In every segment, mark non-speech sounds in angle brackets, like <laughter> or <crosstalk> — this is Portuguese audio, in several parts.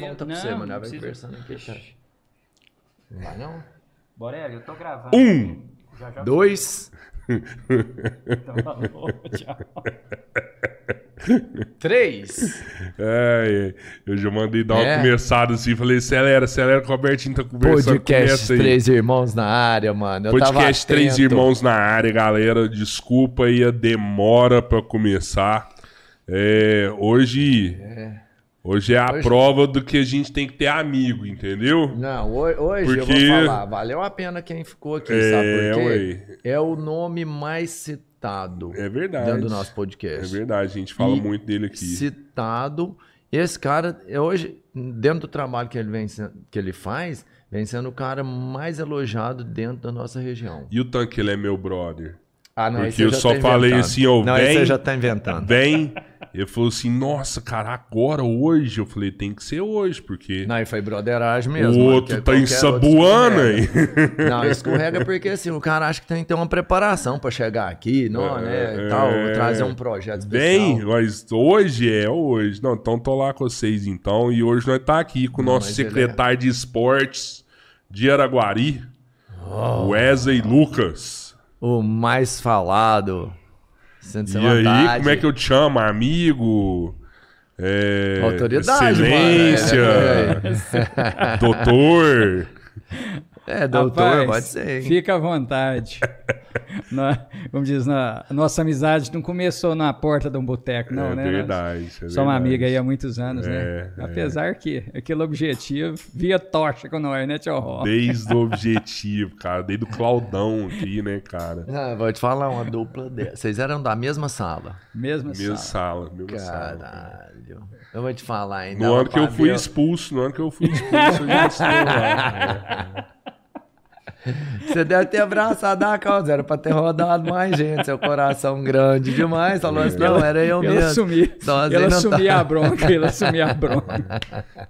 Volta pra Não, você, mano. Vai conversando aqui, cara. Vai não? Borelli, eu tô gravando. Um, Já, já. Dois, <laughs> <laughs> Então, falou, tchau. três. É, é, eu já mandei dar uma É. começada assim, falei, acelera, acelera que o Robertinho tá conversando, Podcast. Três Irmãos na área, mano. Eu tava Podcast Três. Irmãos na área, galera. Desculpa aí a demora pra começar. É, hoje, hoje é a Hoje- prova do que a gente tem que ter amigo, entendeu? Não, ho- hoje eu Porque- vou falar. Valeu a pena quem ficou aqui, É, sabe por quê? ué. É o nome mais citado É verdade. dentro do nosso É podcast. verdade, a gente fala E muito dele aqui. Citado. Esse cara, é hoje, dentro do trabalho que ele, vem, que ele faz, vem sendo o cara mais elogiado dentro da nossa região. E o tanque, ele é meu brother. Ah, não, Porque eu só tá falei assim, ó, Não, vem- você já tá inventando. Vem. Ele falou assim, nossa, cara, agora, hoje? Eu falei, tem que ser hoje, porque Não, e foi broderagem mesmo. o outro que tá outro aí. escorrega. <laughs> Não, escorrega porque assim, o cara acha que tem que ter uma preparação pra chegar aqui, não, né? e tal, é. trazer um projeto especial. Vem, mas hoje é hoje. Não, então tô lá com vocês então. E hoje nós tá aqui com o nosso mas ele secretário de esportes de Araguari, Oh. Wesley Lucas. O mais falado. Sente-se à E aí, vontade. como é que eu te chamo? Amigo? É, Autoridade, excelência, mano. doutor. <laughs> É, doutor, Rapaz, pode ser, hein? Fica à vontade. <laughs> Nó- como diz, nó- a nossa amizade não começou na porta de um boteco, não, é né? verdade. É Somos verdade. amiga aí há muitos anos, É, né? é. Apesar que aquele objetivo via tocha com nós, né, tio Ró? Desde o <laughs> objetivo, cara. Desde o Claudão aqui, né, cara? Ah, vou te falar uma dupla dessa. Vocês eram da mesma sala. Mesmo Mesma assim. sala, mesma sala. Caralho. Eu vou te falar, hein? No ano que eu fui expulso, no ano que eu fui expulso, eu já estou lá. Você deve ter abraçado a causa, era pra ter rodado mais gente. Seu coração grande demais. Falou assim: não, era eu Ela mesmo. assumia, Sozinho ela assumia tá. a bronca, ela assumia a bronca.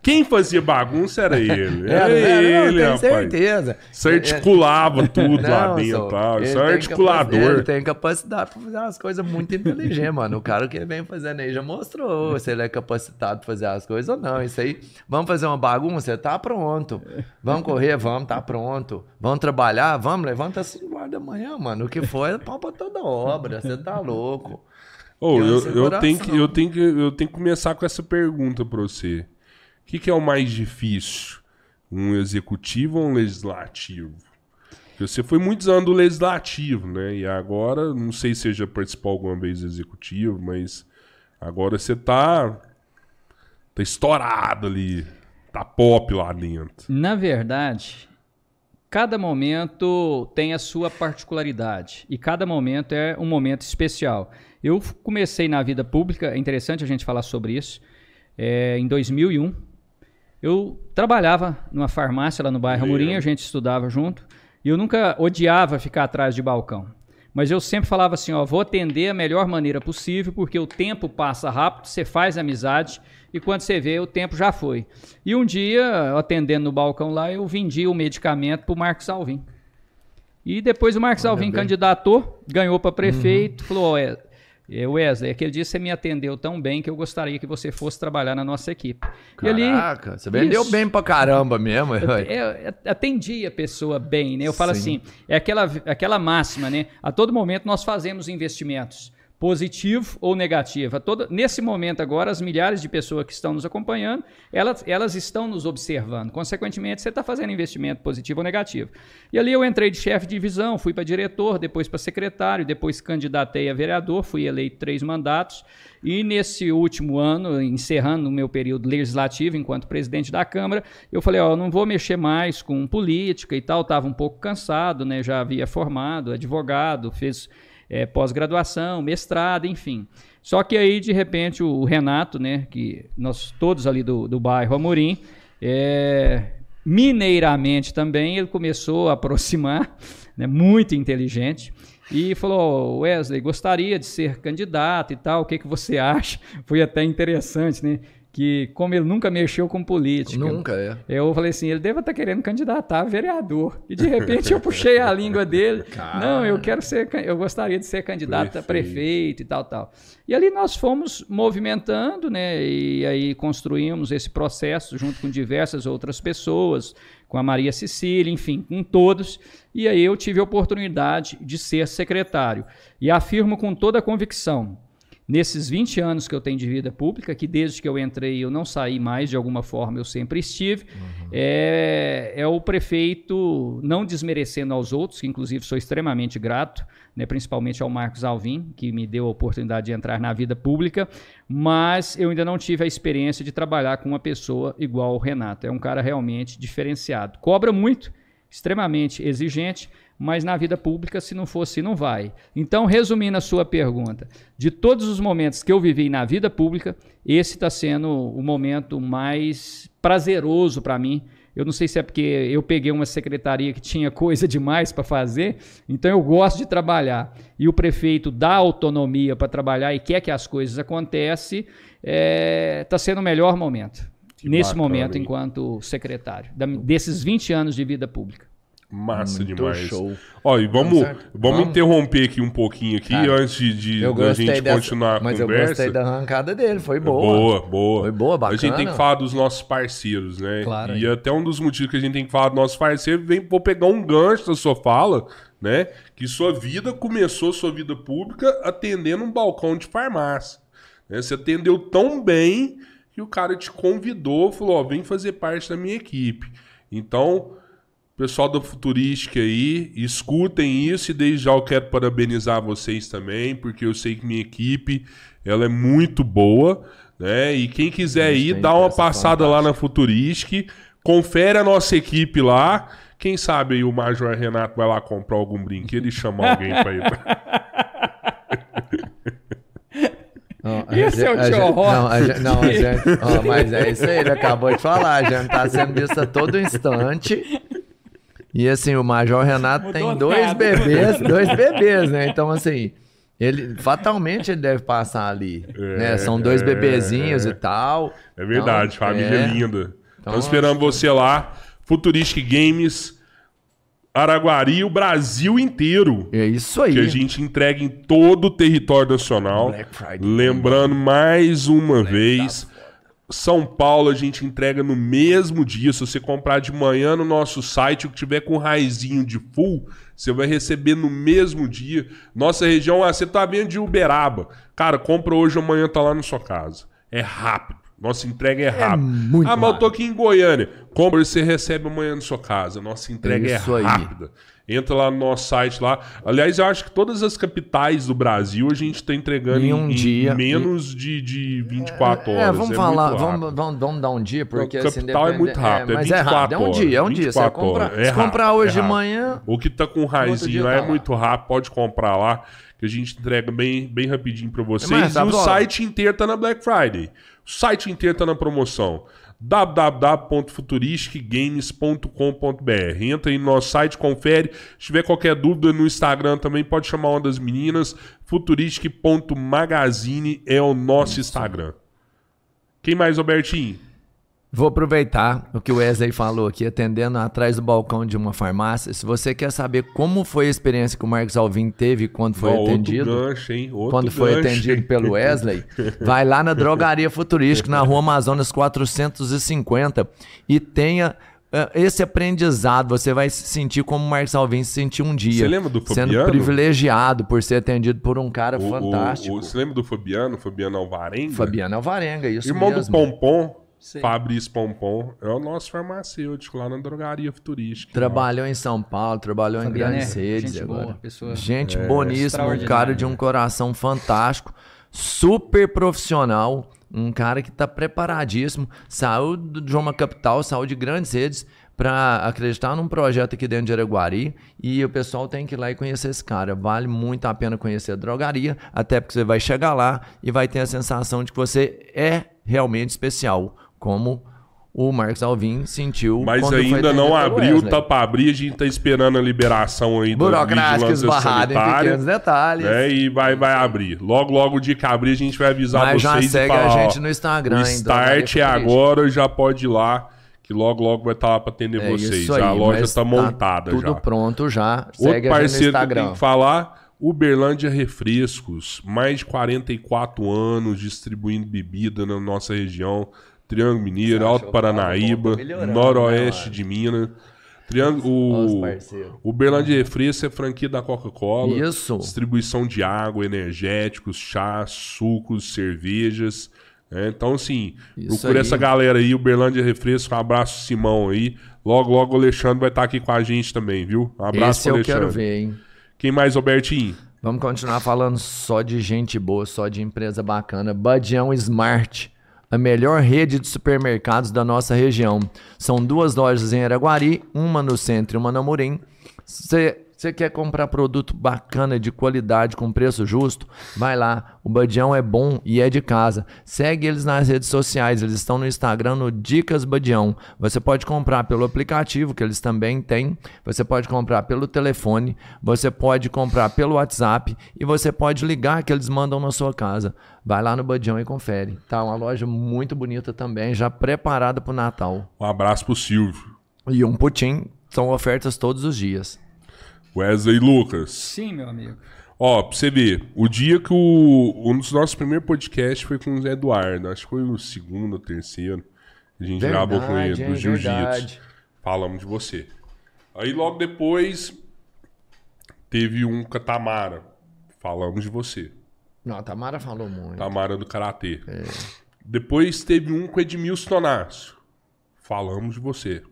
Quem fazia bagunça era ele. Era, Era, era, não, ele, tenho certeza. Você articulava tudo lá Não, dentro. só, Tal. ele Você é articulador. Ele tem capacidade pra fazer as coisas muito inteligentes, mano. O cara que vem fazendo aí já mostrou se ele é capacitado pra fazer as coisas ou não. Isso aí, vamos fazer uma bagunça? Tá pronto. Vamos correr? Vamos, tá pronto. Vamos trabalhar? Vamos, levanta às 5 horas da manhã, mano. O que for é pau pra toda obra. Você tá louco. Ô, Criança eu, eu, coração. tenho que, eu, tenho que, eu tenho que começar com essa pergunta pra você. O que, que é o mais difícil? Um executivo ou um legislativo? Porque você foi muitos anos do legislativo, né? E agora, não sei se você já participou alguma vez do executivo, mas agora você tá, tá estourado ali. Tá pop lá dentro. Na verdade, cada momento tem a sua particularidade e cada momento é um momento especial. Eu comecei na vida pública, é interessante a gente falar sobre isso, é, em 2001. Eu trabalhava numa farmácia lá no bairro Amorim, a gente estudava junto, e eu nunca odiava ficar atrás de balcão. Mas eu sempre falava assim, ó, vou atender a melhor maneira possível, porque o tempo passa rápido, você faz amizade, e quando você vê, o tempo já foi. E um dia, atendendo no balcão lá, eu vendi o medicamento pro Marcos Alvim. E depois o Marcos Alvim bem. candidatou, ganhou para prefeito, falou, "Ó, é, Wesley, aquele dia você me atendeu tão bem que eu gostaria que você fosse trabalhar na nossa equipe. E ali, Caraca, você vendeu Isso. bem pra caramba mesmo. eu, eu atendi a pessoa bem, né? Eu falo Sim. assim, é aquela, aquela máxima, né? A todo momento nós fazemos investimentos, positivo ou negativo. A todo, nesse momento agora, as milhares de pessoas que estão nos acompanhando, elas, elas estão nos observando. Consequentemente, você está fazendo investimento positivo ou negativo. E ali eu entrei de chefe de divisão, fui para diretor, depois para secretário, depois candidatei a vereador, fui eleito três mandatos. E nesse último ano, encerrando o meu período legislativo enquanto presidente da Câmara, eu falei, ó, não vou mexer mais com política e tal, estava um pouco cansado, né? Já havia formado, advogado, fez é, pós-graduação, mestrado, enfim. Só que aí, de repente, o Renato, né, que nós todos ali do, do bairro Amorim, é, mineiramente também, ele começou a aproximar, <laughs> né, muito inteligente, e falou, Wesley, gostaria de ser candidato e tal, o que, que você acha? Foi até interessante, né? Que como ele nunca mexeu com política, Nunca, é. eu falei assim, ele deve estar querendo candidatar a vereador. E de repente eu puxei a língua dele. <laughs> Não, eu quero ser, eu gostaria de ser candidato a Prefeito. prefeito e tal, tal. E ali nós fomos movimentando, né? E aí construímos esse processo junto com diversas outras pessoas, com a Maria Cecília, enfim, com todos. E aí eu tive a oportunidade de ser secretário. E afirmo com toda a convicção, nesses 20 anos que eu tenho de vida pública, que desde que eu entrei eu não saí mais, de alguma forma eu sempre estive, é, é o prefeito, não desmerecendo aos outros, que inclusive sou extremamente grato, né, principalmente ao Marcos Alvim, que me deu a oportunidade de entrar na vida pública, mas eu ainda não tive a experiência de trabalhar com uma pessoa igual o Renato. É um cara realmente diferenciado. Cobra muito, extremamente exigente, mas na vida pública, se não for assim, não vai. Então, resumindo a sua pergunta, de todos os momentos que eu vivi na vida pública, esse está sendo o momento mais prazeroso para mim. Eu não sei se é porque eu peguei uma secretaria que tinha coisa <laughs> demais para fazer, então eu gosto de trabalhar. E o prefeito dá autonomia para trabalhar e quer que as coisas aconteçam, está sendo o melhor momento. Que nesse bacana, momento, hein? enquanto secretário, da- desses 20 anos de vida pública. Massa Muito demais. show. Ó, e vamos, vamos, Vamos. interromper aqui um pouquinho aqui Cara, antes de, gostei gente dessa, continuar a mas conversa. eu gostei da arrancada dele, foi boa. Boa, boa. Foi boa, A gente tem bacana. que falar dos nossos parceiros, né? Claro, E aí. até um dos motivos que a gente tem que falar dos nossos parceiros, vem, vou pegar um gancho da sua fala, né? Que sua vida começou, sua vida pública, atendendo um balcão de farmácia. né? Você atendeu tão bem que o cara te convidou, falou, ó, vem fazer parte da minha equipe. Então, pessoal da Futurística aí, escutem isso e desde já eu quero parabenizar vocês também, porque eu sei que minha equipe, ela é muito boa, né? E quem quiser ir, dá uma passada lá na Futuristic, confere a nossa equipe lá. Quem sabe aí o Major Renato vai lá comprar algum brinquedo e chamar alguém pra ir. <laughs> a Esse é o tio Rock. Não, a gente, não, a gente, ó, mas é isso aí, ele acabou de falar, a gente tá sendo visto a todo instante. E assim, o Major Renato Mudou tem dois nada. bebês, <laughs> dois bebês, né? Então, assim, ele fatalmente ele deve passar ali. né? São dois é, bebezinhos é. e tal. É verdade, Então, família é. linda. Então, Estamos esperando você lá. Futuristic Games, Araguari, o Brasil inteiro. É isso aí. Que a gente entrega em todo o território nacional. Black Friday. Lembrando mais uma vez. São Paulo a gente entrega no mesmo dia. Se você comprar de manhã no nosso site, o que tiver com raizinho de full, você vai receber no mesmo dia. Nossa região, ah, você tá vendo de Uberaba. Cara, compra hoje, amanhã tá lá na sua casa. É rápido. Nossa entrega é rápida. muito ah, mas eu tô aqui em Goiânia. E você recebe amanhã na sua casa. Nossa entrega é, isso aí. rápida. Entra lá no nosso site lá. Aliás, eu acho que todas as capitais do Brasil a gente tá entregando Em em, um em dia. menos de, de 24 horas. É, vamos falar, vamos, vamos, vamos dar um dia, porque O assim, capital é depende- muito rápido, é mas é rápido, é um 24 dia, é um dia. Você 24 compra, horas, é se comprar hoje é de manhã, O que tá com raizinho lá tá é lá. muito rápido, pode comprar lá, que a gente entrega bem, bem rapidinho pra vocês. Mas tá e o site inteiro tá na Black Friday. O site inteiro tá na promoção www.futuristicgames.com.br Entra no nosso site, confere. Se tiver qualquer dúvida no Instagram também, pode chamar uma das meninas. futuristic.magazine é o nosso Instagram. Quem mais, Albertinho? Vou aproveitar o que o Wesley falou aqui, atendendo atrás do balcão de uma farmácia. Se você quer saber como foi a experiência que o Marcos Alvim teve quando foi outro atendido, gancho, quando foi gancho, atendido pelo Wesley, <laughs> vai lá na Drogaria Futurística, na Rua Amazonas 450, e tenha eh, esse aprendizado. Você vai se sentir como o Marcos Alvim se sentiu um dia. Você lembra do Sendo Fabiano? privilegiado por ser atendido por um cara O- o- fantástico. o- você lembra do Fabiano? Fabiano Alvarenga? Fabiano Alvarenga, isso Irmão mesmo. do Pompom, Sei. Fabrício Pompom, é o nosso farmacêutico lá na drogaria futurística. Trabalhou em São Paulo, trabalhou em Fabiano grandes é redes gente agora. boa, pessoa Gente É, boníssima, um cara de um coração fantástico, super profissional, um cara que tá preparadíssimo, saiu do- de uma capital, saiu de grandes redes para acreditar num projeto aqui dentro de Araguari e o pessoal tem que ir lá e conhecer esse cara. Vale muito a pena conhecer a drogaria, até porque você vai chegar lá e vai ter a sensação de que você é realmente especial, como o Marcos Alvim sentiu. Mas ainda não abriu, Wesley. tá pra abrir, a gente tá esperando a liberação aí da Burocrático vigilância esbarrado em pequenos detalhes. né? E vai, vai abrir. Logo, logo o dia que abrir, a gente vai avisar Mas já vocês e segue falar, a gente no Instagram. o Dona start é agora, já pode ir lá, que logo, logo vai estar lá pra atender É vocês. aí, a loja mas tá montada tudo já. pronto já. Outro Segue a gente no parceiro que tenho que falar, Uberlândia Refrescos, mais de 44 anos distribuindo bebida na nossa região, Triângulo Mineiro, Alto Paranaíba, melhorando, Noroeste né, de Minas. Triângulo, o parceiros. Uberlândia Refrescos é franquia da Coca-Cola. Isso. Distribuição de água, energéticos, chás, sucos, cervejas. né? Então, assim, Isso procura aí. essa galera aí, Uberlândia Refresco. Um abraço, Simão aí. Logo, logo o Alexandre vai estar aqui com a gente também, viu? Um abraço Esse eu Alexandre. quero ver, hein? Quem mais, Albertinho? Vamos continuar falando só de gente boa, só de empresa bacana. Badião Smart, a melhor rede de supermercados da nossa região. São duas lojas em Araguari, uma no centro e uma na Murim. Você quer comprar produto bacana, de qualidade, com preço justo? Vai lá. O Badião é bom e é de casa. Segue eles nas redes sociais. Eles estão no Instagram no Dicas Badião. Você pode comprar pelo aplicativo, que eles também têm. Você pode comprar pelo telefone. Você pode comprar pelo WhatsApp. E você pode ligar que eles mandam na sua casa. Vai lá no Badião e confere. Tá uma loja muito bonita também, já preparada para o Natal. Um abraço pro Silvio. E um putim são ofertas todos os dias. Wesley Lucas. Sim, meu amigo. Ó, pra você ver, o dia que o. Um dos nossos primeiros podcasts foi com o Zé Eduardo. Acho que foi no segundo ou terceiro. A gente gravou com ele, do Jiu-Jitsu. Falamos de você. Aí logo depois teve um com a Tamara. Falamos de você. Não, a Tamara falou muito. Tamara do Karatê. É. Depois teve um com Edmilson Tonácio. Falamos de você.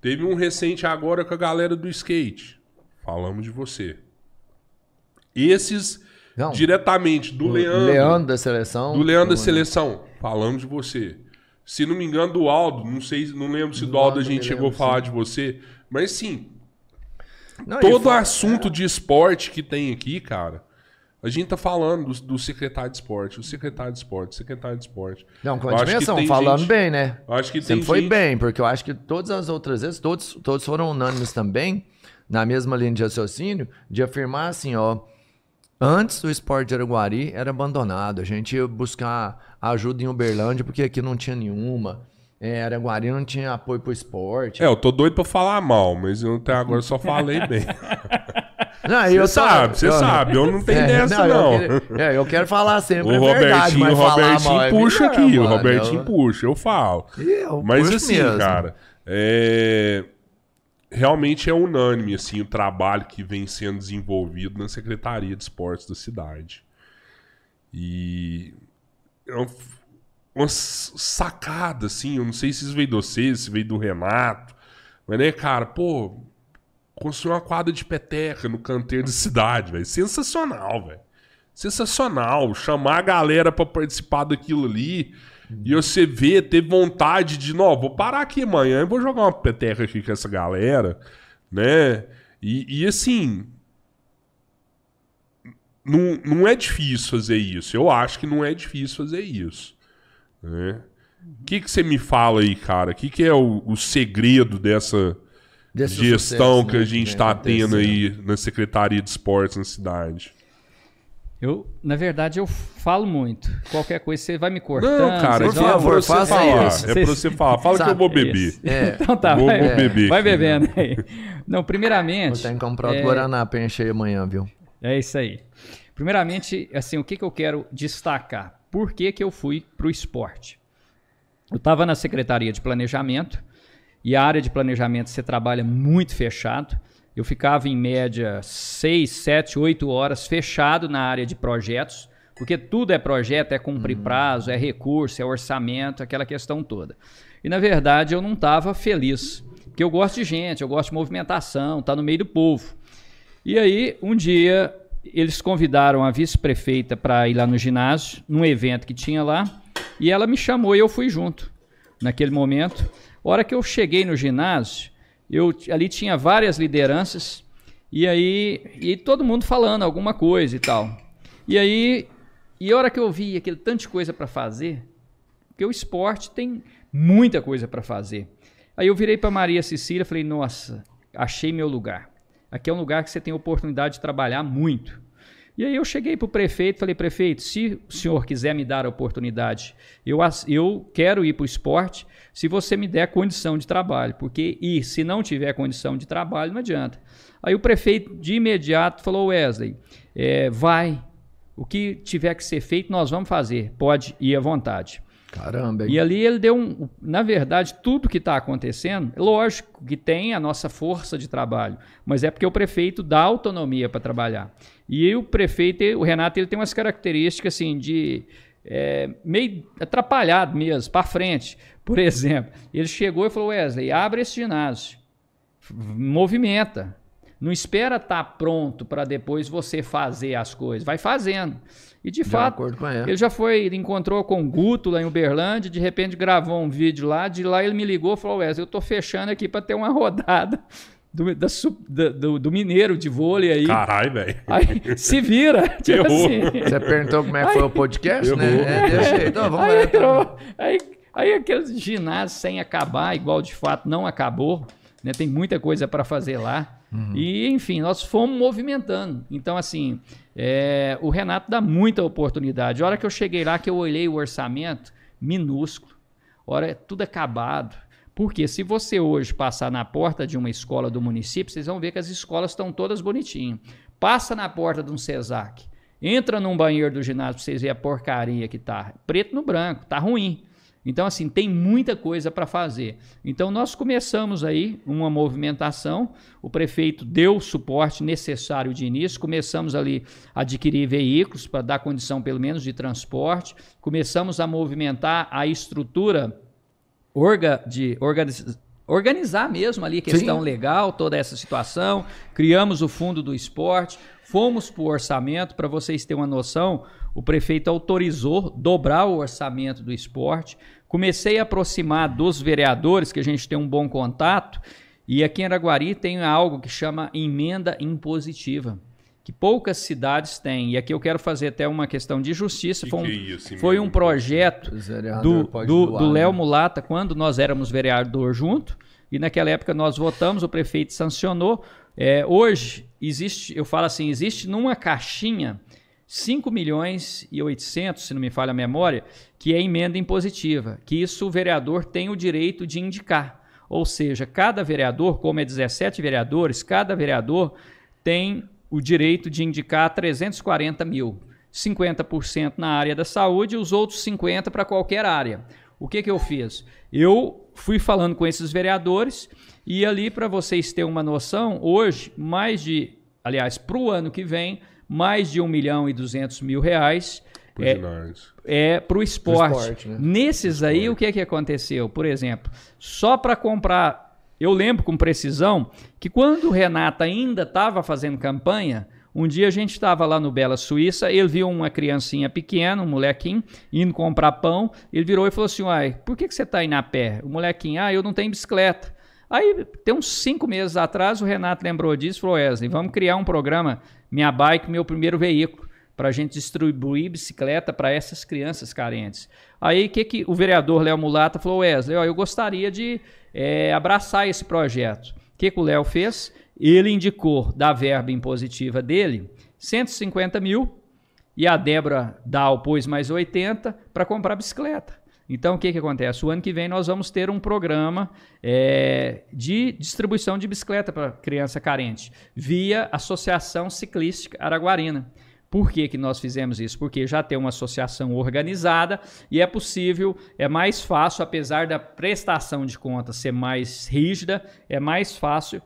Teve um recente agora com a galera do skate. Falamos de você. Esses Não, diretamente do o Leandro. Leandro da seleção. Do Leandro da Do- Seleção. Falamos de você. Se não me engano, do Aldo. Não sei, não lembro se do, Do Aldo a gente chegou a falar de você. Mas sim, Não, todo assunto de esporte que tem aqui, cara, a gente tá falando do, do secretário de esporte, o secretário de esporte, o secretário de esporte. Não, com a dimensão, falando gente- bem, né? Acho que Sempre foi gente- bem, porque eu acho que todas as outras vezes, todos, todos foram unânimes também, na mesma linha de raciocínio, de afirmar assim, ó. Antes o esporte de Araguari era abandonado. A gente ia buscar ajuda em Uberlândia, porque aqui não tinha nenhuma. É, Araguari não tinha apoio pro esporte. É, eu tô doido pra falar mal, mas eu até agora só falei bem. <laughs> Não, Você eu tô- sabe, você eu- sabe, eu não tenho É, dessa, eu não. quero- é, eu quero falar sempre O verdade, Robertinho, mas o Robertinho é puxa melhor, aqui, o mano. Robertinho Eu- puxa, eu falo. Eu Mas assim, mesmo. cara, é... realmente é unânime assim, o trabalho que vem sendo desenvolvido na Secretaria de Esportes da cidade. E é um- uma sacada, assim, eu não sei se isso veio de vocês, se veio do Renato, mas né, cara, pô, construir uma quadra de peteca no canteiro da cidade, velho, sensacional, velho. Sensacional, chamar a galera pra participar daquilo ali. E você vê, ter vontade de, não, vou parar aqui amanhã, eu vou jogar uma peteca aqui com essa galera, né? E, e assim, não, não é difícil fazer isso. Eu acho que não é difícil fazer isso. Né? O que, que você me fala aí, cara? O que, que é o, o segredo dessa Desse gestão sucesso, que a né, gente vem está tendo acontecendo. aí na Secretaria de Esportes na cidade? Eu, na verdade, eu falo muito. Qualquer coisa você vai me cortando. Não, cara, por é favor, pra você faça falar. isso. É pra você falar. Fala que eu Sabe, vou beber. <laughs> É. Então tá, Vou- vai, vou beber vai bebendo aí. Não, primeiramente. Vou ter que comprar outro é, Guaraná pra encher amanhã, viu? É isso aí. Primeiramente, assim, o que, que eu quero destacar? Por que, que eu fui para o esporte? Eu estava na Secretaria de Planejamento e a área de planejamento você trabalha muito fechado. Eu ficava em média 6, 7, 8 horas fechado na área de projetos, porque tudo é projeto, é cumprir prazo, é recurso, é orçamento, aquela questão toda. E na verdade eu não estava feliz, porque eu gosto de gente, eu gosto de movimentação, tá no meio do povo. E aí, um dia, eles convidaram a vice-prefeita para ir lá no ginásio, num evento que tinha lá, e ela me chamou e eu fui junto. Naquele momento, a hora que eu cheguei no ginásio, eu ali tinha várias lideranças e aí e todo mundo falando alguma coisa e tal. E aí, e a hora que eu vi aquele tanto de coisa para fazer, porque o esporte tem muita coisa para fazer. Aí eu virei para Maria Cecília, falei: "Nossa, achei meu lugar. Aqui é um lugar que você tem oportunidade de trabalhar muito. E aí eu cheguei para o prefeito falei, prefeito, se o senhor quiser me dar a oportunidade, eu, eu quero ir para o esporte se você me der condição de trabalho, porque e se não tiver condição de trabalho, não adianta. Aí o prefeito de imediato falou, Wesley, é, vai, o que tiver que ser feito nós vamos fazer, pode ir à vontade. Caramba. Hein? E ali ele deu um. Na verdade, tudo que está acontecendo, lógico que tem a nossa força de trabalho, mas é porque o prefeito dá autonomia para trabalhar. E o prefeito, o Renato, ele tem umas características assim de. É, meio atrapalhado mesmo, para frente. Por <laughs> exemplo, ele chegou e falou: Wesley, abre esse ginásio, movimenta. Não espera estar tá pronto para depois você fazer as coisas, vai fazendo. E de, de fato, ele já foi, ele encontrou com o Guto lá em Uberlândia, de repente gravou um vídeo lá, de lá ele me ligou e falou: Wesley, eu tô fechando aqui para ter uma <laughs> rodada do, da, do, do, mineiro de vôlei aí. Caralho, velho. Aí se vira. <laughs> Tipo assim. Você perguntou como é que foi o podcast, né? Errou. né? É, desse jeito. vamos aí, então. aí, aí aquele ginásio sem acabar, igual de fato não acabou. Né? Tem muita coisa para fazer lá. Uhum. E, enfim, nós fomos movimentando. Então, assim, é, o Renato dá muita oportunidade. A hora que eu cheguei lá, que eu olhei o orçamento, minúsculo. Hora, tudo acabado. Porque se você hoje passar na porta de uma escola do município, vocês vão ver que as escolas estão todas bonitinhas. Passa na porta de um CESAC, entra num banheiro do ginásio para vocês verem a porcaria que tá. Preto no branco, tá ruim. Então, assim, tem muita coisa para fazer. Então, nós começamos aí uma movimentação, o prefeito deu o suporte necessário de início, começamos ali a adquirir veículos para dar condição, pelo menos, de transporte, começamos a movimentar a estrutura orga, de organização organizar mesmo ali questão Sim. legal, toda essa situação. Criamos o fundo do esporte, fomos para o orçamento, para vocês terem uma noção, o prefeito autorizou dobrar o orçamento do esporte. Comecei a aproximar dos vereadores, que a gente tem um bom contato, e aqui em Araguari tem algo que chama emenda impositiva, que poucas cidades têm. E aqui eu quero fazer até uma questão de justiça. Que foi um, que é isso, foi um projeto do, do, do Léo né? Mulata, quando nós éramos vereador junto, e naquela época nós votamos, o prefeito sancionou. É, hoje, existe, eu falo assim, existe numa caixinha 5 milhões e 800, se não me falha a memória, que é emenda impositiva, que isso o vereador tem o direito de indicar. Ou seja, cada vereador, como é 17 vereadores, cada vereador tem o direito de indicar 340 mil. 50% na área da saúde e os outros 50% para qualquer área. O que, que eu fiz? Eu fui falando com esses vereadores e ali, para vocês terem uma noção, hoje, mais de, aliás, para o ano que vem, mais de 1 milhão e 200 mil reais é, é para o esporte. esporte né? Nesses aí, esporte. o que, é que aconteceu? Por exemplo, só para comprar. Eu lembro com precisão que quando o Renato ainda estava fazendo campanha, um dia a gente estava lá no Bela Suíça, ele viu uma criancinha pequena, um molequinho, indo comprar pão. Ele virou e falou assim: Uai, por que, que você está indo a pé? O molequinho, ah, eu não tenho bicicleta. Aí, tem uns cinco meses atrás, o Renato lembrou disso e falou: Wesley, vamos criar um programa Minha Bike, meu primeiro veículo, para a gente distribuir bicicleta para essas crianças carentes. Aí, que, que o vereador Léo Mulata falou: Wesley, ó, eu gostaria de é, abraçar esse projeto. O que, que o Léo fez? Ele indicou da verba impositiva dele 150 mil e a Débora Dal pôs mais 80 para comprar bicicleta. Então, o que, que acontece? O ano que vem nós vamos ter um programa é, de distribuição de bicicleta para criança carente, via Associação Ciclística Araguarina. Por que, que nós fizemos isso? Porque já tem uma associação organizada e é possível, é mais fácil, apesar da prestação de contas ser mais rígida, é mais fácil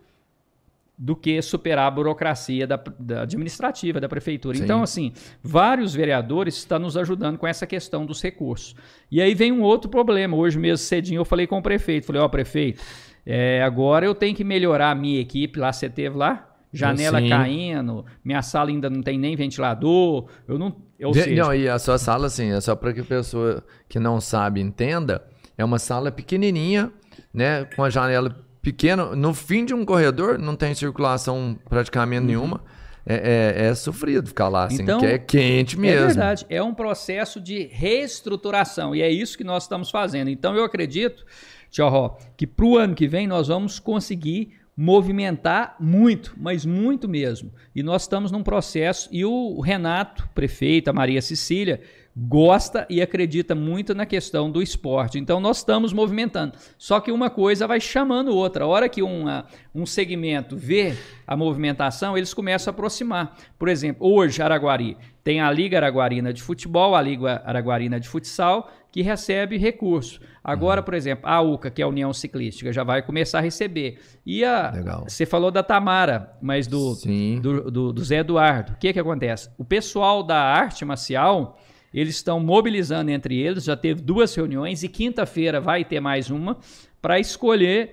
do que superar a burocracia da, da administrativa da prefeitura. Sim. Então, assim, vários vereadores estão nos ajudando com essa questão dos recursos. E aí vem um outro problema. Hoje mesmo, cedinho, eu falei com o prefeito. Falei, ó, oh, prefeito, é, agora eu tenho que melhorar a minha equipe. Lá você teve lá? Janela Sim. caindo, minha sala ainda não tem nem ventilador. Eu não. Ou De, seja, não, e a sua sala, assim, é só para que a pessoa que não sabe entenda. É uma sala pequenininha, né? Com a janela pequeno, no fim de um corredor, não tem circulação praticamente uhum. nenhuma. é, é, é sofrido ficar lá, assim, Então, que é quente mesmo. É verdade, é um processo de reestruturação e é isso que nós estamos fazendo. Então eu acredito, Tio Ró, que para o ano que vem nós vamos conseguir movimentar muito, mas muito mesmo. E nós estamos num processo e o Renato, prefeito, a Maria Cecília, gosta e acredita muito na questão do esporte. Então nós estamos movimentando. Só que uma coisa vai chamando outra. A hora que uma, um segmento vê a movimentação, eles começam a aproximar. Por exemplo, hoje Araguari tem a Liga Araguarina de Futebol, a Liga Araguarina de Futsal, que recebe recurso. Agora, Uhum. por exemplo, a UCA, que é a União Ciclística, já vai começar a receber. E a, Legal. você falou da Tamara, mas do, do, do- do Zé Eduardo. O que, que acontece? O pessoal da arte marcial, eles estão mobilizando entre eles, já teve duas reuniões e quinta-feira vai ter mais uma para escolher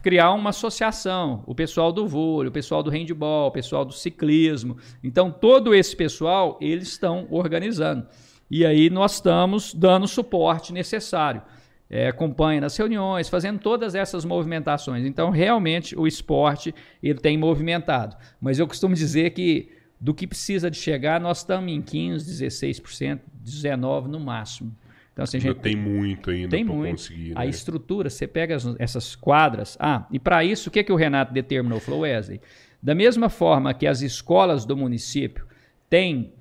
criar uma associação, o pessoal do vôlei, o pessoal do handball, o pessoal do ciclismo. Então, todo esse pessoal, eles estão organizando. E aí nós estamos dando o suporte necessário. É, acompanha nas reuniões, fazendo todas essas movimentações. Então, realmente, o esporte ele tem movimentado. Mas eu costumo dizer que do que precisa de chegar, nós estamos em 15%, 16%, 19% no máximo. Então, assim, a Ainda gente tem muito ainda tem muito. conseguir, A né? estrutura, você pega as- essas quadras. Ah, e para isso, o que, que o Renato determinou? Falou, Wesley, da mesma forma que as escolas do município têm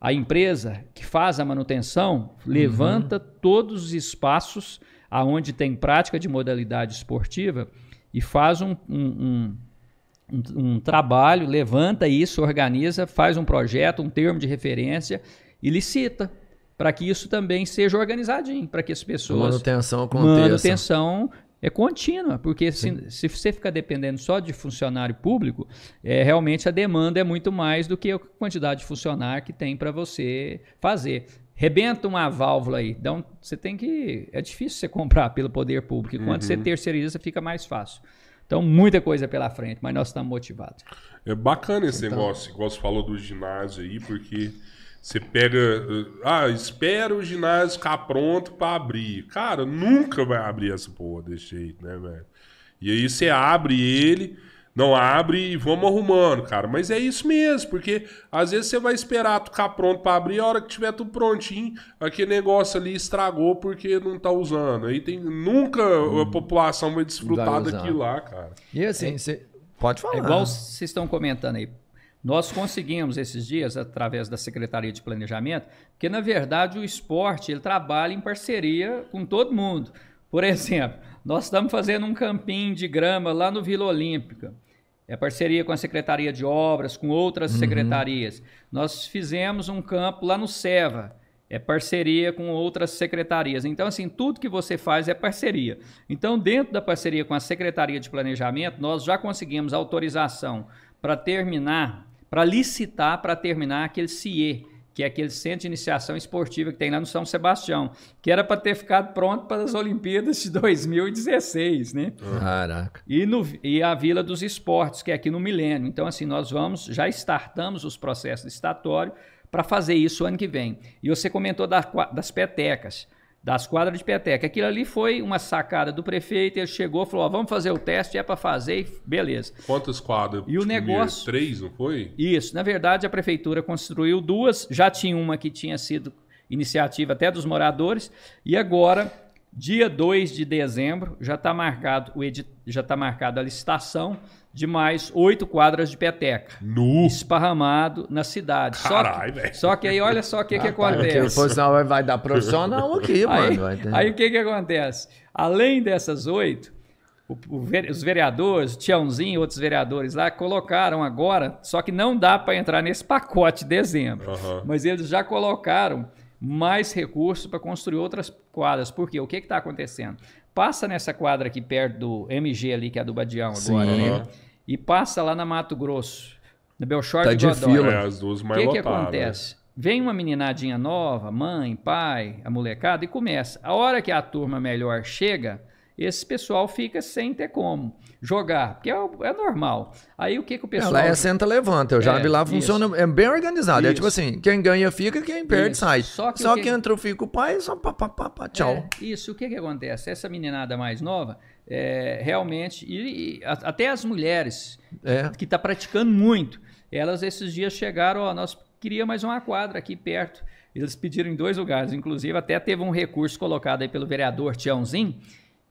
a empresa que faz a manutenção, levanta todos os espaços aonde tem prática de modalidade esportiva e faz um, um- um- um- trabalho, levanta isso, organiza, faz um projeto, um termo de referência e licita para que isso também seja organizadinho, para que as pessoas manutenção aconteça. manutenção é contínua, porque se, se você ficar dependendo só de funcionário público, é, realmente a demanda é muito mais do que a quantidade de funcionário que tem para você fazer. Rebenta uma válvula aí, então você tem que. É difícil você comprar pelo poder público, e quando você terceiriza fica mais fácil. Então, muita coisa pela frente, mas nós estamos motivados. É bacana esse Então. negócio, igual você falou do ginásio aí, porque você pega. Ah, espera o ginásio ficar pronto pra abrir. Cara, nunca vai abrir essa porra desse jeito, né, velho? E aí você abre ele, não abre e vamos arrumando, cara. Mas é isso mesmo, porque às vezes você vai esperar tu ficar pronto pra abrir, a hora que tiver tudo prontinho, aquele negócio ali estragou porque não tá usando. Aí tem. Nunca a população vai desfrutar Vai daquilo lá, cara. E assim, você pode falar. É igual vocês estão comentando aí. Nós conseguimos esses dias, através da Secretaria de Planejamento, porque na verdade o esporte ele trabalha em parceria com todo mundo. Por exemplo, nós estamos fazendo um campinho de grama lá no Vila Olímpica. É parceria com a Secretaria de Obras, com outras secretarias. Nós fizemos um campo lá no SEVA. É parceria com outras secretarias. Então, assim, tudo que você faz é parceria. Então, dentro da parceria com a Secretaria de Planejamento, nós já conseguimos autorização para terminar, para licitar para terminar aquele CIE, que é aquele Centro de Iniciação Esportiva que tem lá no São Sebastião, que era para ter ficado pronto para as Olimpíadas de <laughs> 2016, né? Caraca. E, no, e a Vila dos Esportes, que é aqui no Milênio. Então, assim, nós vamos, já startamos os processos licitatórios para fazer isso ano que vem. E você comentou da das petecas, das quadras de peteca. Aquilo ali foi uma sacada do prefeito, ele chegou falou, ó, vamos fazer o teste, é para fazer, e beleza. Quantas quadras? E o negócio- Três, não foi? Isso, na verdade, a prefeitura construiu duas, já tinha uma que tinha sido iniciativa até dos moradores, e agora, dia 2 de dezembro, já está marcado, o edi- já tá marcada a licitação de mais oito quadras de peteca. Nu! Esparramado na cidade. Só Caralho, que, velho. só que aí, olha só o que, que Porque acontece. depois senão vai, vai dar profissional aqui, Aí, mano. Aí o que, que acontece? Além dessas oito, o- o ve- os vereadores, o Tiãozinho e outros vereadores lá, colocaram agora, só que não dá para entrar nesse pacote de dezembro, Aham. mas eles já colocaram mais recursos para construir outras quadras. Por quê? O que está acontecendo? Passa nessa quadra aqui perto do MG ali, que é a do Badião agora, Sim. né? E passa lá na Mato Grosso, no Belchor Tá de fila. É, as duas O mais que, que lotadas. acontece? Vem uma meninadinha nova, mãe, pai, a molecada, e começa. A hora que a turma melhor chega, esse pessoal fica sem ter como jogar, porque é, é normal. Aí o que, que o pessoal. Ela é senta, levanta. Eu já É, vi lá, isso. funciona, é bem organizado. É Isso. tipo assim, quem ganha fica, quem perde Isso. sai. Só Só que que, que- entra, fica o pai, só pá, pá, pá, pá, tchau. É, isso, o que, que acontece? Essa meninada mais nova, é, realmente, e, e até as mulheres É. que está praticando muito, elas esses dias chegaram, ó, nós queria mais uma quadra aqui perto. Eles pediram em dois lugares, inclusive até teve um recurso colocado aí pelo vereador Tiãozinho,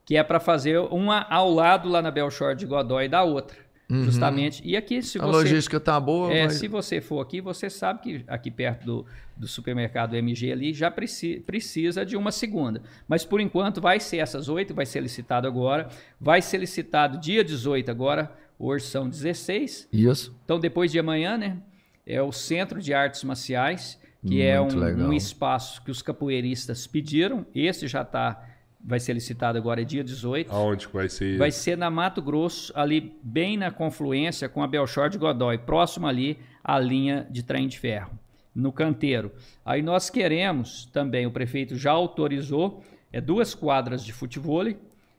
que é para fazer uma ao lado lá na Belchor de Godói da outra, justamente. E aqui, se Uhum. A você... logística tá boa. É, vai- se você for aqui, você sabe que aqui perto do, do supermercado MG ali já preci- precisa de uma segunda. Mas por enquanto vai ser essas oito, vai ser licitado agora. Vai ser licitado dia 18 agora, hoje são 16. Isso. Então depois de amanhã, né? É o Centro de Artes Marciais, que é Muito um, legal. um espaço que os capoeiristas pediram. Esse já está, vai ser licitado agora, é dia 18. Aonde que vai ser? Vai ser na Mato Grosso, ali bem na confluência com a Belchor de Godói, próximo ali à linha de trem de ferro, no canteiro. Aí nós queremos também, o prefeito já autorizou, é duas quadras de futevôlei,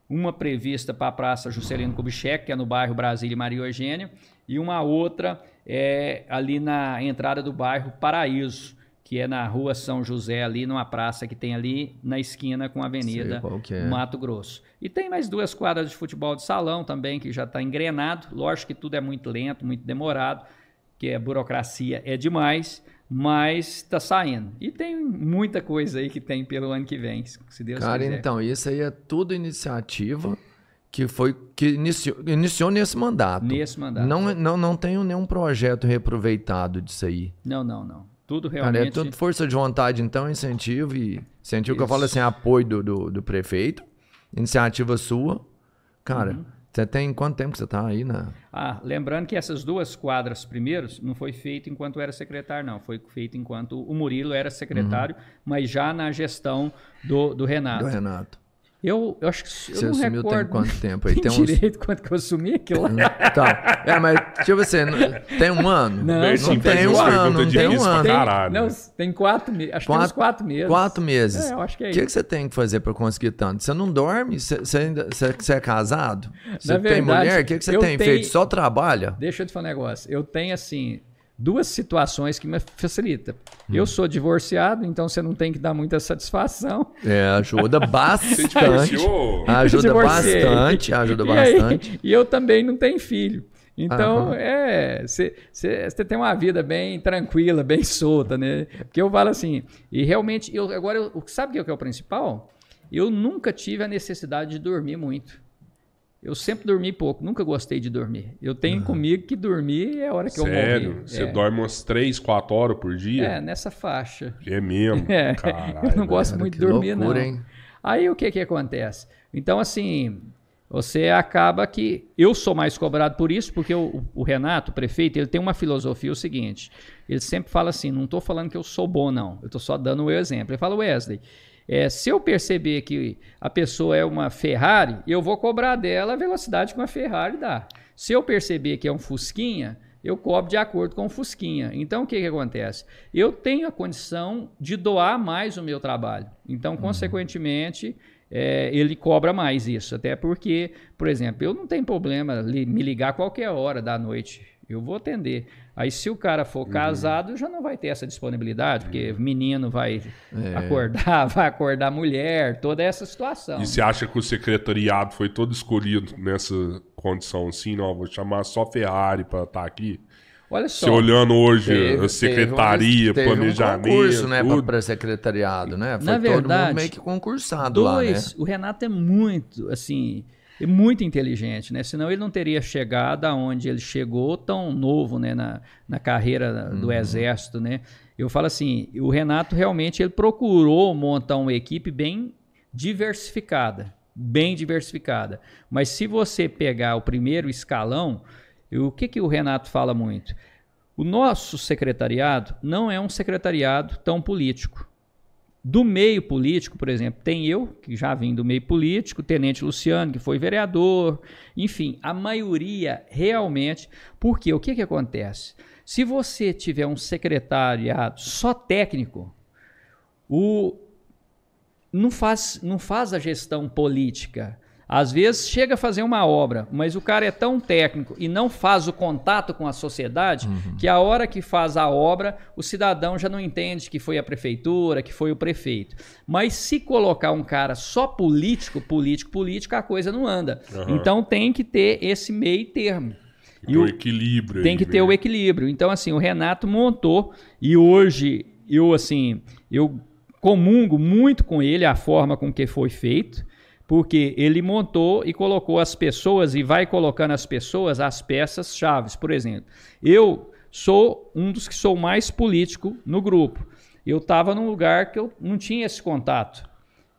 uma prevista para a Praça Juscelino Kubitschek, que é no bairro Brasília e Maria Eugênia, e uma outra é ali na entrada do bairro Paraíso, que é na rua São José, ali numa praça que tem ali na esquina com a Avenida é. Mato Grosso. E tem mais duas quadras de futebol de salão também, que já está engrenado. Lógico que tudo é muito lento, muito demorado, que a burocracia é demais, mas está saindo. E tem muita coisa aí que tem pelo ano que vem, se Deus Cara, quiser. então, isso aí é tudo iniciativa que foi que iniciou, iniciou nesse mandato. Nesse mandato. Não, não, não tenho nenhum projeto reaproveitado disso aí. Não, não, não. Tudo Cara, realmente... é tudo força de vontade, então, incentivo e incentivo que eu falo assim, apoio do, do, do prefeito, iniciativa sua. Cara, Uhum. você tem quanto tempo que você tá aí, né? Ah, lembrando que essas duas quadras primeiros não foi feito enquanto era secretário, não. Foi feito enquanto o Murilo era secretário, mas já na gestão do, do Renato. Do Renato. Eu, eu acho que eu Você não assumiu tem recordo quanto <laughs> tempo aí? Tem, Tem uns- direito quanto que eu assumi aquilo lá. Tá. É, mas, tipo assim, não- tem um ano? Não, Bertinho não tem um ano, não tem um ano. Tem, Caralho. não, tem quatro meses. Acho que tem uns quatro meses. Quatro meses. É, eu acho que é O que, isso. que você tem que fazer pra conseguir tanto? Você não dorme? Você, você, ainda- você- você é casado? Você Na tem verdade, mulher? O que, que você eu tem tenho- feito? Só trabalha? Deixa eu te falar um negócio. Eu tenho, assim, duas situações que me facilitam. Hum. Eu sou divorciado, então você não tem que dar muita satisfação. É, ajuda <laughs> bastante. Ajuda bastante, ajuda E aí- bastante. e eu também não tenho filho. Então, é, você tem uma vida bem tranquila, bem solta, né? Porque eu falo assim, e realmente, eu, agora, eu, sabe o que é o principal? Eu nunca tive a necessidade de dormir muito. Eu sempre dormi pouco, nunca gostei de dormir. Eu tenho comigo que dormir é a hora que eu Sério? morri. Você é. dorme umas 3, 4 horas por É, dia? nessa faixa. É, mesmo? <laughs> É, Caralho, eu não gosto Cara, muito de dormir, loucura, não. hein? Aí o que que acontece? Então, assim, você acaba que... Eu sou mais cobrado por isso, porque o, o Renato, o prefeito, ele tem uma filosofia o seguinte, ele sempre fala assim, não estou falando que eu sou bom, não. Eu estou só dando o exemplo. Ele fala, Wesley, é, se eu perceber que a pessoa é uma Ferrari, eu vou cobrar dela a velocidade que uma Ferrari dá. Se eu perceber que é um Fusquinha, eu cobro de acordo com o Fusquinha. Então, o que, que acontece? Eu tenho a condição de doar mais o meu trabalho. Então, consequentemente, é, ele cobra mais isso. Até porque, por exemplo, eu não tenho problema li- me ligar qualquer hora da noite. Eu vou atender. Aí, se o cara for Uhum. casado, já não vai ter essa disponibilidade, porque menino vai É. acordar, <laughs> vai acordar a mulher, toda essa situação. E você acha que o secretariado foi todo escolhido nessa condição assim? Não, vou chamar só Ferrari pra estar aqui. Olha Você só. olhando hoje Teve- a secretaria, teve um- teve planejamento, um concurso, né, para secretariado, né? Foi Na todo verdade, mundo meio que concursado lá, né? Dois, o Renato é muito, assim, é muito inteligente, né? Senão ele não teria chegado aonde ele chegou tão novo, né, na, na carreira do exército, né? Eu falo assim, o Renato realmente ele procurou montar uma equipe bem diversificada, bem diversificada. Mas se você pegar o primeiro escalão, e o que que o Renato fala muito? O nosso secretariado não é um secretariado tão político. Do meio político, por exemplo, tem eu, que já vim do meio político, Tenente Luciano, que foi vereador, enfim, a maioria realmente. Porque o que, que acontece? Se você tiver um secretariado só técnico, o, não, faz, não faz a gestão política. Às vezes chega a fazer uma obra, mas o cara é tão técnico e não faz o contato com a sociedade Uhum. que a hora que faz a obra, o cidadão já não entende que foi a prefeitura, que foi o prefeito. Mas se colocar um cara só político, político, político, a coisa não anda. Aham. Então tem que ter esse meio termo. Tem o equilíbrio. Tem que ter né? o equilíbrio. Então, assim, o Renato montou e hoje eu, assim, eu comungo muito com ele a forma com que foi feito, porque ele montou e colocou as pessoas e vai colocando as pessoas as peças chaves. Por exemplo, eu sou um dos que sou mais político no grupo. Eu estava num lugar que eu não tinha esse contato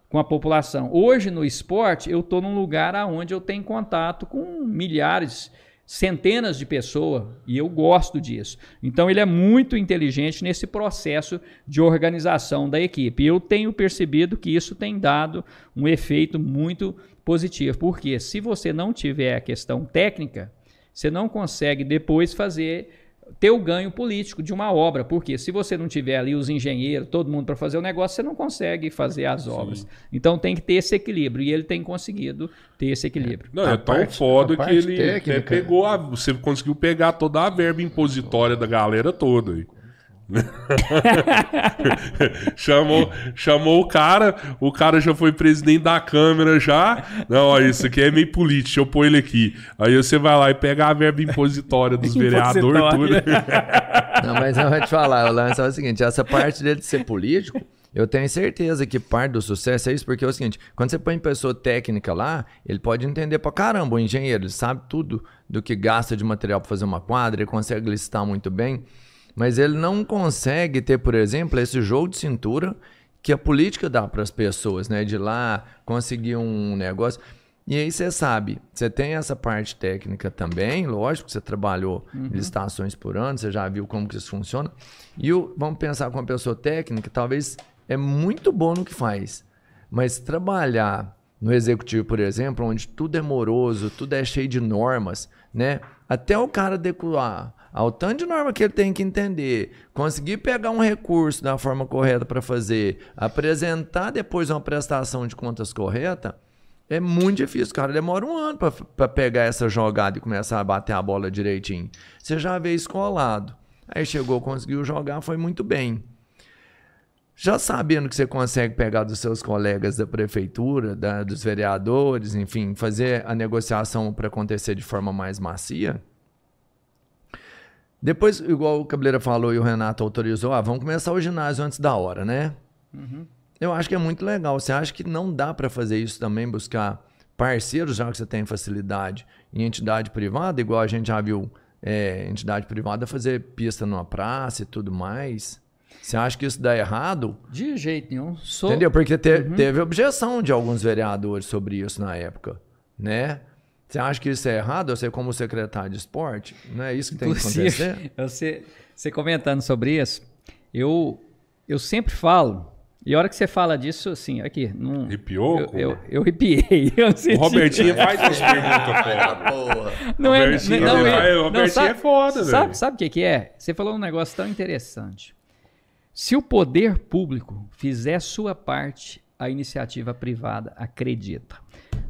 com a população. Hoje no esporte eu estou num lugar onde eu tenho contato com milhares, centenas de pessoas e eu gosto disso. Então ele é muito inteligente nesse processo de organização da equipe. Eu tenho percebido que isso tem dado um efeito muito positivo, porque se você não tiver a questão técnica, você não consegue depois fazer ter o ganho político de uma obra, porque se você não tiver ali os engenheiros, todo mundo para fazer o negócio, você não consegue fazer as obras. Então tem que ter esse equilíbrio e ele tem conseguido ter esse equilíbrio. Não, A é tão parte- foda que ele até técnica. pegou a. Você conseguiu pegar toda a verba impositória da galera toda aí. <laughs> chamou, chamou o cara, o cara já foi presidente da Câmara já. Não, ó, isso aqui é meio político, deixa eu pôr ele aqui. Aí você vai lá e pega a verba impositória dos <laughs> vereadores, tudo. <laughs> Não, mas eu vou te falar, o lance é o seguinte, essa parte dele de ser político, eu tenho certeza que parte do sucesso é isso, porque é o seguinte, quando você põe pessoa técnica lá, ele pode entender pra caramba, o engenheiro, ele sabe tudo do que gasta de material pra fazer uma quadra, ele consegue listar muito bem, mas ele não consegue ter, por exemplo, esse jogo de cintura que a política dá para as pessoas, né? De lá conseguir um negócio. E aí você sabe, você tem essa parte técnica também, lógico que você trabalhou Uhum. licitações por ano, você já viu como que isso funciona. E o, vamos pensar com uma pessoa técnica, talvez é muito bom no que faz, mas trabalhar no executivo, por exemplo, onde tudo é moroso, tudo é cheio de normas, né? Até o cara adequar ao tanto de norma que ele tem que entender, conseguir pegar um recurso da forma correta para fazer, apresentar depois uma prestação de contas correta, é muito difícil. Cara demora um ano para pegar essa jogada e começar a bater a bola direitinho. Você já vê escolado. Aí chegou, conseguiu jogar, foi muito bem. Já sabendo que você consegue pegar dos seus colegas da prefeitura, da- dos vereadores, enfim, fazer a negociação para acontecer de forma mais macia. Depois, igual o Cabeleira falou e o Renato autorizou, ah, vamos começar o ginásio antes da hora, né? Eu acho que é muito legal. Você acha que não dá para fazer isso também, buscar parceiros, já que você tem facilidade em entidade privada, igual a gente já viu é, entidade privada fazer pista numa praça e tudo mais? Você acha que isso dá errado? De jeito nenhum. Sou... Entendeu? Porque te- teve objeção de alguns vereadores sobre isso na época, né? Você acha que isso é errado? Você como secretário de esporte? Não é isso que tem que acontecer? <laughs> Você, você comentando sobre isso, eu, eu sempre falo, e a hora que você fala disso, assim, aqui, não, Arrepiou? eu, eu, <laughs> eu arrepiei. Eu O Robertinho faz umas perguntas <laughs> foda. Porra. Não é, Robertinho, não, ele é- não, Robertinho sabe, é foda, sabe, velho. sabe o que, que é? Você falou um negócio tão interessante. Se o poder público fizer sua parte, a iniciativa privada acredita.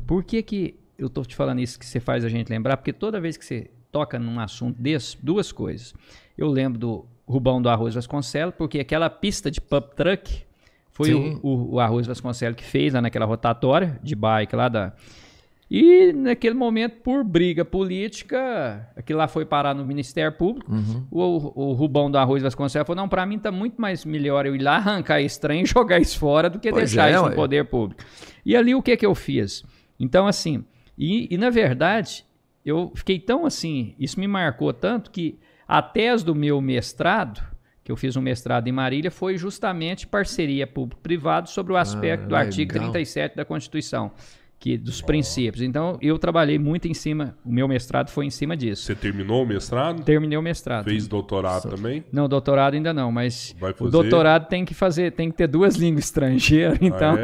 Por que, que eu estou te falando isso que você faz a gente lembrar? Porque toda vez que você toca num assunto desse, duas coisas. Eu lembro do Rubão do Arroz Vasconcelos, porque aquela pista de pub truck foi o, o, o Arroz Vasconcelos que fez lá naquela rotatória de bike lá da, e naquele momento, por briga política, aquilo lá foi parar no Ministério Público. Uhum. O, o Rubão do Arroz Vasconcelos falou: não, para mim tá muito mais melhor eu ir lá arrancar esse trem e jogar isso fora do que Pois deixar é, isso ué. no poder público. E ali o que que eu fiz? Então, assim, e, e na verdade, eu fiquei tão assim, isso me marcou tanto que a tese do meu mestrado, que eu fiz um mestrado em Marília, foi justamente parceria público-privado sobre o aspecto do artigo legal. 37 da Constituição, que dos princípios. Então, eu trabalhei muito em cima, o meu mestrado foi em cima disso. Você terminou o mestrado? Terminei o mestrado. Fez doutorado também? Não, doutorado ainda não, mas Vai o doutorado tem que fazer, tem que ter duas <laughs> línguas estrangeiras, então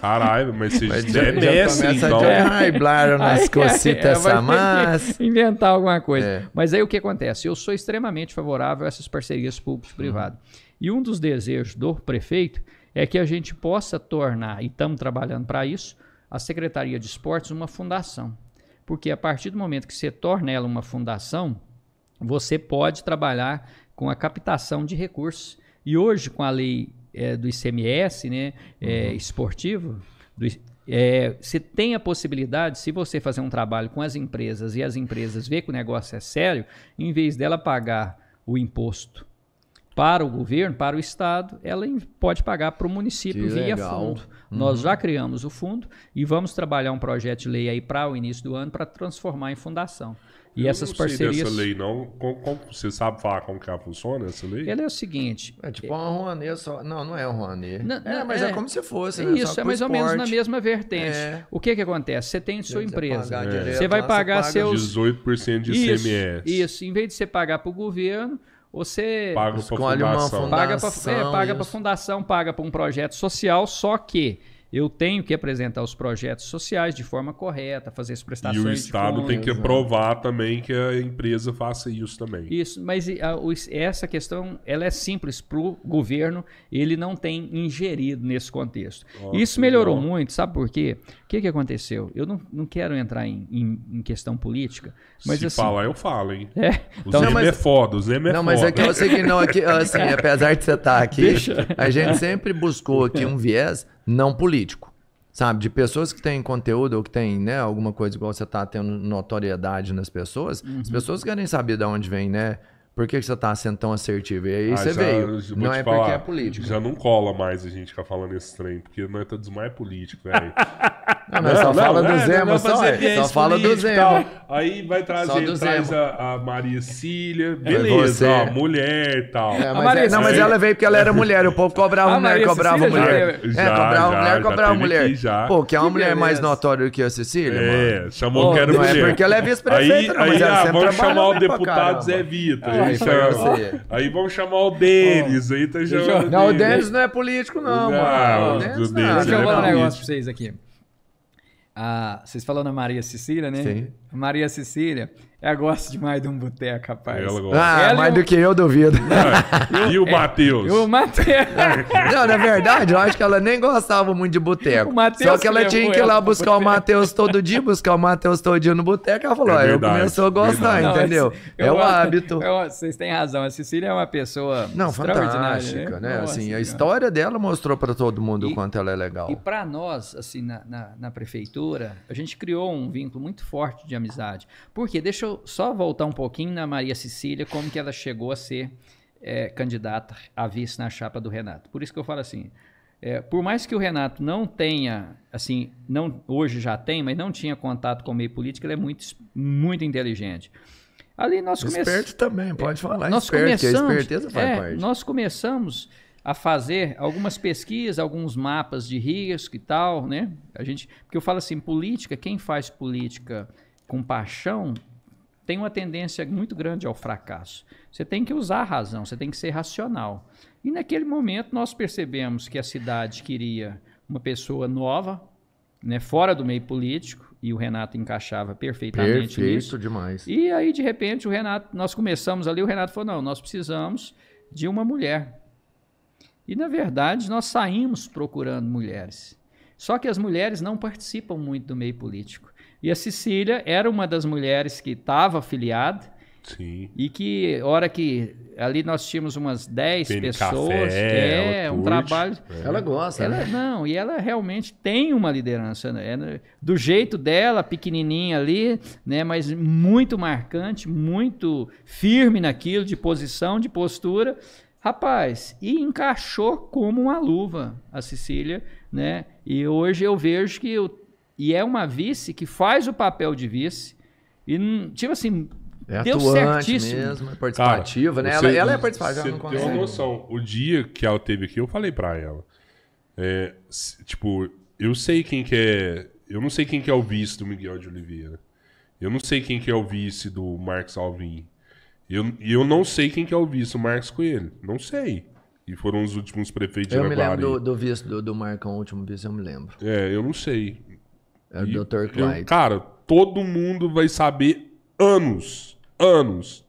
Caralho, mas você Mas é já, já mestre, então. a driblar nas Aí, cositas <laughs> é, <laughs> inventar alguma coisa. É. Mas aí o que acontece? Eu sou extremamente favorável a essas parcerias público-privado. E um dos desejos do prefeito é que a gente possa tornar, e estamos trabalhando para isso, a Secretaria de Esportes uma fundação. Porque a partir do momento que você torna ela uma fundação, você pode trabalhar com a captação de recursos. E hoje, com a lei é, do ICMS né, é, esportivo, do, é, você tem a possibilidade, se você fazer um trabalho com as empresas e as empresas ver que o negócio é sério, em vez dela pagar o imposto para o governo, para o Estado, ela pode pagar para o município Que via legal. fundo. Nós já criamos o fundo e vamos trabalhar um projeto de lei aí para o início do ano para transformar em fundação. E Eu essas não sei parcerias. dessa lei, não. Com- com- você sabe falar como que ela funciona, essa lei? Ela é o seguinte. É tipo uma Rouanet só. Não, não é um Rouanet. Não, é, mas é, é- como se fosse, É né? isso, Só é mais ou menos na esporte. mesma vertente. É. O que que acontece? Você tem sua empresa. pagar É. direto Você vai pagar paga seus- 18% de Isso, ICMS. isso. Em vez de você pagar para o governo, você Paga pra Escolhe uma fundação. funda- paga para fundação, paga para isso. fundação, paga para um projeto social, só que eu tenho que apresentar os projetos sociais de forma correta, fazer as E prestações o de Estado contas. tem que aprovar também que a empresa faça isso também. Isso, mas e, a, o- essa questão ela é simples para o governo, ele não tem ingerido nesse contexto. Ó, Isso que melhorou legal. muito, sabe por quê? O que, que aconteceu? Eu não, não quero entrar em, em- em questão política, mas Se assim. falar, eu falo, hein? É, O então, Zema mas- é foda, o Zema é Não, foda. mas é que é o seguinte, não, aqui, assim, apesar de você estar aqui, <laughs> a gente sempre buscou aqui um viés não político. Sabe, de pessoas que têm conteúdo ou que têm, né, alguma coisa igual você tá tendo notoriedade nas pessoas, Uhum. as pessoas querem saber de onde vem, né? Por que, que você tá sendo tão assertivo? E aí Ah, você já- veio. já Não é falar, porque é político. Já não cola mais a gente ficar falando esse trem, porque nós todos mais político, velho. <laughs> Não, mas só fala do é, Zema, só, é. Só fala do Zema. Aí vai trazer, do traz a, a Maria Cília, beleza, ó, mulher e tal. É, mas, Maria é- não, mas ela veio porque ela era mulher. O povo cobrava A mulher, Maria cobrava Cecília já mulher. teve- é, já, cobrava já, mulher, já cobrava mulher. aqui já. Pô, que é uma mulher mais notória que a Cecília, mano. É, chamou que era não é mulher. porque ela é vice-prefeita, não, mas aí, ela ah, sempre vamos chamar o deputado. Zé Vitor. Aí, chama- você. aí vamos chamar o Denis, aí tá chamando Não, o Denis. Não é político, não, Não, mano. o O Denis não. é Deixa eu falar um negócio pra vocês aqui. Ah, vocês falando na Maria Cecília, né? Sim. Maria Cecília, ela gosta demais de um boteco, rapaz. Ela gosta. Ah, Ela mais e o- do que eu duvido. E o <laughs> Matheus? O Matheus. Não, na verdade, eu acho que ela nem gostava muito de boteco. <laughs> Só que ela que tinha que ir lá buscar o. Matheus todo dia, buscar o Matheus todo dia no boteco. Ela falou, É ó, eu verdade, começou a gostar, verdade. entendeu? mas é eu o hábito. eu- vocês têm razão. A Cecília é uma pessoa Não, extraordinária, fantástica, né? Nossa Assim, a história dela mostrou pra todo mundo o quanto ela é legal. E para nós, assim, na, na, na prefeitura, a gente criou um vínculo muito forte de amizade. Por quê? Deixa eu só voltar um pouquinho na Maria Cecília, como que ela chegou a ser é, candidata a vice na chapa do Renato. Por isso que eu falo assim, é, por mais que o Renato não tenha, assim, não, hoje já tem, mas não tinha contato com o meio político, ele é muito, muito inteligente. Ali nós começamos... Esperto também, pode falar Nós esperto, que a começamos, esperteza faz é, parte. nós começamos a fazer algumas pesquisas, alguns mapas de risco e tal, né? A gente, porque eu falo assim, política, quem faz política com paixão tem uma tendência muito grande ao fracasso. Você tem que usar a razão, você tem que ser racional. E naquele momento nós percebemos que a cidade queria uma pessoa nova, né, fora do meio político, e o Renato encaixava perfeitamente nisso. Perfeito demais. E aí, de repente, o Renato, nós começamos ali, o Renato falou: não, nós precisamos de uma mulher. E, na verdade, nós saímos procurando mulheres. Só que as mulheres não participam muito do meio político. E a Cecília era uma das mulheres que estava afiliada Sim. e que, hora que ali nós tínhamos umas 10 Tem pessoas, café, é, um curte. trabalho. Ela gosta, Ela, né? não, e ela realmente tem uma liderança, né? É, Do jeito dela, pequenininha ali, né? Mas muito marcante, muito firme naquilo, de posição, de postura. Rapaz, e encaixou como uma luva a Cecília, né? E hoje eu vejo que eu, e é uma vice que faz o papel de vice e não- tipo assim, É deu certíssimo. mesmo, é participativa, né? você- ela, ela é participativa, Você ela não tem uma noção. O dia que ela teve aqui, eu falei pra ela. É, tipo, eu sei quem que é. Eu não sei quem que é o vice do Miguel de Oliveira. Eu não sei quem que é o vice do Marcos Alvim. Eu, e eu não sei quem que é o vice do Marcos Coelho. Não sei. E foram os últimos prefeitos de Eu me lembro Araguari. do, do vice do, do Marcão, o último vice, eu me lembro. É, eu não sei. É o E Dr. eu- Clyde. cara, todo mundo vai saber anos, anos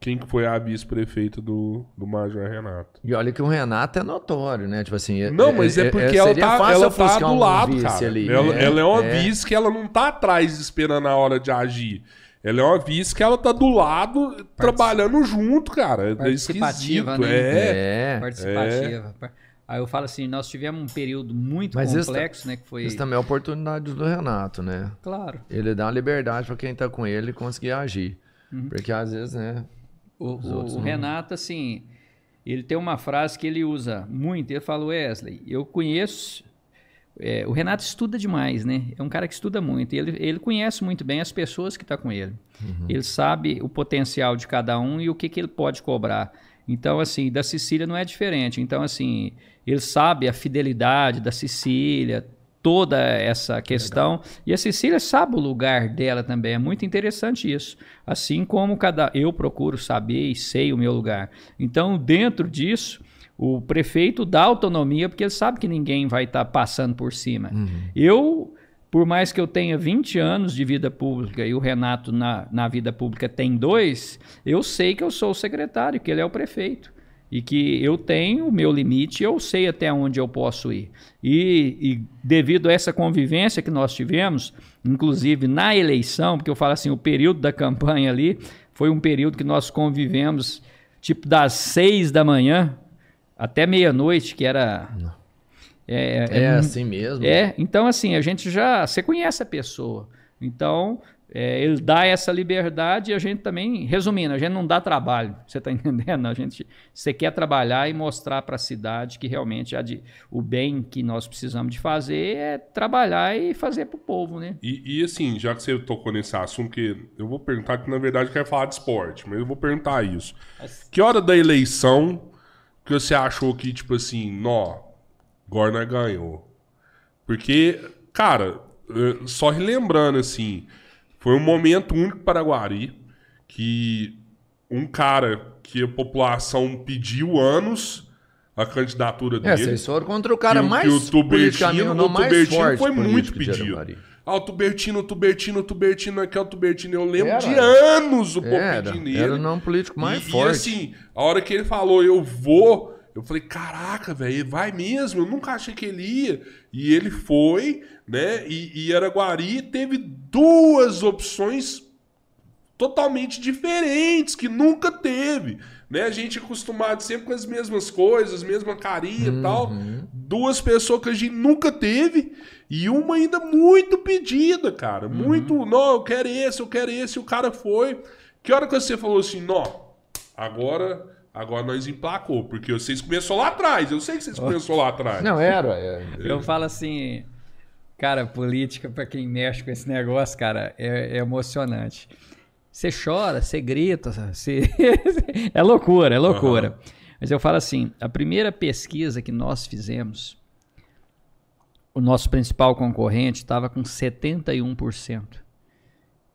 quem que foi a vice-prefeita do, do Major Renato. E olha que o Renato é notório, né? Tipo assim. Não, mas é, porque ela tá, ela tá do lado, cara. Ali, ela, né? ela, é uma é. vice que ela não tá atrás esperando a hora de agir. Ela é uma vice que ela tá do lado, Particip... trabalhando junto, cara. É Participativa, né? É. é. Participativa. É. Aí eu falo assim, nós tivemos um período muito Mas complexo, isso, né? Que foi... Isso também é oportunidade do Renato, né? Claro. Ele dá uma liberdade para quem tá com ele conseguir agir. Uhum. Porque às vezes, né? O, o, o Renato, assim, ele tem uma frase que ele usa muito. Ele fala, Wesley, eu conheço. É, o Renato estuda demais, né? É um cara que estuda muito. Ele, ele conhece muito bem as pessoas que estão tá com ele. Uhum. Ele sabe o potencial de cada um e o que, que ele pode cobrar. Então, assim, da Cecília não é diferente. Então, assim, ele sabe a fidelidade da Cecília, toda essa questão. Legal. E a Cecília sabe o lugar dela também. É muito interessante isso. Assim como cada eu procuro saber e sei o meu lugar. Então, dentro disso, o prefeito dá autonomia porque ele sabe que ninguém vai estar tá passando por cima. Uhum. Eu, por mais que eu tenha 20 anos de vida pública e o Renato na, na vida pública tem dois, eu sei que eu sou o secretário, que ele é o prefeito e que eu tenho o meu limite, eu sei até onde eu posso ir. E, e, devido a essa convivência que nós tivemos, inclusive na eleição, porque eu falo assim, o período da campanha ali foi um período que nós convivemos tipo das seis da manhã até meia-noite, que era. É, é, é, assim mesmo? É, então assim, a gente já. Você conhece a pessoa. Então, é, ele dá essa liberdade e a gente também, resumindo, a gente não dá trabalho, <laughs> você está entendendo? A gente, você quer trabalhar e mostrar para a cidade que realmente de, o bem que nós precisamos de fazer é trabalhar e fazer para o povo, né? E, e, assim, já que você tocou nesse assunto, que eu vou perguntar que na verdade eu quero falar de esporte, mas eu vou perguntar isso. Que hora da eleição que você achou que, tipo assim, nó, Gorna ganhou? Porque, cara, só relembrando assim foi um momento único para Guari que um cara que a população pediu anos a candidatura é, dele. É, vocês foram contra o cara que, mais que o Tubertino, o Tubertino foi muito pedido. Ah, o Tubertino, o Tubertino, o Tubertino, aqui é o Tubertino. Eu lembro era. de anos o povo pedindo nele. Era não político mais e, forte. E assim, a hora que ele falou, eu vou, eu falei, caraca, velho, vai mesmo. Eu nunca achei que ele ia. E ele foi, né? E, e Araguari teve duas opções totalmente diferentes, que nunca teve. Né? A gente é acostumado sempre com as mesmas coisas, mesma carinha uhum. e tal. Duas pessoas que a gente nunca teve e uma ainda muito pedida, cara. Uhum. Muito, não, eu quero esse, eu quero esse. E o cara foi. Que hora que você falou assim, não, agora, agora nós emplacou, porque vocês começou lá atrás. Eu sei que vocês começou lá atrás. Não, era. É. Eu falo assim, Cara, política, para quem mexe com esse negócio, cara, é, é emocionante. Você chora, você grita, você... <laughs> é loucura, é loucura. Uhum. Mas eu falo assim: a primeira pesquisa que nós fizemos, o nosso principal concorrente estava com 71%.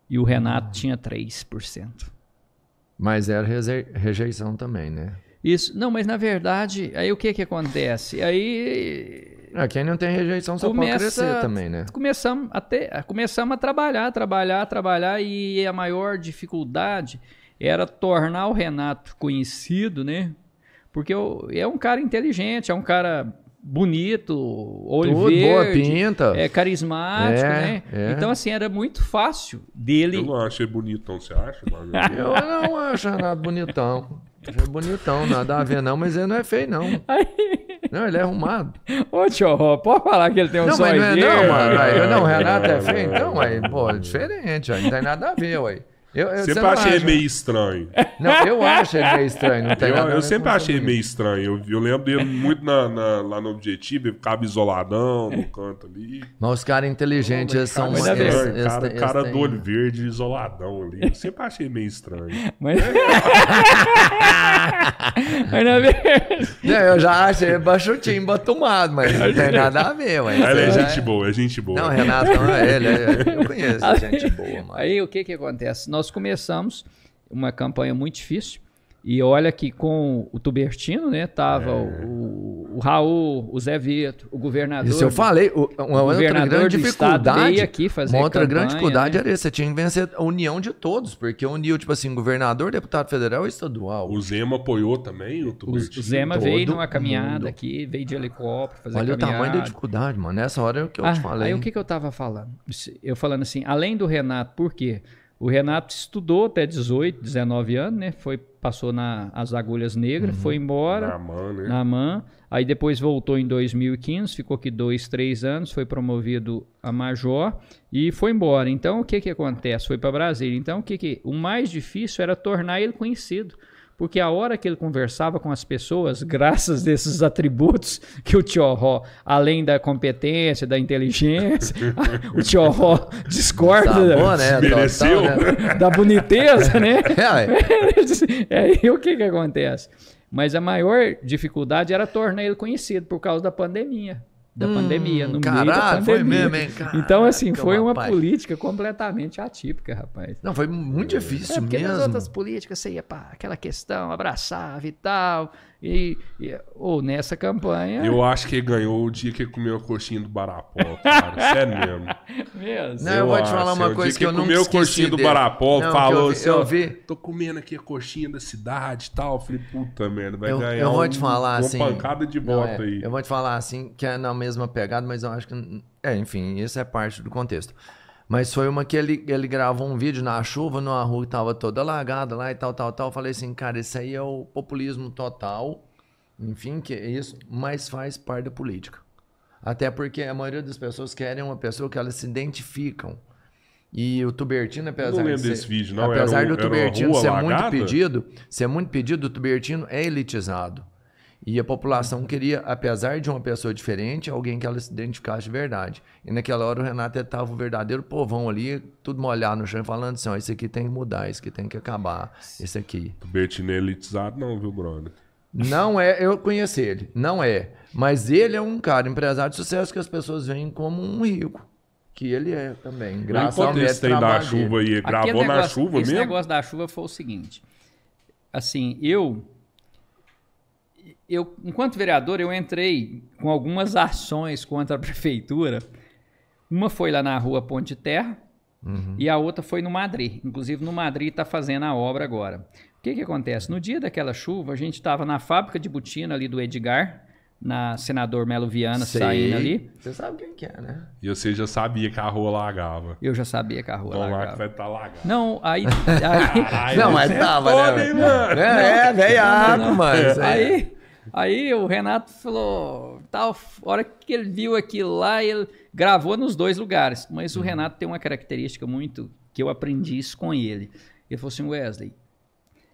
E o Renato uhum. tinha 3%. Mas era rejeição também, né? Isso. Não, mas na verdade, aí o que que acontece? Aí é, quem não tem rejeição só Começa, pode crescer também, né? Começamos a, ter, começamos a trabalhar, trabalhar, trabalhar e a maior dificuldade era tornar o Renato conhecido, né? Porque é um cara inteligente, é um cara bonito, olho Tudo, verde, boa pinta. é carismático, é, né? É. Então assim era muito fácil dele. Eu não achei bonitão, você acha? <laughs> eu não acho nada bonitão. É bonitão, nada a ver não, mas ele não é feio não. Não, ele é arrumado. Ô, tio, pode falar que ele tem um não, sonho. Não, não, mano. Aí, não, o Renato é <laughs> feio, então, aí, pô, é diferente, ó, não tem nada a ver, ué. Eu, eu sempre achei acha? meio estranho. Não, eu acho ele meio estranho. Não tem eu, nada eu sempre achei meio estranho. Eu, eu lembro dele muito na, na, lá no Objetivo, ele ficava isoladão no canto ali. Mas os caras inteligentes, eles são... Mas estranho, esse, cara, cara do olho verde, isoladão ali. Eu sempre achei meio estranho. Mas... <laughs> mas na verdade... Não, eu já achei baixotinho, batumado, mas não tem nada a ver. Mas ele é gente é... boa, é gente boa. Não, Renato não é ele. É, eu conheço, <laughs> é gente boa. Mano. Aí o que que acontece? Nós nós começamos uma campanha muito difícil. E olha que com o Tubertino, né, tava É. o, o Raul, o Zé Vito, o governador. Isso eu falei. o- Uma outra grande dificuldade. veio aqui fazer uma outra campanha, grande dificuldade né? era essa. Você tinha que vencer a união de todos, porque uniu, tipo assim, governador, deputado federal e estadual. O Zema apoiou também o O, o Tubertino? Zema todo veio numa caminhada mundo. aqui, veio de helicóptero, fazer Olha o tamanho da caminhada. dificuldade, mano. Nessa hora é o que eu Ah, te falei. Aí o que, que eu tava falando? Eu falando assim, além do Renato, por quê? O Renato estudou até 18, 19 anos, né? Foi, passou nas as agulhas negras, Uhum. foi embora Na mão, né? na MAN. Aí depois voltou em 2015, ficou aqui dois, três anos, foi promovido a major e foi embora. Então o que que acontece? Foi para Brasília. Então o que que o mais difícil era tornar ele conhecido. Porque a hora que ele conversava com as pessoas, <laughs> graças a esses atributos que o Tio além da competência, da inteligência, <laughs> o Tio discorda Sabor, né? Desmereceu. Total, né? <laughs> da boniteza, né? É, ué. é, e o que que acontece? Mas a maior dificuldade era tornar ele conhecido por causa da pandemia. Da pandemia, no meio da Hum, caralho, foi pandemia. mesmo, hein? então, assim, Caraca, foi uma rapaz. política completamente atípica, rapaz. Não, foi muito difícil É, porque nas mesmo. outras políticas você ia para aquela questão, abraçava e tal. E, e- ou nessa campanha. Eu acho que ele ganhou o dia que ele comeu a coxinha do Barapó, cara. <laughs> Sério mesmo. mesmo. Não, eu vou te falar é uma coisa que eu ele nunca comeu a esqueci coxinha do dele. Barapó, Não, falou eu vi- assim, eu ó, vi- tô comendo aqui a coxinha da cidade e tal. Eu falei, puta merda, vai Eu, ganhar eu vou um- te falar uma assim. pancada de não, voto é, aí. Eu vou te falar assim, que é na mesma pegada, mas eu acho que. É, enfim, isso é parte do contexto. Mas foi uma que ele, ele gravou um vídeo na chuva, numa rua que tava toda alagada lá e tal, tal, tal. Eu falei assim, cara, isso aí é o populismo total. Enfim, que é isso, mas faz parte da política. Até porque a maioria das pessoas querem uma pessoa que elas se identificam. E o Tubertino, apesar não de ser, desse vídeo, não. apesar Era do Tubertino ser muito alagada? pedido, ser muito pedido, o Tubertino é elitizado. E a população queria, apesar de uma pessoa diferente, alguém que ela se identificasse de verdade. E naquela hora o Renato estava o verdadeiro povão ali, tudo molhado no chão, falando assim: ó, isso aqui tem que mudar, isso aqui tem que acabar, isso aqui. O Bertino é elitizado, não, viu, brother? Não é, eu conheço ele, não é. Mas ele é um cara, empresário de sucesso que as pessoas veem como um rico. Que ele é também, graças ao esse tem da chuva aí, Aquele gravou na negócio- chuva esse mesmo? negócio da chuva foi o seguinte. Assim, eu. Eu, enquanto vereador, eu entrei com algumas ações contra a <laughs> prefeitura. Uma foi lá na rua Ponte Terra e a outra foi no Madrid. Inclusive, no Madrid está fazendo a obra agora. O que, que acontece? No dia daquela chuva, a gente estava na fábrica de botina ali do Edgar, na Senador Melo Viana, Sei. saindo ali. Você sabe quem que é, né? E você já sabia que a rua lagava. Eu já sabia que a rua Então lá que lagava. vai estar lagado. Não, aí. <laughs> aí Ai, não, mas é tava, foda, né? hein, mano? É, é, velhaco, mano. aí. Aí, o Renato falou, tal, hora que ele viu aquilo lá, ele gravou nos dois lugares. Mas o Uhum. Renato tem uma característica muito que eu aprendi isso com ele. Ele falou assim, Wesley,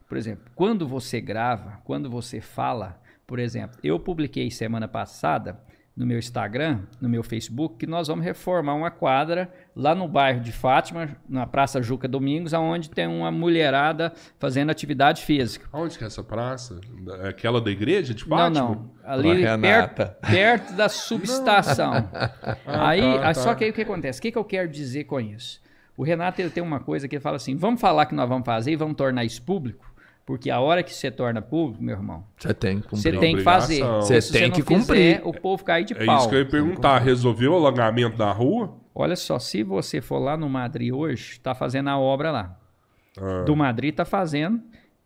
por exemplo, quando você grava, quando você fala, por exemplo, eu publiquei semana passada no meu Instagram, no meu Facebook, que nós vamos reformar uma quadra lá no bairro de Fátima, na Praça Juca Domingos, onde tem uma mulherada fazendo atividade física. Aonde que é essa praça? Aquela da igreja de Não, Fátima? não. Ali Pra perto, perto da subestação. <laughs> aí, tá, aí- tá. Só que aí o que acontece? O que, que eu quero dizer com isso? O Renato ele tem uma coisa que ele fala assim: vamos falar que nós vamos fazer e vamos tornar isso público, porque a hora que você torna público, meu irmão, Você tem que você cumprir. tem que fazer. Você Se tem não que fizer, cumprir. o povo cai de É pau. isso que eu ia perguntar. Resolveu o alagamento da rua? Olha só, se você for lá no Madrid hoje, está fazendo a obra lá. Ah. Do Madrid está fazendo,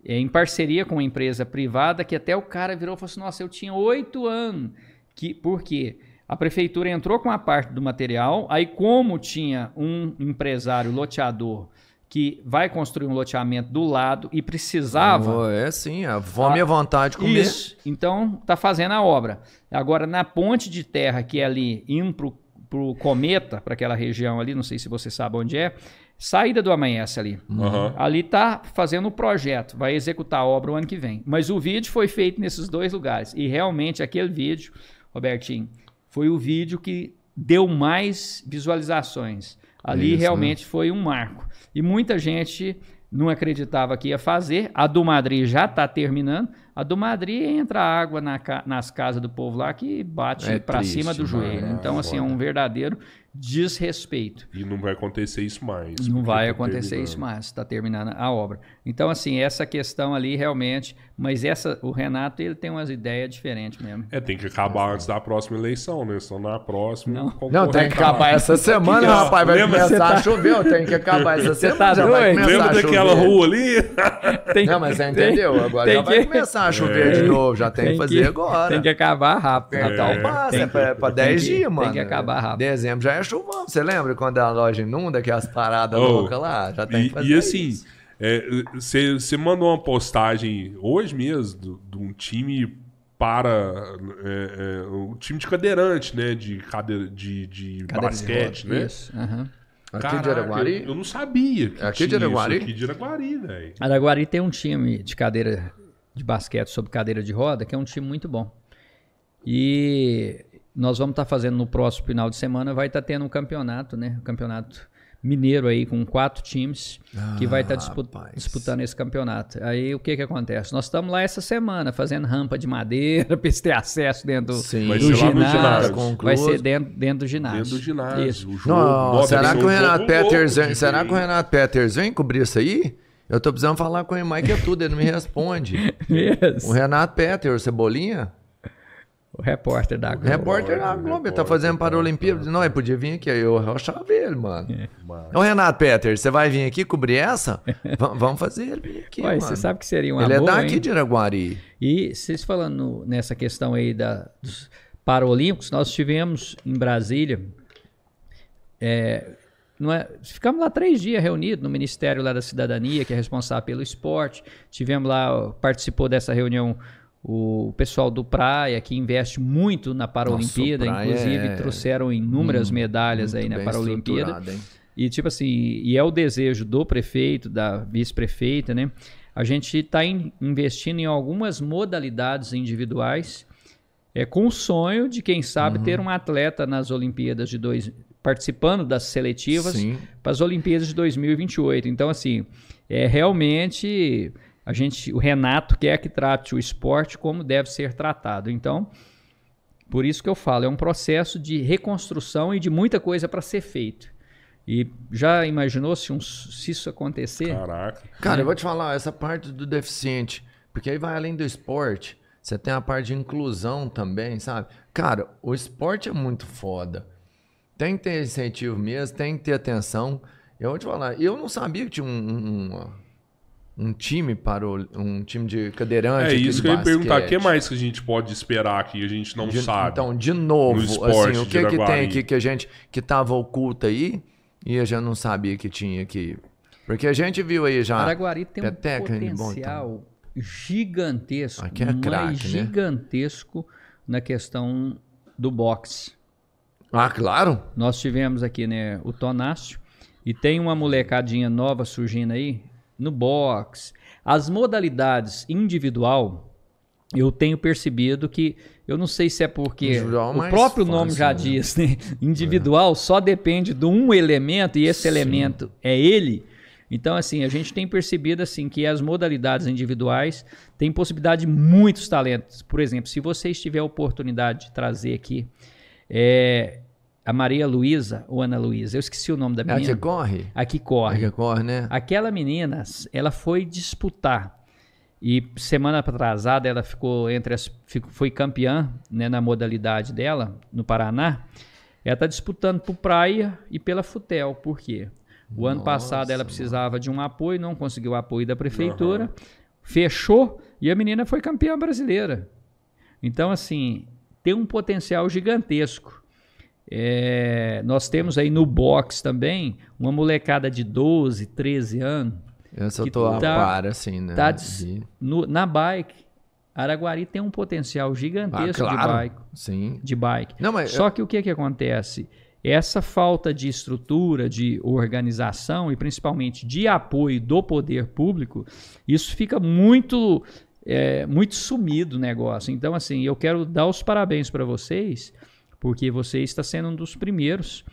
é, em parceria com uma empresa privada, que até o cara virou e falou assim: Nossa, eu tinha oito anos. Que, por quê? A prefeitura entrou com a parte do material, aí, como tinha um empresário loteador que vai construir um loteamento do lado e precisava. É sim, a fome a vontade de comer. Isso. Então, tá fazendo a obra. Agora, na ponte de terra, que é ali, indo pro, pro Cometa, para aquela região ali, não sei se você sabe onde é, saída do Amanhece ali. Aham. Ali tá fazendo o projeto, vai executar a obra o ano que vem. Mas o vídeo foi feito nesses dois lugares. E realmente aquele vídeo, Robertinho, foi o vídeo que deu mais visualizações. Ali Isso, né? realmente foi um marco. E muita gente não acreditava que ia fazer. A do Madrid já está terminando, A do Madrid entra água na nas casas do povo lá que bate É pra triste, cima do mano. joelho. É, Então, assim, é um verdadeiro desrespeito. E não vai acontecer isso mais. Não vai tá acontecer terminando. isso mais, está terminando a obra. Então, assim, essa questão ali realmente, mas essa, o Renato, ele tem umas ideias diferentes mesmo. É, tem que acabar antes da próxima eleição, né? Senão na próxima. Não. Não, tem que tá acabar essa semana, ó, rapaz. Vai lembra- começar tá- a chover. Tem que acabar essa <laughs> semana. tá já vai Lembra a daquela rua ali? <laughs> Tem, Não, mas você entendeu. Agora tem já vai que- começar a <laughs> chover de novo. Já tem, que fazer agora. Tem que acabar rápido. Natal Tem- passa, tem é pra, é pra 10 tem que- dias, mano. Tem que acabar rápido. Dezembro já é chuvão. Você lembra quando a loja inunda, que é as paradas Oh, loucas lá? Já tem E, que fazer e assim, isso. você mandou uma postagem hoje mesmo de um time para. É, é, um time de cadeirante, né? De, cadeira, de, de Cadeira de basquete, roda. né? Isso. aham. Aqui de Caraca, Araguari? Eu, eu não sabia que É aqui de tinha isso Araguari? Aqui de Araguari, velho. Araguari tem um time de cadeira de basquete sobre cadeira de roda, que é um time muito bom. E nós vamos estar fazendo no próximo final de semana, vai estar tendo um campeonato, né? Um campeonato mineiro aí com quatro times que vai estar dispu- Ah, rapaz. disputando esse campeonato. Aí o que que acontece? Nós estamos lá essa semana fazendo rampa de madeira <laughs> para ter acesso dentro do, Sim. Vai do ser lá no ginásio. ginásio. Concluso. Vai ser dentro, dentro do ginásio. Dentro do ginásio. Isso. O jogo, Não, será que o Renato Peters vem? Será que o Renato Peters vem cobrir isso aí? Eu tô precisando falar com mais que é tudo, ele não me responde. <laughs> Isso. O Renato Peters, Cebolinha? O repórter da Globo. Repórter da Globo, ele tá fazendo para a tá, Olimpíada. tá. Não, ele podia vir aqui, aí eu achava ele, mano. Mas- Ô, Renato Peters, você vai vir aqui cobrir essa? <laughs> Va- vamos fazer ele vir aqui, Ué, mano. você sabe que seria um Ele amor, é daqui hein? de Araguari. E vocês falando nessa questão aí da, dos Paralímpicos, nós tivemos em Brasília, é, não é, ficamos lá três dias reunidos no Ministério lá da Cidadania, que é responsável pelo esporte. Tivemos lá, participou dessa reunião o pessoal do Praia, que investe muito na Paralimpíada, Nossa, inclusive é trouxeram inúmeras medalhas aí na bem Paralimpíada. E tipo assim, e é o desejo do prefeito, da vice-prefeita, né? A gente está investindo em algumas modalidades individuais, é com o sonho de quem sabe Uhum. ter um atleta nas Olimpíadas de dois, participando das seletivas para as Olimpíadas de 2028. Então assim, é realmente a gente, o Renato quer que trate o esporte como deve ser tratado. Então por isso que eu falo, é um processo de reconstrução e de muita coisa para ser feito. E já imaginou se, um- se isso acontecer? Caraca. Cara, eu vou te falar, essa parte do deficiente, porque aí vai além do esporte, você tem a parte de inclusão também, sabe? Cara, o esporte é muito foda. Tem que ter incentivo mesmo, tem que ter atenção. Eu vou te falar, eu não sabia que tinha um, um, um time para o, um time de cadeirante. É isso que eu ia perguntar. O que mais que a gente pode esperar que a gente não De- sabe? Então, de novo, No esporte assim, o que que tem aqui que a gente que tava oculto aí e a gente não sabia que tinha aqui? Porque a gente viu aí já. Araguari tem um ele bom, potencial gigantesco, Aqui é mas craque, né? gigantesco na questão do boxe. Ah, claro. Nós tivemos aqui né, o Tonácio e tem uma molecadinha nova surgindo aí no boxe. As modalidades individual, eu tenho percebido que eu não sei se é porque é o próprio nome fácil, já né? diz, né? <laughs> Individual só depende de um elemento e esse elemento é ele. Então, assim, a gente tem percebido assim que as modalidades individuais têm possibilidade de muitos talentos. Por exemplo, se você tiver a oportunidade de trazer aqui é, a Maria Luísa ou Ana Luísa, eu esqueci o nome da É a menina. que corre? A que É corre. corre, né? Aquela menina, ela foi disputar. E semana atrasada ela ficou entre as. foi campeã né, na modalidade dela, no Paraná. Ela está disputando por praia e pela Futel. Por quê? O ano passado ela precisava de um apoio, não conseguiu o apoio da prefeitura, fechou e a menina foi campeã brasileira. Então, assim, tem um potencial gigantesco. É, nós temos aí no box também uma molecada de 12, 13 anos. Eu só que tô a tá- par, assim, né? Tá De- no- na bike, Araguari tem um potencial Ah, gigantesco de claro. bike. Sim. De bike. Não, mas Só que o que, que acontece? Essa falta de estrutura, de organização e principalmente de apoio do poder público, isso fica muito, é, muito sumido o negócio. Então, assim, eu quero dar os parabéns para vocês, porque você está sendo um dos primeiros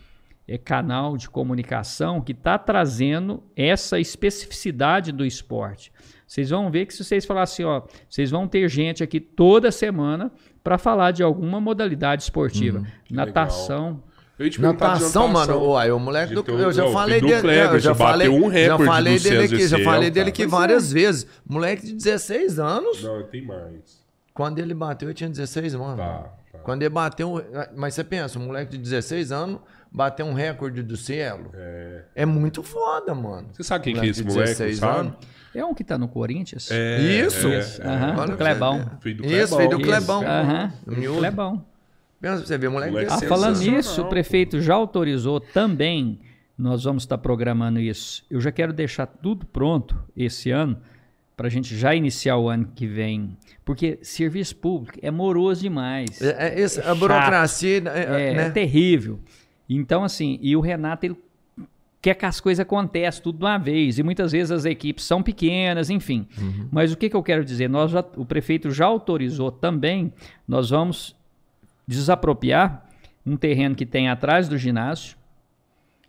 é, canal de comunicação que está trazendo essa especificidade do esporte. Vocês vão ver que se vocês falar assim, ó, vocês vão ter gente aqui toda semana para falar de alguma modalidade esportiva. Natação. Eu ia te Natação, mano, uai, o moleque do, eu já não, falei dele, Kleber, eu já falei, um já recorde falei do dele aqui, já falei dele aqui é. várias vezes. Moleque de 16 anos, Não, tem mais. quando ele bateu eu tinha 16 anos. Tá, tá. Quando ele bateu, mas você pensa, um moleque de 16 anos bateu um recorde do cielo. É. É muito foda, mano. Você sabe quem que é esse moleque, sabe? É um que está no Corinthians? É, Isso. é, é. Olha do Clebão. Filho do Isso, Clebão. filho do Clebão. Miúdo. Clebão. Pensa pra você ver, moleque Moleque desse Ah, falando nisso, o prefeito já autorizou também, nós vamos estar programando isso. Eu já quero deixar tudo pronto esse ano, para a gente já iniciar o ano que vem. Porque serviço público é moroso demais. É, é, esse- a burocracia, é, É, né? é terrível. Então, assim, e o Renato, ele quer que as coisas aconteçam tudo de uma vez. E muitas vezes as equipes são pequenas, enfim. Mas o que, que eu quero dizer? Nós já- o prefeito já autorizou também, nós vamos desapropriar um terreno que tem atrás do ginásio,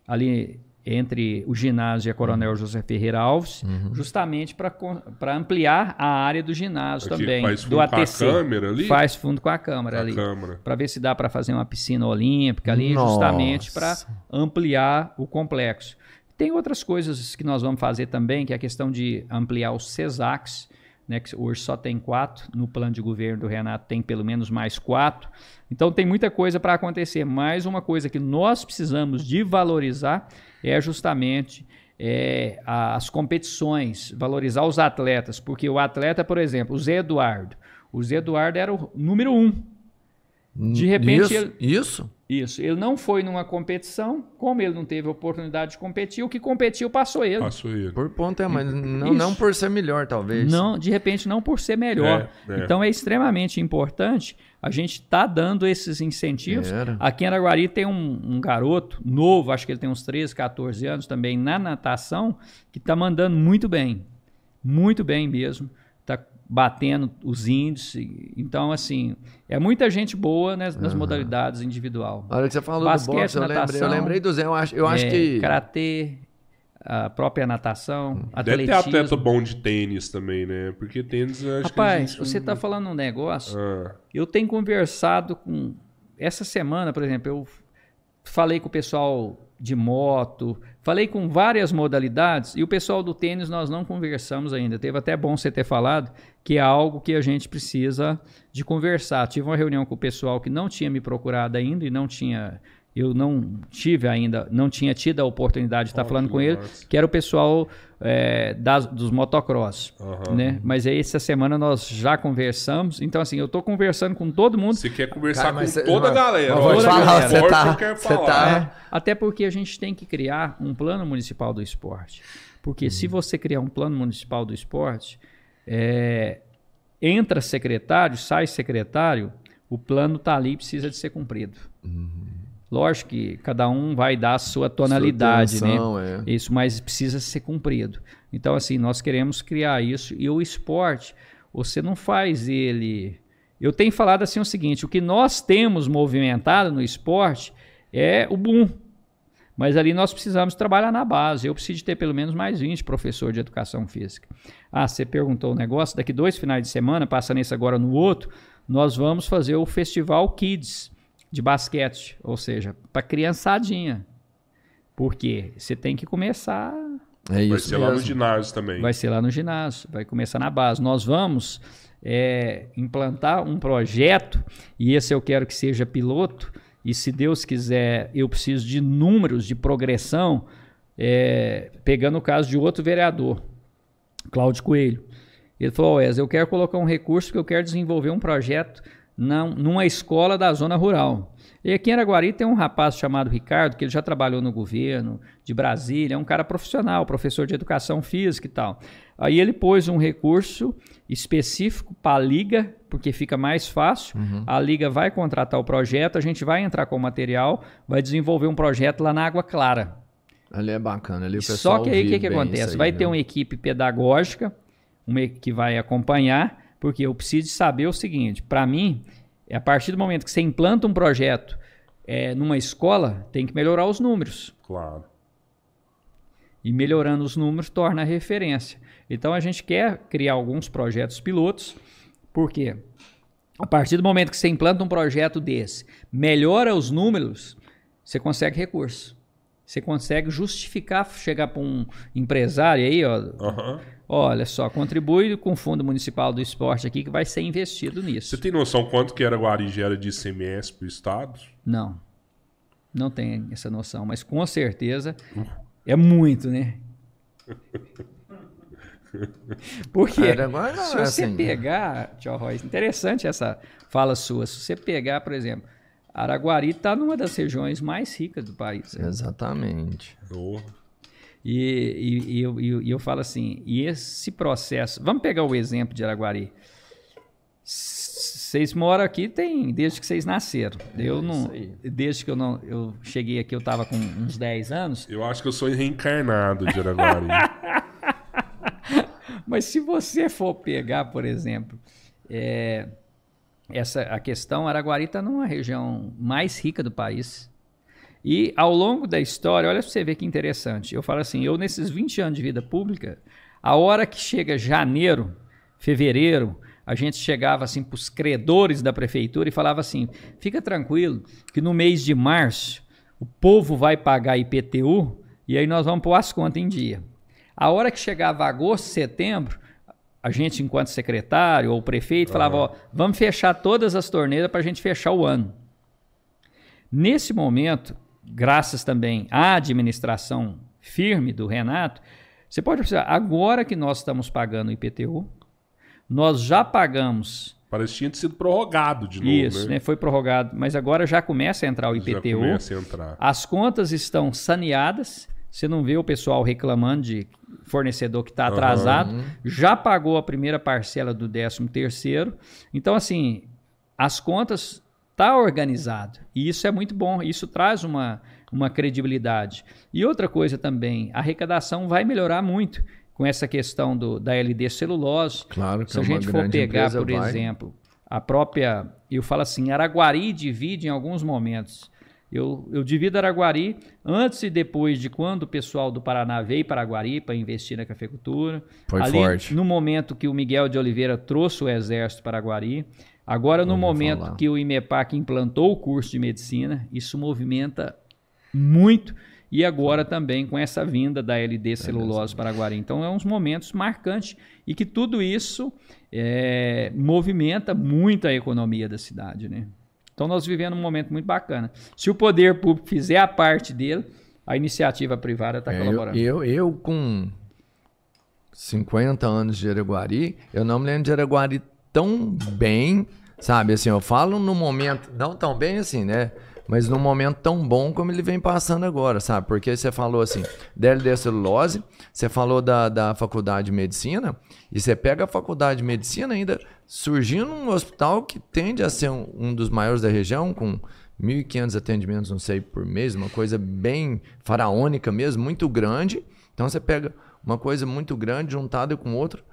ali entre o ginásio e a Coronel José Ferreira Alves, justamente para ampliar a área do ginásio Aqui também, faz do fundo com a ATC. câmera ali? Faz fundo com a câmera A ali para ver se dá para fazer uma piscina olímpica ali, Nossa. justamente para ampliar o complexo. Tem outras coisas que nós vamos fazer também, que é a questão de ampliar os CESACs, né, que hoje só tem quatro, no plano de governo do Renato tem pelo menos mais quatro. Então tem muita coisa para acontecer. Mais uma coisa que nós precisamos de valorizar é justamente é, as competições, valorizar os atletas, porque o atleta, por exemplo, o Zé Eduardo, o Zé Eduardo era o número um. De repente isso, ele- isso? Isso. Ele não foi numa competição, como ele não teve oportunidade de competir, o que competiu passou ele. Passou ele. Por ponto é, mas não, Isso. não por ser melhor, talvez. Não, de repente, não por ser melhor. É, é. Então é extremamente importante a gente estar dando esses incentivos. Era. Aqui em Araguari tem um, um garoto novo, acho que ele tem uns 13, 14 anos também, na natação, que está mandando muito bem. Muito bem mesmo. Está batendo os índices. Então, assim, é muita gente boa nas, nas modalidades individual. A hora que você falou Basquete, do boxe, eu lembrei, eu natação, lembrei do Zé. Eu acho, eu acho É, que. Karatê, a própria natação, Deve ter atletismo. atleta bom de tênis também, né? Porque tênis acho Rapaz, você está falando um negócio. Ah, Eu tenho conversado com. Essa semana, por exemplo, eu falei com o pessoal de moto, falei com várias modalidades e o pessoal do tênis nós não conversamos ainda. Teve até bom você ter falado que é algo que a gente precisa de conversar. Tive uma reunião com o pessoal que não tinha me procurado ainda e não tinha. Eu não tive ainda, não tinha tido a oportunidade de estar Ó, falando com ele, massa. que era o pessoal é, das, dos motocross. Aham. Né? Mas aí essa semana nós já conversamos. Então, assim, eu estou conversando com todo mundo. Você quer conversar Cara, com cê- toda a galera. mas toda falar, você tá- que você falar. tá- É, até porque a gente tem que criar um plano municipal do esporte. Porque se você criar um plano municipal do esporte, é, entra secretário, sai secretário, o plano está ali e precisa de ser cumprido. Lógico que cada um vai dar a sua tonalidade, Sua né? atenção, é. Isso, mas precisa ser cumprido. Então, assim, nós queremos criar isso. E o esporte, você não faz ele. Eu tenho falado assim o seguinte: o que nós temos movimentado no esporte é o boom. Mas ali nós precisamos trabalhar na base. Eu preciso de ter pelo menos mais 20 professores de educação física. Ah, você perguntou o negócio. Daqui dois finais de semana, passando esse agora no outro, nós vamos fazer o Festival Kids de basquete, ou seja, para criançadinha. Porque você tem que começar É Vai ser lá no mesmo. ginásio também. Vai ser lá no ginásio, vai começar na base. Nós vamos é, implantar um projeto, e esse eu quero que seja piloto, e se Deus quiser, eu preciso de números de progressão, é, pegando o caso de outro vereador, Cláudio Coelho. Ele falou, Wes, eu quero colocar um recurso porque eu quero desenvolver um projeto numa escola da zona rural. E aqui em Araguari tem um rapaz chamado Ricardo, que ele já trabalhou no governo de Brasília, é um cara profissional, professor de educação física e tal. Aí ele pôs um recurso específico para a liga, porque fica mais fácil. A liga vai contratar o projeto, a gente vai entrar com o material, vai desenvolver um projeto lá na Água Clara. Ali é bacana. Ali o Só pessoal que aí o que, que acontece? aí, vai né? ter uma equipe pedagógica, uma que vai acompanhar, porque eu preciso de saber o seguinte: para mim, é a partir do momento que você implanta um projeto é, numa escola, tem que melhorar os números. Claro. E melhorando os números torna a referência. Então a gente quer criar alguns projetos pilotos, porque a partir do momento que você implanta um projeto desse, melhora os números, você consegue recurso. Você consegue justificar chegar para um empresário aí, ó. Aham. Olha só, contribui com o Fundo Municipal do Esporte aqui que vai ser investido Você nisso. tem noção quanto que Araguari gera de ICMS pro Estado? Não. Não tem essa noção, mas com certeza é muito, né? Porque não se você assim. pegar, tio Roy, interessante essa fala sua. Se você pegar, por exemplo, Araguari está numa das regiões mais ricas do país. né? Exatamente. Oh, E, e- e eu, e eu- falo assim, e esse processo, vamos pegar o exemplo de Araguari. Vocês moram aqui tem desde que vocês nasceram. Eu não, desde que eu não, eu cheguei aqui eu estava com uns 10 anos. eu acho que eu sou reencarnado de Araguari. <laughs> Mas se você for pegar, por exemplo, é, essa a questão, Araguari está numa região mais rica do país. E ao longo da história, olha para você ver que interessante. Eu falo assim, eu nesses 20 anos de vida pública, a hora que chega janeiro, fevereiro, a gente chegava assim para os credores da prefeitura e falava assim: fica tranquilo, que no mês de março o povo vai pagar IPTU e aí nós vamos pôr as contas em dia. A hora que chegava agosto, setembro, a gente, enquanto secretário ou prefeito, falava: ó, vamos fechar todas as torneiras para a gente fechar o ano. Nesse momento, graças também à administração firme do Renato, você pode observar, agora que nós estamos pagando o IPTU, nós já pagamos Parece que tinha sido prorrogado de novo, isso, né? né? Foi prorrogado, mas agora já começa a entrar o Já IPTU. começa a entrar. As contas estão saneadas. Você não vê o pessoal reclamando de fornecedor que está atrasado. Já pagou a primeira parcela do 13 terceiro. Então, assim, as contas tá organizado. E isso é muito bom. Isso traz uma, uma credibilidade. E outra coisa também, a arrecadação vai melhorar muito com essa questão do, da LD celulose. Claro que Se é a uma gente for pegar, empresa, por vai. exemplo, a própria. Eu falo assim, Araguari divide em alguns momentos. Eu, eu divido Araguari antes e depois de quando o pessoal do Paraná veio para Araguari para investir na cafeicultura. Foi Ali, forte. No momento que o Miguel de Oliveira trouxe o exército para Araguari. Agora, no Ouvi momento falar. que o IMEPAC implantou o curso de medicina, isso movimenta muito. E agora também com essa vinda da LD Celulose Paraguari. Então, é uns momentos marcantes e que tudo isso é, movimenta muito a economia da cidade, né? Então, nós vivemos um momento muito bacana. Se o poder público fizer a parte dele, a iniciativa privada está É, eu, colaborando. eu, eu, com 50 anos de Araguari, eu não me lembro de Araguari tão bem, sabe? Assim, eu falo no momento, não tão bem assim, né? Mas num momento tão bom como ele vem passando agora, sabe? Porque você falou assim, DLD celulose, você falou da, da faculdade de medicina, e você pega a faculdade de medicina ainda surgindo um hospital que tende a ser um, um dos maiores da região, com 1.500 atendimentos, não sei, por mês, uma coisa bem faraônica mesmo, muito grande. Então você pega uma coisa muito grande juntada com outra,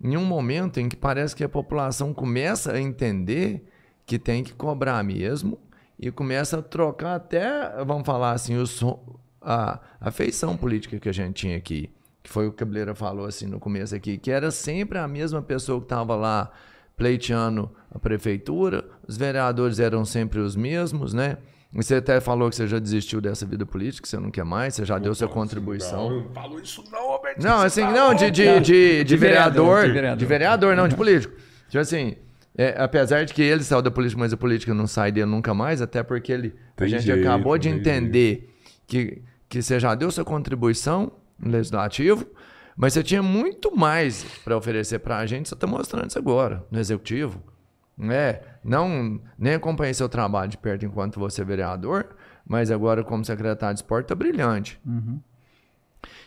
em um momento em que parece que a população começa a entender que tem que cobrar mesmo e começa a trocar até, vamos falar assim, o som- a, a feição política que a gente tinha aqui. Que foi o que a Cabeleira falou assim no começo aqui, que era sempre a mesma pessoa que estava lá pleiteando a prefeitura, os vereadores eram sempre os mesmos, né? Você até falou que você já desistiu dessa vida política, que você não quer mais, você já deu sua contribuição. Não, não falo isso não, Roberto. Não, assim, tá não, de, de, de, de vereador, de de vereador. vereador, não de político. Tipo assim, é, apesar de que ele saiu da política, mas a política não sai dele nunca mais, até porque ele, a gente jeito, acabou de entender que, que você já deu sua contribuição no legislativo, mas você tinha muito mais para oferecer para a gente, você está mostrando isso agora, no executivo. É, não, nem acompanhei seu trabalho de perto enquanto você é vereador, mas agora como secretário de esporte tá brilhante.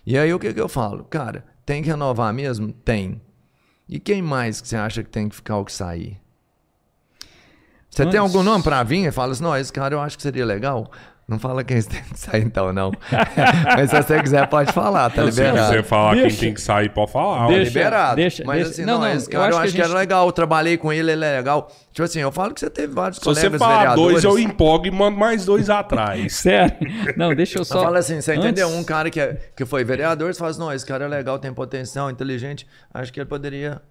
E aí o que, que eu falo? Cara, tem que renovar mesmo? Tem. E quem mais que você acha que tem que ficar ou que sair? Você tem Antes- algum nome pra vir e fala assim, não, esse cara eu acho que seria legal? Não fala quem tem que sair então, não. <laughs> Mas se você quiser, pode falar, tá Se liberado. você falar Deixa- quem tem que sair, pode falar. Deixa- liberado. deixa- mas deixa- assim, não, não, não, esse eu cara eu acho acho, que que, a era gente- legal, eu trabalhei com ele, ele é legal. Tipo assim, eu falo que você teve vários Se você colegas falar vereadores. dois, eu empolgo e mando mais dois atrás. <laughs> Sério? Não, deixa eu Só fala assim, você entendeu? Antes- Um cara que, é, que foi vereador, você fala assim, não, esse cara é legal, tem potencial, inteligente, acho que ele poderia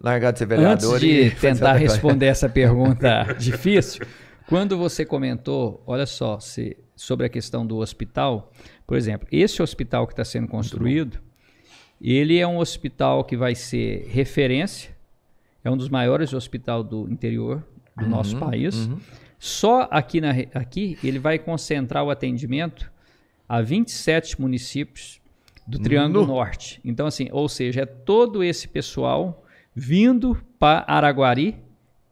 largar de ser vereador Antes e <laughs> de tentar responder essa pergunta difícil, quando você comentou, olha só, se- sobre a questão do hospital, por exemplo, esse hospital que está sendo construído, ele é um hospital que vai ser referência, é um dos maiores hospitais do interior do nosso país. Só aqui, na, aqui ele vai concentrar o atendimento a 27 municípios do Triângulo Norte. Então, assim, ou seja, é todo esse pessoal vindo para Araguari,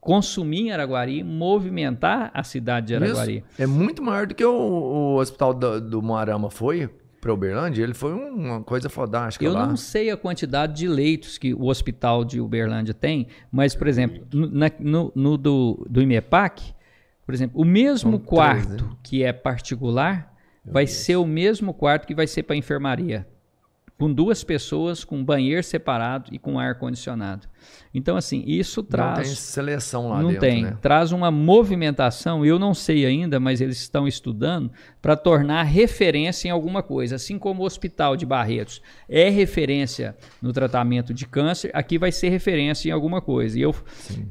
consumir em Araguari, movimentar a cidade de Araguari. Isso é muito maior do que o, o hospital do, do Moarama foi para Uberlândia. Ele foi uma coisa fodástica Eu lá. não sei a quantidade de leitos que o hospital de Uberlândia tem, mas, por exemplo, no, na- no- no do, do IMEPAC, por exemplo, o mesmo São três, quarto né? que é particular vai ser o mesmo quarto que vai ser para enfermaria. Com duas pessoas, com banheiro separado e com ar-condicionado. Então, assim, isso Não traz. tem seleção lá não dentro, tem. né? Traz uma movimentação, eu não sei ainda, mas eles estão estudando para tornar referência em alguma coisa. Assim como o Hospital de Barretos é referência no tratamento de câncer, aqui vai ser referência em alguma coisa. E eu,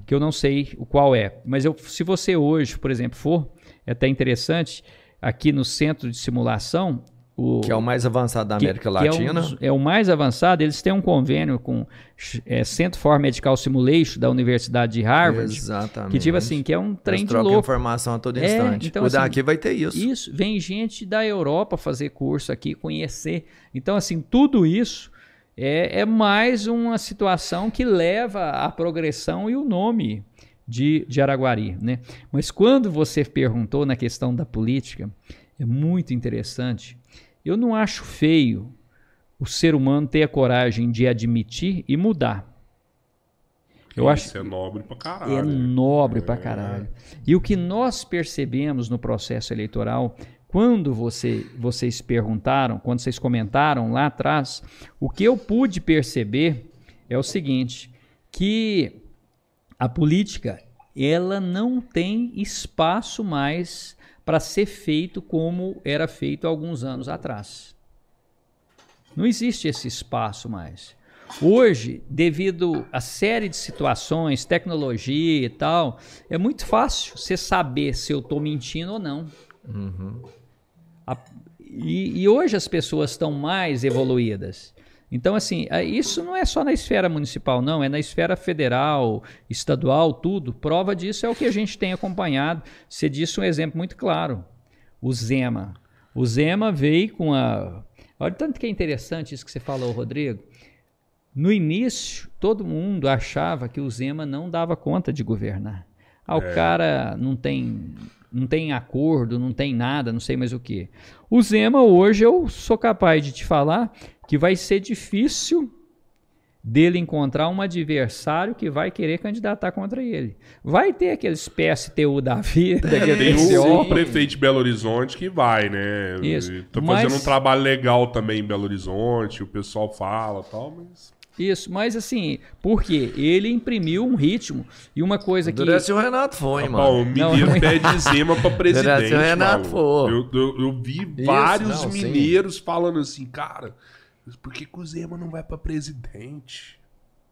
que eu não sei o qual é. Mas eu, se você hoje, por exemplo, for, é até interessante, aqui no centro de simulação, o, Que é o mais avançado da que- América que é um Latina. É, o mais avançado. Eles têm um convênio com é, Center for Medical Simulation da Universidade de Harvard. Exatamente. Que tipo assim, que é um trem Eles de louco. informação a todo É, instante. então, o assim, daqui vai ter isso. Isso, vem gente da Europa fazer curso aqui, conhecer. Então, assim, tudo isso é, é mais uma situação que leva à progressão e o nome de, de Araguari, né? Mas quando você perguntou na questão da política, é muito interessante. Eu não acho feio o ser humano ter a coragem de admitir e mudar. Eu acho Isso é nobre pra caralho. é nobre pra caralho. E o que nós percebemos no processo eleitoral, quando você, vocês perguntaram, quando vocês comentaram lá atrás, o que eu pude perceber é o seguinte, que a política, ela não tem espaço mais para ser feito como era feito alguns anos atrás. Não existe esse espaço mais. Hoje, devido a série de situações, tecnologia e tal, é muito fácil você saber se eu estou mentindo ou não. A- e, e hoje as pessoas estão mais evoluídas. Então, assim, a- isso não é só na esfera municipal, não, é na esfera federal, estadual, tudo. Prova disso é o que a gente tem acompanhado. Você disse um exemplo muito claro: o Zema. O Zema veio com a. Olha, tanto que é interessante isso que você falou, Rodrigo. No início, todo mundo achava que o Zema não dava conta de governar. Ah, o cara não tem, não tem acordo, não tem nada, não sei mais o que. O Zema, hoje, eu sou capaz de te falar que vai ser difícil dele encontrar um adversário que vai querer candidatar contra ele. Vai ter aqueles PSTU da vida, Tem aqueles o, PCO. prefeito de Belo Horizonte que vai, né? Isso. E Tô Mas- fazendo um trabalho legal também em Belo Horizonte, o pessoal fala e tal, mas. Isso, mas assim, porque ele imprimiu um ritmo e uma coisa que. Durante o Renato foi, o mano. Não, mineiro não- pede Zema pra <laughs> presidente. Graças ao Renato, pô. Eu, eu, eu vi vários não, sim. mineiros falando assim, cara, mas por que, que o Zema não vai pra presidente?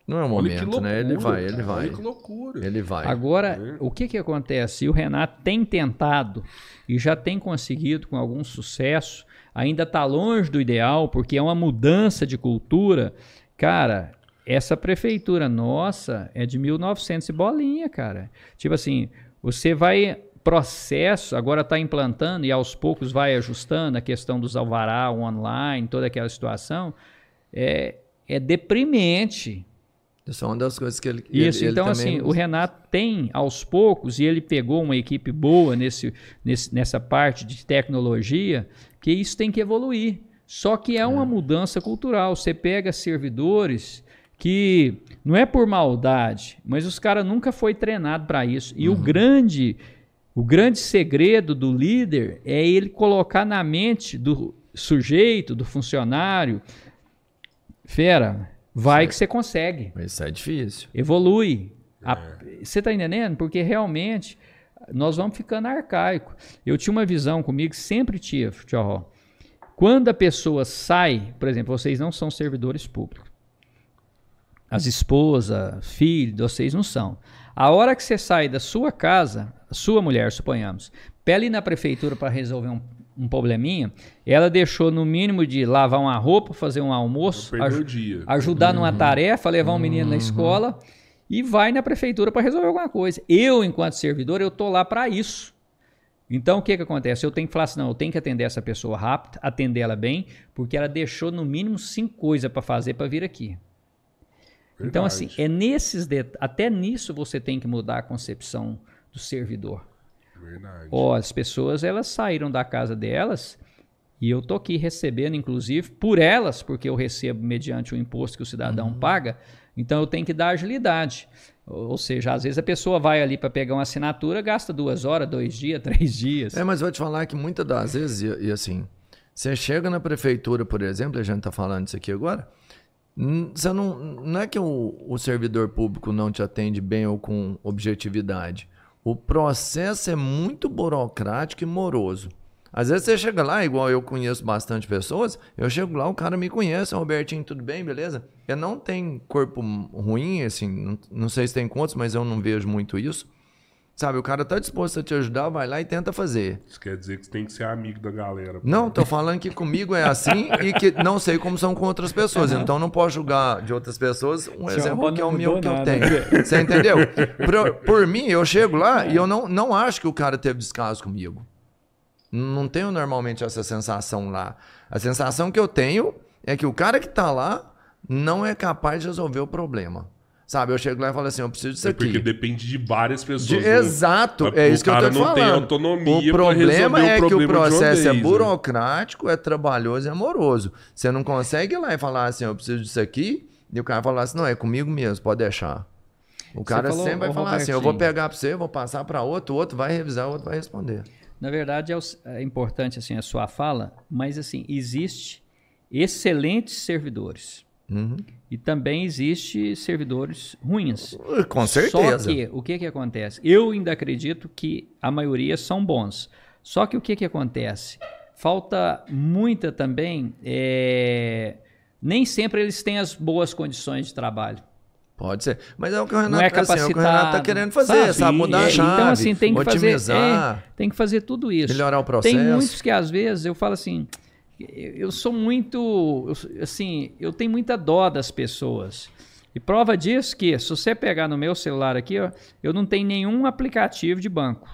Não é o momento, loucura, né? Ele vai, ele vai. Olha que loucura. Ele vai. Agora, o que, que acontece? E o Renato tem tentado e já tem conseguido com algum sucesso, ainda está longe do ideal, porque é uma mudança de cultura. Cara, essa prefeitura nossa é de 1900 e bolinha, cara. Tipo assim, você vai processo, agora está implantando e aos poucos vai ajustando a questão dos alvará, o online, toda aquela situação, é, é deprimente. Isso é uma das coisas que ele. Isso, ele, ele então também- assim, o Renato tem aos poucos, e ele pegou uma equipe boa nesse, nesse- nessa parte de tecnologia, que isso tem que evoluir. Só que é uma mudança cultural. Você pega servidores que não é por maldade, mas os caras nunca foi treinado para isso. E o Uhum. grande O grande segredo do líder é ele colocar na mente do sujeito, do funcionário, fera, vai que você consegue. Isso é difícil. Evolui. A- Você está entendendo? Porque realmente nós vamos ficando arcaico. Eu tinha uma visão comigo, sempre tive, Ró. Quando a pessoa sai, por exemplo, vocês não são servidores públicos. As esposas, filhos, vocês não são. A hora que você sai da sua casa, sua mulher, suponhamos, ir na prefeitura para resolver um, um probleminha, ela deixou no mínimo de lavar uma roupa, fazer um almoço, o dia. ajudar numa tarefa, levar um menino na escola e vai na prefeitura para resolver alguma coisa. Eu, enquanto servidor, eu tô lá para isso. Então, o que que acontece? Eu tenho que falar assim, não, eu tenho que atender essa pessoa rápido, atender ela bem, porque ela deixou no mínimo cinco coisas para fazer para vir aqui. Então, assim, Verdade. é nesses até nisso você tem que mudar a concepção do servidor. Verdade. Ó, as pessoas elas saíram da casa delas e eu tô aqui recebendo, inclusive, por elas, porque eu recebo mediante o imposto que o cidadão paga. Então eu tenho que dar agilidade. Ou seja, às vezes a pessoa vai ali para pegar uma assinatura, gasta duas horas, dois dias, <laughs> três dias. É, mas vou te falar que muitas das vezes, e, e assim, você chega na prefeitura, por exemplo, a gente tá falando isso aqui agora, você não, não é que o, o servidor público não te atende bem ou com objetividade. O processo é muito burocrático e moroso. Às vezes você chega lá, igual eu conheço bastante pessoas, eu chego lá, o cara me conhece, Robertinho, tudo bem, beleza? Ele não tem corpo ruim, assim, não, não sei se tem quantos, mas eu não vejo muito isso. Sabe, o cara tá disposto a te ajudar, vai lá e tenta fazer. Isso quer dizer que você tem que ser amigo da galera. Não, tô falando que comigo é assim e que não sei como são com outras pessoas. Então não posso julgar de outras pessoas um Seu exemplo que é o meu que eu tenho. Você entendeu? Por, por mim, eu chego lá e eu não, não acho que o cara teve descaso comigo. Não tenho normalmente essa sensação lá. A sensação que eu tenho é que o cara que tá lá não é capaz de resolver o problema. Sabe, eu chego lá e falo assim, eu preciso disso É aqui. porque depende de várias pessoas. De- né? exato, é o isso que eu tô cara te não falando. tem autonomia o problema resolver o é que o problema de uma processo é né? burocrático, é trabalhoso e amoroso. Você não consegue ir lá e falar assim, eu preciso disso aqui, e o cara falar assim, não, é comigo mesmo, pode deixar. O cara falou, sempre vai falar assim, eu vou Robertinho. pegar pra você, vou passar pra outro, o outro vai revisar, o outro vai responder. Na verdade, é, o- é importante assim a sua fala, mas assim, existe excelentes servidores. Uhum. E também existe servidores ruins. Com Só certeza. que, o que que acontece? Eu ainda acredito que a maioria são bons. Só que o que que acontece? Falta muita também. é, Nem sempre eles têm as boas condições de trabalho. Pode ser. Mas é o que o Não Renato, é assim, é o que o. Renato tá querendo fazer, sabe? Mudar É, a chave, Então, assim, tem que fazer. otimizar. é, tem que fazer tudo isso. Melhorar o processo. Tem muitos que, às vezes, eu falo assim. Eu sou muito. eu- assim, eu tenho muita dó das pessoas. E prova disso que, se você pegar no meu celular aqui, ó, eu não tenho nenhum aplicativo de banco.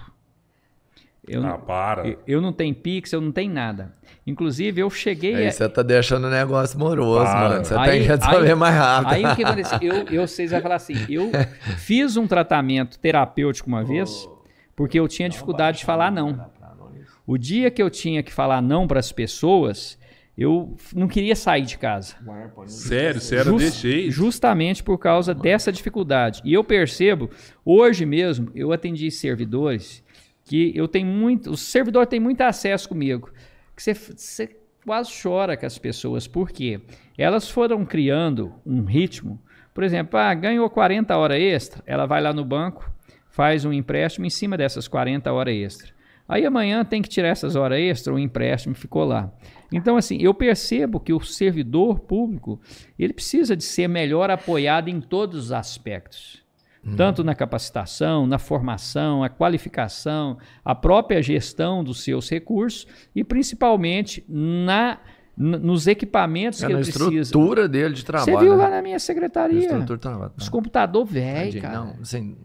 Eu, Ah, não- para. eu- eu não tenho Pix, eu não tenho nada. Inclusive, eu cheguei Aí a. você tá deixando o negócio moroso, Para. mano. Você Aí- tem que resolver aí- mais rápido. Aí o que <laughs> aconteceu? Eu, eu, vocês vão falar assim, eu fiz um tratamento terapêutico uma vez, porque eu tinha dificuldade de falar não. O dia que eu tinha que falar não para as pessoas, eu não queria sair de casa. Sério, você era Jus- desse jeito? Justamente por causa dessa dificuldade. E eu percebo, hoje mesmo, eu atendi servidores que eu tenho muito. O servidor tem muito acesso comigo. Que você, você quase chora com as pessoas. Por quê? Elas foram criando um ritmo. Por exemplo, ah, ganhou 40 horas extra, ela vai lá no banco, faz um empréstimo em cima dessas 40 horas extra. Aí amanhã tem que tirar essas horas extra, o empréstimo ficou lá. Então, assim, eu percebo que o servidor público, ele precisa de ser melhor apoiado em todos os aspectos. Tanto na capacitação, na formação, a qualificação, a própria gestão dos seus recursos e principalmente na, nos equipamentos É que na ele precisa. estrutura dele de trabalho. Você viu né? lá na minha secretaria? Estrutura de trabalho. Os computadores velhos, cara. Não, assim,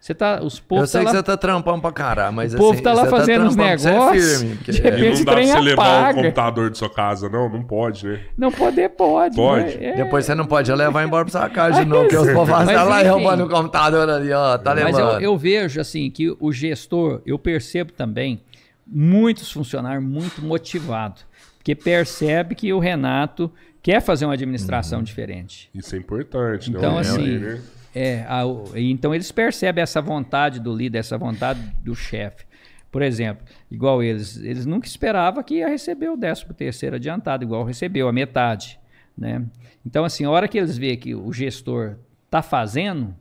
Você tá, os eu povos sei tá que lá, você tá trampando pra caralho, mas o povo assim, tá lá você fazendo uns trampando, você é negócios. firme, porque- de E não dá pra você levar o apaga. computador de sua casa, não? Não pode, né? Não poder, pode. Pode. né? É. Depois você não pode levar embora pra sua casa de novo, porque os povos Mas, estão lá e enfim. roubando o computador ali, ó. Tá Mas levando. eu, eu vejo assim que o gestor, eu percebo também muitos funcionários muito motivados, porque percebe que o Renato quer fazer uma administração diferente. Isso é importante. Então, né? assim, né? É, a- então eles percebem essa vontade do líder, essa vontade do chefe. Por exemplo, igual eles, eles nunca esperavam que ia receber o 13 terceiro adiantado, igual recebeu, a metade. Né? Então, assim, a hora que eles veem que o gestor está fazendo,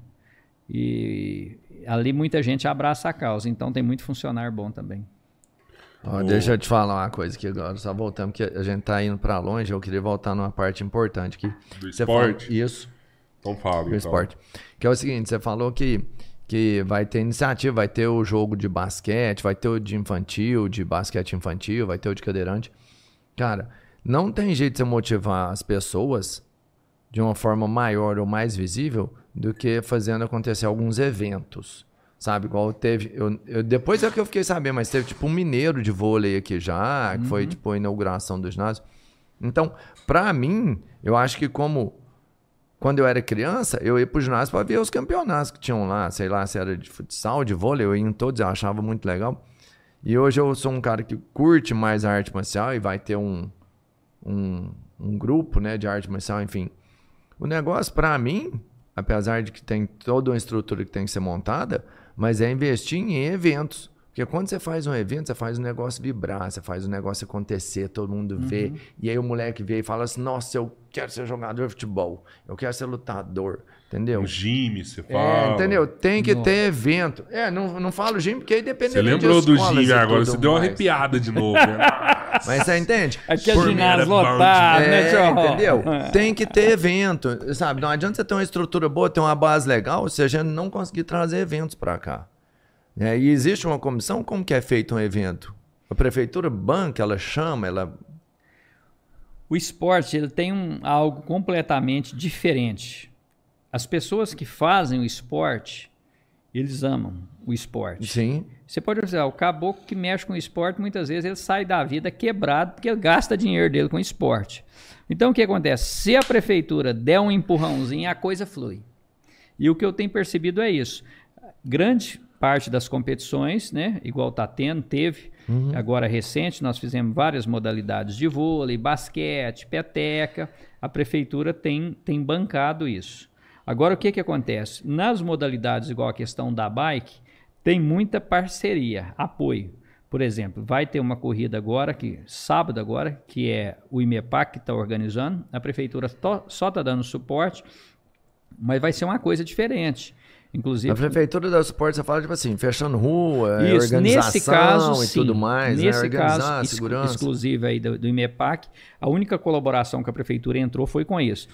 e ali muita gente abraça a causa. Então tem muito funcionário bom também. Ó, deixa eu te falar uma coisa aqui agora, só voltando, que a gente tá indo para longe, eu queria voltar numa parte importante aqui. Do Você esporte? Fala, isso, Então fala, do então. esporte. Que é o seguinte, você falou que, que vai ter iniciativa, vai ter o jogo de basquete, vai ter o de infantil, de basquete infantil, vai ter o de cadeirante. Cara, não tem jeito de você motivar as pessoas de uma forma maior ou mais visível do que fazendo acontecer alguns eventos. Sabe, igual teve. Eu, eu- depois é que eu fiquei sabendo, mas teve tipo um mineiro de vôlei aqui já, que foi tipo a inauguração do ginásio. Então, pra mim, eu acho que como quando eu era criança, eu ia pro ginásio para ver os campeonatos que tinham lá, sei lá, se era de futsal, de vôlei, eu ia em todos, eu achava muito legal. E hoje eu sou um cara que curte mais a arte marcial e vai ter um, um, um grupo, né, de arte marcial, enfim. O negócio, pra mim, apesar de que tem toda uma estrutura que tem que ser montada, mas é investir em eventos. Porque quando você faz um evento, você faz o negócio vibrar, você faz o negócio acontecer, todo mundo vê. E aí o moleque vê e fala assim: Nossa, eu quero ser jogador de futebol, eu quero ser lutador. Entendeu? O Jimmy, você É, fala. entendeu? Tem que Nossa. ter evento. É, não, não falo gym porque aí depende Você lembrou do Jimmy agora, você deu uma arrepiada de novo, né? <laughs> Mas você entende? Aqui é mim ginásio lotado, né, É, Tio? entendeu? Tem que ter evento, sabe? Não adianta você ter uma estrutura boa, ter uma base legal, se a gente não conseguir trazer eventos para cá. É, e existe uma comissão, como que é feito um evento? A prefeitura banca, ela chama, ela... O esporte ele tem um, algo completamente diferente. As pessoas que fazem o esporte, eles amam o esporte. Sim, Você pode observar, o caboclo que mexe com esporte, muitas vezes ele sai da vida quebrado porque ele gasta dinheiro dele com esporte. Então o que acontece? Se a prefeitura der um empurrãozinho, a coisa flui. E o que eu tenho percebido é isso. Grande parte das competições, né, igual está tendo, teve, agora recente, nós fizemos várias modalidades de vôlei, basquete, peteca, a prefeitura tem, tem bancado isso. Agora, o que, que acontece? Nas modalidades, igual a questão da bike, tem muita parceria, apoio. Por exemplo, vai ter uma corrida agora, que sábado agora, que é o IMEPAC que está organizando. A prefeitura só está dando suporte, mas vai ser uma coisa diferente. Inclusive, a prefeitura dá suporte, você fala tipo assim, fechando rua, é isso, organização nesse caso, e sim. tudo mais, né? Nesse Organizar, caso, ex- segurança. exclusivo aí do, do IMEPAC, a única colaboração que a prefeitura entrou foi com isso.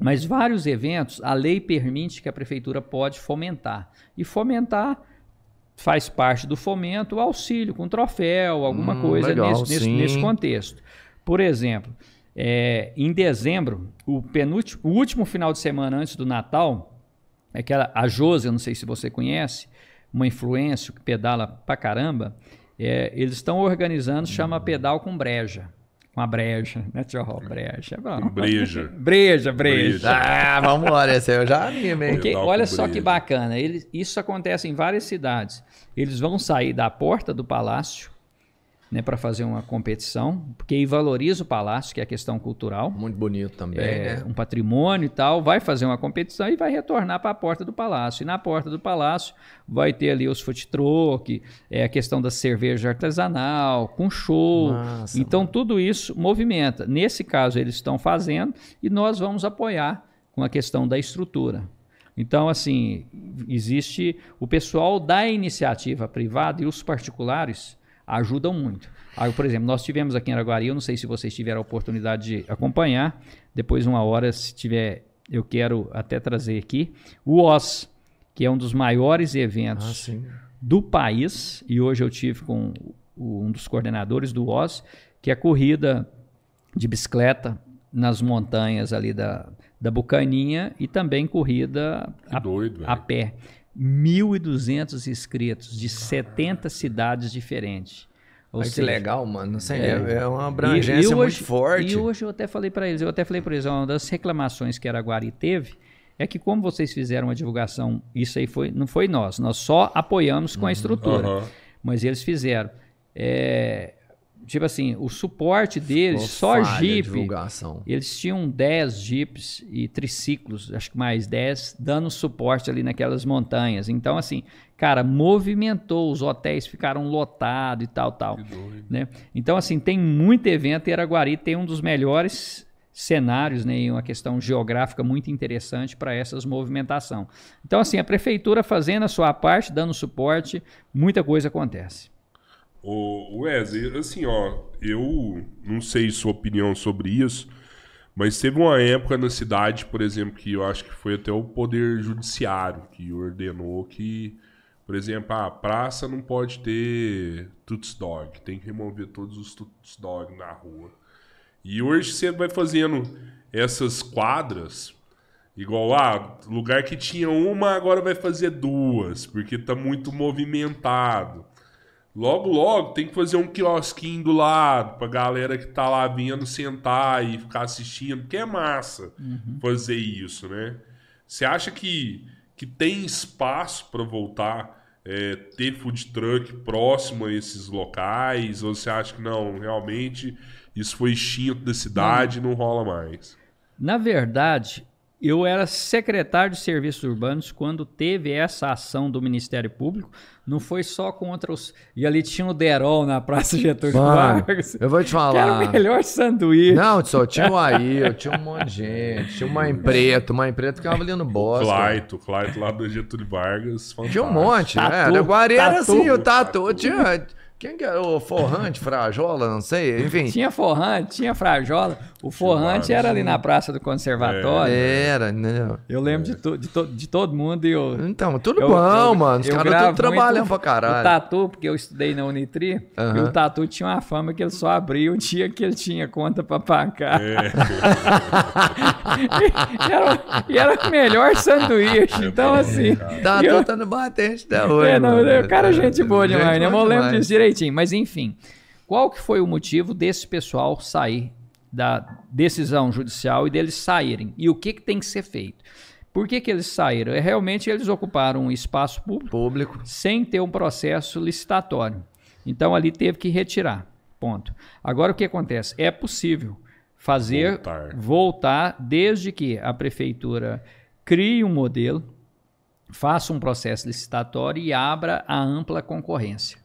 Mas vários eventos, a lei permite que a prefeitura pode fomentar. E fomentar faz parte do fomento o auxílio com troféu, alguma Hum, coisa legal, nesse, nesse, nesse contexto. Por exemplo, é, em dezembro, o, penúltimo, o último final de semana antes do Natal, aquela, a Josi, eu não sei se você conhece, uma influência que pedala pra caramba, é, eles estão organizando, chama Pedal com Breja. Com a breja, né, tio? Breja. é bom. Breja. <laughs> breja, breja. Breja. Ah, vamos embora, esse eu já animo, hein? <laughs> Porque olha só que breja. bacana, eles, isso acontece em várias cidades. Eles vão sair da porta do palácio né, para fazer uma competição, porque aí valoriza o palácio, que é a questão cultural, Muito bonito também, é, né? um patrimônio e tal, vai fazer uma competição e vai retornar para a porta do palácio. E na porta do palácio vai ter ali os food truck, é a questão da cerveja artesanal, com show. Massa, então tudo isso movimenta. Nesse caso eles estão fazendo e nós vamos apoiar com a questão da estrutura. Então, assim, existe o pessoal da iniciativa privada e os particulares ajudam muito. Ah, por exemplo, nós tivemos aqui em Araguari, eu não sei se vocês tiveram a oportunidade de acompanhar, depois uma hora, se tiver, eu quero até trazer aqui, o OS, que é um dos maiores Ah, eventos sim. do país, e hoje eu tive com um dos coordenadores do OS, que é a corrida de bicicleta nas montanhas ali da, da Bucaninha e também corrida a, doido, a pé. 1.200 inscritos de 70 cidades diferentes. Ou Olha que legal, mano. Assim, É. é, é uma e- abrangência e muito hoje- forte. E hoje eu até falei para eles, eu até falei para eles, uma das reclamações que Araguari teve é que como vocês fizeram uma divulgação, isso aí foi, não foi nós, nós só apoiamos com a estrutura. Aham. Mas eles fizeram. É, tipo assim, o suporte deles, só Jeep, divulgação. eles tinham 10 Jeeps e triciclos, acho que mais 10, dando suporte ali naquelas montanhas. Então, assim, cara, movimentou, os hotéis ficaram lotados e tal, tal. Né? Então, assim, tem muito evento e Araguari tem um dos melhores cenários, né, e uma questão geográfica muito interessante para essas movimentação. Então, assim, a prefeitura fazendo a sua parte, dando suporte, muita coisa acontece. O Wesley, assim, ó, eu não sei sua opinião sobre isso, mas teve uma época na cidade, por exemplo, que eu acho que foi até o Poder Judiciário que ordenou que, por exemplo, a praça não pode ter tuts dog, tem que remover todos os tuts dog na rua. E hoje você vai fazendo essas quadras, igual lá, lugar que tinha uma, agora vai fazer duas, porque tá muito movimentado. Logo, logo, tem que fazer um quiosquinho do lado, pra galera que tá lá vindo sentar e ficar assistindo, porque é massa fazer isso, né? Você acha que, que tem espaço para voltar é, ter food truck próximo a esses locais? Ou você acha que não, realmente isso foi extinto da cidade e não rola mais? Na verdade, eu era secretário de Serviços Urbanos quando teve essa ação do Ministério Público. Não foi só contra os. E ali tinha o Derol na Praça Getúlio Mano, Vargas. eu vou te Que era falar. o melhor sanduíche. Não, só tinha o Aí, tinha um monte de gente. Tinha uma em preto, uma em preto que ficava ali no bosta. Claito, o Claito lá do Getúlio Vargas. Tinha um fantástico. monte, Tatu, né? Da Guarera, tatu. assim, o Tatu. Tinha. Quem que era? O Forrante, Frajola, não sei. Enfim. Tinha forrante, tinha frajola. O forrante era ali na Praça do Conservatório. Era, né? Eu lembro de, to- de, to- de todo mundo e eu. Então, tudo eu- bom, eu- mano. Os caras tudo trabalhando pra O caralho. Tatu, porque eu estudei na Unitri, e Aham. o Tatu tinha uma fama que ele só abria o dia que ele tinha conta pra pagar. É, e, <laughs> era, e era o melhor sanduíche. Então, assim. Tatu eu- tá no batente até hoje. é, não, mano. o cara é gente boa Gente demais, né? Eu lembro disso direitinho. Mas enfim, qual que foi o motivo desse pessoal sair da decisão judicial e deles saírem? E o que, que tem que ser feito? Por que, que eles saíram? É, Realmente eles ocuparam um espaço público Público. sem ter um processo licitatório. Então ali teve que retirar. Ponto. Agora o que acontece? É possível fazer Voltar. voltar desde que a prefeitura crie um modelo, faça um processo licitatório e abra a ampla concorrência.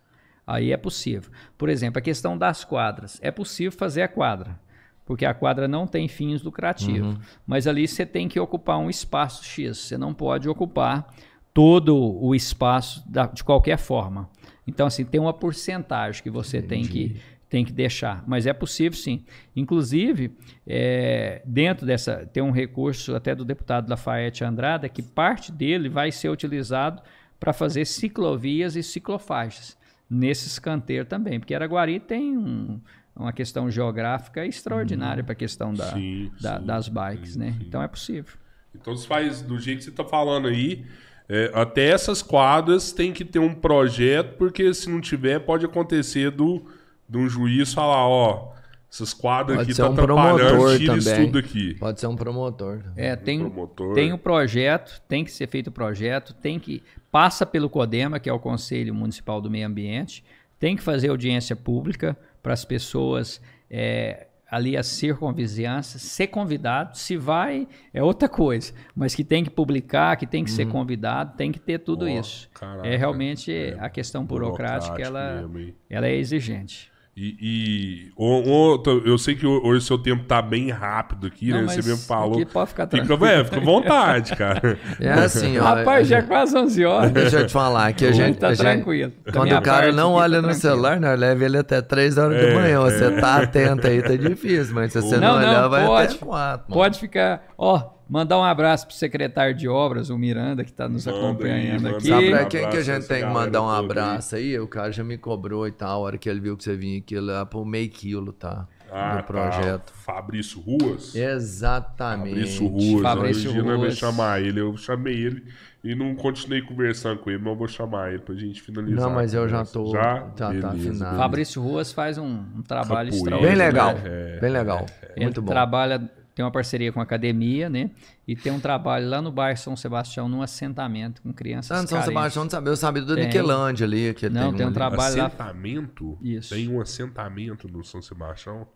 Aí é possível. Por exemplo, a questão das quadras. É possível fazer a quadra, porque a quadra não tem fins lucrativos. Mas ali você tem que ocupar um espaço X. Você não pode ocupar todo o espaço da- de qualquer forma. Então, assim, tem uma porcentagem que você tem que, tem que deixar. Mas é possível sim. Inclusive, é, dentro dessa, tem um recurso até do deputado Lafayette Andrada, que parte dele vai ser utilizado para fazer ciclovias e ciclofaixas nesses canteiros também. Porque Araguari tem um- uma questão geográfica extraordinária para a questão da, Sim, da- sim, das bikes, sim, né? sim. Então é possível. Então você faz do jeito que você tá falando aí. é, até essas quadras tem que ter um projeto, porque se não tiver, pode acontecer do, de um juiz falar, ó, essas quadras Pode aqui ser tá um atrapalhando, promotor tira isso também. tudo aqui. Pode ser um promotor. É, tem, promotor. tem o projeto, tem que ser feito o projeto, tem que passa pelo CODEMA, que é o Conselho Municipal do Meio Ambiente, tem que fazer audiência pública para as pessoas é, ali a circunvizinhança, ser convidado, se vai é outra coisa, mas que tem que publicar, que tem que ser convidado, tem que ter tudo Ó, isso. caraca, é realmente é a questão burocrática, ela, mesmo, ela é exigente. E, e o- o- eu sei que hoje o seu tempo tá bem rápido aqui, Não, né? Você mesmo falou. aqui pode ficar Fica, tranquilo. é, fica à vontade, cara. É assim, ó. Rapaz, já é quase 11 horas. Deixa eu te falar que a gente. tá a gente- tranquilo. Da Quando o cara não tá olha no tranquilo. celular, nós leva ele até 3 horas de É, manhã. é. Você tá atento aí, tá difícil, mas se você não, Não, não, olhar, vai pode. até 4. Pode ficar. Ó, mandar um abraço pro secretário de obras, o Miranda, que está nos Manda acompanhando aí, aqui. Sabe pra Um quem que a abraço gente tem que mandar um abraço aí? O cara já me cobrou e tal, a hora que ele viu que você vinha aqui lá pro meio quilo, tá? Ah, do projeto. Tá. Fabrício Ruas. Exatamente. Fabrício Ruas. Fabrício Hoje eu não vou Ruas. chamar ele. Eu chamei ele e não continuei conversando com ele, mas eu vou chamar ele pra gente finalizar. Não, mas a eu já tô- Já? já tá Beleza, afinado. beleza. Fabrício Ruas faz um, um trabalho Capoeira. extraordinário. Bem legal. É, Bem legal. Ele Muito bom. trabalha tem uma parceria com a academia, né? E tem um trabalho lá no bairro São Sebastião, num assentamento com crianças Ah, no São carentes. Sebastião. Eu sabia do Tem. Niquelândia ali. Que Não, tem um ali. trabalho lá. assentamento? Isso. Tem um assentamento no São Sebastião?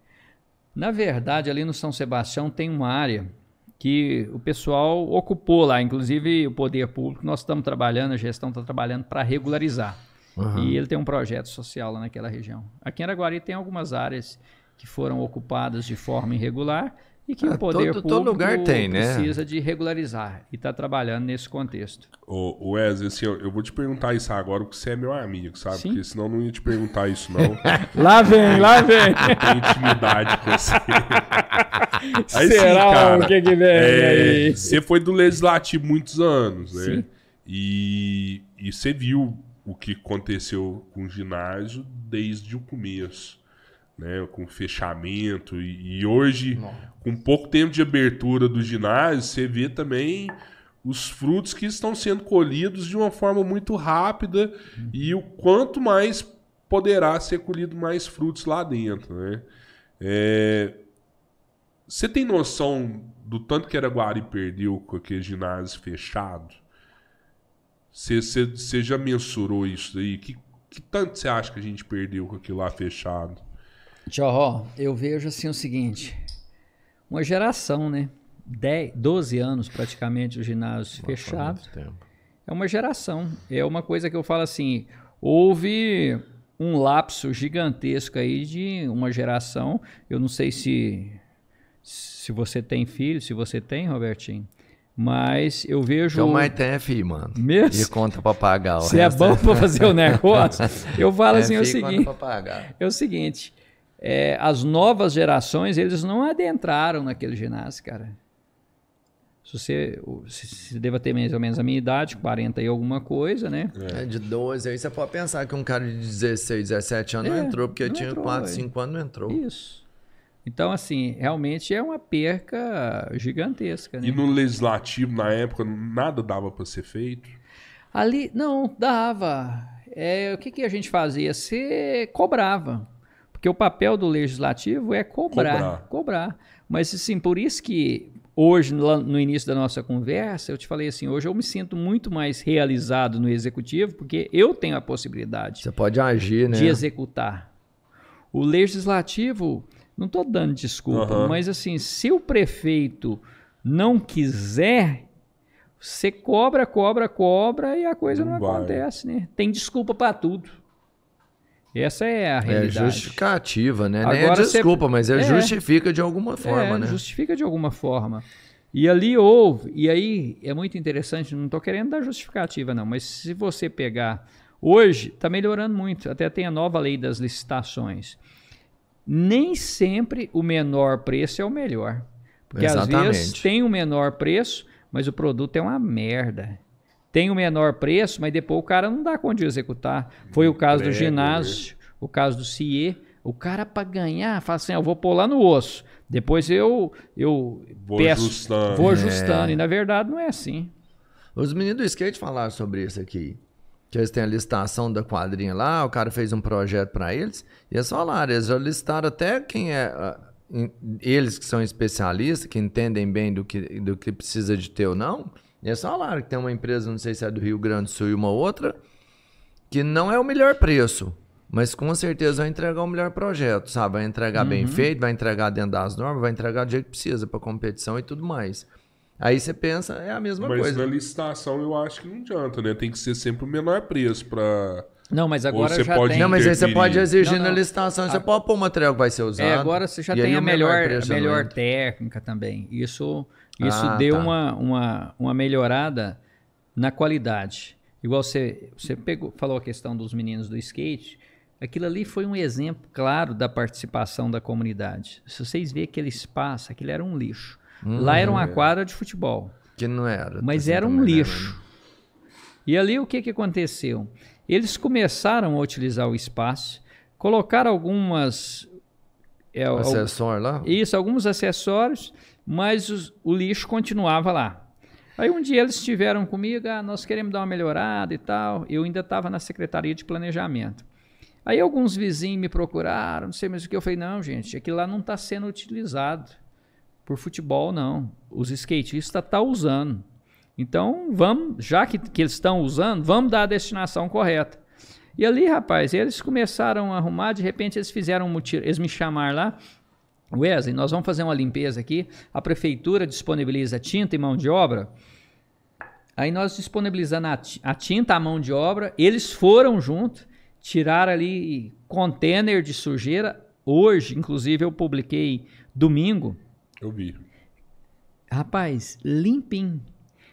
Na verdade, ali no São Sebastião tem uma área que o pessoal ocupou lá, inclusive o poder público, nós estamos trabalhando, a gestão está trabalhando para regularizar. E ele tem um projeto social lá naquela região. Aqui em Araguari tem algumas áreas que foram ocupadas de forma irregular e que Ah, o poder todo- público todo lugar tem, né? precisa de regularizar e está trabalhando nesse contexto. Ô, ô Wesley, assim, eu eu vou te perguntar isso agora porque você é meu amigo, sabe? Sim. Porque senão eu não ia te perguntar isso, não. <laughs> Lá vem, lá vem. Tenho intimidade com você. <laughs> Aí sim, Será cara, o que que vem É, aí? Você foi do Legislativo muitos anos, né? Sim. E, e você viu o que aconteceu com o ginásio desde o começo, né? Com o fechamento. E, e hoje, com pouco tempo de abertura do ginásio, você vê também os frutos que estão sendo colhidos de uma forma muito rápida e o quanto mais poderá ser colhido mais frutos lá dentro, né? É, você tem noção do tanto que Araguari perdeu com aquele ginásio fechado? Você já mensurou isso aí? Que, que tanto você acha que a gente perdeu com aquilo lá fechado? Tchau, eu vejo assim o seguinte: uma geração, né? 10, 12 anos praticamente o ginásio fechado. É uma geração. É uma coisa que eu falo assim: houve um lapso gigantesco aí de uma geração. Eu não sei se se você tem filho, se você tem, Robertinho, mas eu vejo. Então, mais tem é FI, mano. Mesmo? E conta pra pagar. Se é resto bom para fazer o <laughs> negócio, eu falo assim FI, o seguinte. pra. É o seguinte, é, as novas gerações, eles não adentraram naquele ginásio, cara. Se você se, se deva ter mais ou menos a minha idade, 40 e alguma coisa, né? É, de 12, aí você pode pensar que um cara de 16, 17 anos não É, entrou, porque não tinha entrou, 4, é. 5 anos não entrou. Isso. Então, assim, realmente é uma perca gigantesca, né? E no legislativo, na época, nada dava para ser feito? Ali, não, dava. É, o que, que a gente fazia? Você cobrava. Porque o papel do legislativo é cobrar. Cobrar. Cobrar. Mas, assim, por isso que hoje, no início da nossa conversa, eu te falei assim, hoje eu me sinto muito mais realizado no executivo, porque eu tenho a possibilidade Você pode agir, né? de executar. O legislativo, não estou dando desculpa, Aham. mas assim, se o prefeito não quiser, você cobra, cobra, cobra e a coisa não, Não acontece, né? Tem desculpa para tudo. Essa é a É realidade. justificativa, né? Nem é Agora você- desculpa, mas é, É. justifica de alguma forma, é, né? justifica de alguma forma. E ali houve, e aí é muito interessante, não estou querendo dar justificativa não, mas se você pegar, hoje está melhorando muito, até tem a nova lei das licitações. Nem sempre o menor preço é o melhor. Porque às vezes Exatamente. tem o menor preço, mas o produto é uma merda. Tem o menor preço, mas depois o cara não dá conta de executar. Foi o caso do ginásio, o caso do CIE. O cara, para ganhar, fala assim: "Ah, eu vou pôr lá no osso. Depois eu, eu Vou peço, ajustando. vou ajustando. E na verdade não é assim. Os meninos do skate falaram sobre isso aqui. Que eles têm a listação da quadrinha lá, o cara fez um projeto pra eles, e eles falaram, eles já listaram até quem é. ah, eles que são especialistas, que entendem bem do que, do que precisa de ter ou não, eles falaram que tem uma empresa, não sei se é do Rio Grande do Sul e uma outra, que não é o melhor preço, mas com certeza vai entregar o melhor projeto, sabe? Vai entregar bem Uhum. feito, vai entregar dentro das normas, vai entregar do jeito que precisa pra competição e tudo mais. Aí você pensa, é a mesma Mas coisa. na licitação eu acho que não adianta, né? Tem que ser sempre o menor preço para. Não, mas agora você já pode tem. Não, mas aí você pode exigir Não, na não. licitação, você pode pôr o material que vai ser usado. É, agora você já tem a melhor, a não melhor técnica também. Isso, isso Ah, deu tá. uma, uma, uma melhorada na qualidade. Igual você, você pegou, falou a questão dos meninos do skate. Aquilo ali foi um exemplo claro da participação da comunidade. Se vocês verem aquele espaço, aquilo era um lixo. Lá era Uhum. uma quadra de futebol. Que não era. Mas assim era um lixo. E ali o que, que aconteceu? Eles começaram a utilizar o espaço, colocaram algumas. é, Acessório lá? isso, alguns acessórios, mas o lixo continuava lá. Aí um dia eles estiveram comigo, ah, nós queremos dar uma melhorada e tal. Eu ainda estava na Secretaria de Planejamento. Aí alguns vizinhos me procuraram, não sei mais o que. Eu falei, não, gente, aquilo lá não está sendo utilizado. por futebol, não. Os skatistas estão tá usando. Então, vamos, já que, que eles estão usando, vamos dar a destinação correta. E ali, rapaz, eles começaram a arrumar, de repente eles fizeram um mutir, eles me chamaram lá, Wesley, nós vamos fazer uma limpeza aqui, a prefeitura disponibiliza tinta e mão de obra, aí nós disponibilizando a, tinta, a mão de obra, eles foram junto, tiraram ali container de sujeira, hoje, inclusive eu publiquei domingo. Eu vi. Rapaz, limpinho.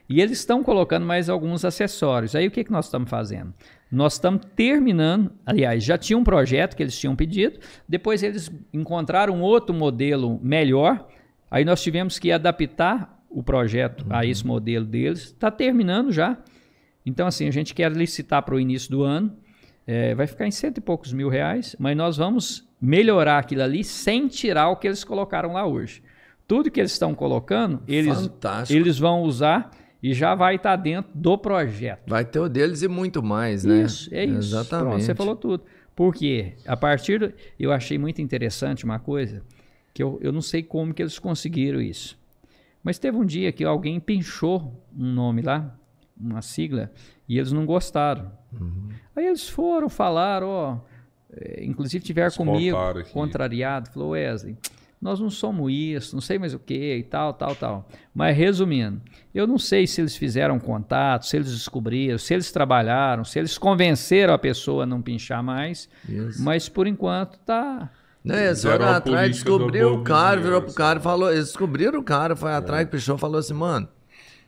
E eles estão colocando mais alguns acessórios. Aí o que, que nós estamos fazendo? Nós estamos terminando, aliás, já tinha um projeto que eles tinham pedido, depois eles encontraram outro modelo melhor, aí nós tivemos que adaptar o projeto uhum. a esse modelo deles. Está terminando já. Então, assim, a gente quer licitar para o início do ano. É, vai ficar em cento e poucos mil reais, mas nós vamos melhorar aquilo ali sem tirar o que eles colocaram lá hoje. Tudo que eles estão colocando, eles, eles vão usar e já vai estar tá dentro do projeto. Vai ter o deles e muito mais, né? Isso, é isso. Exatamente. Pronto, você falou tudo. Porque a partir do, eu achei muito interessante uma coisa que eu, eu não sei como que eles conseguiram isso. Mas teve um dia que alguém pinchou um nome lá, uma sigla, e eles não gostaram. Uhum. Aí eles foram, falaram, ó, é, inclusive tiveram comigo, contrariado, falou, Wesley, nós não somos isso, não sei mais o que e tal, tal, tal. Mas resumindo, eu não sei se eles fizeram contato, se eles descobriram, se eles trabalharam, se eles convenceram a pessoa a não pinchar mais, isso. mas por enquanto tá. Né, eles foram atrás, descobriu o cara, virou pro cara e falou, eles descobriram o cara, foi atrás, é. pichou, falou assim, mano,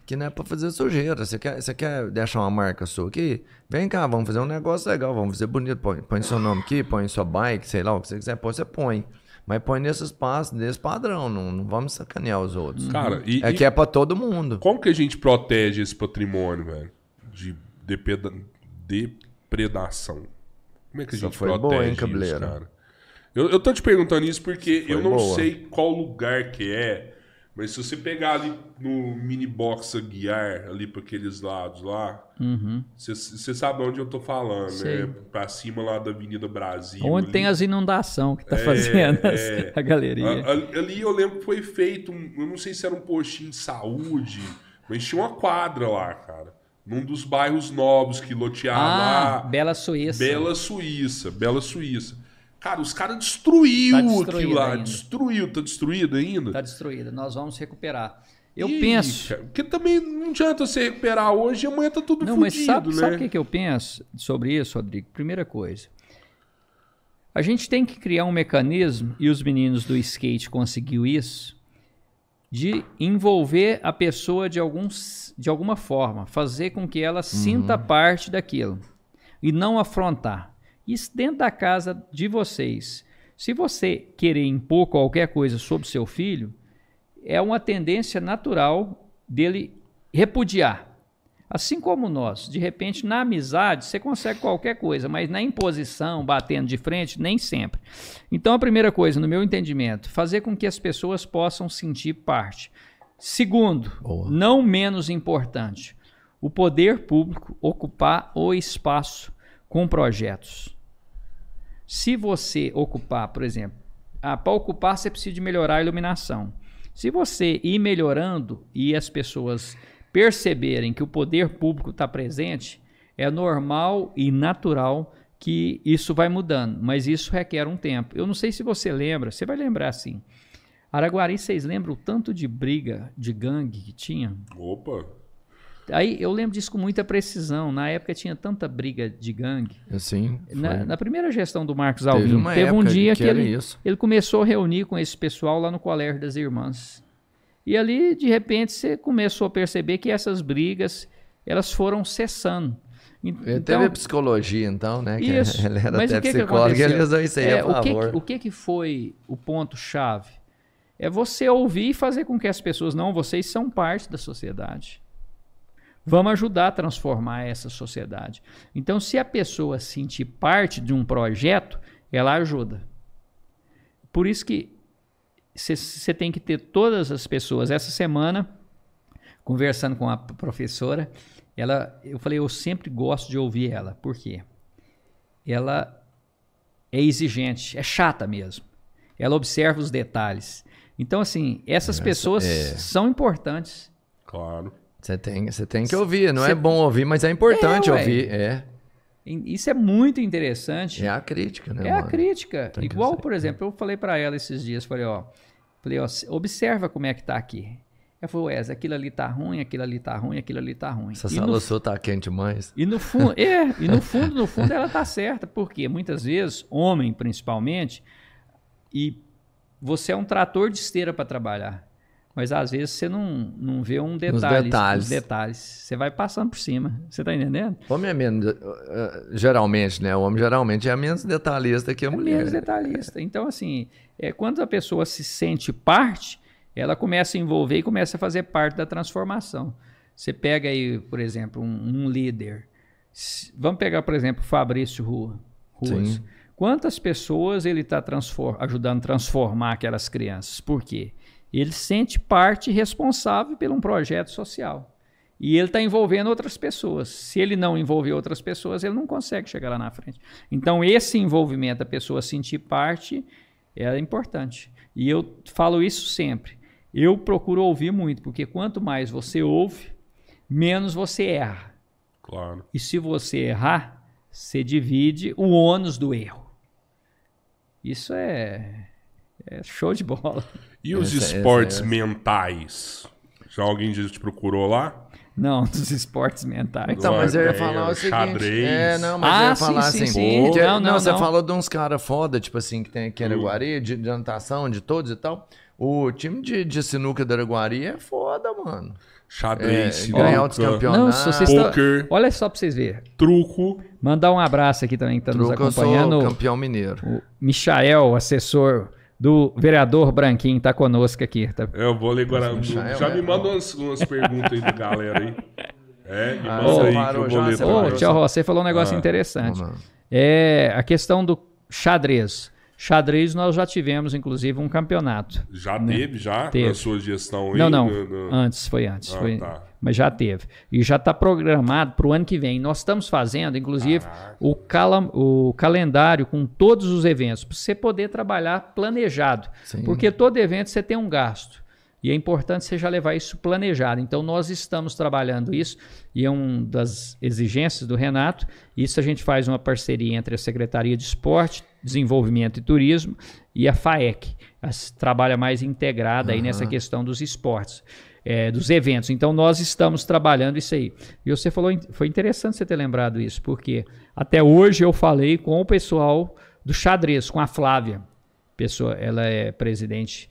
que não é pra fazer sujeira. Você quer, você quer deixar uma marca sua aqui? Vem cá, vamos fazer um negócio legal, vamos fazer bonito. Põe, põe seu nome aqui, põe sua bike, sei lá, o que você quiser pôr, você põe. Mas põe nesse espaço, nesse padrão, não, não vamos sacanear os outros. Cara, e, é e que é para todo mundo. Como que a gente protege esse patrimônio, velho? De depeda, depredação. Como é que a gente foi protege boa, hein, isso, cara? Eu, eu tô te perguntando isso porque eu não boa. sei qual lugar que é mas se você pegar ali no mini box guiar ali para aqueles lados lá, você uhum. sabe onde eu tô falando, Sei. né? Para cima lá da Avenida Brasil. Onde ali. tem as inundação que tá é, fazendo é, a galeria. A, ali eu lembro que foi feito, eu não sei se era um postinho de saúde, mas tinha uma quadra lá, cara. Num dos bairros novos que lotearam ah, lá. Bela Suíça. Bela Suíça, Bela Suíça. Cara, os caras destruiu tá aquilo lá. Ainda. Destruiu. Tá destruído ainda? Tá destruído. Nós vamos recuperar. Eu Ih, penso. Cara, porque também não adianta você recuperar hoje e amanhã tá tudo não, fudido, mas sabe, né? Sabe o que, que eu penso sobre isso, Rodrigo? Primeira coisa. A gente tem que criar um mecanismo, e os meninos do skate conseguiu isso, de envolver a pessoa de, alguns, de alguma forma, fazer com que ela sinta uhum. parte daquilo e não afrontar. Isso dentro da casa de vocês. Se você querer impor qualquer coisa sobre seu filho, é uma tendência natural dele repudiar. Assim como nós, de repente, na amizade, você consegue qualquer coisa, mas na imposição, batendo de frente, nem sempre. Então, a primeira coisa, no meu entendimento, fazer com que as pessoas possam sentir parte. Segundo, Boa. não menos importante, o poder público ocupar o espaço com projetos. Se você ocupar, por exemplo, ah, para ocupar você precisa de melhorar a iluminação. Se você ir melhorando e as pessoas perceberem que o poder público está presente, é normal e natural que isso vai mudando, mas isso requer um tempo. Eu não sei se você lembra, você vai lembrar sim. Araguari, vocês lembram o tanto de briga de gangue que tinha? Opa! Aí eu lembro disso com muita precisão. Na época tinha tanta briga de gangue. Sim. Na, na, primeira gestão do Marcos Alvim, teve, teve um dia que, que ele, ele começou a reunir com esse pessoal lá no Colégio das Irmãs. E ali, de repente, você começou a perceber que essas brigas elas foram cessando. Então, teve psicologia, então, né? Isso. <laughs> Ele era Mas até o que psicólogo que e ele usou isso aí é, a favor. O que, o que, que foi o ponto-chave? É você ouvir e fazer com que as pessoas, não, vocês são parte da sociedade. Vamos ajudar a transformar essa sociedade. Então, se a pessoa sentir parte de um projeto, ela ajuda. Por isso que você tem que ter todas as pessoas. Essa semana, conversando com a professora, ela, eu falei, eu sempre gosto de ouvir ela. Por quê? Ela é exigente, é chata mesmo. Ela observa os detalhes. Então, assim, essas pessoas é. são importantes. Claro. Você tem, você tem que ouvir. Não Cê- é bom ouvir, mas é importante É, ouvir. É. Isso é muito interessante. É a crítica, né? É a mano? crítica. Tem Igual, por exemplo, eu falei pra ela esses dias, falei, ó, falei, ó, observa como é que tá aqui. Ela falou, Wes, aquilo ali tá ruim, aquilo ali tá ruim, aquilo ali tá ruim. Essa E sala no, sua tá quente demais. e no fundo, <laughs> é, e no fundo, no fundo ela tá certa, porque muitas vezes, homem principalmente, e você é um trator de esteira para trabalhar. Mas às vezes você não, não vê um detalhe, detalhes. os detalhes. Você vai passando por cima. Você tá entendendo? Homem é menos. uh, geralmente, né? O homem geralmente é menos detalhista que a É mulher. menos detalhista. Então, assim, é, quando a pessoa se sente parte, ela começa a envolver e começa a fazer parte da transformação. Você pega aí, por exemplo, um, um líder. Vamos pegar, por exemplo, o Fabrício Rua. Ruas. Quantas pessoas ele está ajudando a transformar aquelas crianças? Por quê? Ele sente parte responsável por um projeto social. E ele está envolvendo outras pessoas. Se ele não envolver outras pessoas, ele não consegue chegar lá na frente. Então, esse envolvimento, a pessoa sentir parte, é importante. E eu falo isso sempre. Eu procuro ouvir muito, porque quanto mais você ouve, menos você erra. Claro. E se você errar, você divide o ônus do erro. Isso é, é show de bola. E os Essa- essa- esportes essa. mentais? Já alguém já te procurou lá? Não, <laughs> dos esportes mentais. Então, mas eu ia É, falar o seguinte. xadrez. É, não, mas Ah, eu ia sim, falar sim, assim. sim. que- Não, não, você não. falou de uns caras foda, tipo assim, que tem aqui Hum. em Araguari, de, de natação, de todos e tal. O time de, de sinuca da Araguari é foda, mano. Xadrez, É, ganhar outros sinuca, campeonatos. Não, se Poker. Olha só pra vocês verem. truco. Mandar um abraço aqui também que está nos Truco, eu sou acompanhando. campeão mineiro. O Michael, assessor do vereador Branquinho, tá conosco aqui. Tá? Eu vou ler agora. Já é, me manda umas, umas perguntas aí da galera aí. É, me Ah, manda aí parou que eu já, vou ler. Ô, Ró, você falou um negócio Ah. interessante. É a questão do xadrez. Xadrez nós já tivemos, inclusive, um campeonato. Já teve, já? Teve. Na sua gestão aí? Não, não. No- no- Antes, foi antes. Ah, foi- tá. Mas já teve. E já está programado para o ano que vem. Nós estamos fazendo, inclusive, Caraca. o, cala- o calendário com todos os eventos, para você poder trabalhar planejado. Sim. Porque todo evento você tem um gasto. E é importante você já levar isso planejado. Então, nós estamos trabalhando isso, e é uma das exigências do Renato. Isso a gente faz uma parceria entre a Secretaria de Esporte, Desenvolvimento e Turismo e a FAEC. Trabalha mais integrada aí nessa questão dos esportes, é, dos eventos. Então, nós estamos trabalhando isso aí. E você falou, foi interessante você ter lembrado isso, porque até hoje eu falei com o pessoal do xadrez, com a Flávia pessoa, ela é presidente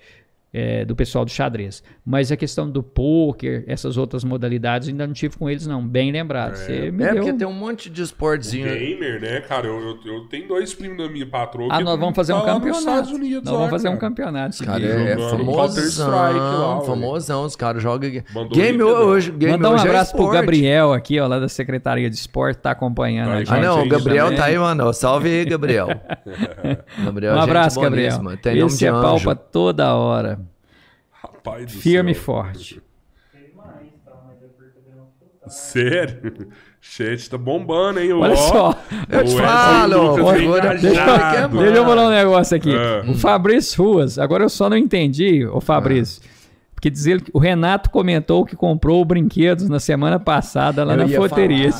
é, do pessoal do xadrez. Mas a questão do poker, essas outras modalidades, ainda não tive com eles, não. Bem lembrado. Você me É deu... porque tem um monte de esportezinho. Gamer, né, cara? Eu, eu, eu tenho dois primos da minha patroa. Ah, nós vamos fazer um tá nos campeonato. Estados Unidos, nós vamos fazer um campeonato. Cara, é, é famosão, lá, famosão, os caras jogam. Game hoje, game Mandar um hoje é abraço pro esporte. Gabriel aqui, ó, lá da Secretaria de Esporte, tá acompanhando Tá a gente. Ah, não, o Gabriel também. tá aí, mano. Salve aí, Gabriel. <laughs> Gabriel Um é gente abraço, Gabriel. Tem nome Esse de é pau pra toda hora. Rapaz do Firme e céu. forte. Sério? Chat tá bombando, hein? Olha só. Eu te falo, Lucas deixa eu- Deixa eu falar um negócio aqui. Ah. O Fabrício Ruas, agora eu só não entendi, o Fabrício. Porque dizer que o Renato comentou que comprou brinquedos na semana passada lá Eu na ia foteria. <laughs>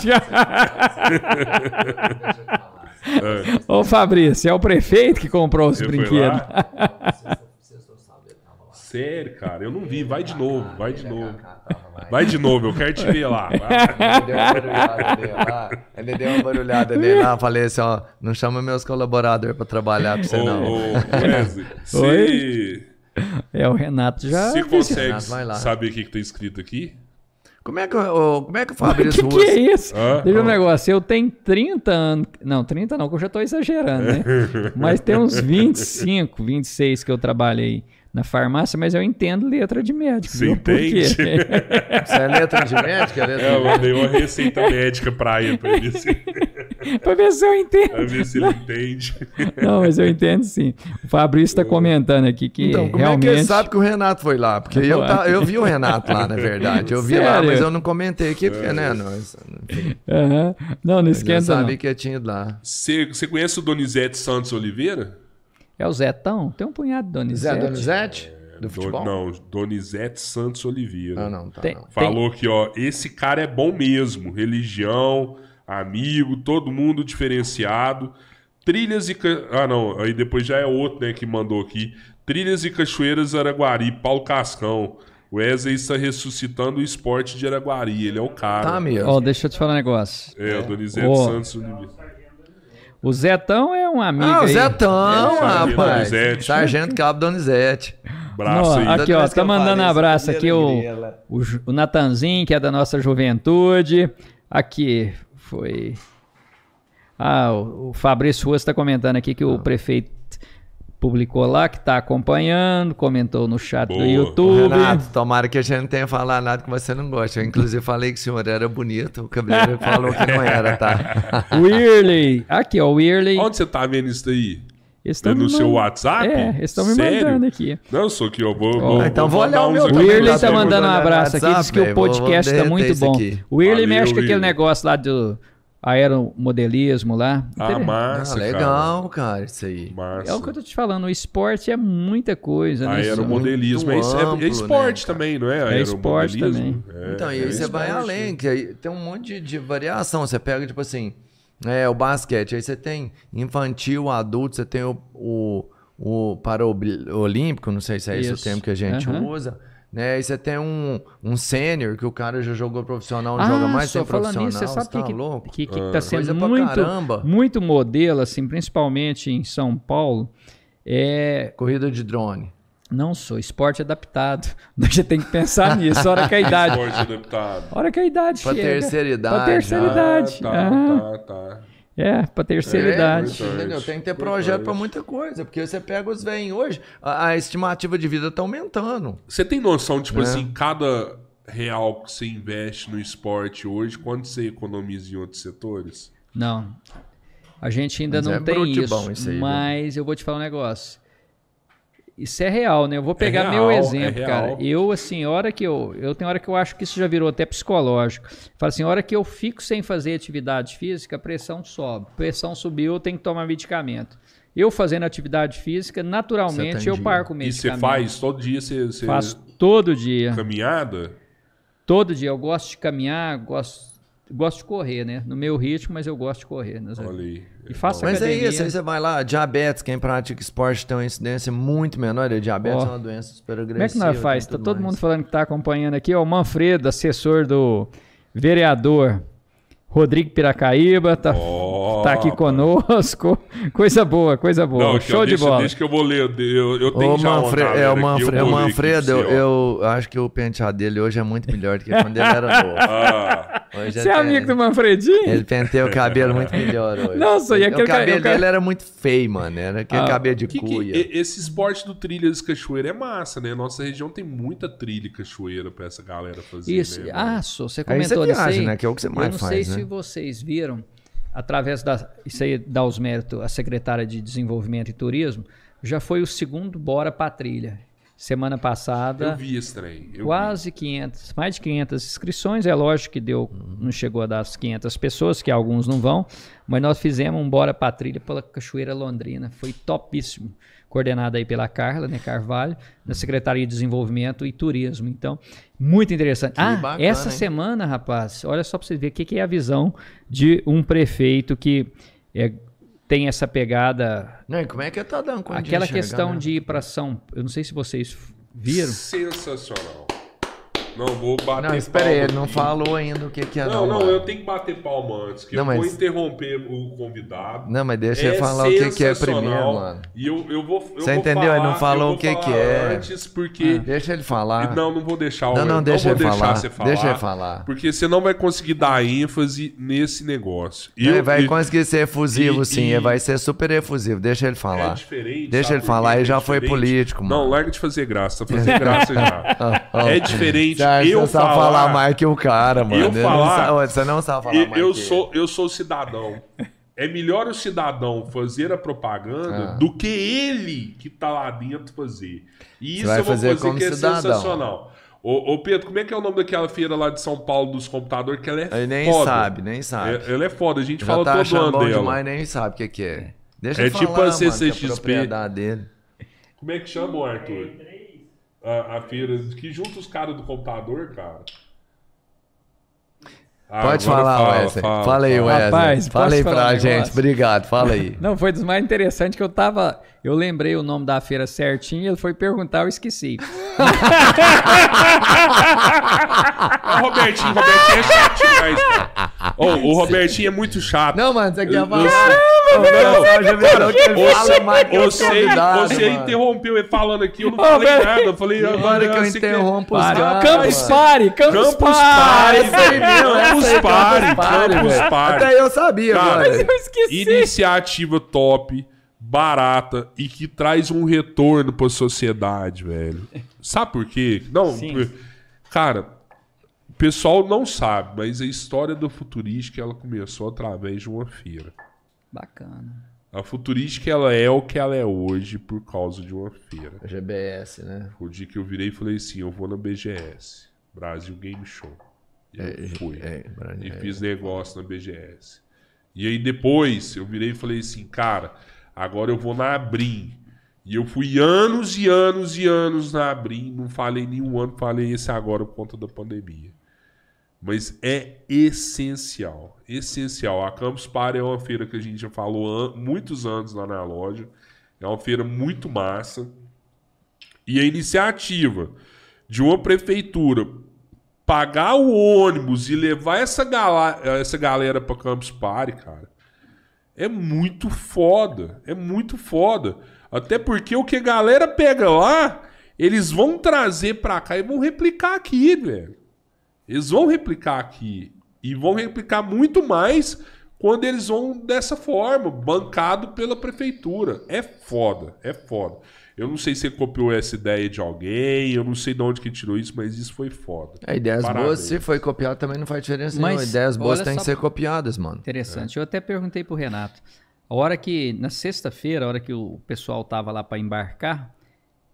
Ô Fabrício, é o prefeito que comprou os Você brinquedos. <laughs> Sério, cara, eu não vi. Vai de novo, vai de novo. Vai de novo, eu quero te ver lá. <laughs> Ele deu uma barulhada nele lá. Ele deu uma barulhada lá. Falei assim, ó, não chama meus colaboradores pra trabalhar pra você, Ô, não. ô, Wesley, <laughs> É, o Renato já. você consegue Renato, vai lá. saber o que, que tá escrito aqui? Como é que, o- como é que o O Fabrício <laughs> que, Ruas... que é isso? Hã? Deixa um negócio. Eu tenho 30 anos. Não, 30 não, que eu já tô exagerando, né? Mas tem uns 25, 26 que eu trabalhei na farmácia, mas eu entendo letra de médico. Você viu? Por quê? entende? <laughs> Isso é letra de médico? É letra É, de eu mandei uma receita médica pra ele, pra ver se, <laughs> pra ver se eu entendo. pra ver se ele entende. Não, mas eu entendo sim. O Fabrício está comentando aqui que Então, como realmente. é que ele sabe que o Renato foi lá? Porque eu, tá- eu vi o Renato lá, na verdade. Eu vi lá, Sério? mas eu não comentei aqui, porque, né, nós, enfim, Aham. Não, não eu esquenta. Não. sabia que eu tinha ido lá. Você conhece o Donizete Santos Oliveira? É o Zetão? Tem um punhado de Zé Donizete. Donizete? Do Do- futebol? não, Donizete Santos Oliveira. Não, não, tá. Tem- não. Falou que, ó, esse cara é bom mesmo. Religião, amigo, todo mundo diferenciado. Trilhas e. Ah, não. Aí depois já é outro, né, que mandou aqui. Trilhas e Cachoeiras Araguari, Paulo Cascão. O Wesley está ressuscitando o esporte de Araguari. Ele é o cara. Tá mesmo. Ó, deixa eu te falar um negócio. É, o Donizete Ó. Santos Oliveira. O Zetão é um amigo Ah, o. Zetão, É, rapaz. Donizete. Sargento Cabo Donizete. Braço aí. aqui, ó, tá mandando falei, abraço aqui o, lá. o, o Natanzinho, que é da nossa juventude. Aqui, foi... Ah, o, o Fabrício Ruas está comentando aqui que Ah. o prefeito publicou lá, que está acompanhando, comentou no chat do Boa. YouTube. Renato, tomara que a gente não tenha falado nada que você não gosta. Eu, inclusive, falei que o senhor era bonito. O cabeleireiro <laughs> falou que não era, tá? O <laughs> Weirley, aqui ó, o Weirley. Onde você tá vendo isso daí? Eles É tão no seu WhatsApp? É, eles estão me Sério? mandando aqui. Não, sou aqui, ó. Vou, vou, então vou olhar o meu. O também, Weirley tá tá bom, mandando um abraço aqui, diz WhatsApp, que o podcast vou tá muito bom. aqui. O Weirley Valeu, mexe com aquele negócio lá do aeromodelismo lá. Ah, Ah, massa, legal, cara. isso aí. cara. Massa. É o que eu tô te falando, o esporte é muita coisa, né? Aeromodelismo. É, isso- é- amplo, é esporte né, também, não é? É esporte Aeromodelismo? É, Então, e é aí você vai esporte, além, né? que aí tem um monte de, de variação. Você pega, tipo assim, é, o basquete, aí você tem infantil, adulto, você tem o, o, o paraolímpico, não sei se é esse Isso. o termo que a gente Aham. usa. Né? Você tem um, um sênior, que o cara já jogou profissional, não Ah, joga mais só sem falando profissional. nisso, você sabe o tá que, que, louco? que, que Ah. tá sendo muito, caramba. muito modelo, assim, principalmente em São Paulo, é Corrida de drone. Não sou, esporte adaptado. <laughs> A gente tem que pensar nisso, hora que a idade. Esporte adaptado. Hora que a idade Pra chega. terceira idade, Pra terceira ah, idade. tá, ah, tá, tá. É, pra terceira É, idade. Entendeu? Tem que ter projeto pra muita coisa, porque você pega os velhos hoje, a, a estimativa de vida tá aumentando. Você tem noção, tipo É. assim, cada real que você investe no esporte hoje, quanto você economiza em outros setores? Não. A gente ainda Mas não é tem isso. isso aí, mas eu vou te falar um negócio. Isso é real, né? Eu vou pegar real, meu é exemplo, real. cara. Eu, assim, a hora que eu. Eu tenho hora que eu acho que isso já virou até psicológico. Falo assim, a hora que eu fico sem fazer atividade física, a pressão sobe. Pressão subiu, eu tenho que tomar medicamento. Eu fazendo atividade física, naturalmente eu parco o E você medicamento. faz todo dia, você, você Faço todo dia. caminhada? Todo dia. Eu gosto de caminhar, gosto, gosto de correr, né? No meu ritmo, mas eu gosto de correr. Né? Olha aí. E faço Mas é academia. isso, aí você vai lá, diabetes, quem pratica esporte tem uma incidência muito menor, e diabetes Ó. é uma doença super agressiva. Como é que nós faz? Tá todo mais. mundo falando que tá acompanhando aqui, ó, o Manfredo, assessor do vereador Rodrigo Piracaíba, tá, Ó, tá aqui conosco. <laughs> Coisa boa, coisa boa. Não, Show de bola. Deixa que eu vou ler. Eu, eu tenho Ô, já uma Manfre- galera é, o eu Manfre- aqui Manfredo, eu, você, ó. eu acho que o penteado dele hoje é muito melhor do que quando ele era novo. <laughs> Ah, Hoje Você é amigo do Manfredinho? Ele penteia o cabelo muito melhor hoje. Nossa, e Ele- aquele O cabelo ca- eu dele era muito feio, mano. Era aquele Ah, cabelo de que que- cuia. e- esse esporte do trilhas cachoeira é massa, né? Nossa região tem muita trilha e cachoeira pra essa galera fazer, Isso. né? Ah, só, você Aí comentou você nisso viaja, aí. né? Que é o que você mais Eu não faz, sei né? Vocês viram, através da. Isso aí dá os méritos à secretária de Desenvolvimento e Turismo, já foi o segundo Bora pra Trilha. Semana passada. Eu vi esse trem. eu vi. Quase 500, mais de 500 inscrições. É lógico que deu, não chegou a dar as 500 pessoas, que alguns não vão, mas nós fizemos um Bora pra Trilha pela Cachoeira Londrina. Foi topíssimo. Coordenado aí pela Carla, né, Carvalho, da Secretaria de Desenvolvimento e Turismo. Então, muito interessante. ah, bacana, essa hein? semana, rapaz, olha só pra você ver o que, que é a visão de um prefeito que é, tem essa pegada. Não, e como é que tá dando de Aquela enxergar, questão né? de ir para São. Eu não sei se vocês viram. Sensacional. Não, vou bater Não, espera aí, ele não falou ainda o que, que é Não, não, mano. eu tenho que bater palma antes, que Não, eu vou mas- interromper o convidado. Não, mas deixa ele falar o que, que é primeiro, mano. E eu, eu vou. Eu Você vou entendeu? Ele não falar- falou eu vou o que falar que é. Antes, porque. Deixa ele falar. Não, não vou deixar o Não, não, deixa vou ele falar. falar. Deixa ele falar. Porque você não vai conseguir dar ênfase nesse negócio. ele vai eu- conseguir ser efusivo, e- sim. e- Ele vai ser super efusivo. Deixa ele É falar. diferente. Deixa ele falar, ele É já foi político, mano. Não, larga de fazer graça. <laughs> Fazendo graça já. <laughs> É diferente Que eu falar, falar mais que o cara, mano. Eu falar- Não você não sabe falar E- mais eu que sou eu sou cidadão. É melhor o cidadão fazer a propaganda Ah. do que ele que tá lá dentro fazer. E isso eu fazer fazer como que é cidadão. sensacional. Ô, ô, Pedro, como é que é o nome daquela feira lá de São Paulo dos computadores que ela é Ele nem foda? sabe, nem sabe. É- ela é foda, a gente Já fala tá todo ano dela. demais, nem sabe o que, que é. Deixa É ele tipo falar, a mano, que é CCXP. propriedade dele. Como é que chama, Arthur? A, a feira que junta os caras do computador, cara. Ah, Pode falar, fala, Wesley. fala, Fala aí. Wesley. Rapaz, fala aí pra um gente. Obrigado, fala aí. Não, foi dos mais interessantes que eu tava. Eu lembrei o nome da feira certinho, ele foi perguntar, eu esqueci. <laughs> O Robertinho, o Robertinho é chato demais. Ô, o Robertinho é muito chato. Não, mano, você quer falar? Não, o Você, convidado, você mano. interrompeu ele falando aqui, eu não falei nada. Eu falei, Que hora que eu interrompo os caras, Campus mano. Party, Campus, Campus Party. Campus aí, Party, Campus velho. Party. Até eu sabia, Cara, mano. Eu esqueci. Iniciativa top, barata e que traz um retorno pra sociedade, velho. Sabe por quê? Não, Sim. por- cara, o pessoal não sabe, mas a história do Futurística ela começou através de uma feira. Bacana. A Futurística ela é o que ela é hoje por causa de uma feira. GBS, né? O dia que eu virei e falei assim, eu vou na BGS, Brasil Game Show. E eu fui. É, E é, fiz negócio na BGS. E aí depois eu virei e falei assim, cara, agora eu vou na Abrim. E eu fui anos e anos e anos na Abrim, não falei nenhum ano, falei esse agora por conta da pandemia. Mas é essencial, essencial. A Campus Party é uma feira que a gente já falou há muitos anos lá na loja. É uma feira muito massa. E a iniciativa de uma prefeitura pagar o ônibus e levar essa, gala- essa galera pra Campus Party, cara, é muito foda. É muito foda. Até porque o que a galera pega lá, eles vão trazer pra cá e vão replicar aqui, velho. Eles vão replicar aqui. E vão replicar muito mais quando eles vão dessa forma, bancado pela prefeitura. É foda, é foda. Eu não sei se ele copiou essa ideia de alguém, eu não sei de onde que tirou isso, mas isso foi foda. É, ideias Parabéns. boas, se foi copiado, também não faz diferença Mas, nenhuma. Ideias boas têm só- que ser copiadas, mano. Interessante. Eu até perguntei pro Renato. A hora que, na sexta-feira, a hora que o pessoal tava lá para embarcar,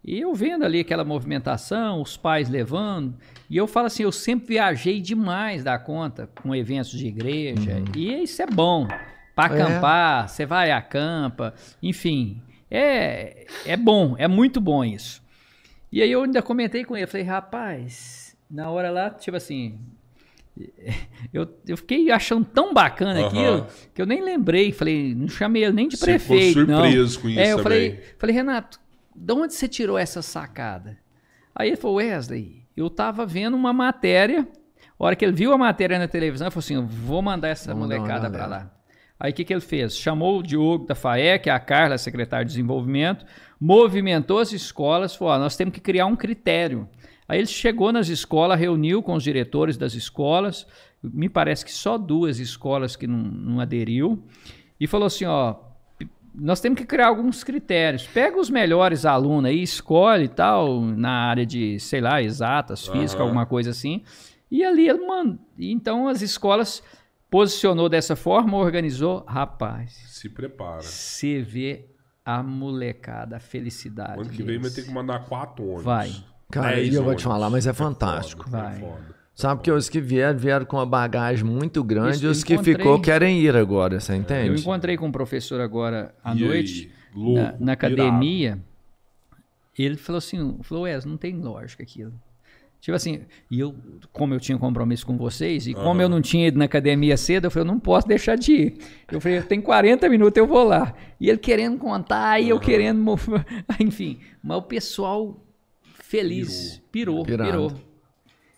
e eu vendo ali aquela movimentação, os pais levando, e eu falo assim, eu sempre viajei demais da conta com eventos de igreja, e isso é bom. Para É. acampar, você vai acampa, enfim, é, é bom, é muito bom isso. E aí eu ainda comentei com ele, falei, rapaz, na hora lá, tipo assim, <laughs> eu, eu fiquei achando tão bacana Aham. aquilo que eu nem lembrei. Falei, não chamei ele nem de Você ficou prefeito. não. surpreso com isso É, eu também. falei, falei, Renato, de onde você tirou essa sacada? Aí ele falou, Wesley, eu tava vendo uma matéria. A hora que ele viu a matéria na televisão, ele falou assim: eu vou mandar essa Vamos molecada pra lá. Aí o que, que ele fez? Chamou o Diogo da FAEC, a Carla, secretária de desenvolvimento, movimentou as escolas, falou: ó, nós temos que criar um critério. Aí ele chegou nas escolas, reuniu com os diretores das escolas, me parece que só duas escolas que não, não aderiu, e falou assim: ó, nós temos que criar alguns critérios. Pega os melhores alunos aí, escolhe e tal, na área de, sei lá, exatas, física, Aham. alguma coisa assim. E ali ele manda. Então as escolas posicionou dessa forma, organizou. Rapaz, Se prepara. você vê a molecada, a felicidade. Ano que vem vai ter que mandar quatro ônibus. Vai. Cara, e eu vou te falar, mas é fantástico. foda, Vai. É foda. Sabe que os que vieram, vieram com uma bagagem muito grande Isso, e eu os que ficou querem ir agora, você Eu entende? encontrei com um professor agora à E aí? noite. Louco, na, na irado. academia, ele falou assim, falou, Wes, não tem lógica aquilo. Tipo assim, e eu, como eu tinha compromisso com vocês, e como eu não tinha ido na academia cedo, eu falei, eu não posso deixar de ir. Eu falei, tem 40 minutos, eu vou lá. E ele querendo contar, e eu querendo, <laughs> enfim. Mas o pessoal feliz, pirou, Pirado. pirou.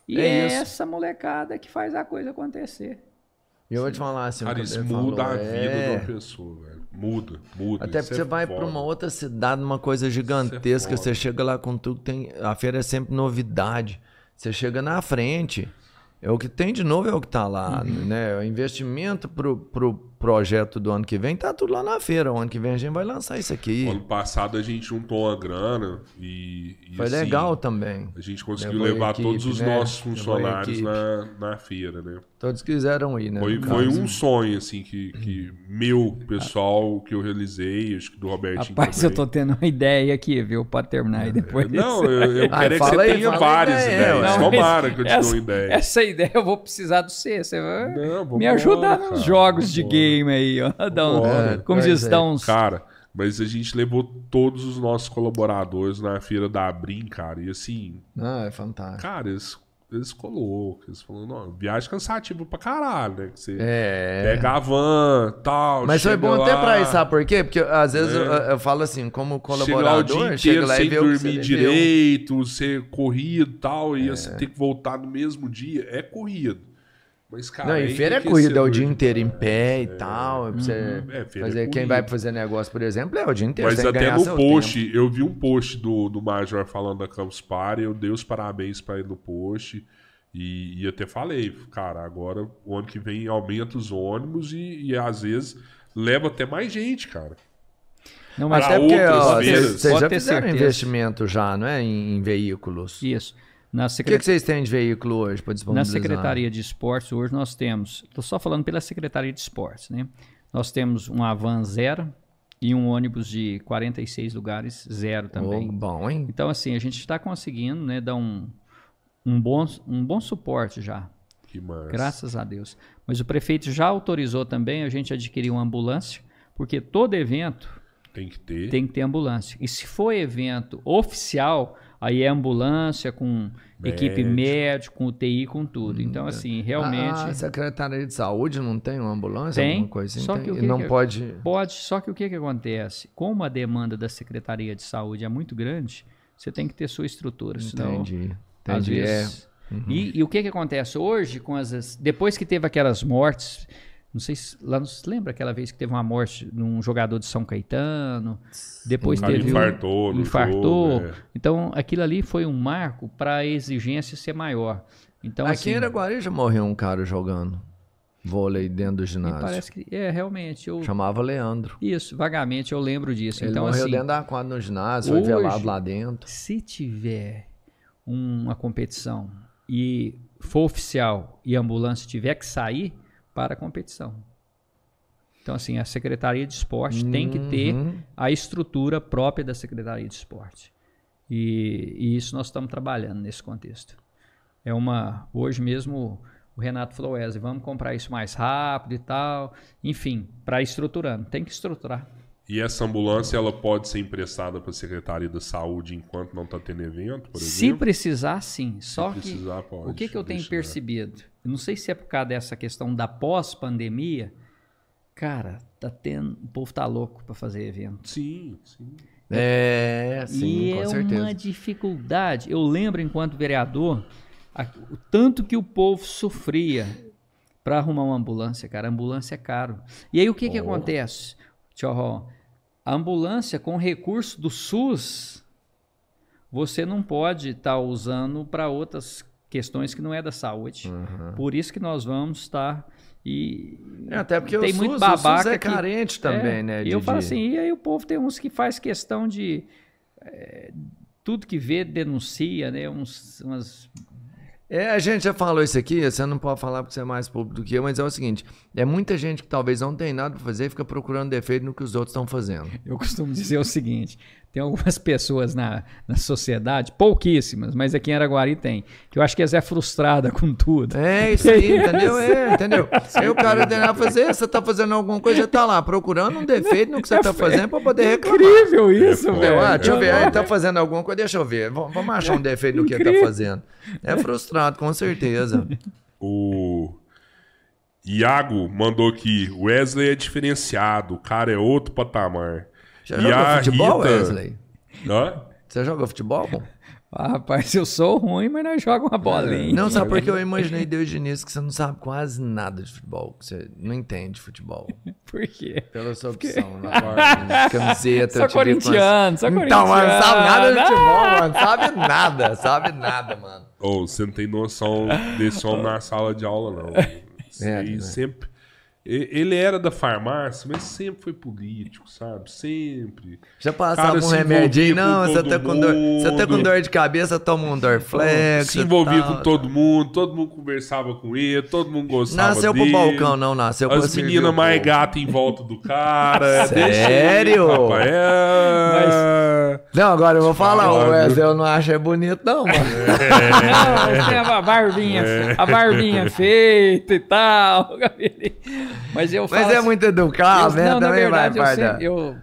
E É é, essa molecada que faz a coisa acontecer. E eu vou te falar assim, o Cara, isso muda falou, a vida é... de uma pessoa, velho. Muda, muda. Até porque você é vai pra foda. uma outra cidade, uma coisa gigantesca, foda. você chega lá com tudo, tem a feira é sempre novidade. Você chega na frente, é o que tem de novo é o que tá lá, Uhum. né? O investimento pro, pro projeto do ano que vem tá tudo lá na feira. O ano que vem a gente vai lançar isso aqui. Ano passado a gente juntou uma grana e. e, Foi assim, legal também. A gente conseguiu Levou levar equipe, todos os né? nossos funcionários na, na feira, né? Todos quiseram ir, né? Foi, foi um sonho, assim, que, que meu pessoal, que eu realizei, acho que do Robertinho Rapaz, também. eu tô tendo uma ideia aqui, viu? Pode terminar aí depois. Não, eu, eu Ah, quero é que você aí, tenha várias ideia, ideias. ué. Não, Tomara que eu te essa, dou uma ideia. Essa ideia eu vou precisar do você. Você vai Não, me ajudar cara, nos jogos de vambora. Game aí, ó. <laughs> Dá um- como É, diz, pois dá é. uns. Cara, Mas a gente levou todos os nossos colaboradores na feira da Abrim, cara. E assim, Ah, é fantástico. cara, eles, eles louco. Eles falaram, não, viagem cansativa pra caralho, né? Que você É. pega a van tal. Mas foi bom até lá, pra isso, sabe por quê? Porque às vezes É. eu, eu falo assim, como Chega lá o colaborador, dia chega inteiro lá e sem vê o que você dormir viveu. direito, ser corrido e tal, É. e você ter que voltar no mesmo dia. É corrido. Mas, cara. Não, é e feira é corrida, é o dia inteiro em pé e tal. pra você É, feira fazer, é quem vai fazer negócio, por exemplo, é o dia inteiro. Mas até no post, tempo. eu vi um post do, do Major falando da Campus Party, eu dei os parabéns pra ele no post. E, e até falei, cara, agora o ano que vem aumenta os ônibus e, e às vezes leva até mais gente, cara. Não, mas Pra Até porque, ó, vocês vocês já fizeram certeza. investimento já, não é? Em, em veículos. isso. Na O que, secretaria que vocês têm de veículo hoje para Na disponibilizar? Secretaria de Esportes, hoje nós temos, estou só falando pela Secretaria de Esportes, né? Nós temos um Avan zero e um ônibus de 46 lugares zero também. Oh, bom, hein? Então, assim, a gente está conseguindo né, dar um, um, bom, um bom suporte já, Que massa. graças a Deus. Mas o prefeito já autorizou também a gente adquirir uma ambulância, porque todo evento Tem que ter. tem que ter ambulância. E se for evento oficial, aí é ambulância com equipe médica, com UTI, com tudo. Então, assim, realmente A Secretaria de Saúde não tem uma ambulância? Tem, Alguma coisa assim? só Tem? que o E que não que- pode... pode. Só que o que, que acontece? Como a demanda da Secretaria de Saúde é muito grande, você tem que ter sua estrutura. Senão, Entendi. às Entendi. É. vezes... E, e o que, que acontece hoje com as. Depois que teve aquelas mortes. Não sei se. Lá não se lembra aquela vez que teve uma morte num jogador de São Caetano? Depois cara teve. um- infartou no infartou. jogo, é. Então, aquilo ali foi um marco para a exigência ser maior. Então, Aqui assim, em Araguari já morreu um cara jogando vôlei dentro do ginásio. parece que. É, realmente. Eu, Chamava Leandro. isso, vagamente eu lembro disso. Ele então, morreu assim, dentro da quadra no ginásio, foi hoje- velado lá dentro. se tiver uma competição e for oficial e a ambulância tiver que sair para a competição. Então, assim, a Secretaria de Esporte tem que ter Uhum. a estrutura própria da Secretaria de Esporte. E, e isso nós estamos trabalhando nesse contexto. É uma. Hoje mesmo o Renato falou, Wesley, vamos comprar isso mais rápido e tal. Enfim, para estruturando. Tem que estruturar. E essa ambulância ela pode ser emprestada para a Secretaria da Saúde enquanto não está tendo evento, por Se exemplo? precisar, sim. Só que precisar, pode o que, que eu tenho percebido? Eu não sei se é por causa dessa questão da pós-pandemia. Cara, tá tendo, o povo tá louco para fazer evento. Sim, sim. É, sim, e com é certeza. uma dificuldade. Eu lembro, enquanto vereador, a- o tanto que o povo sofria para arrumar uma ambulância, cara. A ambulância é caro. E aí o que, que Oh. acontece? Tchau, a ambulância com recurso do SUS, você não pode estar usando para outras questões que não é da saúde. Uhum. Por isso que nós vamos estar e É, até porque tem o muito SUS, o SUS babaca é que- carente também, é, né? E eu falo assim, e aí o povo tem uns que faz questão de é, tudo que vê denuncia, né? Uns, umas É, a gente já falou isso aqui, você não pode falar porque você é mais público do que eu, mas é o seguinte: é muita gente que talvez não tem nada pra fazer e fica procurando defeito no que os outros estão fazendo. Eu costumo dizer o seguinte: tem algumas <laughs> pessoas na, na sociedade, pouquíssimas, mas aqui em Araguari tem, que eu acho que elas é frustrada com tudo. É <laughs> isso aí, entendeu? É, entendeu? Aí o cara tem nada fazer, você tá fazendo alguma coisa, tá lá procurando um defeito no que você tá fazendo pra poder reclamar. Incrível isso, Entendeu? velho. Ah, deixa eu ver, aí não- tá fazendo alguma coisa, deixa eu ver. Vamos achar um <laughs> defeito no que ele tá fazendo. É frustrado, com certeza. O Iago mandou aqui: Wesley é diferenciado, o cara é outro patamar. Já E jogou a futebol, Rita- Wesley? Hã? Você joga futebol? bom? <laughs> Ah, rapaz, eu sou ruim, mas nós jogamos uma bolinha. Não, sabe porque eu <laughs> imaginei desde o início que você não sabe quase nada de futebol, que você não entende futebol. <laughs> Por quê? Pela sua opção, na parte, camiseta. Vi com as- corintiano, Então, mano, corintiano. sabe nada de futebol, mano. Sabe nada, sabe nada, mano. Ô, você não tem noção desse homem na sala de aula, não. É, aí né? sempre. Ele era da farmácia, mas sempre foi político, sabe? Sempre. Já passava Cara, um remédio aí, não, você tá, com dor, você tá com dor de cabeça, toma um Dorflex. se envolvia tal. com todo mundo, todo mundo conversava com ele, todo mundo gostava Nasceu dele. pro balcão, não nasceu As servir meninas o mais gatas em volta do cara. <laughs> Sério? Rapaz. É... Não, agora eu vou falar, o Wesley eu não achei bonito, não, mano. Não, mas <laughs> tem a barbinha, É. a barbinha feita e tal. <laughs> o cabelinho. Mas eu Mas é assim- muito educado, Eu- né? não, na Também vai verdade, eu, guardar. sempre- eu,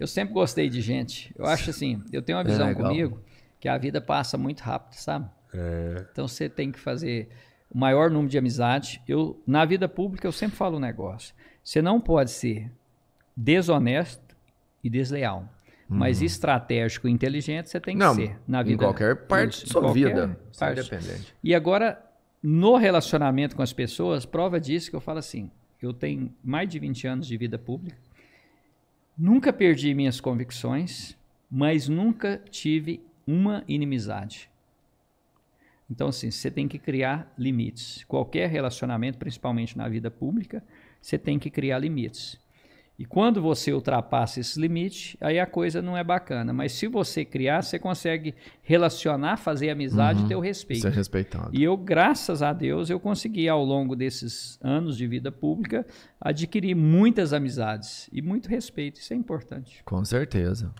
Eu sempre gostei de gente. Eu acho assim, eu tenho uma visão legal. comigo que a vida passa muito rápido, sabe? É. Então você tem que fazer o maior número de amizade. Eu na vida pública eu sempre falo um negócio. Você não pode ser desonesto e desleal. Mas estratégico e inteligente você tem que Não, ser na em vida. qualquer parte da em sua vida. É parte. independente. E agora, no relacionamento com as pessoas, prova disso que eu falo assim: eu tenho mais de 20 anos de vida pública, nunca perdi minhas convicções, mas nunca tive uma inimizade. Então, assim, você tem que criar limites. Qualquer relacionamento, principalmente na vida pública, você tem que criar limites. E quando você ultrapassa esse limite, aí a coisa não é bacana. Mas se você criar, você consegue relacionar, fazer amizade e ter o respeito. Ser respeitado. E eu, graças a Deus, eu consegui, ao longo desses anos de vida pública, adquirir muitas amizades e muito respeito. Isso é importante. Com certeza.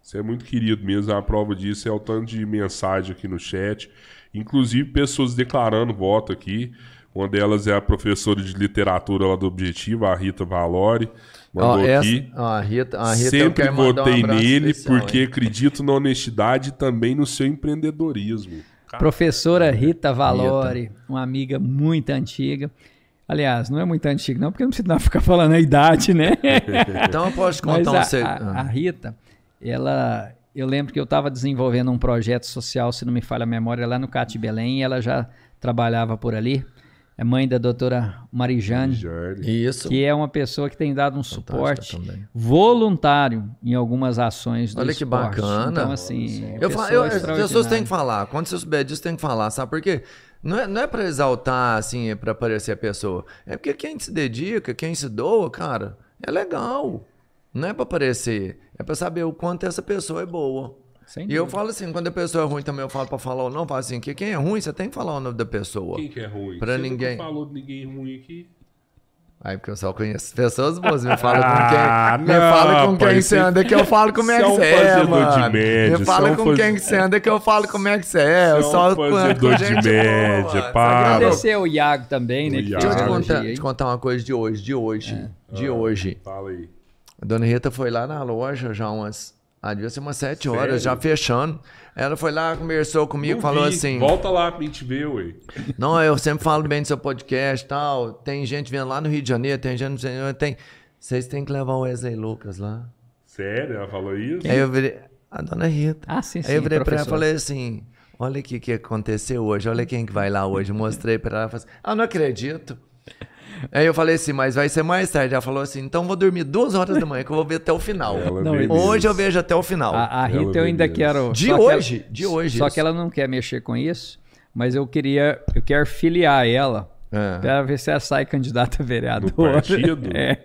Você é muito querido mesmo. A prova disso é o tanto de mensagem aqui no chat. Inclusive pessoas declarando voto aqui. Uma delas é a professora de literatura lá do Objetivo, a Rita Valori. Ó, Mandou essa, aqui. ó, a Rita, a Rita eu Sempre um votei abraço nele especial, porque hein? acredito na honestidade e também no seu empreendedorismo. Professora Rita Valori, uma amiga muito antiga. Aliás, não é muito antiga, não, porque não precisa ficar falando a idade, né? <laughs> Então eu posso te Mas contar um a, segredo. a- a Rita, ela. Eu lembro que eu estava desenvolvendo um projeto social, se não me falha a memória, lá no CAT Belém, e ela já trabalhava por ali. É mãe da doutora Marijane, Jane. Isso. que é uma pessoa que tem dado um Fantástica suporte também. voluntário em algumas ações do Olha que esporte. bacana. Então, assim, Eu pessoa eu, as pessoas têm que falar. Quando você souber disso, tem que falar, sabe? Porque não é, não é pra exaltar, assim, pra parecer a pessoa. É porque quem se dedica, quem se doa, cara, é legal. Não é pra parecer. É pra saber o quanto essa pessoa é boa. Sem E eu falo assim, quando a pessoa é ruim também, eu falo pra falar ou não, eu falo assim, que quem é ruim, você tem que falar o nome da pessoa. Quem que é ruim? Pra Você ninguém. nunca falou de ninguém ruim aqui? Aí, porque eu só conheço pessoas boas. Me fala com quem, Ah, me não, fala com quem rapaz, você anda que eu falo como é que você é você é, mano. média, me fala você é com faz- quem que você anda que eu falo como é que você é. Eu Você é só fazedor de gente média, boa, para. Agradecer ao Iago também, né? O Iago. Deixa eu te contar, te contar uma coisa de hoje, de hoje, de hoje. Fala aí. A dona Rita foi lá na loja já umas, ah, devia ser umas sete Sério? horas, já fechando. Ela foi lá, conversou comigo, Não falou vi. assim... Volta lá pra gente ver, ué. Não, eu sempre falo bem do seu podcast e tal. Tem gente vindo lá no Rio de Janeiro, tem gente... Tem... Vocês têm que levar o Wesley Lucas lá. Sério? Ela falou isso? Aí eu virei... A dona Rita. Ah, sim, sim. Aí eu virei pra ela e professor. falei assim... Olha o que, que aconteceu hoje, olha quem que vai lá hoje. Mostrei pra ela, falei assim, ah, não acredito. Aí eu falei assim, mas vai ser mais tarde. Ela falou assim, então vou dormir duas horas da manhã que eu vou ver até o final. Ela Não, Hoje eu vejo até o final. A, a Rita Ela eu ainda quero. De hoje, ela- de hoje Só isso. que ela não quer mexer com isso, mas eu queria. Eu quero filiar ela É. para ver se ela sai candidata a No vereadora. partido? <laughs> É.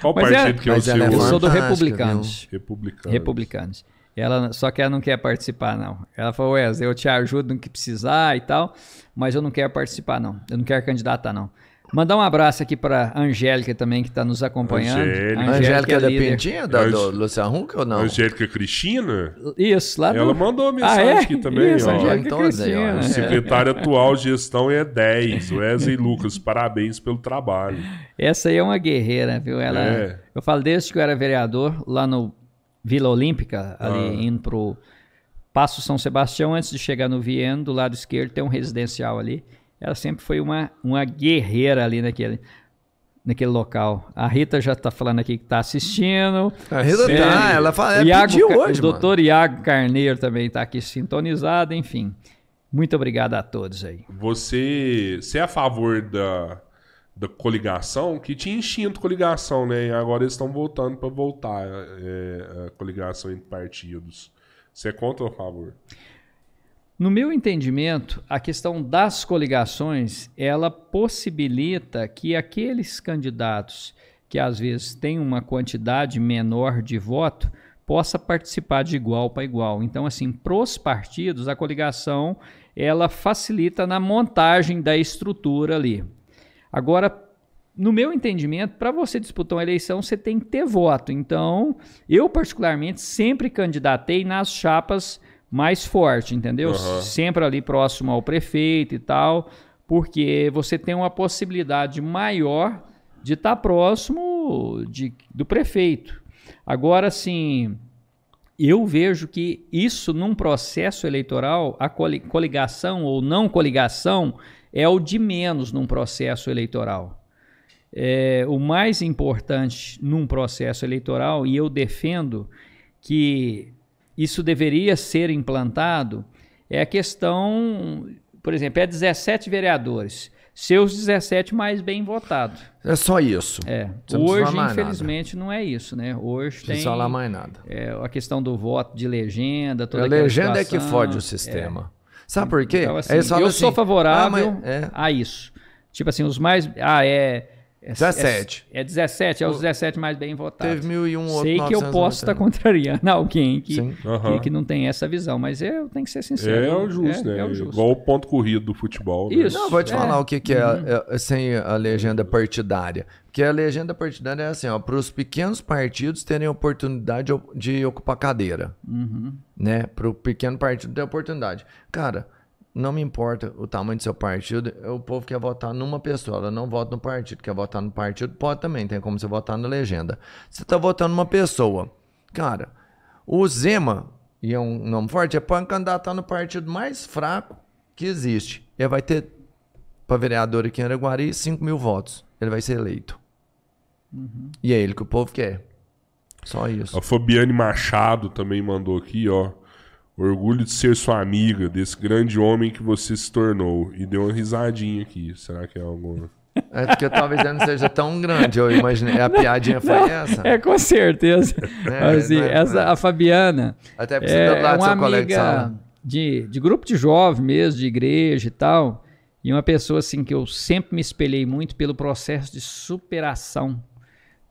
Qual Mas partido é- que é o seu? é Eu sou do Republicanos. Republicano. Republicanos. Ela, só que ela não quer participar, não. Ela falou, Wesley, eu te ajudo no que precisar e tal, mas eu não quero participar, não. Eu não quero candidatar, não. Mandar um abraço aqui para Angélica também, que está nos acompanhando. Angélica. A Angélica é da líder. Pintinha, da, do Ange- Luciano Huck ou não? Angélica Cristina? Isso, lá Ela do... mandou mensagem ah, é? aqui também, Isso, ó. Angélica Então, Zé, ó, Cristina. é. Secretária atual gestão é 10. Wesley Lucas, parabéns pelo trabalho. Essa aí é uma guerreira, viu? Ela, É. Eu falo desde que eu era vereador, lá no Vila Olímpica, ali Ah. indo pro Passo São Sebastião, antes de chegar no Vieno, do lado esquerdo tem um residencial ali. Ela sempre foi uma, uma guerreira ali naquele, naquele local. A Rita já tá falando aqui que tá assistindo. A Rita Sério. tá, ela fala, é Iago de Ca- hoje, o mano. doutor Iago Carneiro também tá aqui sintonizado, enfim. Muito obrigado a todos aí. Você, você é a favor da, da coligação? Que tinha extinto coligação, né? E agora eles estão voltando para voltar é, a coligação entre partidos. Você é contra ou a favor? No meu entendimento, a questão das coligações, ela possibilita que aqueles candidatos que às vezes têm uma quantidade menor de voto possa participar de igual para igual. Então, assim, para os partidos, a coligação ela facilita na montagem da estrutura ali. Agora, no meu entendimento, para você disputar uma eleição, você tem que ter voto. Então, eu particularmente sempre candidatei nas chapas mais fortes, entendeu? Aham. Sempre ali próximo ao prefeito e tal, porque você tem uma possibilidade maior de estar próximo de, do prefeito. Agora, sim, eu vejo que isso num processo eleitoral, a coli- coligação ou não coligação é o de menos num processo eleitoral. É, o mais importante num processo eleitoral, e eu defendo que isso deveria ser implantado, é a questão, por exemplo, é 17 vereadores, seus 17 mais bem votados. É só isso. É. Não Hoje, infelizmente, não é isso, né? Hoje Não tem precisa falar mais nada. é, a questão do voto de legenda, toda A legenda é que situação. fode o sistema. Sabe por quê? Então, assim, eu sou assim, favorável ah, mas- é. a isso. Tipo assim, os mais. Ah, é. É 17. É, é 17, é os 17 mais bem votados. Teve mil e um outro Sei que eu posso estar 999. contrariando <laughs> alguém que. Aham. que, que não tem essa visão, mas eu tenho que ser sincero. É o justo, é, né? é o justo. Igual o ponto corrido do futebol. né? Isso. Não, vou te É. falar o que, que é, é, sem a legenda partidária. Porque a legenda partidária é assim, ó, para os pequenos partidos terem oportunidade de ocupar cadeira. Né? Para o pequeno partido ter oportunidade. Cara, não me importa o tamanho do seu partido, o povo quer votar numa pessoa, ela não vota no partido. Quer votar no partido, pode também, tem como você votar na legenda. Você tá votando numa pessoa. Cara, o Zema, e é um nome forte, é para candidatar no partido mais fraco que existe. Ele vai ter, para vereador aqui em Araguari, 5 mil votos. Ele vai ser eleito. E é ele que o povo quer. Só isso. A Fabiane Machado também mandou aqui, ó. Orgulho de ser sua amiga, desse grande homem que você se tornou. E deu uma risadinha aqui. Será que é alguma. É porque talvez ele não seja tão grande. Eu imaginei. A piadinha foi essa. É, com certeza. <laughs> É, Assim, é- essa, a Fabiana Até precisa é, lá é do uma seu colega de amiga de, de grupo de jovem mesmo, de igreja e tal. E uma pessoa assim que eu sempre me espelhei muito pelo processo de superação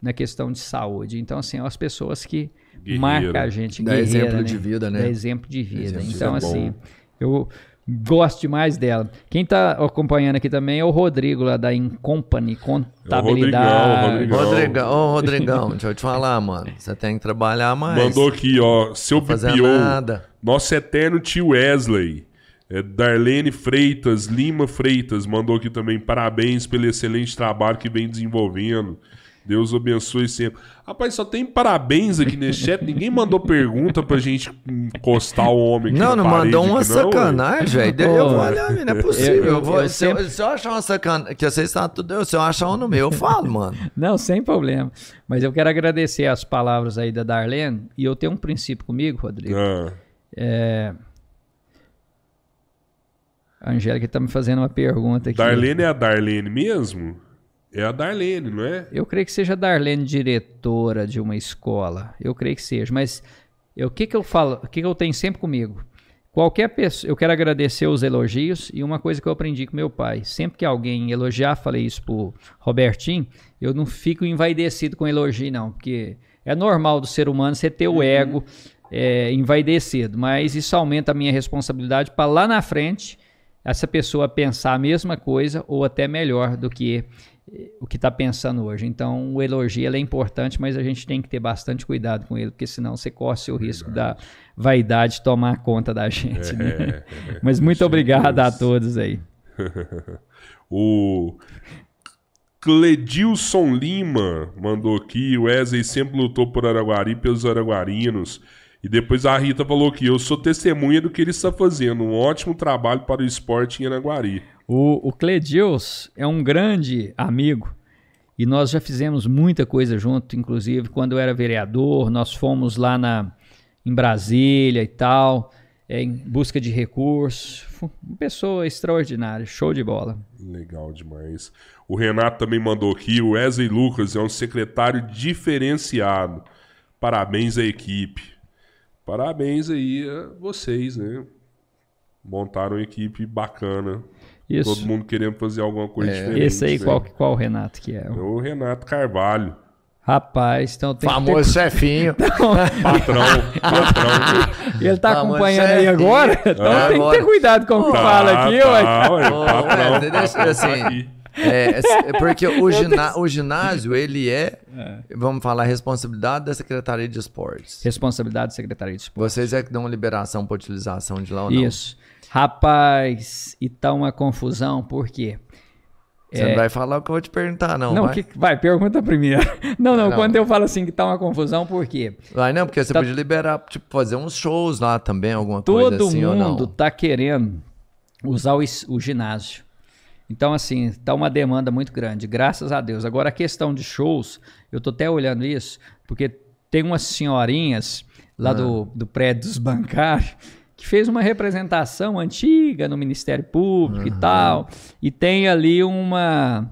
na questão de saúde. Então, assim, as pessoas que Guerreira. marcam a gente. Dá guerreira, exemplo né? de vida, né? Dá exemplo de vida. Exemplo de então, vida é assim, bom. eu gosto demais dela. Quem está acompanhando aqui também é o Rodrigo, lá da Incompany Contabilidade. Rodrigão. Rodrigão, ô Rodrigão, deixa eu te falar, mano. Você tem que trabalhar mais. Mandou aqui, ó. Seu BPO. nada. Nosso eterno tio Wesley. É, Darlene Freitas, Lima Freitas, mandou aqui também parabéns pelo excelente trabalho que vem desenvolvendo. Deus abençoe sempre. Rapaz, só tem parabéns aqui nesse chat. Ninguém mandou pergunta pra gente encostar o homem aqui Não, na não parede mandou uma não, sacanagem, velho. Eu vou olhar, não é possível. Eu- eu- Eu vou- eu se, eu, sempre- se eu achar uma sacanagem, que vocês sabem tudo, se eu achar um no meu, eu falo, mano. <laughs> Não, sem problema. Mas eu quero agradecer as palavras aí da Darlene. E eu tenho um princípio comigo, Rodrigo. Ah, A Angélica está me fazendo uma pergunta aqui. Darlene é a Darlene mesmo? É a Darlene, não é? Eu creio que seja a Darlene diretora de uma escola. Eu creio que seja. Mas o que, que eu falo? O que, que eu tenho sempre comigo? Qualquer pessoa, eu quero agradecer os elogios e uma coisa que eu aprendi com meu pai. Sempre que alguém elogiar, falei isso pro Robertinho, eu não fico envaidecido com elogio, não, porque é normal do ser humano você ter o ego é, envaidecido, mas isso aumenta a minha responsabilidade para lá na frente essa pessoa pensar a mesma coisa ou até melhor do que o que está pensando hoje. Então, o elogio ele é importante, mas a gente tem que ter bastante cuidado com ele, porque senão você corre o risco da vaidade tomar conta da gente. né? <laughs> Mas muito obrigado a todos aí. <laughs> O Cledilson Lima mandou aqui. O Wesley sempre lutou por Araguari pelos araguarinos. E depois a Rita falou que eu sou testemunha do que ele está fazendo. Um ótimo trabalho para o esporte em Araguari. O, o Cledils é um grande amigo e nós já fizemos muita coisa junto, inclusive quando eu era vereador, nós fomos lá na, em Brasília e tal, é, em busca de recursos. Uma pessoa extraordinária, show de bola. Legal demais. O Renato também mandou aqui. O Wesley Lucas é um secretário diferenciado. Parabéns à equipe. Parabéns aí a vocês, né? Montaram uma equipe bacana. Isso. Todo mundo querendo fazer alguma coisa diferente. Esse aí, né? qual, qual Renato que é? É o Renato Carvalho. Rapaz, então tem Famoso chefinho. <laughs> Patrão, patrão. que <laughs> ter... Ele tá Famoso acompanhando aí chefinho. agora? Então tem que agora. ter cuidado com o que Tá, fala aqui, tá, ué. ué, Ô, patrão, deixa- patrão tá assim. É, é porque o, <laughs> gina- o ginásio, ele é, vamos falar, responsabilidade da Secretaria de Esportes. Responsabilidade da Secretaria de Esporte. Vocês é que dão liberação para utilização de lá ou não? Isso. Rapaz, e tá uma confusão, por quê? Você não vai falar o que eu vou te perguntar, não. Não, vai? que- vai, pergunta primeiro. <laughs> Não, não, Não. quando eu falo assim que tá uma confusão, por quê? Vai não, porque você Tá- podia liberar, tipo, fazer uns shows lá também, alguma coisa Todo assim ou não. mundo tá querendo usar o, o ginásio. Então, assim, tá uma demanda muito grande, graças a Deus. Agora, a questão de shows, eu tô até olhando isso, porque tem umas senhorinhas lá do, do prédio dos bancários que fez uma representação antiga no Ministério Público e tal, e tem ali uma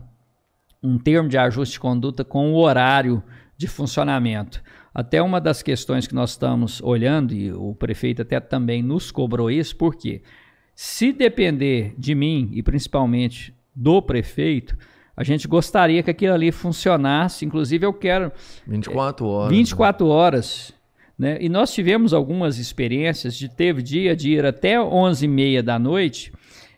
um termo de ajuste de conduta com o horário de funcionamento. Até uma das questões que nós estamos olhando, e o prefeito até também nos cobrou isso, porque se depender de mim e principalmente do prefeito, a gente gostaria que aquilo ali funcionasse. Inclusive, eu quero 24 horas. 24 horas. Né? E nós tivemos algumas experiências de teve dia de ir até 11h30 da noite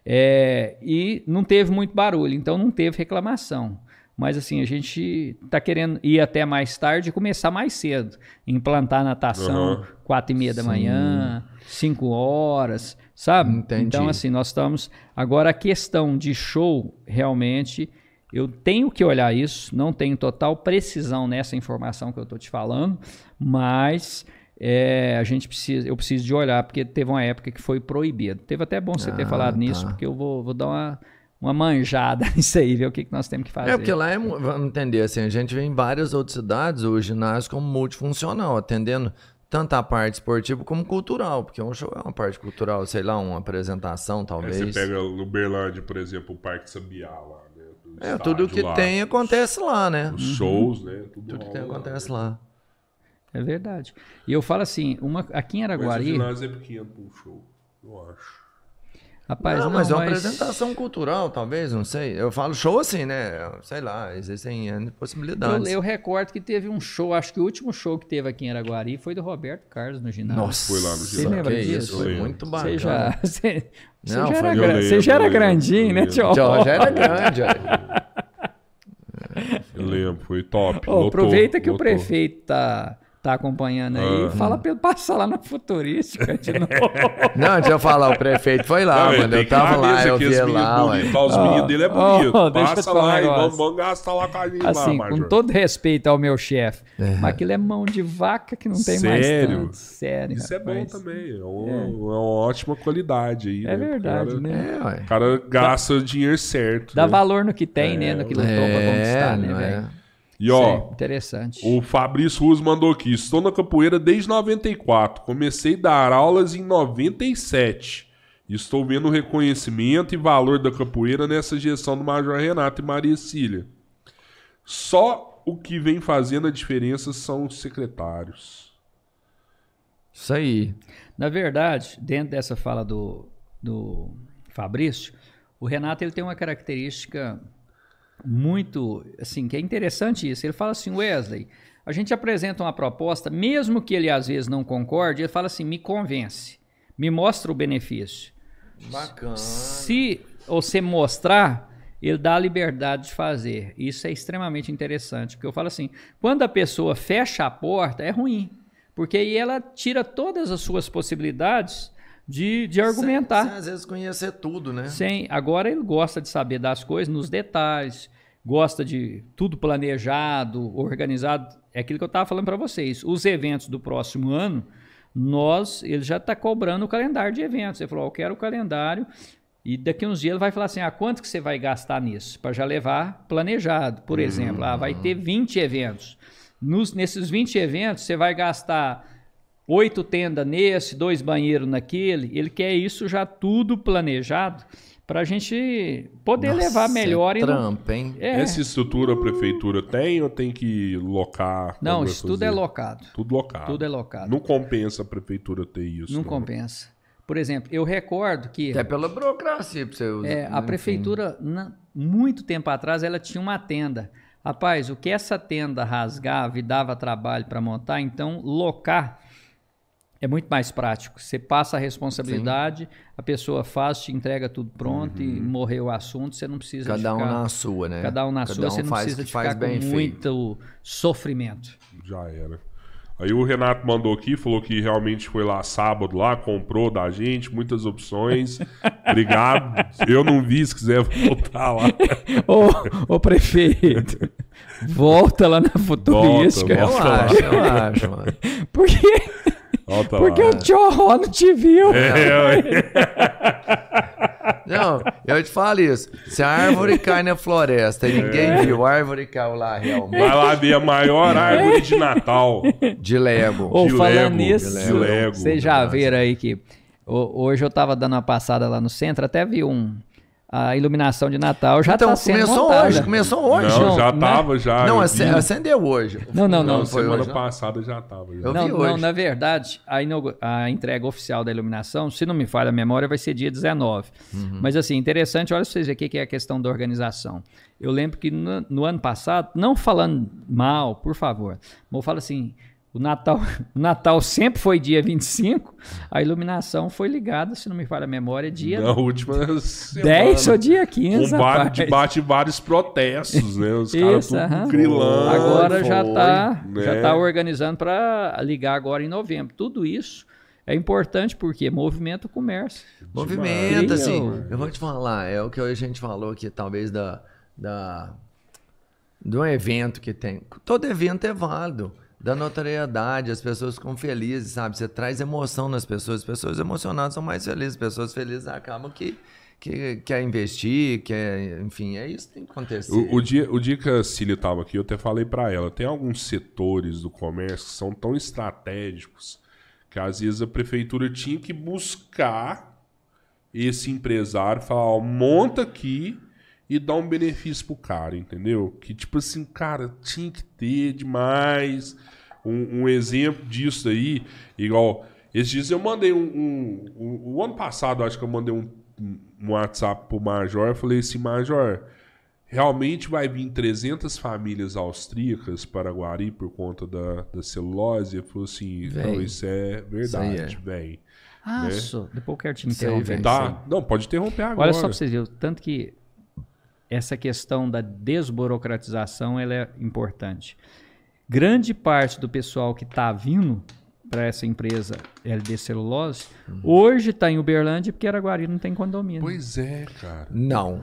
é, e não teve muito barulho, então não teve reclamação. Mas assim, a gente está querendo ir até mais tarde e começar mais cedo. Implantar natação quatro e meia da manhã, 5 horas, sabe? Entendi. Então, assim, nós estamos. Agora, a questão de show, realmente, eu tenho que olhar isso, não tenho total precisão nessa informação que eu estou te falando, mas é, a gente precisa, eu preciso de olhar, porque teve uma época que foi proibido. Teve até bom você ter Ah, falado nisso, tá. porque eu vou, vou dar uma, uma manjada <laughs> nisso aí, ver o que, que nós temos que fazer. É, porque lá é, vamos entender assim, a gente vê em várias outras cidades o ginásio como multifuncional, atendendo tanto a parte esportiva como cultural, porque um show é uma parte cultural, sei lá, uma apresentação Aí talvez. você pega no Berlândia, por exemplo, o Parque Sabiá lá, né? É, tudo estádio que lá, tem acontece lá, né? Os shows, né? Tudo, Tudo que tem rola lá. acontece lá. É verdade. E eu falo assim, uma, aqui em Mas o Araguari, ginásio é pequeno para um show, eu acho. Rapaz, não, não, mas é uma mas- apresentação cultural, talvez, não sei. Eu falo show assim, né? Sei lá, existem N Eu, possibilidades. eu recordo que teve um show, acho que o último show que teve aqui em Araguari foi do Roberto Carlos no ginásio. Nossa, Foi lá no Você ginásio. lembra que disso? isso, foi muito bacana. Você já, <laughs> você, você Não, já foi- era, lembro, você já era grandinho, né, tio? Já, já era <laughs> grande. olha. Eu lembro, foi top. Ô, lotou, aproveita que o lotou. prefeito tá, tá acompanhando aí, Ah. fala pra ele passar lá na futurística de <laughs> novo. Não, deixa eu falar, o prefeito foi lá, Não, mano. Eu tava lá, eu vi os meninos lá, ué. bonitos, Os meninos dele é bonito. te Passa um lá e vamos, vamos gastar lá com a gente Assim, lá, com Major. todo respeito ao meu chefe, mas aquilo é mão de vaca que não tem mais Sério? tanto. Sério, Isso é bom rapaz. também. É uma, é uma ótima qualidade aí. É né? verdade, o cara, né? É. O cara gasta dinheiro certo. Dá né? valor no que tem, né? No que lutou pra conquistar, né, não é? velho? E ó, é interessante. o Fabrício Ruz mandou aqui. Estou na capoeira desde 94. Comecei a dar aulas em 97. Estou vendo o reconhecimento e valor da capoeira nessa gestão do Major Renato e Maria Cília. Só o que vem fazendo a diferença são os secretários. Isso aí. Na verdade, dentro dessa fala do, do Fabrício, o Renato ele tem uma característica muito, assim, que é interessante isso. Ele fala assim, Wesley, a gente apresenta uma proposta, mesmo que ele às vezes não concorde, ele fala assim, me convence, me mostra o benefício. Bacana. Se você mostrar, ele dá a liberdade de fazer. Isso é extremamente interessante, porque eu falo assim, quando a pessoa fecha a porta, é ruim, porque aí ela tira todas as suas possibilidades de, de argumentar. Sem, sem, às vezes conhecer tudo, né? Sem, agora ele gosta de saber das coisas nos detalhes, gosta de tudo planejado, organizado. É aquilo que eu estava falando para vocês. Os eventos do próximo ano, nós, ele já está cobrando o calendário de eventos. Ele falou, eu quero o calendário. E daqui uns dias ele vai falar assim: ah, quanto que você vai gastar nisso? Para já levar planejado. Por exemplo, ah, vai ter 20 eventos. Nos, nesses 20 eventos, você vai gastar oito tendas nesse, dois banheiros naquele. Ele quer isso já tudo planejado para a gente poder Nossa, levar melhor. É e não- trampa, hein? É. Essa estrutura a prefeitura tem ou tem que locar? Não, isso tudo é locado. Tudo locado. Tudo é locado. Não compensa a prefeitura ter isso. Não compensa. Por exemplo, eu recordo que Até pela burocracia pra você usar. é, a enfim. prefeitura, na- muito tempo atrás, ela tinha uma tenda. Rapaz, o que essa tenda rasgava e dava trabalho para montar, então locar é muito mais prático. Você passa a responsabilidade, a pessoa faz, te entrega tudo pronto e morreu o assunto, você não precisa Cada um ficar- na sua, né? Cada um na Cada sua, um você não faz precisa de ficar bem com feito. muito sofrimento. Já era. Aí o Renato mandou aqui, falou que realmente foi lá sábado lá, comprou da gente, muitas opções. <laughs> Obrigado. Eu não vi, se quiser voltar lá. <laughs> Ô, ô prefeito, volta lá na futurística. Volta, Eu volta lá. acho, eu acho, <laughs> mano. Porque, Volta porque lá. o Tchorró não te viu. É, ué. <laughs> Não, eu te falo isso. Se a árvore cai na floresta e ninguém viu, a árvore caiu lá realmente. vai lá ver a maior árvore de Natal. De Lego. Ou De falando Lego, nisso, de Lego. vocês já viram aí que ho- hoje eu tava dando uma passada lá no centro, até vi um a iluminação de Natal já então, tá sendo começou montada. hoje, começou hoje. Não, Não, já né? tava, já. Não, acendeu hoje. Não, não, não. Não, foi semana hoje, não? passada já tava. Já. Eu Não, vi não, hoje. na verdade, a, a entrega oficial da iluminação, se não me falha a memória, vai ser dia 19. Uhum. Mas assim, interessante, olha vocês o que é a questão da organização. Eu lembro que no, no ano passado, não falando mal, por favor, mas eu falo assim, o Natal, <laughs> o Natal sempre foi dia 25, a iluminação foi ligada, se não me falha a memória, dia Na última 10 semana. ou dia 15, Um bate, rapaz. bate vários protestos, né? Os caras tudo grilando. Agora já está né? já tá organizando para ligar agora em novembro. Tudo isso é importante porque movimenta o comércio. Movimenta, assim. Sim, Eu vou te falar, é o que a gente falou aqui, talvez, da, da, de um evento que tem. Todo evento é válido. Da notoriedade, as pessoas ficam felizes, sabe? Você traz emoção nas pessoas. As pessoas emocionadas são mais felizes. As pessoas felizes acabam que, que quer investir, quer. Enfim, é isso que tem que acontecer. O, o dia, o dia que a Cília estava aqui, eu até falei para ela, tem alguns setores do comércio que são tão estratégicos que às vezes a prefeitura tinha que buscar esse empresário, falar, ó, monta aqui e dá um benefício pro cara, entendeu? Que tipo assim, cara, tinha que ter demais. Um, um exemplo disso aí, igual, esses dias eu mandei um, um- um- O ano passado, acho que eu mandei um, um WhatsApp pro Major, eu falei assim, Major, realmente vai vir 300 famílias austríacas para Guari por conta da, da celulose? Ele falou assim, Vem. não, isso é verdade, Isso aí vem. Ah, Né? só, depois eu quero te interromper. velho. Tá? Não, pode interromper agora. Olha só para vocês verem, tanto que essa questão da desburocratização ela é importante. Grande parte do pessoal que está vindo para essa empresa LD Celulose, hoje está em Uberlândia porque Araguari não tem condomínio. Pois é, cara. Não,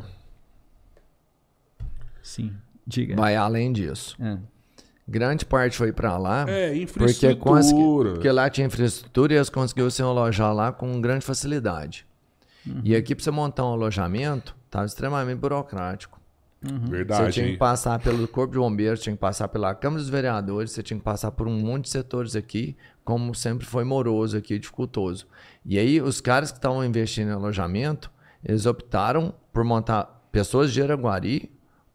Sim, diga. vai além disso. É. Grande parte foi para lá. É, Porque, infraestrutura. consegui- porque lá tinha infraestrutura e eles conseguiram se alojar lá com grande facilidade. E aqui, para você montar um alojamento, estava extremamente burocrático. Você Verdade, tinha que passar pelo Corpo de Bombeiros, tinha que passar pela Câmara dos Vereadores, você tinha que passar por um monte de setores aqui, como sempre foi moroso aqui, dificultoso. E aí, os caras que estavam investindo em alojamento, eles optaram por montar pessoas de Araguari,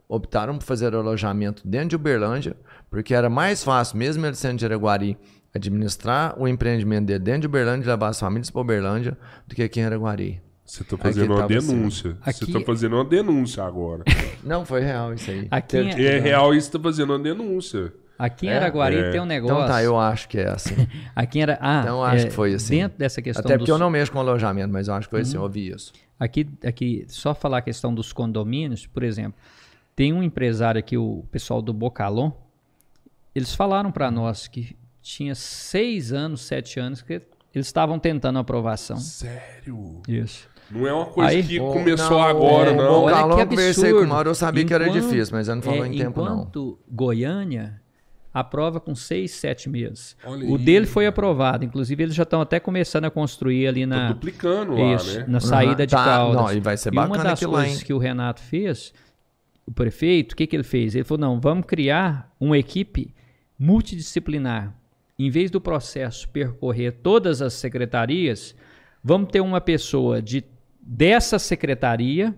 optaram por fazer alojamento dentro de Uberlândia, porque era mais fácil, mesmo ele sendo de Araguari, administrar o empreendimento dele dentro de Uberlândia e levar as famílias para Uberlândia, do que aqui em Araguari. Você tá fazendo uma assim. denúncia. Você Aqui- tá fazendo uma denúncia agora. <laughs> Não, foi real isso aí. Aqui que- é real isso, tá fazendo uma denúncia. Aqui em É? Araguari É. tem um negócio. Então tá, eu acho que é assim. <laughs> Aqui era, ah, Então, eu acho é, que foi assim. Dentro dessa questão Até porque dos- eu não mexo com alojamento, mas eu acho que foi assim, eu ouvi isso. Aqui, aqui, só falar a questão dos condomínios, por exemplo, tem um empresário aqui, o pessoal do Bocalon, eles falaram para nós que tinha seis anos, sete anos que eles estavam tentando aprovação. Sério? Isso. Não é uma coisa Aí- que Ô, começou não, agora, é, não. o Olha que eu conversei com o absurdo. Mauro, eu sabia que era Enquanto- difícil, mas eu não falou é, em tempo, não. enquanto Goiânia aprova com seis, sete meses. Olha o aí, dele foi aprovado. Inclusive, eles já estão até começando a construir ali na, duplicando lá, Isso, né? na saída de tá, Caldas. não, e vai ser uma bacana das aquilo lá, coisas hein? que o Renato fez, o prefeito, o que, que ele fez? Ele falou, não, vamos criar uma equipe multidisciplinar. Em vez do processo percorrer todas as secretarias, vamos ter uma pessoa de dessa secretaria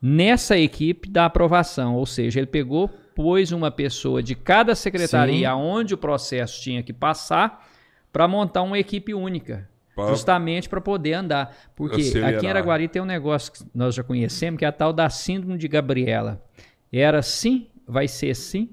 nessa equipe da aprovação. Ou seja, ele pegou, pôs uma pessoa de cada secretaria onde o processo tinha que passar para montar uma equipe única. Pra- Justamente para poder andar. Porque Acelerar. aqui em Araguari tem um negócio que nós já conhecemos, que é a tal da síndrome de Gabriela. Era assim, vai ser assim,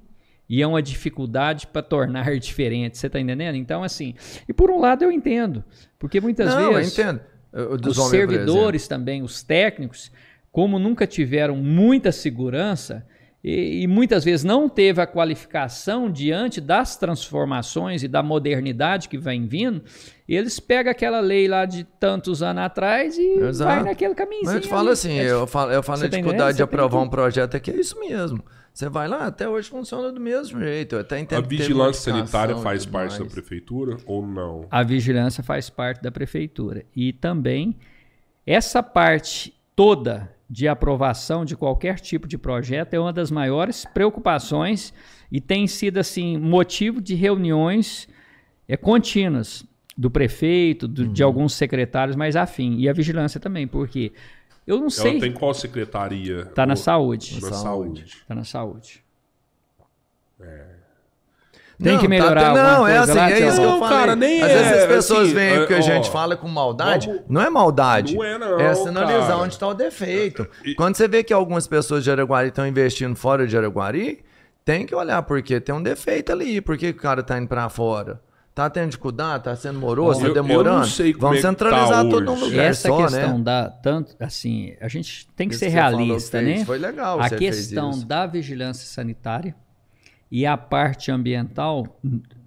e é uma dificuldade para tornar <laughs> diferente. Você está entendendo? Então, assim. E por um lado eu entendo. Porque muitas não, vezes eu entendo. Eu- dos os servidores também, os técnicos, como nunca tiveram muita segurança, e, e, muitas vezes não teve a qualificação diante das transformações e da modernidade que vem vindo, eles pegam aquela lei lá de tantos anos atrás e Exato. vai naquele caminho. Mas eu te falo assim, é eu falo, eu falo a dificuldade de aprovar um projeto é que é isso mesmo. Você vai lá, até hoje funciona do mesmo jeito. Até A entendo vigilância sanitária faz parte da prefeitura ou não? A vigilância faz parte da prefeitura. E também essa parte toda de aprovação de qualquer tipo de projeto é uma das maiores preocupações e tem sido assim motivo de reuniões é, contínuas do prefeito, do- de alguns secretários mais afim e a vigilância também, porque eu não sei. Ela tem qual secretaria? Tá na Ou- saúde. Na Saúde. saúde. Tá na saúde. Tem Não, que melhorar tá- Não, é assim, lá, é isso que eu falei. cara, nem Às é, vezes as pessoas assim, veem o que é, a gente ó, fala com maldade. vamos- Não é maldade. Não é não, É sinalizar cara. onde está o defeito. E- Quando você vê que algumas pessoas de Araguari estão investindo fora de Araguari, tem que olhar porque tem um defeito ali. Por que o cara tá indo para fora? Tá tendo dificuldade, tá sendo moroso, Eu- tá eu não demorando. sei como Vamos é tá centralizar num hoje. lugar Essa só, questão né? da tanto assim, a gente tem que Isso ser que realista, fez, né? foi legal A questão isso. da vigilância sanitária e a parte ambiental,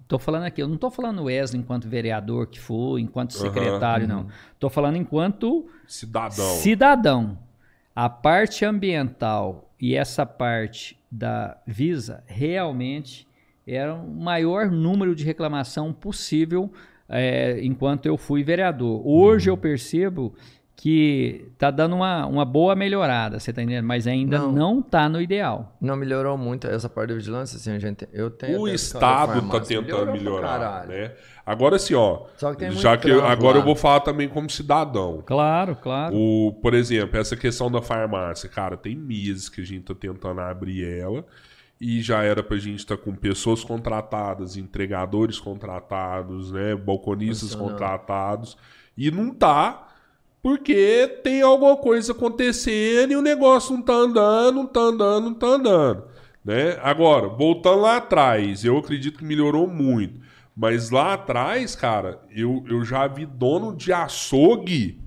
tô falando aqui, eu não tô falando Wesley enquanto vereador que foi, enquanto secretário, não. Tô falando enquanto Cidadão. cidadão. A parte ambiental e essa parte da Visa realmente era o maior número de reclamação possível é, enquanto eu fui vereador. Hoje eu percebo que tá dando uma, uma boa melhorada, você tá entendendo? Mas ainda Não. não, tá no ideal. Não melhorou muito essa parte da vigilância, assim, a gente, eu tenho O Estado cada tá farmácia, tentando melhorar, né? Agora assim, ó, Só que já que trampo agora lá. eu vou falar também como cidadão. Claro, claro. O, por exemplo, essa questão da farmácia, cara, tem meses que a gente tá tentando abrir ela e já era pra gente estar com pessoas contratadas, entregadores contratados, né, balconistas contratados e não tá porque tem alguma coisa acontecendo e o negócio não tá andando, não tá andando, não tá andando, né? Agora, voltando lá atrás, eu acredito que melhorou muito, mas lá atrás, cara, eu, eu já vi dono de açougue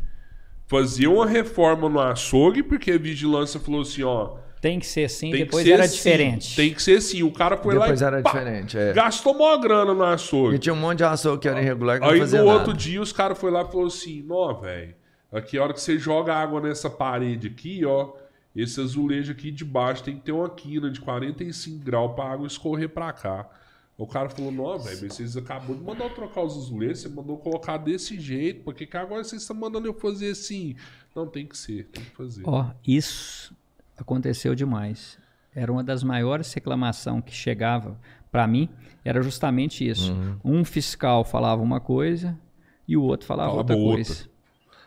fazer uma reforma no açougue porque a vigilância falou assim, ó, Tem que ser assim, tem depois que ser era assim, diferente. Tem que ser assim. O cara foi Depois lá e era pá, diferente, é. gastou mó grana no açougue. E tinha um monte de açougue que era irregular que não Aí fazia no nada. outro dia os caras foram lá e falaram assim: Nó, velho, aqui a hora que você joga água nessa parede aqui, ó, esse azulejo aqui de baixo tem que ter uma quina de 45 graus pra água escorrer pra cá. O cara falou: Nó, velho, mas vocês acabou de mandar eu trocar os azulejos, você mandou colocar desse jeito, por que que agora vocês estão mandando eu fazer assim? Não, tem que ser, tem que fazer. Ó, isso aconteceu demais. Era uma das maiores reclamações que chegava para mim, era justamente isso. Uhum. Um fiscal falava uma coisa e o outro falava Falava outra coisa.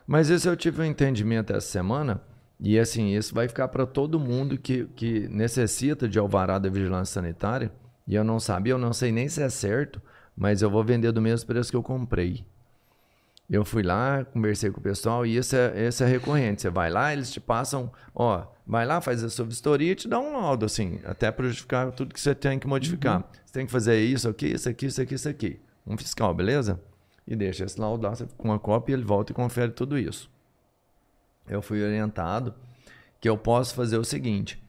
Mas isso eu tive um entendimento essa semana. E assim, isso vai ficar para todo mundo que, que necessita de alvará da vigilância sanitária. E eu não sabia, eu não sei nem se é certo, mas eu vou vender do mesmo preço que eu comprei. Eu fui lá, conversei com o pessoal e isso é, isso é recorrente. Você vai lá, eles te passam, ó, vai lá, faz a sua vistoria e te dá um laudo, assim, até para justificar tudo que você tem que modificar. Você tem que fazer isso aqui, isso aqui, isso aqui, isso aqui. Um fiscal, beleza? E deixa esse laudo lá, você fica com uma cópia e ele volta e confere tudo isso. Eu fui orientado que eu posso fazer o seguinte: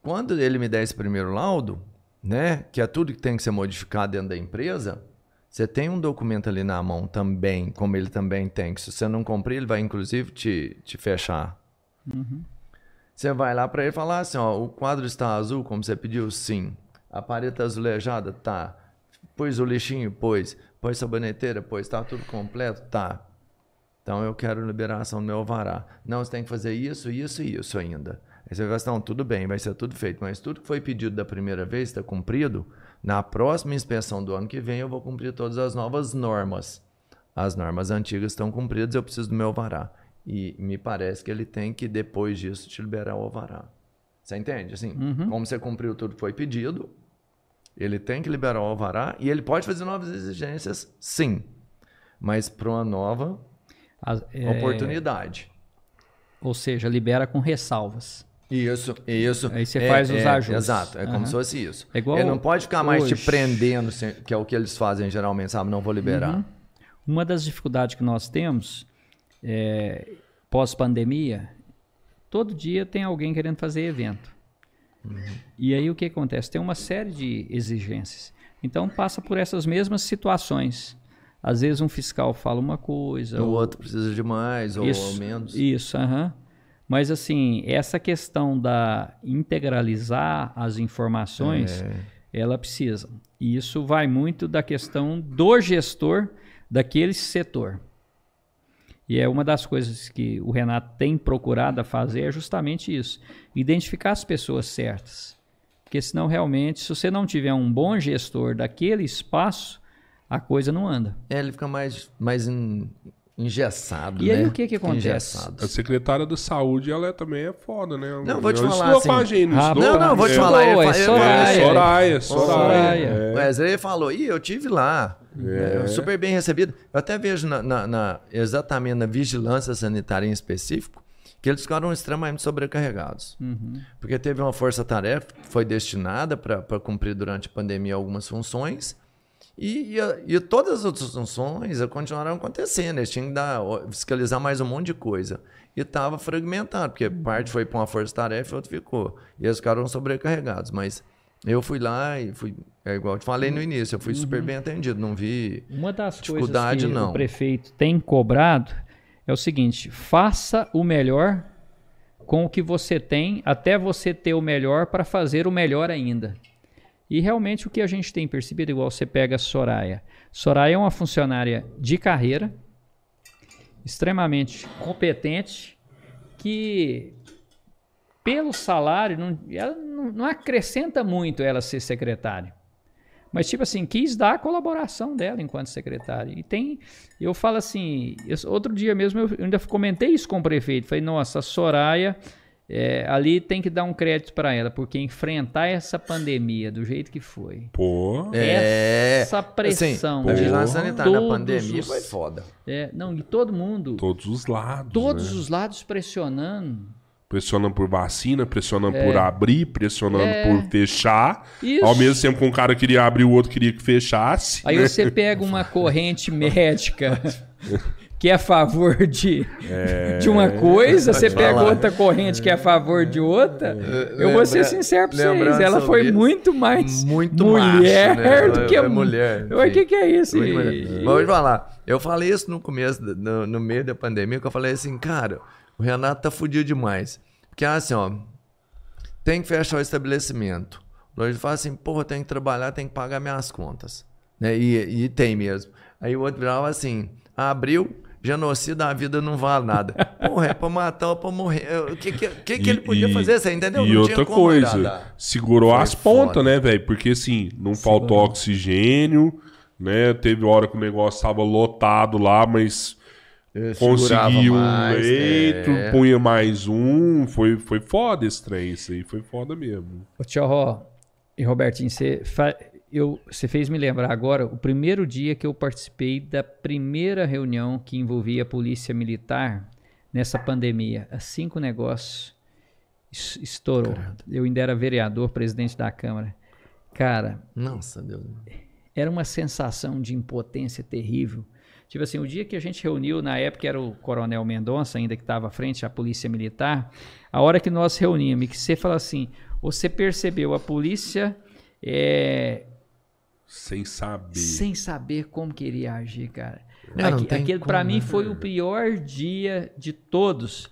quando ele me der esse primeiro laudo, né, que é tudo que tem que ser modificado dentro da empresa, você tem um documento ali na mão também, como ele também tem, que se você não cumprir, ele vai inclusive te, te fechar. Você vai lá para ele falar assim, ó, o quadro está azul, como você pediu, sim. A parede tá azulejada, tá. Pôs o lixinho, pôs. Pôs saboneteira, pôs. Tá tudo completo, tá. Então eu quero liberação do meu alvará. Não, você tem que fazer isso, isso e isso ainda. Aí você vai falar, não, tudo bem, vai ser tudo feito. Mas tudo que foi pedido da primeira vez está cumprido. Na próxima inspeção do ano que vem eu vou cumprir todas as novas normas. As normas antigas estão cumpridas, eu preciso do meu alvará. E me parece que ele tem que, depois disso, te liberar o alvará. Você entende? Assim, como você cumpriu tudo que foi pedido, ele tem que liberar o alvará e ele pode fazer novas exigências, sim. Mas para uma nova As- é, oportunidade. Ou seja, libera com ressalvas. Isso, isso. Aí você faz os ajustes. Exato, é como Aham. se fosse isso. É igual ele não pode ficar mais te hoje. prendendo, que é o que eles fazem geralmente, sabe? Não vou liberar. Uhum. Uma das dificuldades que nós temos é, pós-pandemia, todo dia tem alguém querendo fazer evento. E aí o que acontece? Tem uma série de exigências. Então passa por essas mesmas situações. Às vezes um fiscal fala uma coisa. O ou- outro precisa de mais ou isso, menos. Isso, aham. Mas assim, essa questão da integralizar as informações, É. ela precisa. E isso vai muito da questão do gestor daquele setor. E é uma das coisas que o Renato tem procurado fazer é justamente isso, identificar as pessoas certas. Porque senão realmente, se você não tiver um bom gestor daquele espaço, a coisa não anda. É, ele fica mais, mais engessado, E né? aí, o que que acontece? Engessado. A secretária da saúde, ela também é foda, né? Não, vou te Ela falar estudou assim- a gente, Ah, estudou? Não, não, vou te É. falar. Boa, é Soraya. É, Soraya, Soraya. Soraya. é. O Wesley falou, ih, eu tive lá. É, super bem recebido. Eu até vejo na, na- na- exatamente na vigilância sanitária em específico que eles ficaram extremamente sobrecarregados. Porque teve uma força-tarefa que foi destinada para cumprir durante a pandemia algumas funções e, e- e todas as outras funções continuaram acontecendo. Eles tinham que dar, fiscalizar mais um monte de coisa. E estava fragmentado, porque parte foi para uma força-tarefa e outra ficou. E eles ficaram sobrecarregados. Mas eu fui lá e fui, é igual eu te falei no início, eu fui super bem atendido, não vi. Uma das Dificuldade, coisas que não. o prefeito tem cobrado é o seguinte: faça o melhor com o que você tem, até você ter o melhor para fazer o melhor ainda. E realmente o que a gente tem percebido, igual você pega a Soraya. Soraya é uma funcionária de carreira, extremamente competente, que pelo salário, não, ela não, acrescenta muito ela ser secretária. Mas, tipo assim, quis dar a colaboração dela enquanto secretária. E tem. Eu falo assim. outro dia mesmo eu ainda comentei isso com o prefeito. Falei, nossa, a Soraya. É, ali tem que dar um crédito para ela, porque enfrentar essa pandemia do jeito que foi. Pô. É, Essa pressão Assim, a vigilância de sanitária na todos pandemia os- foi foda. É, não, e todo mundo, Todos os lados. todos né? os lados pressionando. Pressionando por vacina, pressionando por abrir, pressionando É. por fechar. Isso. Ao mesmo tempo que um cara queria abrir, o outro queria que fechasse. Aí né? você pega uma corrente médica <laughs> que é a favor de, de uma coisa, você pega falar. outra corrente que é a favor de outra. Eu vou ser Lembra- sincero pra vocês, ela foi isso, muito mais muito mulher macho, né? do que Foi mulher, O que, que é isso? E-. Mas te falar, eu falei isso no começo, no, no meio da pandemia, que eu falei assim, cara, o Renato tá fudido demais. Porque assim, ó, tem que fechar o estabelecimento. O Lorde fala assim, porra, tem que trabalhar, tem que pagar minhas contas. Né? E, e tem mesmo. Aí o outro virava assim, abriu, genocida, a vida não vale nada. <laughs> Porra, é pra matar ou pra morrer. O que, que, que, que E- ele podia e- fazer? Você entendeu? E Não outra tinha como coisa, segurou Foi as pontas, né, velho? Porque assim, não faltou oxigênio, né? Teve hora que o negócio tava lotado lá, mas Eu conseguiu um mais, leito, é. punha mais um. Foi, foi foda esse trem, isso aí foi foda mesmo. Ô, Tio Ró e Robertinho, você, fa- eu, você fez me lembrar agora o primeiro dia que eu participei da primeira reunião que envolvia a polícia militar nessa pandemia. Assim que o negócio es- estourou. Eu ainda era vereador, presidente da Câmara. Cara, Nossa, Deus. era uma sensação de impotência terrível. Tipo assim, o dia que a gente reuniu, na época era o Coronel Mendonça, ainda que estava à frente à Polícia Militar, a hora que nós reunimos, que você fala assim, você percebeu a polícia é, Sem saber. sem saber como queria agir, cara. Não, não Aqui- tem aquele para mim né? foi o pior dia de todos.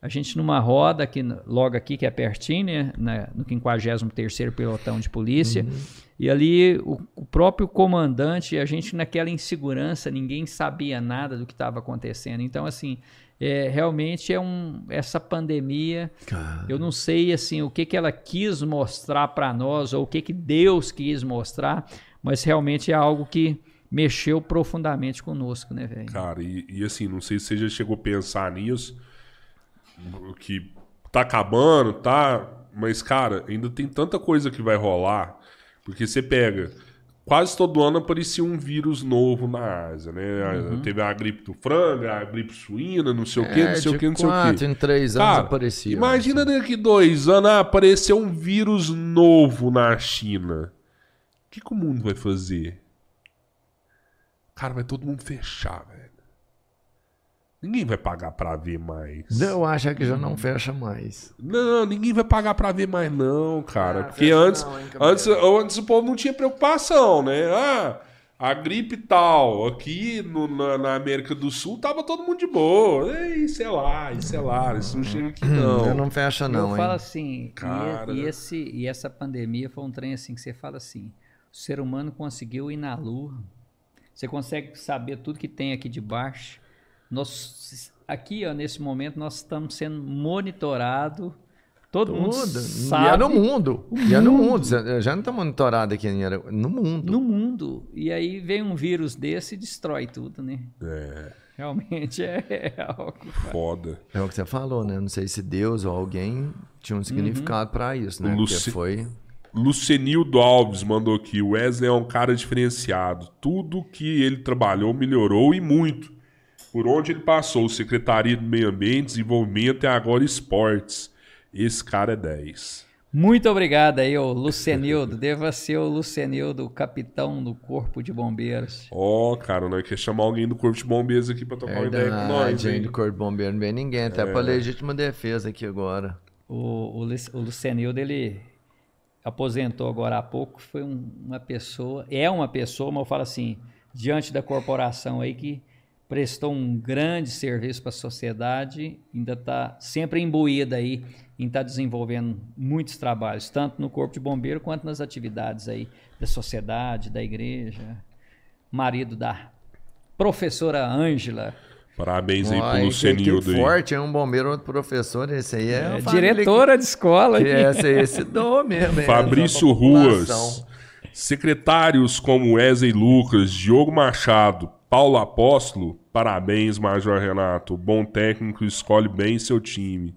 A gente numa roda aqui, logo aqui, que é pertinho, né? Na, no 53º Pelotão de Polícia. Uhum. E ali o, o próprio comandante, a gente naquela insegurança, ninguém sabia nada do que estava acontecendo. Então, assim, é, realmente é um, essa pandemia, Cara. eu não sei assim o que, que ela quis mostrar para nós ou o que, que Deus quis mostrar, mas realmente é algo que mexeu profundamente conosco, né, velho? Cara, e, e assim, não sei se você já chegou a pensar nisso, que tá acabando, tá? Mas, cara, ainda tem tanta coisa que vai rolar, porque você pega. Quase todo ano aparecia um vírus novo na Ásia, né? Uhum. Teve a gripe do frango, a gripe suína, não sei o quê, não sei o É, quê, não sei o quatro quê. em três anos Cara, aparecia. imagina daqui dois anos ah, aparecer um vírus novo na China. O que, que o mundo vai fazer? Cara, vai todo mundo fechar, velho. Ninguém vai pagar pra ver mais. Eu acho que já não fecha mais. Não, ninguém vai pagar pra ver mais, não, cara. Ah, Porque antes, não, hein, antes, antes o povo não tinha preocupação, né? Ah, a gripe tal, aqui no- na, na América do Sul tava todo mundo de boa. Ei, sei lá, sei lá, isso não chega aqui não. Eu não fecha não, eu hein? falo assim, e- Cara. e, esse, e essa pandemia foi um trem assim que você fala assim, o ser humano conseguiu ir na lua, você consegue saber tudo que tem aqui de baixo. Nós, aqui, ó, nesse momento, nós estamos sendo monitorados, todo mundo Tudo. sabe. E é no mundo. E é no mundo. Já não tá monitorado aqui No mundo. no mundo. E aí vem um vírus desse e destrói tudo, né? É, Realmente é algo. foda. É o que você falou, né? Não sei se Deus ou alguém tinha um significado pra isso, né? O Porque Luci- foi. Lucenildo Alves mandou aqui. O Wesley é um cara diferenciado. Tudo que ele trabalhou melhorou e muito. Por onde ele passou, Secretaria do Meio Ambiente, Desenvolvimento e agora Esportes. Esse cara é 10. Muito obrigado aí, ô Lucenildo. Deva ser o Lucenildo, capitão do Corpo de Bombeiros. Ó, cara, nós quer chamar alguém do Corpo de Bombeiros aqui pra trocar uma ideia com nós, hein? Do Corpo de Bombeiro não vem ninguém. Até pra legítima defesa aqui agora. O, o, o Lucenildo, ele aposentou agora há pouco, foi um- uma pessoa, é uma pessoa, mas eu falo assim, diante da corporação aí que prestou um grande serviço para a sociedade, ainda está sempre imbuída aí em estar desenvolvendo muitos trabalhos, tanto no Corpo de Bombeiro quanto nas atividades aí da sociedade, da igreja, marido da professora Ângela, Parabéns aí Ai, pro que, Lucenildo que aí. forte, é um bombeiro, outro professor. Esse aí é, é, diretora de escola. Que, que esse, esse dou mesmo. é, Fabrício população. Ruas. Secretários como Wesley Lucas, Diogo Machado, Paulo Apóstolo, parabéns, Major Renato. Bom técnico, escolhe bem seu time.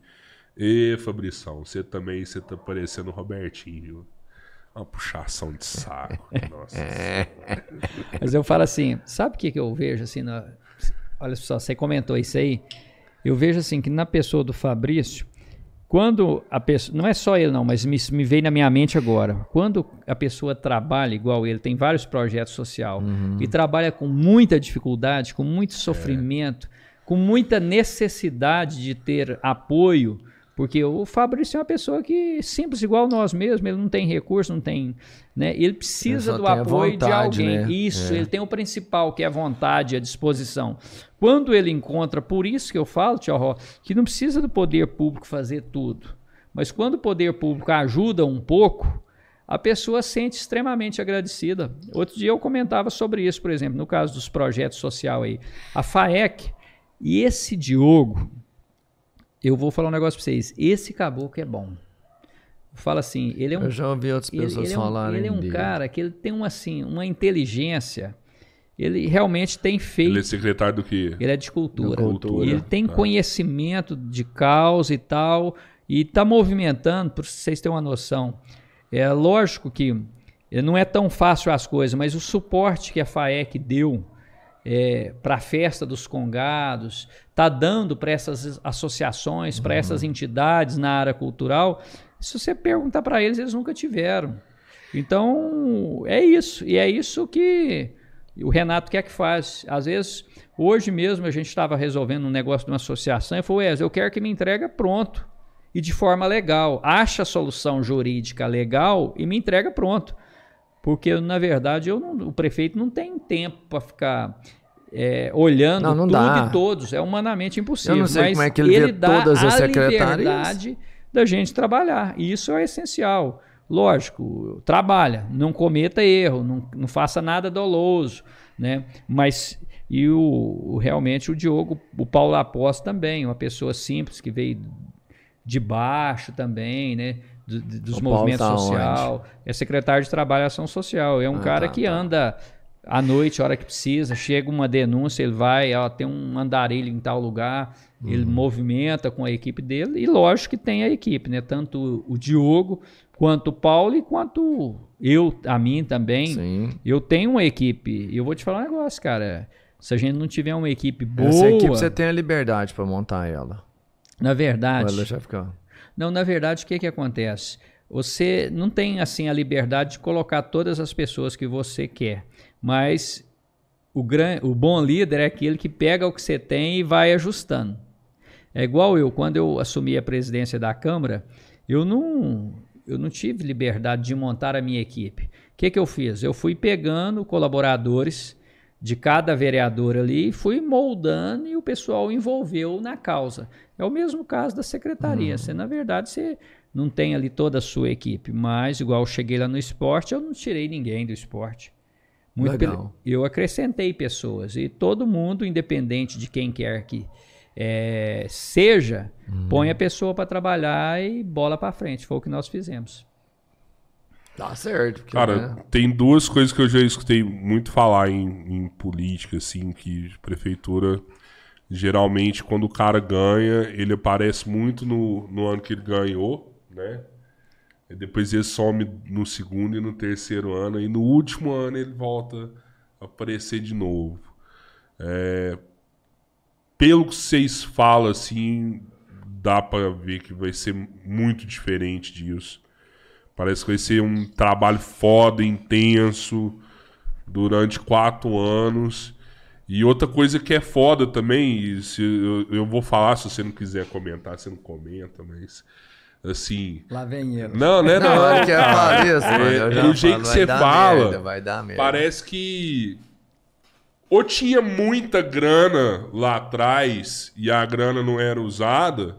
E Fabrição, você também você tá parecendo o Robertinho, viu? Uma puxação de saco. <laughs> Nossa. Mas eu falo assim, sabe o que, que eu vejo assim? na- olha só, você comentou isso aí. Eu vejo assim que na pessoa do Fabrício, quando a pessoa, não é só ele não, mas me, me veio na minha mente agora. Quando a pessoa trabalha igual ele, tem vários projetos social e trabalha com muita dificuldade, com muito sofrimento, com muita necessidade de ter apoio, porque o Fabrício é uma pessoa que simples igual nós mesmos, ele não tem recurso, não tem, né? Ele precisa do apoio vontade, de alguém. né? Isso, É. ele tem o principal, que é a vontade, a disposição. Quando ele encontra, por isso que eu falo, Tio Ró, que não precisa do poder público fazer tudo. Mas quando o poder público ajuda um pouco, a pessoa sente extremamente agradecida. Outro dia eu comentava sobre isso, por exemplo, no caso dos projetos social aí. A FAEC e esse Diogo, eu vou falar um negócio para vocês. Esse caboclo é bom. Fala assim, ele é um Eu já ouvi outras ele, pessoas ele é um, falarem ele é um cara que ele tem uma, assim, uma inteligência. Ele realmente tem feito. Ele é secretário do quê? Ele é de cultura. Cultura, ele tem tá. conhecimento de causa e tal. E está movimentando, para vocês terem uma noção. É lógico que não é tão fácil as coisas, mas o suporte que a FAEC deu para a festa dos congados, está dando para essas associações, para essas entidades na área cultural. Se você perguntar para eles, eles nunca tiveram. Então, é isso. E é isso que o Renato quer que faz. Às vezes, hoje mesmo, a gente estava resolvendo um negócio de uma associação e falou, Wesley, eu quero que me entrega pronto. E de forma legal. Acha a solução jurídica legal e me entrega pronto. Porque, na verdade, eu não- o prefeito não tem tempo para ficar é, olhando Não, não tudo dá. e todos. É humanamente impossível. Eu não sei mas como é que ele vê dá todas as liberdade da gente trabalhar. E isso é essencial. Lógico, trabalha, não cometa erro, não, não faça nada doloso, né? Mas e o, o- realmente o Diogo, o Paulo Após também, uma pessoa simples que veio de baixo também, né? Do- do- dos movimentos tá social, é secretário de Trabalho e Ação Social, é um Ah, cara tá, que tá. anda à noite, a hora que precisa, chega uma denúncia, ele vai, ó, tem um andarilho em tal lugar, Uhum. ele movimenta com a equipe dele, e lógico que tem a equipe, né? Tanto o Diogo, quanto o Paulo e quanto eu, a mim também. Sim. Eu tenho uma equipe, e eu vou te falar um negócio, cara. Se a gente não tiver uma equipe boa, Essa equipe você tem a liberdade pra montar ela. na verdade, ela já fica. Não, na verdade, o que, que acontece? Você não tem assim a liberdade de colocar todas as pessoas que você quer, mas o, gran, o bom líder é aquele que pega o que você tem e vai ajustando. É igual eu, quando eu assumi a presidência da Câmara, eu não, eu não tive liberdade de montar a minha equipe. O que, que eu fiz? Eu fui pegando colaboradores de cada vereador ali, fui moldando e o pessoal envolveu na causa. É o mesmo caso da secretaria. Uhum. Você, na verdade, você não tem ali toda a sua equipe, mas igual eu cheguei lá no esporte, eu não tirei ninguém do esporte. Muito Legal. Eu acrescentei pessoas e todo mundo, independente de quem quer que é, seja, uhum. põe a pessoa para trabalhar e bola para frente. Foi o que nós fizemos. Tá certo. Porque, Cara, né? tem duas coisas que eu já escutei muito falar em, em política, assim, que prefeitura geralmente quando o cara ganha, ele aparece muito no, no ano que ele ganhou, né? E depois ele some no segundo e no terceiro ano, e no último ano ele volta a aparecer de novo. É, pelo que vocês falam, assim, dá para ver que vai ser muito diferente disso. Parece que vai ser um trabalho foda, intenso, durante quatro anos. E outra coisa que é foda também, se eu, eu, vou falar, se você não quiser comentar, você não comenta, mas assim. Lá vem ele. Não, né? <laughs> Não, não, não. Falar isso, é, do jeito que você fala, merda, vai dar merda. parece que ou tinha muita grana lá atrás e a grana não era usada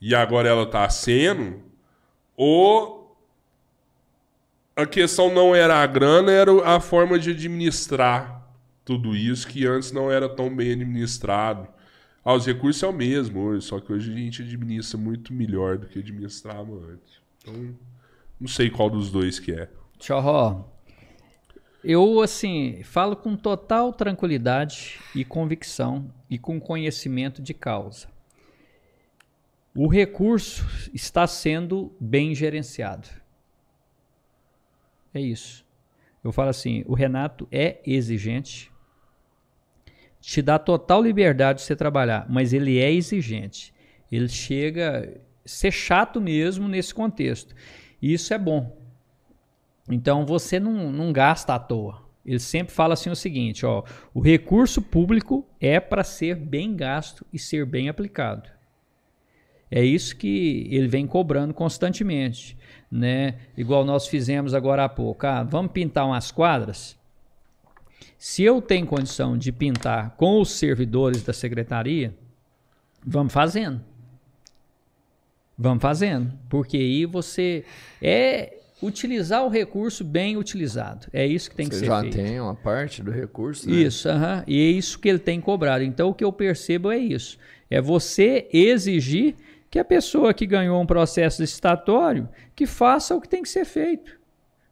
e agora ela está sendo, ou a questão não era a grana, era a forma de administrar tudo isso que antes não era tão bem administrado. Ah, os recursos é o mesmo hoje, só que hoje a gente administra muito melhor do que administrava antes. Então, não sei qual dos dois que é. Tchau, eu, assim, falo com total tranquilidade e convicção e com conhecimento de causa. O recurso está sendo bem gerenciado. É isso. Eu falo assim: o Renato é exigente, te dá total liberdade de você trabalhar, mas ele é exigente. Ele chega a ser chato mesmo nesse contexto. E isso é bom. Então você não, não gasta à toa. Ele sempre fala assim o seguinte, ó, o recurso público é para ser bem gasto e ser bem aplicado. É isso que ele vem cobrando constantemente, né? Igual nós fizemos agora há pouco. Ah, vamos pintar umas quadras? Se eu tenho condição de pintar com os servidores da secretaria, vamos fazendo. Vamos fazendo, porque aí você é utilizar o recurso bem utilizado. É isso que tem Você que ser já feito. tem uma parte do recurso, né? Isso, uh -huh, e é isso que ele tem cobrado. Então, o que eu percebo é isso. É você exigir que a pessoa que ganhou um processo licitatório que faça o que tem que ser feito.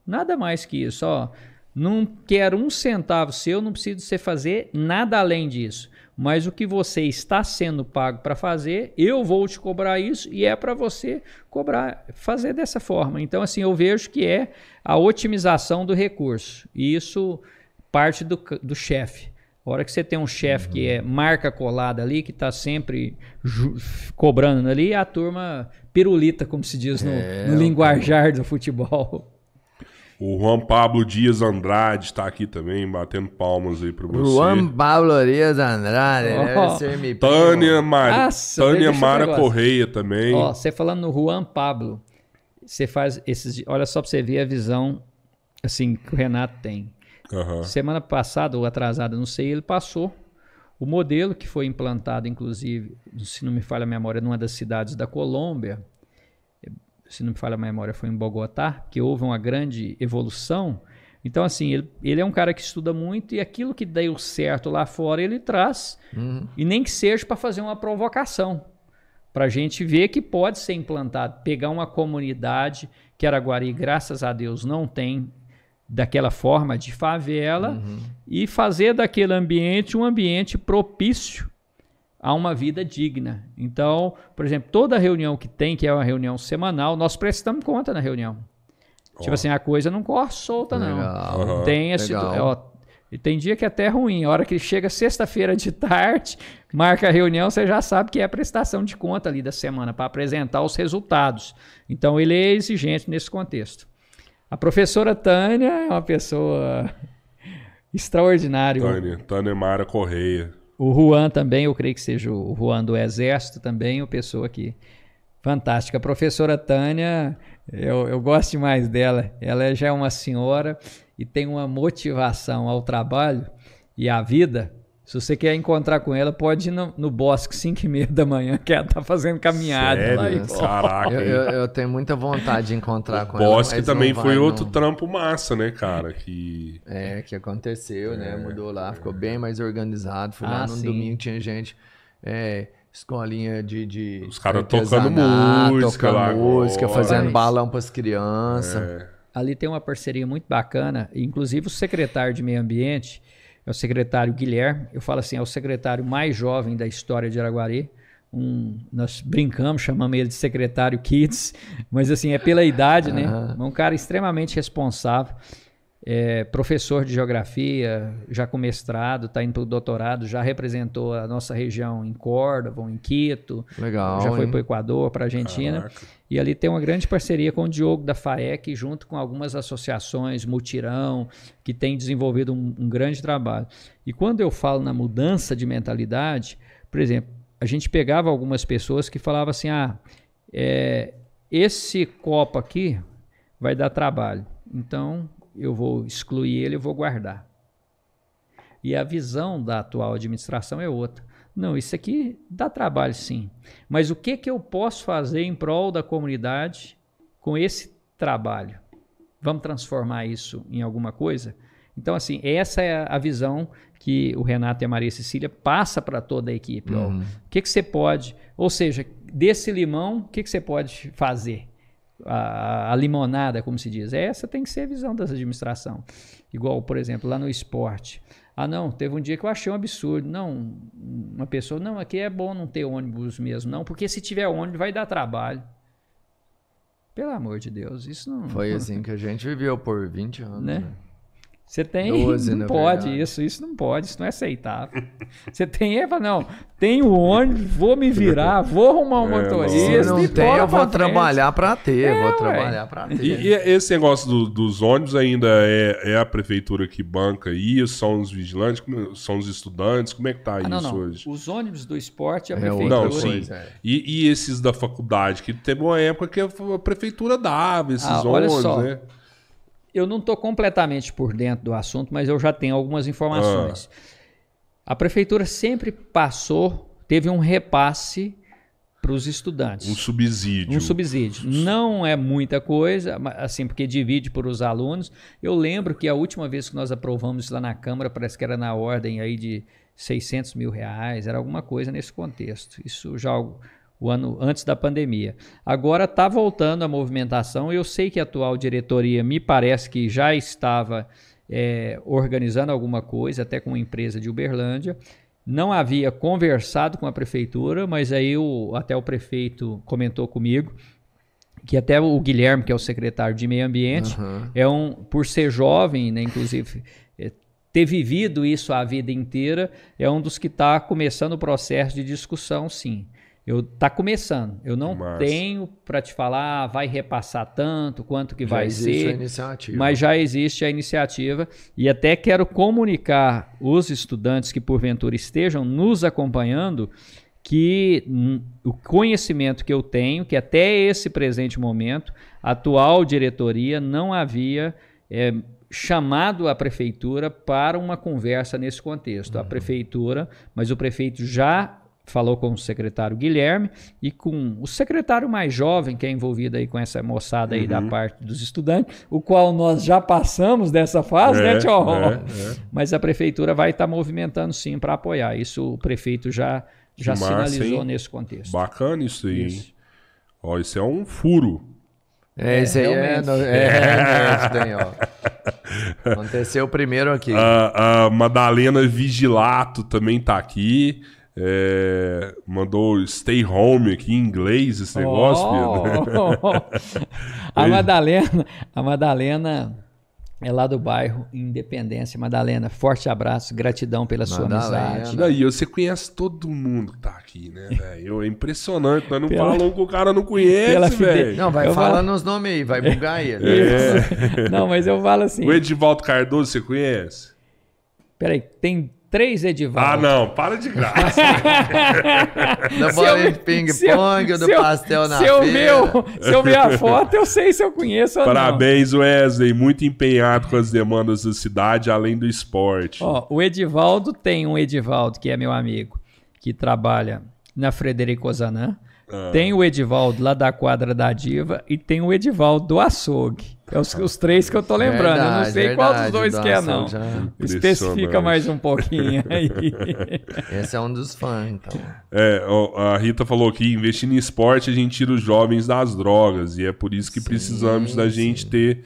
Nada mais que isso. Ó, não quero um centavo seu, não preciso você fazer nada além disso mas o que você está sendo pago para fazer, eu vou te cobrar isso e é para você cobrar, fazer dessa forma. Então, assim, eu vejo que é a otimização do recurso. E isso parte do, do chefe. A hora que você tem um chefe uhum. que é marca colada ali, que está sempre cobrando ali, a turma pirulita, como se diz no, é, no linguajar do futebol. O Juan Pablo Dias Andrade está aqui também, batendo palmas aí para você. Juan Pablo Dias Andrade, oh. deve ser me Tânia, Mar... Nossa, Tânia Mara Correia também. Ó, você falando no Juan Pablo, você faz esses. Olha só para você ver a visão assim que o Renato tem. Uhum. Semana passada ou atrasada, não sei, ele passou o modelo que foi implantado, inclusive, se não me falha a memória, numa das cidades da Colômbia se não me falha a memória, foi em Bogotá, que houve uma grande evolução. Então, assim, ele, ele é um cara que estuda muito e aquilo que deu certo lá fora ele traz, uhum. e nem que seja para fazer uma provocação, para a gente ver que pode ser implantado. Pegar uma comunidade que Araguari, graças a Deus, não tem daquela forma de favela uhum. e fazer daquele ambiente um ambiente propício a uma vida digna. Então, por exemplo, toda reunião que tem, que é uma reunião semanal, nós prestamos conta na reunião. Oh. Tipo assim, a coisa não corre solta, Legal. não. Uhum. Tem esse. Ó, e tem dia que é até ruim. A hora que chega sexta-feira de tarde, <laughs> marca a reunião, você já sabe que é a prestação de conta ali da semana, para apresentar os resultados. Então, ele é exigente nesse contexto. A professora Tânia é uma pessoa extraordinário. Tânia, Tânia Mara Correia. O Juan também, eu creio que seja o Juan do Exército também, o pessoa que fantástica. A professora Tânia, eu, eu gosto demais dela. Ela já é uma senhora e tem uma motivação ao trabalho e à vida se você quer encontrar com ela, pode ir no, no bosque 5 e meia da manhã, que ela tá fazendo caminhada Sério? lá. E, Caraca. Eu, eu, eu tenho muita vontade de encontrar com Bosque ela. mas também não foi vai, outro não. trampo massa, né, cara? Que. É, que aconteceu, né? Mudou lá, ficou bem mais organizado. Fui Ah, lá no domingo, tinha gente. É, escolinha de. de Os caras tocando música tocando lá música, agora. fazendo balão pras crianças. É, Ali tem uma parceria muito bacana, inclusive o secretário de Meio Ambiente, é o secretário Guilherme, eu falo assim, é o secretário mais jovem da história de Araguari. Um, nós brincamos, chamamos ele de secretário Kids, <laughs> mas assim, é pela idade, né? É um cara extremamente responsável. É professor de geografia, já com mestrado, está indo para o doutorado, já representou a nossa região em Córdoba, em Quito, Legal. já foi para o Equador, para a Argentina. Caraca. E ali tem uma grande parceria com o Diogo da FAEC, junto com algumas associações, Mutirão, que tem desenvolvido um, um grande trabalho. E quando eu falo na mudança de mentalidade, por exemplo, a gente pegava algumas pessoas que falavam assim: ah, é, esse copo aqui vai dar trabalho, então eu vou excluir ele e vou guardar. E a visão da atual administração é outra. Não, isso aqui dá trabalho sim. Mas o que, que eu posso fazer em prol da comunidade com esse trabalho? Vamos transformar isso em alguma coisa? Então, assim, essa é a visão que o Renato e a Maria Cecília passa para toda a equipe. Uhum. O que, que você pode, ou seja, desse limão, o que, que você pode fazer? A, a limonada, como se diz. Essa tem que ser a visão dessa administração. Igual, por exemplo, lá no esporte. Ah, não, teve um dia que eu achei um absurdo. Não, uma pessoa, não, aqui é bom não ter ônibus mesmo, não, porque se tiver ônibus vai dar trabalho. Pelo amor de Deus, isso não. Foi <laughs> assim que a gente viveu por 20 anos. Né? né? Você tem, 12, não pode verdade. isso, isso não pode, isso não é aceitável. <laughs> Você tem, é, fala, não, tenho ônibus, vou me virar, vou arrumar um É, motorista. Se não e tem, eu vou trabalhar pra ter. É, vou ué. trabalhar pra ter. E, e esse negócio do- dos ônibus ainda é, é a prefeitura que banca isso? São os vigilantes? São os estudantes? Como é que tá Ah, isso não, não. hoje? Os ônibus do esporte, a É, prefeitura. Não, sim. é. E, e esses da faculdade? Que teve uma época que a prefeitura dava esses Ah, olha ônibus, só. né? Eu não estou completamente por dentro do assunto, mas eu já tenho algumas informações. Ah. A prefeitura sempre passou, teve um repasse para os estudantes. Um subsídio. Um subsídio. Não é muita coisa, mas, assim, porque divide por os alunos. Eu lembro que a última vez que nós aprovamos isso lá na Câmara, parece que era na ordem aí de 600 mil reais, era alguma coisa nesse contexto. Isso já o, ano antes da pandemia. Agora está voltando a movimentação. Eu sei que a atual diretoria me parece que já estava é, organizando alguma coisa, até com uma empresa de Uberlândia. Não havia conversado com a prefeitura, mas aí o, até o prefeito comentou comigo que até o Guilherme, que é o secretário de Meio Ambiente, Aham. é um, por ser jovem, né, inclusive, é, ter vivido isso a vida inteira, é um dos que está começando o processo de discussão, sim. Eu tá começando. Eu não Massa. tenho para te falar, ah, vai repassar tanto, quanto que Já vai existe ser. a iniciativa. Mas já existe a iniciativa e até quero comunicar os estudantes que porventura estejam nos acompanhando que o conhecimento que eu tenho, que até esse presente momento, a atual diretoria não havia eh, chamado a prefeitura para uma conversa nesse contexto. A prefeitura, mas o prefeito já falou com o secretário Guilherme e com o secretário mais jovem que é envolvido aí com essa moçada aí da parte dos estudantes, o qual nós já passamos dessa fase, né, tio? é, é. Mas a prefeitura vai estar movimentando sim para apoiar. Isso o prefeito já, já massa, sinalizou hein? nesse contexto. Bacana isso aí, Isso. hein? Ó, isso é um furo. É, esse aí é, no- é, tem, ó. <laughs> Aconteceu primeiro aqui. A, a Madalena Vigilato também tá aqui. É, mandou stay home aqui em inglês esse negócio, Pedro. Oh! <laughs> a Madalena, a Madalena é lá do bairro Independência. Madalena, forte abraço, gratidão pela sua Madalena. amizade. Daí você conhece todo mundo que tá aqui, né, velho? É impressionante. Nós não Pela- falamos que o cara não conhece, fide- velho. Não, vai Eu falando os nomes aí, vai bugar ele. <laughs> Isso. Não, mas eu falo assim. O Edivaldo Cardoso, você conhece? Peraí, tem três Edivaldo. Ah, não, para de graça. Da <laughs> Se eu- bolinha de ping-pong, do pastel na se eu, ver, feira. o- se eu ver a foto, eu sei se eu conheço ou Parabéns, Wesley. Muito empenhado com as demandas da cidade, além do esporte. não. Ó, o Edivaldo tem um Edivaldo, que é meu amigo, que trabalha na Frederico Ozanam. Ah. Tem o Edivaldo lá da quadra da Diva e tem o Edivaldo do açougue. É os, os três que eu tô lembrando. eu não Verdade, sei qual dos verdade, dois do que é, não. já- Especifica mais um pouquinho <laughs> aí. Esse é um dos fãs, então. É, a Rita falou que investindo em esporte a gente tira os jovens das drogas e é por isso que precisamos da gente ter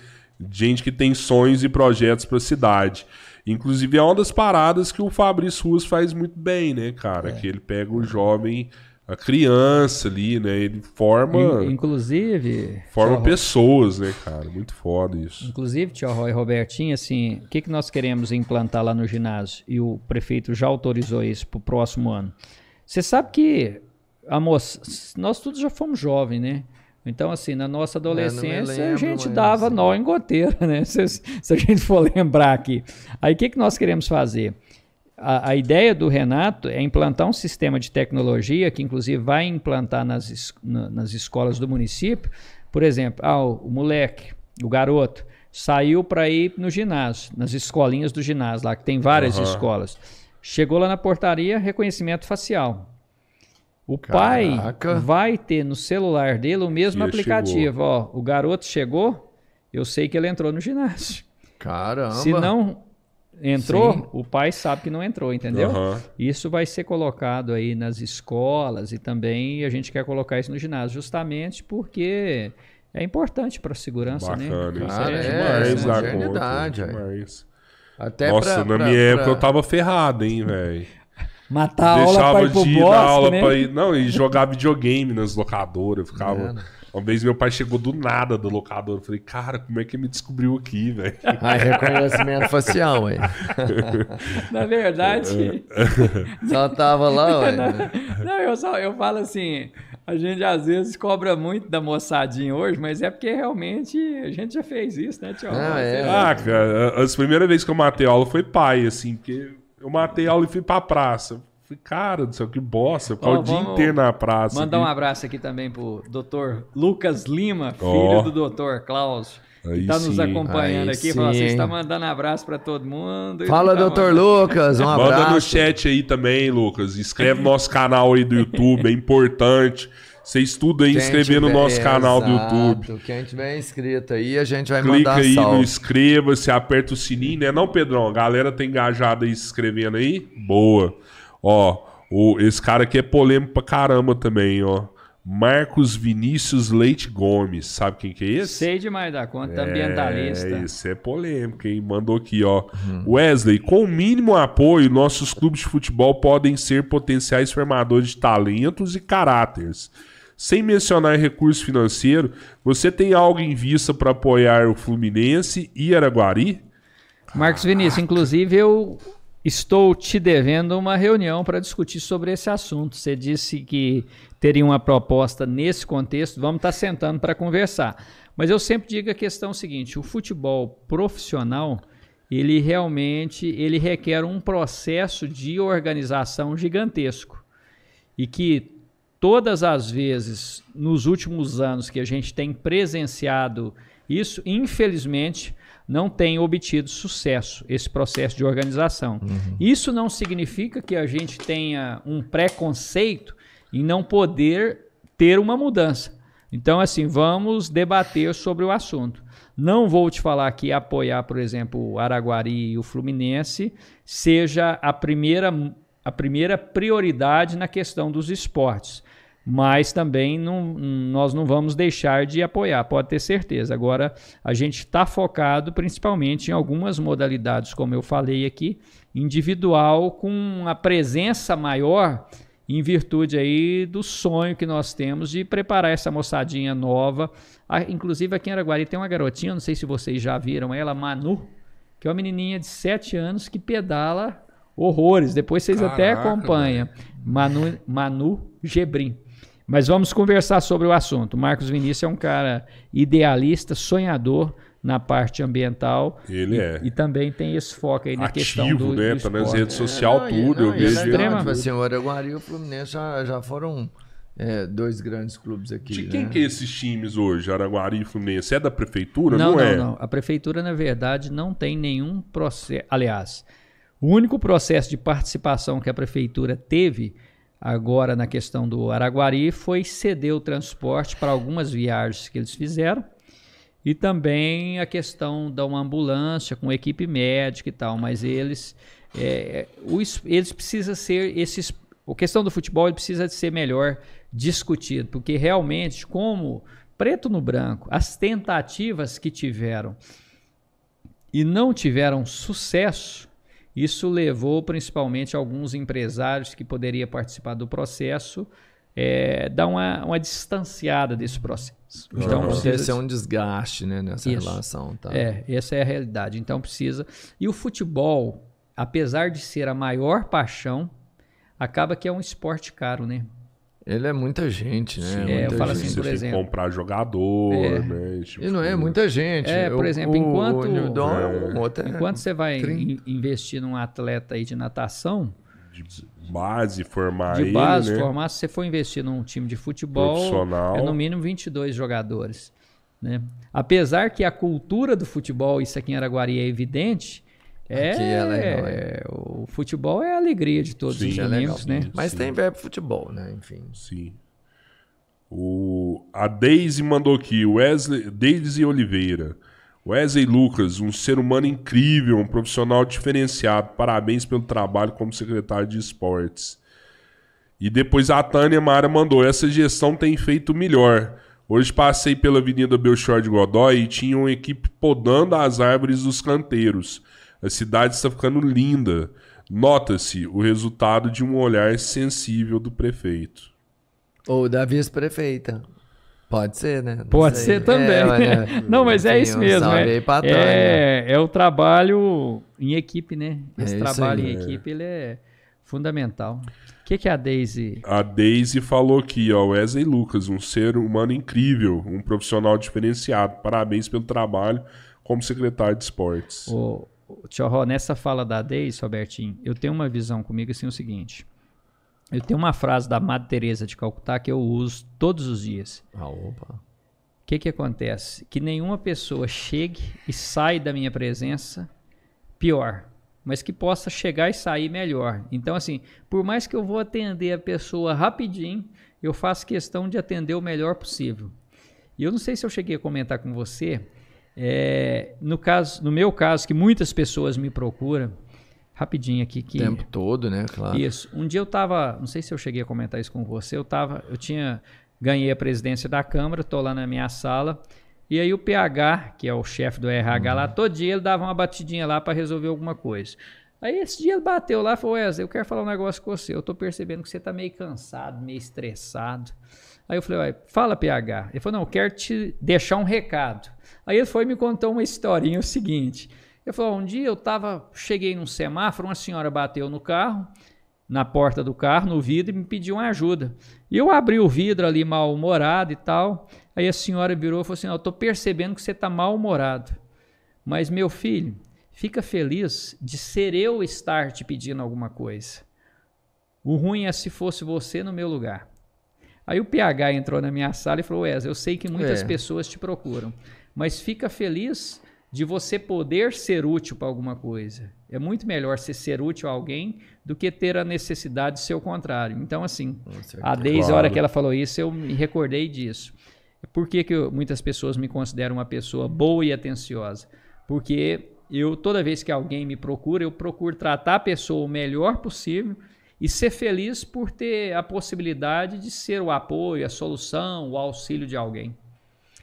gente que tem sonhos e projetos para a cidade. Inclusive é uma das paradas que o Fabrício Ruas faz muito bem, né, cara? Que ele pega o jovem, a criança ali, né? Ele forma, In- Inclusive, forma pessoas, né, cara? Muito foda isso. inclusive, Tio Roy e Robertinho, assim, o que, que nós queremos implantar lá no ginásio? E o prefeito já autorizou isso para o próximo ano. Você sabe que a moça, nós todos já fomos jovens, né? Então, assim, na nossa adolescência, a lembro, gente mas, dava assim. nó em goteira, <laughs> né? Se, se a gente for <laughs> lembrar aqui. Aí, o que, que nós queremos fazer? A, a ideia do Renato é implantar um sistema de tecnologia que, inclusive, vai implantar nas, es- na- nas escolas do município. Por exemplo, ah, o, o moleque, o garoto, saiu para ir no ginásio, nas escolinhas do ginásio, lá que tem várias Aham. escolas. Chegou lá na portaria, reconhecimento facial. O Caraca. pai vai ter no celular dele o mesmo Já aplicativo. Ó, o garoto chegou, eu sei que ele entrou no ginásio. Caramba. Se não entrou, Sim. o pai sabe que não entrou, entendeu? Aham. Isso vai ser colocado aí nas escolas e também a gente quer colocar isso no ginásio, justamente porque é importante para a segurança, Bacana, né? isso Cara, é é, demais é modernidade, conta. demais. Até Nossa, pra- na pra- minha pra- época eu tava ferrado, hein, velho. Matar a aula para Deixava ir pro de ir na bosque, aula né? pra ir. Não, e jogar videogame nas locadoras. Eu ficava. Uma vez meu pai chegou do nada do locador. Eu falei, cara, como é que me descobriu aqui, velho? <laughs> Ah, reconhecimento facial, ué. <laughs> Na verdade, <laughs> Só tava lá, ué. não, eu, só, eu falo assim, a gente às vezes cobra muito da moçadinha hoje, mas é porque realmente a gente já fez isso, né, tio? Não, é. Ah, cara, as primeiras vezes que eu matei aula foi pai, assim, porque eu matei aula e fui pra praça. Falei, cara do céu, que bosta. Ficar Ó, o dia inteiro na praça. Mandar um aqui. abraço aqui também pro Dr. Lucas Lima, filho Ó. do Dr. Klaus, Aí está nos sim. acompanhando Aí aqui. Fala, você está mandando abraço para todo mundo. Fala, fica doutor mandando- Lucas. Um <laughs> Manda abraço. no chat aí também, Lucas. Inscreve no nosso canal aí do YouTube, é importante. Você estuda aí inscrever no nosso canal do Exato. YouTube. Quem tiver inscrito aí, a gente vai Clica mandar aí no salve. inscreva-se, aperta o sininho, né? Não, Pedrão? A galera tá engajada aí se inscrevendo aí? Boa. Ó, o, esse cara aqui é polêmico pra caramba também, ó. Marcos Vinícius Leite Gomes. Sabe quem que é esse? Sei demais da conta, ambientalista. É, isso é polêmico, hein? Mandou aqui, ó. Wesley, com o mínimo apoio, nossos clubes de futebol podem ser potenciais formadores de talentos e caráteres. Sem mencionar recurso financeiro, você tem algo em vista para apoiar o Fluminense e Araguari? Marcos Vinícius, inclusive eu estou te devendo uma reunião para discutir sobre esse assunto. Você disse que teria uma proposta nesse contexto, vamos estar sentando para conversar. Mas eu sempre digo a questão seguinte, o futebol profissional, ele realmente ele requer um processo de organização gigantesco. E que todas as vezes nos últimos anos que a gente tem presenciado isso, infelizmente, não tem obtido sucesso esse processo de organização. Isso não significa que a gente tenha um preconceito em não poder ter uma mudança. Então, assim, vamos debater sobre o assunto. Não vou te falar que apoiar, por exemplo, o Araguari e o Fluminense seja a primeira, a primeira prioridade na questão dos esportes. Mas também não, nós não vamos deixar de apoiar, pode ter certeza. Agora, a gente está focado principalmente em algumas modalidades, como eu falei aqui, individual, com a presença maior em virtude aí do sonho que nós temos de preparar essa moçadinha nova. Ah, inclusive aqui em Araguari tem uma garotinha, não sei se vocês já viram ela, Manu, que é uma menininha de 7 anos que pedala horrores. Depois vocês até Caraca, acompanham. Manu, Manu Gebrim. Mas vamos conversar sobre o assunto. O Marcos Vinícius é um cara idealista, sonhador na parte ambiental. Ele e, é. E também tem esse foco aí na questão Ativo, do, né? do Tá nas redes sociais, não, e- tudo. não, eu é vejo. Extrema- Tipo assim, o Araguari e o Fluminense já, já foram é, dois grandes clubes aqui. De né? quem que é esses times hoje, Araguari e Fluminense? É da prefeitura? Não, não, é? não. A prefeitura, na verdade, não tem nenhum processo. Aliás, o único processo de participação que a prefeitura teve agora na questão do Araguari foi ceder o transporte para algumas viagens que eles fizeram e também a questão da uma ambulância com equipe médica e tal. Mas eles, é, eles precisam ser esses. A questão do futebol precisa de ser melhor discutido, porque realmente, como preto no branco, as tentativas que tiveram e não tiveram sucesso, isso levou principalmente alguns empresários que poderiam participar do processo é, dar uma, uma distanciada desse processo. Então Então, precisa esse é um desgaste, né, nessa Isso. relação. Tá? é, essa é a realidade. Então precisa. E o futebol, apesar de ser a maior paixão, acaba que é um esporte caro, né? Ele é muita gente, né? Sim, É, eu muita falo gente. assim, Você por tem que exemplo. comprar jogador, É. né? tipo E não é muita gente. É, por exemplo, o, enquanto- O individual é um outro. é- Enquanto você vai investir num atleta aí de natação, De base, formar de ele, base, né? formar, se você for investir num time de futebol, Profissional. é no mínimo 22 jogadores. Né? Apesar que a cultura do futebol, isso aqui em Araguari é evidente, é, Aqui é legal, é. o futebol é a alegria de todos Sim, os é domingos, legal, né? sim. Mas tem verbo futebol, né? Enfim. Sim. O, a Daisy mandou aqui, Wesley, Daisy Oliveira. Wesley Lucas, um ser humano incrível, um profissional diferenciado. Parabéns pelo trabalho como secretário de esportes. E depois a Tânia Mara mandou: essa gestão tem feito melhor. Hoje passei pela Avenida Belchor de Godói e tinha uma equipe podando as árvores dos canteiros. A cidade está ficando linda. Nota-se o resultado de um olhar sensível do prefeito. Ou da vice-prefeita. Pode ser, né? Não Pode sei. ser também. É, olha, <laughs> Não, mas é isso um mesmo. salve É, aí pra Tânia. é, é o trabalho em equipe, né? Esse É trabalho aí. em equipe ele é fundamental. O que, que a Daisy A Daisy falou aqui, ó, Wesley Lucas, um ser humano incrível, um profissional diferenciado. Parabéns pelo trabalho como secretário de esportes. Ô, Tio Ró, nessa fala da Deise, Robertinho, eu tenho uma visão comigo assim, o seguinte. Eu tenho uma frase da Madre Teresa de Calcutá que eu uso todos os dias. Ah, opa. O que que acontece? Que nenhuma pessoa chegue e sai da minha presença pior, mas que possa chegar e sair melhor. Então, assim, por mais que eu vou atender a pessoa rapidinho, eu faço questão de atender o melhor possível. E eu não sei se eu cheguei a comentar com você, é, no, caso, no meu caso, que muitas pessoas me procuram, rapidinho aqui, que O tempo todo, né? Claro. isso. Um dia eu tava, não sei se eu cheguei a comentar isso com você, eu tava, eu tinha ganhei a presidência da Câmara, tô lá na minha sala, e aí o PH, que é o chefe do RH lá, todo dia ele dava uma batidinha lá para resolver alguma coisa. Aí esse dia ele bateu lá e falou: Wesley, eu quero falar um negócio com você. Eu tô percebendo que você tá meio cansado, meio estressado. Aí eu falei: fala, PH. Ele falou: Não, eu quero te deixar um recado. Aí ele foi e me contou uma historinha: o seguinte. Ele falou: Um dia eu tava, cheguei num semáforo, uma senhora bateu no carro, na porta do carro, no vidro, e me pediu uma ajuda. E eu abri o vidro ali mal-humorado e tal. Aí a senhora virou e falou assim: Eu tô percebendo que você tá mal-humorado. Mas, meu filho, fica feliz de ser eu estar te pedindo alguma coisa. O ruim é se fosse você no meu lugar. Aí o PH entrou na minha sala e falou: Wesley, eu sei que muitas É. pessoas te procuram, mas fica feliz de você poder ser útil para alguma coisa. É muito melhor você ser útil a alguém do que ter a necessidade de ser o contrário. Então, assim, a Deise, a Claro. hora que ela falou isso, eu me recordei disso. Por que, que eu- muitas pessoas me consideram uma pessoa boa e atenciosa? Porque eu, toda vez que alguém me procura, eu procuro tratar a pessoa o melhor possível e ser feliz por ter a possibilidade de ser o apoio, a solução, o auxílio de alguém.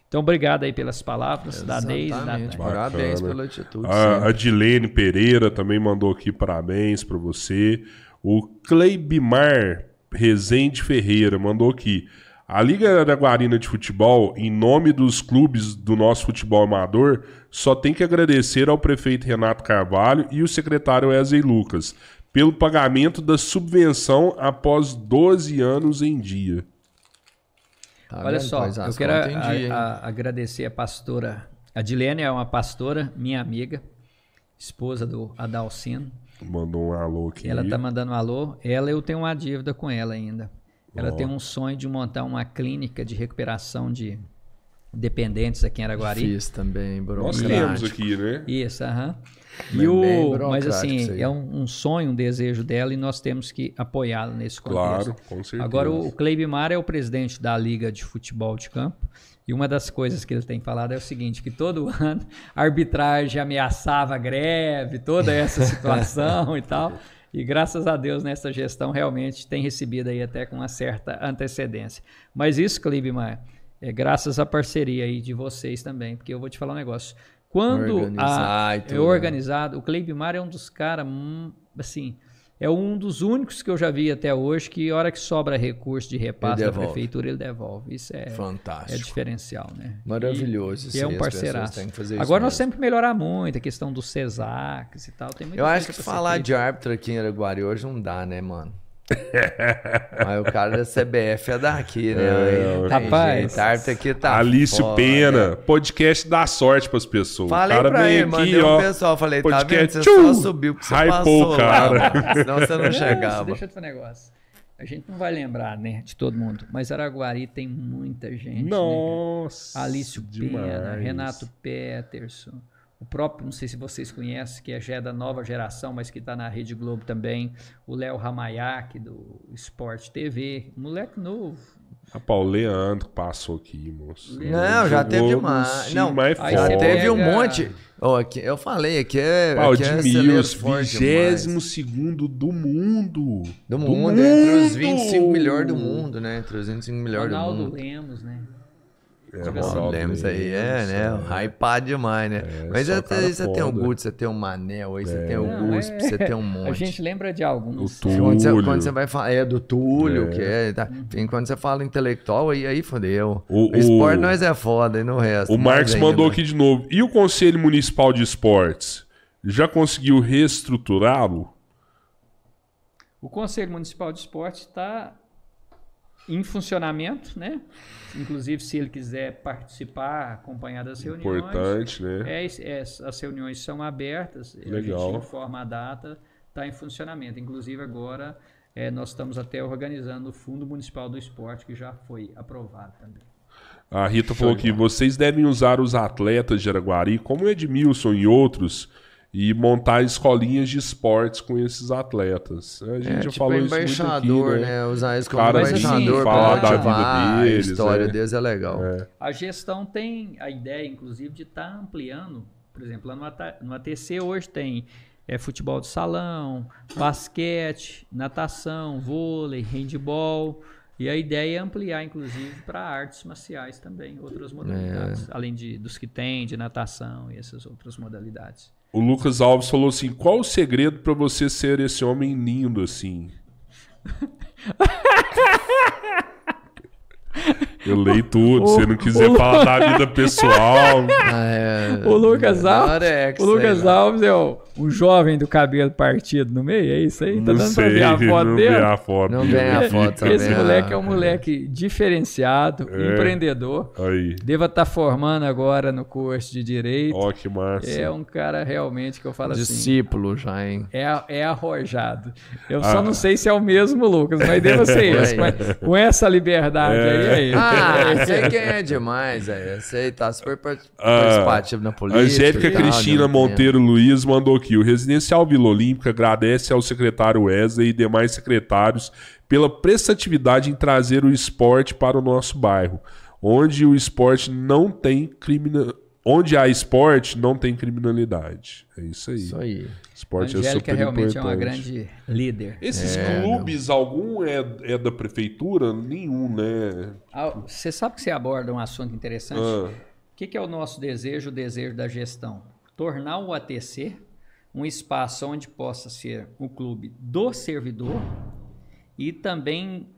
Então, obrigado aí pelas palavras da Deise. Da Exatamente. Tânia. Parabéns Bacana. pela atitude. A, Dilene Pereira também mandou aqui parabéns para você. O Cleibimar Rezende Ferreira mandou aqui. A Liga Araguarina de Futebol, em nome dos clubes do nosso futebol amador, só tem que agradecer ao prefeito Renato Carvalho e o secretário Wesley Lucas pelo pagamento da subvenção após 12 anos em dia. Tá Olha vendo? só, Pois eu quero a- a- agradecer a pastora. A Dilene é uma pastora, minha amiga, esposa do Adalcino. Mandou um alô aqui. Ela tá mandando um alô. Ela, eu tenho uma dívida com ela ainda. Ela Ó. tem um sonho de montar uma clínica de recuperação de dependentes aqui em Araguari. Fiz também, Nós burocrático. temos aqui, né? Isso, aham. E o, mas assim, é um, um sonho, um desejo dela e nós temos que apoiá-la nesse contexto. Claro, com certeza. Agora, o Cleibimar é o presidente da Liga de Futebol de Campo. E uma das coisas que ele tem falado é o seguinte: que todo <laughs> ano a arbitragem ameaçava greve, toda essa <laughs> situação e tal. E graças a Deus, nessa gestão, realmente tem recebido aí até com uma certa antecedência. Mas isso, Cleibimar, é graças à parceria aí de vocês também, porque eu vou te falar um negócio. Quando Organizar a, é né? organizado, o Cleibimar é um dos caras, hum, assim, é um dos únicos que eu já vi até hoje que, a hora que sobra recurso de repasse da prefeitura, ele devolve. Isso é, é Fantástico. diferencial, né? Maravilhoso. E, e é um parceiraço. Agora nós temos que melhorar muito a questão dos CESACs e tal. Tem Eu acho que falar feita. de árbitro aqui em Araguari hoje não dá, né, mano? Mas o cara da CBF é daqui, né? Não tem Rapaz, jeito. aqui tá Alício foda. Pena, podcast dá sorte pras pessoas. Falei o cara pra ele, mandei ó. um pessoal, falei, tá vendo? podcast, Você tchum, só subiu porque você passou o cara. lá, <laughs> mano. senão você não Não, chegava. Deixa eu te falar um negócio. A gente não vai lembrar, né, de todo mundo, mas Araguari tem muita gente. né? Nossa. Alício Pena, demais. Renato Peterson, o próprio, não sei se vocês conhecem, que é já é da nova geração, mas que está na Rede Globo também, o Léo Ramayak, do Sport TV, moleque novo. Rapaz, o Leandro passou aqui, moço. Não, já teve no mais. time Não, já teve um monte. Ó, aqui, eu falei, aqui é. Pau aqui é de Mills, forte vigésimo demais. segundo do mundo. Do mundo, entre os 25 melhores do mundo, né? Entre os 25 melhores do Ronaldo mundo. Lemos, né? É, Ronaldo Lemos aí é, né? Hypado demais, né? Mas só até aí você tem o. Guto, você tem o Manel, aí você tem o é- você tem um monte. <laughs> A gente lembra de alguns. O Túlio. Quando você, quando você vai falar, é do Túlio, É. que é. Tá. Enfim, quando você fala intelectual, aí, aí fodeu. O- O, esporte o- nós é foda, e no resto. O ainda. mandou aqui de novo. E o Conselho Municipal de Esportes? Já conseguiu reestruturá-lo? O Conselho Municipal de Esporte está em funcionamento, né? Inclusive, se ele quiser participar, acompanhar das reuniões. Importante, né? É, é, as reuniões são abertas, a Legal. gente informa a data, está em funcionamento. Inclusive, agora é, nós estamos até organizando o Fundo Municipal do Esporte, que já foi aprovado também. A Rita falou que vocês devem usar os atletas de Araguari, como o Edmilson e outros, e montar escolinhas de esportes com esses atletas. A gente É, já tipo falou isso muito embaixador, aqui, né? né? Usar isso como Cara, Mas, assim, embaixador falar da vida deles, a história né? deles é legal. A gestão tem a ideia, inclusive, de estar ampliando. Por exemplo, lá no, AT no ATC hoje tem é, futebol de salão, basquete, natação, vôlei, handball. E a ideia é ampliar, inclusive, para artes marciais também, outras modalidades. Além de, dos que tem, de natação e essas outras modalidades. O Lucas Alves falou assim: qual o segredo pra você ser esse homem lindo assim? <laughs> Eu leio tudo, se você não quiser o- falar da vida pessoal. Ah, é, O Lucas da Alves, é o Lucas. Alves é o, o jovem do cabelo partido no meio, é isso aí? Tá não dando sei, pra ver a foto não dele? vê a foto. Não vem a foto cara. Esse também, moleque é ah, um moleque diferenciado, É. empreendedor. Aí, Deva estar formando agora no curso de Direito. ó que massa. É um cara realmente que eu falo assim. Discípulo já, hein? É, é arrojado. Eu Ah. só não sei se é o mesmo Lucas, mas deve <laughs> ser esse. É. Com, essa liberdade É. aí, aí. Ah, <laughs> sei quem é demais, é. Sei, tá super Ah, participativo na política. Angélica e tal, Cristina né? Monteiro Luiz mandou aqui. O Residencial Vila Olímpica agradece ao secretário Wesley e demais secretários pela prestatividade em trazer o esporte para o nosso bairro, onde o esporte não tem crimina... onde há esporte não tem criminalidade. É isso aí. Isso aí. A Esporte é Angélica super realmente é uma importante. grande líder. Esses É, clubes, algum é, é da prefeitura? Nenhum, né? Ah, Você sabe que você aborda um assunto interessante? Ah, O que, que é o nosso desejo, o desejo da gestão? Tornar o ATC um espaço onde possa ser o clube do servidor e também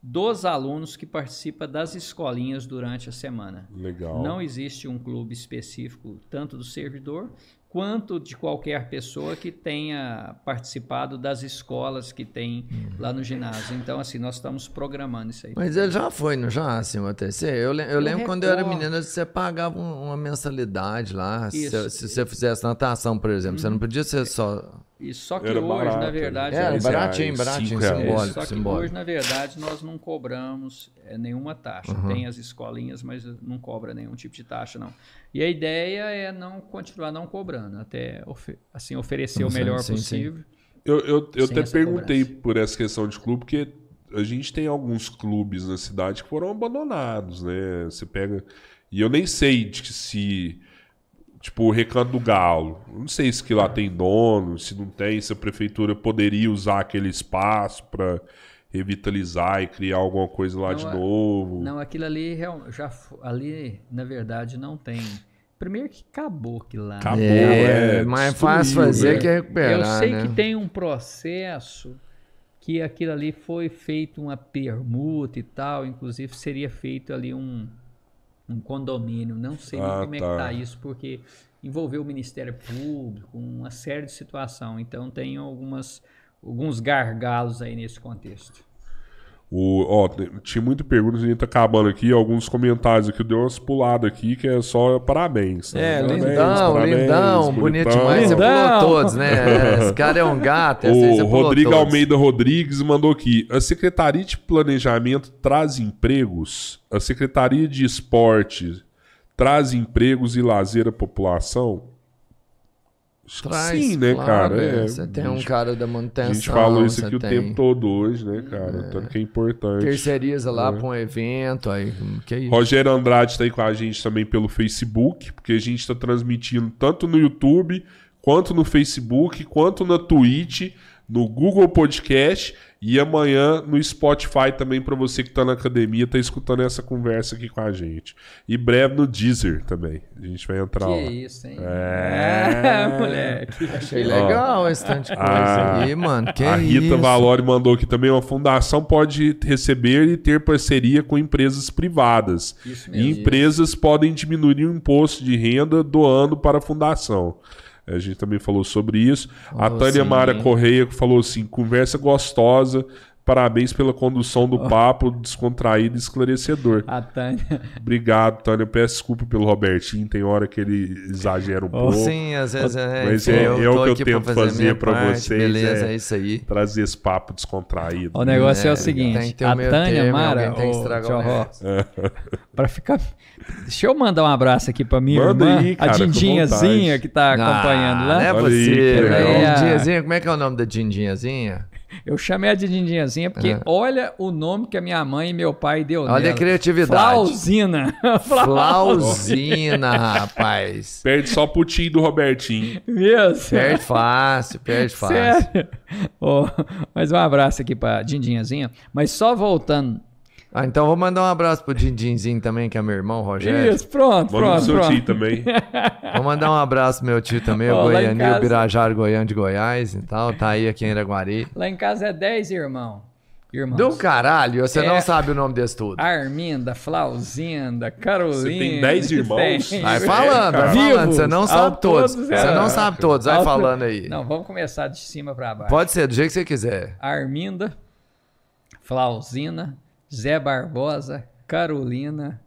dos alunos que participam das escolinhas durante a semana. legal. Não existe um clube específico tanto do servidor quanto de qualquer pessoa que tenha participado das escolas que tem lá no ginásio. Então, assim, nós estamos programando isso aí. Mas ele já foi, não já, assim, o ATC? Eu, le- eu lembro quando eu era menina, você pagava um- uma mensalidade lá. Se, Isso. se você fizesse natação, por exemplo. Você não podia ser só. E só que Era hoje, barato, na né? verdade, Era é- baratinho, baratinho, simbólico, Só que simbólico. hoje, na verdade, nós não cobramos é, nenhuma taxa. Uhum. Tem as escolinhas, mas não cobra nenhum tipo de taxa, não. E a ideia é não continuar não cobrando, até ofe- assim, oferecer o Sim, melhor sim, sim. possível. Eu, eu, eu Sem até perguntei cobrança. por essa questão de clube, porque a gente tem alguns clubes na cidade que foram abandonados, né? Você pega. E eu nem sei de que se. Tipo, o Recanto do Galo. Eu Não sei se que lá tem dono, se não tem, se a prefeitura poderia usar aquele espaço para revitalizar e criar alguma coisa lá Não, de é- novo. Não, aquilo ali já ali, na verdade, não tem. Primeiro que acabou aquilo lá. né? Acabou, É, é, mais destruiu, fácil fazer né? que recuperar. Eu sei né? que tem um processo que aquilo ali foi feito uma permuta e tal, inclusive seria feito ali um, um condomínio. Não sei nem Ah, como é tá. que tá isso, porque envolveu o Ministério Público, uma série de situação. Então tem algumas alguns gargalos aí nesse contexto. O, ó, tinha muita pergunta, a gente tá acabando aqui. Alguns comentários aqui, deu umas puladas aqui, que é só parabéns. tá? É, Parabéns, lindão, parabéns, lindão, bonito demais. Você pulou todos, né? <laughs> Esse cara é um gato. O Rodrigo todos. Almeida Rodrigues mandou aqui. A Secretaria de Planejamento traz empregos? A Secretaria de Esporte traz empregos e lazer à população? Traz, Sim, né, claro, cara? é. É, Você tem a um gente- cara da A manutenção. gente falou isso aqui o tem- tempo todo hoje, né, cara? Tanto que é importante. Terceiriza lá pra um evento, aí, que isso? Rogério Andrade está aí com a gente também pelo Facebook, porque a gente está transmitindo tanto no YouTube, quanto no Facebook, quanto na Twitch, no Google Podcast e amanhã no Spotify também para você que está na academia, tá escutando essa conversa aqui com a gente. E breve no Deezer também. A gente vai entrar Que lá. isso, hein? É. <laughs> moleque. Achei legal esse tanto de coisa Ah, aí, mano. Que a Rita isso? Valori mandou aqui também. Uma fundação pode receber e ter parceria com empresas privadas. Isso E mesmo. empresas podem diminuir o imposto de renda doando para a fundação. A gente também falou sobre isso. a Tânia sim. Mara Correia falou assim: conversa gostosa. Parabéns pela condução do papo descontraído e esclarecedor. A Tânia. Obrigado, Tânia. Peço desculpa pelo Robertinho. Tem hora que ele exagera um pouco. Sim, às vezes é. Mas é- é o que eu pra tento fazer a fazer minha pra parte, vocês, Beleza, é- é isso aí. Trazer esse papo descontraído. O negócio é, o tem seguinte, que ter o a Tânia termo, Mara, tem que estragar o Ró, resto. <laughs> pra ficar... Deixa eu mandar um abraço aqui pra minha Manda irmã, aí, cara, a Dindinhazinha, que tá acompanhando Ah, lá. Não é possível. legal. Dindinhazinha, como é que é o nome da Dindinhazinha? Eu chamei a de Dindinhazinha porque É. olha o nome que a minha mãe e meu pai deu Olha a nela. criatividade. Flauzina. <laughs> Flauzina, rapaz. Perde só pro tio do Robertinho. Mesmo. Perde fácil, perde fácil. Sério. Ô, mas um abraço aqui pra Dindinhazinha. Mas só voltando. Ah, então vou mandar um abraço pro Dindinzinho também, que é meu irmão, Rogério. Isso, pronto, Manda pro pronto, seu pronto. tio também. <laughs> Vou mandar um abraço pro meu tio também, o Ó, o Birajara Goiano de Goiás e tal. Tá aí aqui em Iraguari. Lá em casa é 10 irmão. Irmãos. Do caralho, você É. não sabe o nome desse tudo. Arminda, Flauzinda, Carolina. Você tem 10 irmãos? Tem. <laughs> Vai falando, vai cara. falando. Você não sabe todos. todos, Você é. não sabe todos. Vai falando aí. Não, vamos começar de cima pra baixo. Pode ser, do jeito que você quiser. Arminda, Flauzina, Zé Barbosa, Carolina,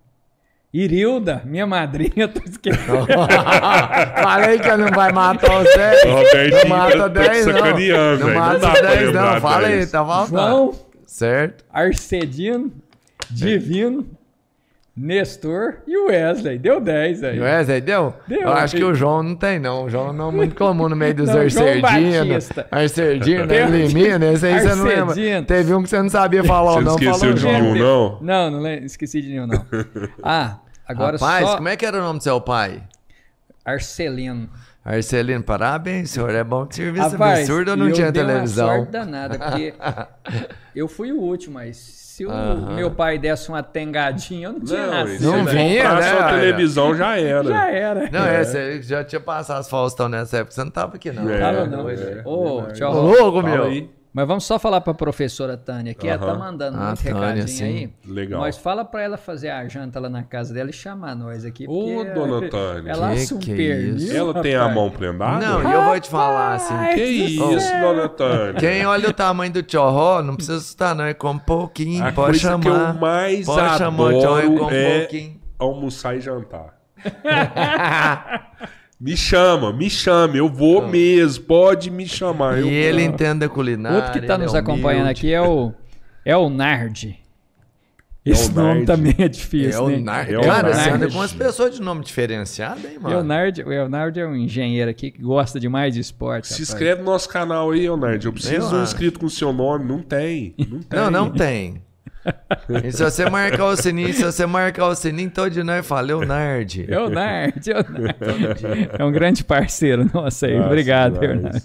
Irilda, minha madrinha, tô esquecendo. <laughs> Falei que não vai matar você. O Robertinho Não mata tá 10, não. sacaneando, Não mata dá pra 10, lembrar não. Fala aí, 10. tá faltando. João, Certo? Arcedino, Divino, Nestor e o Wesley. Deu 10 aí. Wesley, deu? Deu, Eu acho que o João não tem, não. O João não é muito comum no meio dos <laughs> João Arcerdino. Batista. Arcerdino, né? Tem- Limina, esse aí você não lembra. Teve um que você não sabia falar Você ou não não. esqueceu Falou de João. nenhum, não? Não, não lembro, esqueci de nenhum, não. <laughs> Ah, agora Rapaz, só como é que era o nome do seu pai? Arcelino. Arcelino, parabéns, senhor. É bom que serviço Rapaz, absurdo ou não e eu tinha dei televisão? Uma sorte danada, porque <laughs> eu fui o último, mas se o Aham. meu pai desse uma tengadinha, eu não tinha Não, nascido. isso Não aí, vinha, né, só a cara? televisão já era. Já era. Não, é, você já tinha passado as Faustão nessa época, você não tava aqui, não. É, Tava é, não. é, Ô, tchau. Ô, louco, Fala meu. aí. Mas vamos só falar para a professora Tânia, que ela tá mandando Ah, muito Tânia, recadinho sim. aí. Legal. Mas fala para ela fazer a janta lá na casa dela e chamar nós aqui. Ô, dona Tânia. Ela Que assa um que é pernil? Ela tem a mão prendada? Não, e eu vou te falar assim. Que isso, dona Tânia? Quem olha o tamanho do tchorró, não precisa assustar, não. É com um pouquinho. A pode coisa que eu chamar. mais pode chamar adoro com um é pouquinho. almoçar e jantar. <laughs> <laughs> me chama, me chame, eu vou mesmo, pode me chamar. eu E ele vou. entende a culinária. Outro que está ele nos é acompanhando humilde. aqui é o, é o Nard. Esse É o nome também é difícil, É o né? Nard. É o Cara, você anda com umas pessoas de nome diferenciado, hein, mano? Leonardo, o Leonardo é um engenheiro aqui que gosta demais de esporte. Se rapaz. inscreve no nosso canal aí, Leonardo. Eu preciso de um inscrito com seu nome. Não tem. Não tem. Não, não tem. E se você marcar o sininho, se você marcar o sininho, todo de nós fala, Leonardo. Leonardo, Leonardo. <laughs> É um grande parceiro nosso aí. Nossa, Obrigado. Leonardo.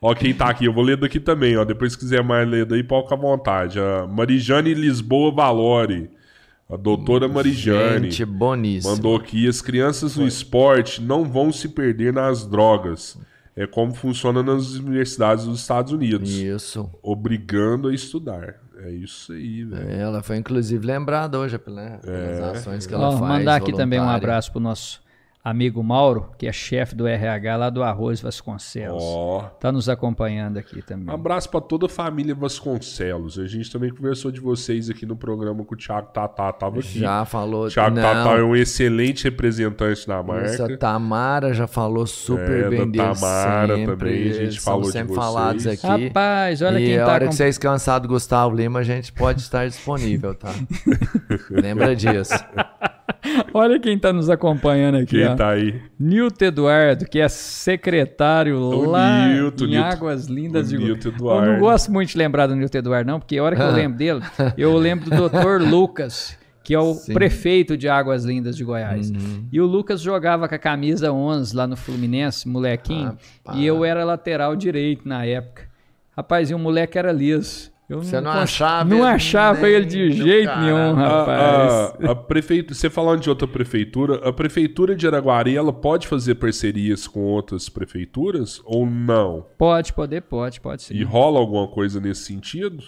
Ó, quem tá aqui, eu vou ler daqui também, ó. Depois, se quiser mais ler daí, pode ficar à vontade. A Marijane Lisboa Valori. A doutora Marijane. Gente boníssima. Mandou aqui: as crianças no esporte não vão se perder nas drogas. É como funciona nas universidades dos Estados Unidos. Isso. Obrigando a estudar. É isso aí, velho. Ela foi inclusive lembrada hoje pelas pelas ações que ela Ó, faz. mandar aqui também um abraço pro nosso amigo Mauro, que é chefe do RH lá do Arroz Vasconcelos. Ó. Tá nos acompanhando aqui também. Um abraço pra toda a família Vasconcelos. A gente também conversou de vocês aqui no programa com o Thiago Tatá. Tava aqui. Já falou. O Thiago não, Tatá é um excelente representante da marca. Essa Tamara já falou super É, bem da dele Tamara sempre. também, a gente são falou de sempre vocês. falados aqui. Rapaz, olha e quem a tá hora com... que vocês cansar do Gustavo Lima, a gente pode estar disponível, tá? <laughs> Lembra disso. <laughs> Olha quem tá nos acompanhando aqui, Quem ó. tá aí? Nilton Eduardo, que é secretário O lá Nilton, em Nilton. Águas Lindas O de Nilton Eu Eduardo. não gosto muito de lembrar do Nilton Eduardo, não, porque a hora que eu lembro dele, eu lembro do Dr. <laughs> Lucas, que é o Sim. prefeito de Águas Lindas de Goiás. Uhum. E o Lucas jogava com a camisa 11 lá no Fluminense, molequinho, Rapaz. e eu era lateral direito na época. Rapaz, e o moleque era liso. Eu Você não cons- achava Não achava ele de do jeito cara. nenhum, rapaz. A, a, a prefeitura, você falando de outra prefeitura, a prefeitura de Araguari, ela pode fazer parcerias com outras prefeituras ou não? Pode, poder, pode, pode sim. E rola alguma coisa nesse sentido?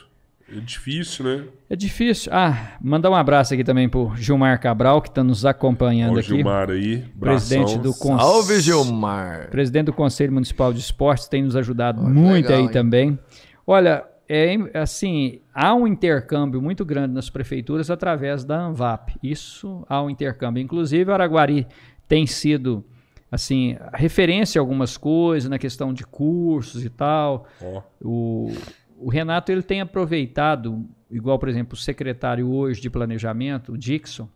É difícil, né? É difícil. Ah, mandar um abraço aqui também pro Gilmar Cabral, que está nos acompanhando o aqui. Gilmar aí, Presidente bração. do Conselho. Salve, Gilmar. Presidente do Conselho Municipal de Esportes tem nos ajudado muito legal, aí hein? também. Olha, é im- assim, há um intercâmbio muito grande nas prefeituras através da ANVAP. Isso há um intercâmbio. Inclusive, Araguari tem sido assim, referência a algumas coisas na questão de cursos e tal. Ó, O, o Renato ele tem aproveitado, igual, por exemplo, o secretário hoje de planejamento, o Dixon,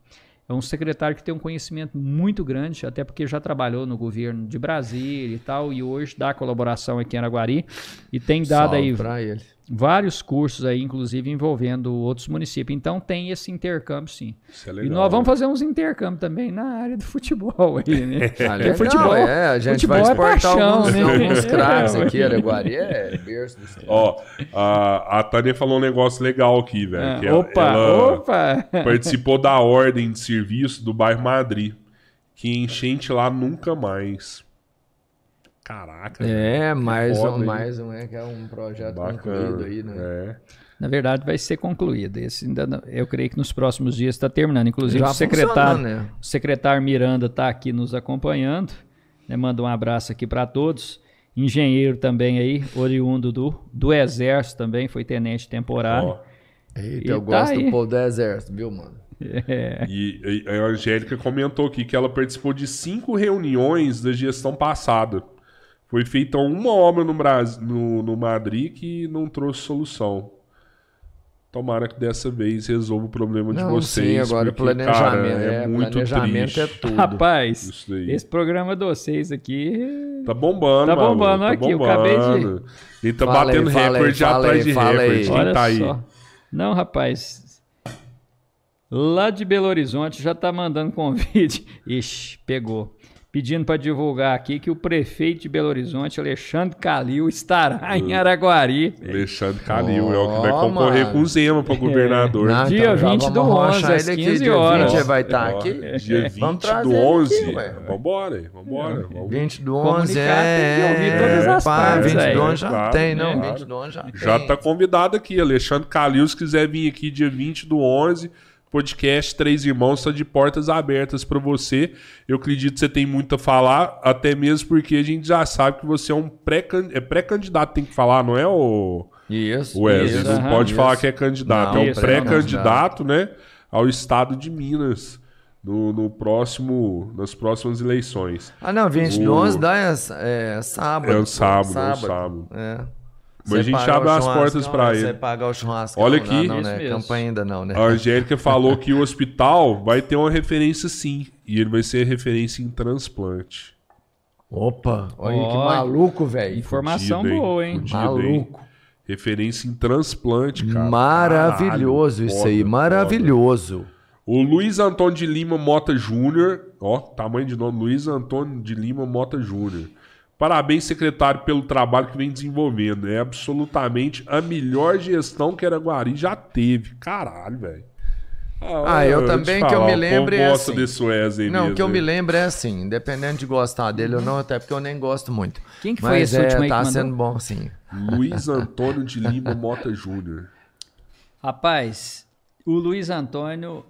é um secretário que tem um conhecimento muito grande, até porque já trabalhou no governo de Brasília e tal, e hoje dá colaboração aqui em Araguari e tem dado Salve aí pra ele. Vários cursos aí, inclusive envolvendo outros municípios. Então tem esse intercâmbio sim. isso é e legal. nós vamos fazer uns intercâmbios também na área do <laughs> futebol aí, né? Ah, Porque legal, futebol- é, a gente futebol vai é exportar paixão, alguns, né? alguns craques É, aqui. Araguari é berço dos Ó, a, a Tânia falou um negócio legal aqui, velho. Ah, opa, ela opa! participou da ordem de serviço do bairro Madrid. Que enchente lá nunca mais. Caraca. É, mais um, mais um, é que é um projeto Bacana. concluído aí, né? É. Na verdade, vai ser concluído. Esse ainda não- eu creio que nos próximos dias está terminando. Inclusive, Já o secretário, né? o secretário Miranda está aqui nos acompanhando. Né? Manda um abraço aqui para todos. Engenheiro também aí, oriundo do, do Exército também, foi tenente temporário. Ó, Eita, E eu tá gosto aí. do povo do exército, viu, mano? É. e, e a Angélica comentou aqui que ela participou de cinco reuniões da gestão passada. Foi feita uma obra no, Brasil, no, no Madrid que não trouxe solução. Tomara que dessa vez resolva o problema de Não, vocês. sim, agora o porque, planejamento, cara, é, é, muito planejamento triste. é tudo. Rapaz, esse programa de vocês aqui. Tá bombando, Tá maluco, bombando tá aqui, eu acabei de- bombando. Ele tá Fala aí, batendo aí, recorde fala atrás aí, de fala aí. recorde. Quem Olha tá aí? só. Não, rapaz. Lá de Belo Horizonte já tá mandando convite. <laughs> Ixi, pegou. Pedindo para divulgar aqui que o prefeito de Belo Horizonte, Alexandre Calil, estará em Araguari. Alexandre Calil é o que vai concorrer mano. com o Zema pra <laughs> governador. Não, Dia então já 20 vamos do 11, arrochar às ele aqui, 15 dia horas. 20 ele vai estar Ó, aqui. Dia 20 Vamos trazer do ele 11. aqui, ué. vambora, aí, vambora. vamos. 20 do 11 Comunicar tem que ouvir é... todas as pá, partes 20 aí. do 11 já Claro, tem, não, claro. 20 do 11 já. Já tá convidado aqui, Alexandre Calil, se quiser vir aqui dia 20 do 11, podcast Três Irmãos está de portas abertas para você. Eu acredito que você tem muito a falar, até mesmo porque a gente já sabe que você é um é pré-candidato, tem que falar, não é o Isso, Wesley? isso. Não aham, pode isso. falar que é candidato, Não, é um pré-candidato, né, ao estado de Minas. No, no próximo, nas próximas eleições. Ah, não, 20 do O- 11 dá é, é sábado. É um pô, sábado, é um sábado. É. Mas a gente abre o as portas pra Você ele. pagar o churrasco. Olha aqui. Não, Isso né? Campanha ainda não, né? A Angélica falou que o hospital vai ter uma referência sim. E ele vai ser referência em transplante. Opa, olha que Ó, maluco, velho. Informação Fudido, hein? boa, hein? Fudido. Maluco. Referência em transplante, cara. Maravilhoso Caralho, isso aí, foda, maravilhoso. foda. O Luiz Antônio de Lima Mota Júnior, ó, tamanho de nome, Luiz Antônio de Lima Mota Júnior. Parabéns, secretário, pelo trabalho que vem desenvolvendo. É absolutamente a melhor gestão que Araguari já teve. Caralho, velho. Ah, eu te também, que eu falar, me lembro, é assim. desse Wesley Não, o mesmo, que eu né? me lembro é assim, independente de gostar dele ou não, até porque eu nem gosto muito. Quem que foi Mas esse é, último aí que tá sendo bom, sim. Luiz <laughs> Antônio de Lima Mota Júnior. Rapaz, o Luiz Antônio,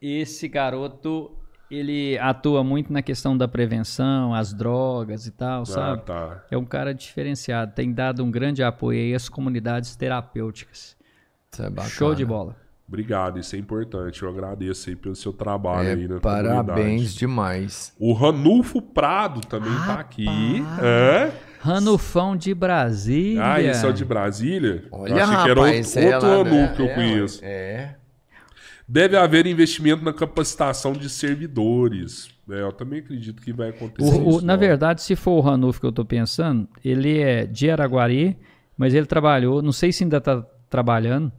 esse garoto, ele atua muito na questão da prevenção, as drogas e tal, Ah, sabe? tá. É um cara diferenciado, tem dado um grande apoio aí às comunidades terapêuticas. Isso é bacana. Show de bola. Obrigado, isso é importante. Eu agradeço aí pelo seu trabalho aí na É, parabéns comunidade. demais. O Ranulfo Prado também tá aqui. É? Ranulfão de Brasília. Ah, esse é o de Brasília? Eu Olha, achei rapaz, que era outro, é outro lá, Ranulfo né? que eu É, conheço. É. Deve haver investimento na capacitação de servidores. É, eu também acredito que vai acontecer O- o- isso. na ó. verdade, se for o Ranulfo que eu tô pensando, ele é de Araguari, mas ele trabalhou, não sei se ainda está trabalhando,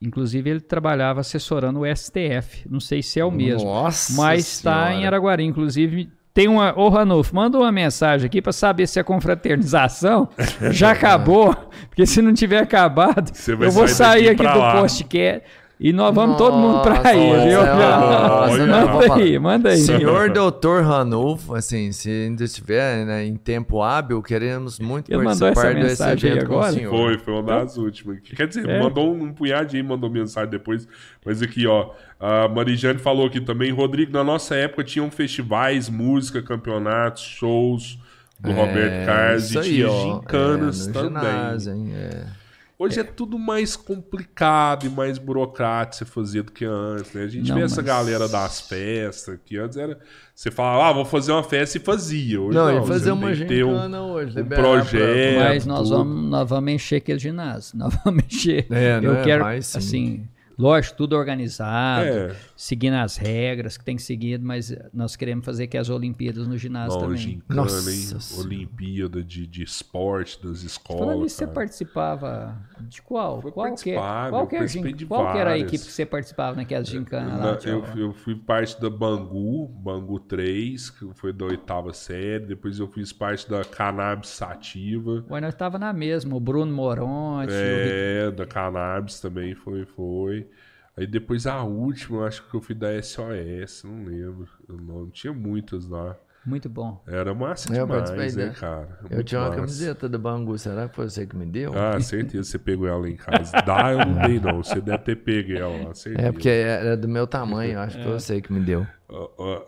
inclusive ele trabalhava assessorando o STF, não sei se é o mesmo, Nossa mas está em. Araguari, inclusive tem uma, ô Ranulfo, manda uma mensagem aqui para saber se a confraternização <laughs> já acabou, porque se não tiver acabado, eu vou sair aqui do lá. podcast e nós vamos todo mundo para Nossa, aí, viu? nossa, manda aí, manda aí. Senhor doutor Ranulfo, assim, se ainda estiver né, em tempo hábil, queremos muito Ele participar essa desse mensagem aí evento com o agora? senhor. Foi, foi uma das últimas. Quer dizer, É. mandou um, um punhadinho, mandou mensagem depois. Mas aqui, ó, a Marijane falou aqui também. Rodrigo, na nossa época tinham festivais, música, campeonatos, shows do Roberto Carlos e aí, tinha gincanas é, também. ginásio, hein, é. Hoje é. tudo mais complicado e mais burocrático você fazer do que antes, né? A gente Não, vê essa mas- galera das festas, que antes era. Você falava, ah, vou fazer uma festa e fazia. Hoje Não, não, fazer uma ter um- hoje, um liberar projeto. pra- Mas nós tudo. vamos, nós vamos encher aquele ginásio. <laughs> Nós vamos encher. É, Eu né? quero, sim. assim, lógico, tudo organizado, É. seguindo as regras que tem que seguir, mas nós queremos fazer que as Olimpíadas no ginásio Não, também. gincana, Nossa. Olimpíada de, de esporte das escolas. Falando nisso, você participava de qual? Eu Qual que, é- participava, qual é gin- de qual era a equipe que você participava naquelas gincanas Na- lá? eu, eu fui parte da Bangu, Bangu 3, que foi da oitava série. Depois eu fiz parte da Cannabis Sativa. Ué, nós tava na mesma, o Bruno Moronte, o É, da Cannabis também foi, foi. Aí depois a última, eu acho que eu fui da SOS, não lembro. Eu não tinha muitas lá. Muito bom. Era massa Eu demais, participei né, cara? Eu Muito tinha uma massa. camiseta do Bangu, será que foi você que me deu? Ah, certeza você pegou ela em casa. Dá, eu não dei, não. Você deve ter pego ela lá, certeza. É porque era do meu tamanho, acho que foi você que me deu.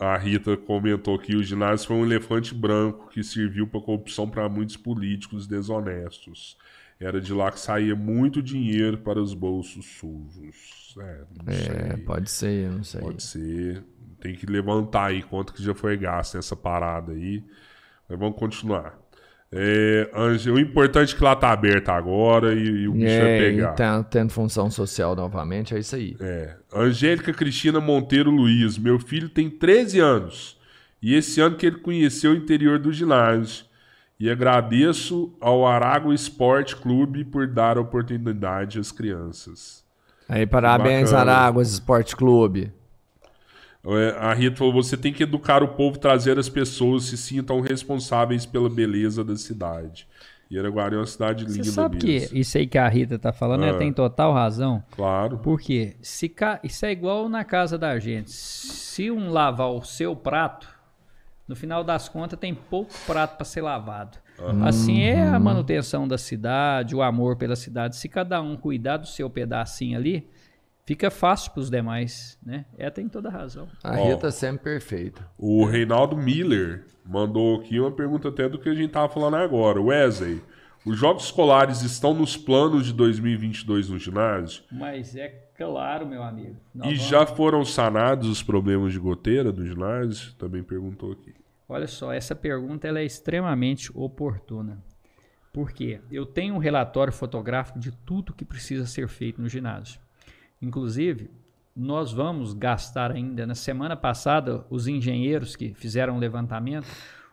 A Rita comentou que o ginásio foi um elefante branco que serviu para corrupção para muitos políticos desonestos. Era de lá que saía muito dinheiro para os bolsos sujos. É, não É, pode ser, não sei. Pode ser. Tem que levantar aí quanto que já foi gasto nessa parada aí. Mas vamos continuar. É, o importante é que lá tá aberta agora e, e o bicho vai É, pegar. e tá tendo função social novamente, é isso aí. É. Angélica Cristina Monteiro Luiz. Meu filho tem 13 anos. E esse ano que ele conheceu o interior do ginásio. E agradeço ao Arago Esporte Clube por dar a oportunidade às crianças. Aí, parabéns, Bacana. Araguas Esporte Clube. É, A Rita falou: você tem que educar o povo, trazer as pessoas se sintam responsáveis pela beleza da cidade. E Araguari é uma cidade linda Você sabe que mesmo. isso aí que a Rita tá falando, ela Ah. tem total razão. Claro. Por quê? Se ca- Isso é igual na casa da gente. Se um lavar o seu prato, no final das contas tem pouco prato para ser lavado. Assim é Uhum. a manutenção da cidade, o amor pela cidade. Se cada um cuidar do seu pedacinho ali, fica fácil para os demais, né? Ela tem toda a razão. A. Rita sempre perfeita. O Reinaldo Miller mandou aqui uma pergunta até do que a gente tava falando agora. Wesley, os jogos escolares estão nos planos de 2022 no ginásio? Mas é claro, meu amigo. nós E vamos- já foram sanados os problemas de goteira do ginásio? Também perguntou aqui. Olha só, essa pergunta ela é extremamente oportuna. Por quê? Eu tenho um relatório fotográfico de tudo que precisa ser feito no ginásio. Inclusive, nós vamos gastar ainda, na semana passada, os engenheiros que fizeram o levantamento,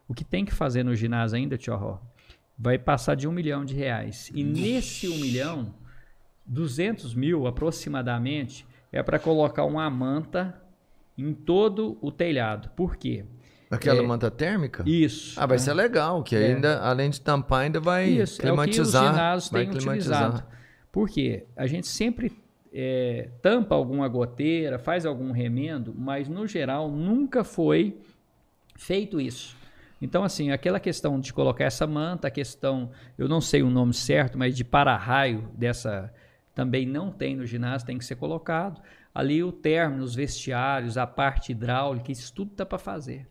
o que tem que fazer no ginásio ainda, tio Ró, vai passar de um milhão de reais. E nesse um milhão, 200 mil aproximadamente é para colocar uma manta em todo o telhado. Por quê? Aquela É. manta térmica? Isso. Ah, vai ser legal, que É. ainda, além de tampar, ainda vai Isso, é o que os climatizar. ginásios têm climatizar. utilizado. Por quê? A gente sempre é, tampa alguma goteira, faz algum remendo, mas no geral nunca foi feito isso. Então, assim, aquela questão de colocar essa manta, a questão, eu não sei o nome certo, mas de para-raio dessa também não tem no ginásio, tem que ser colocado. Ali o término, os vestiários, a parte hidráulica, isso tudo tá para fazer.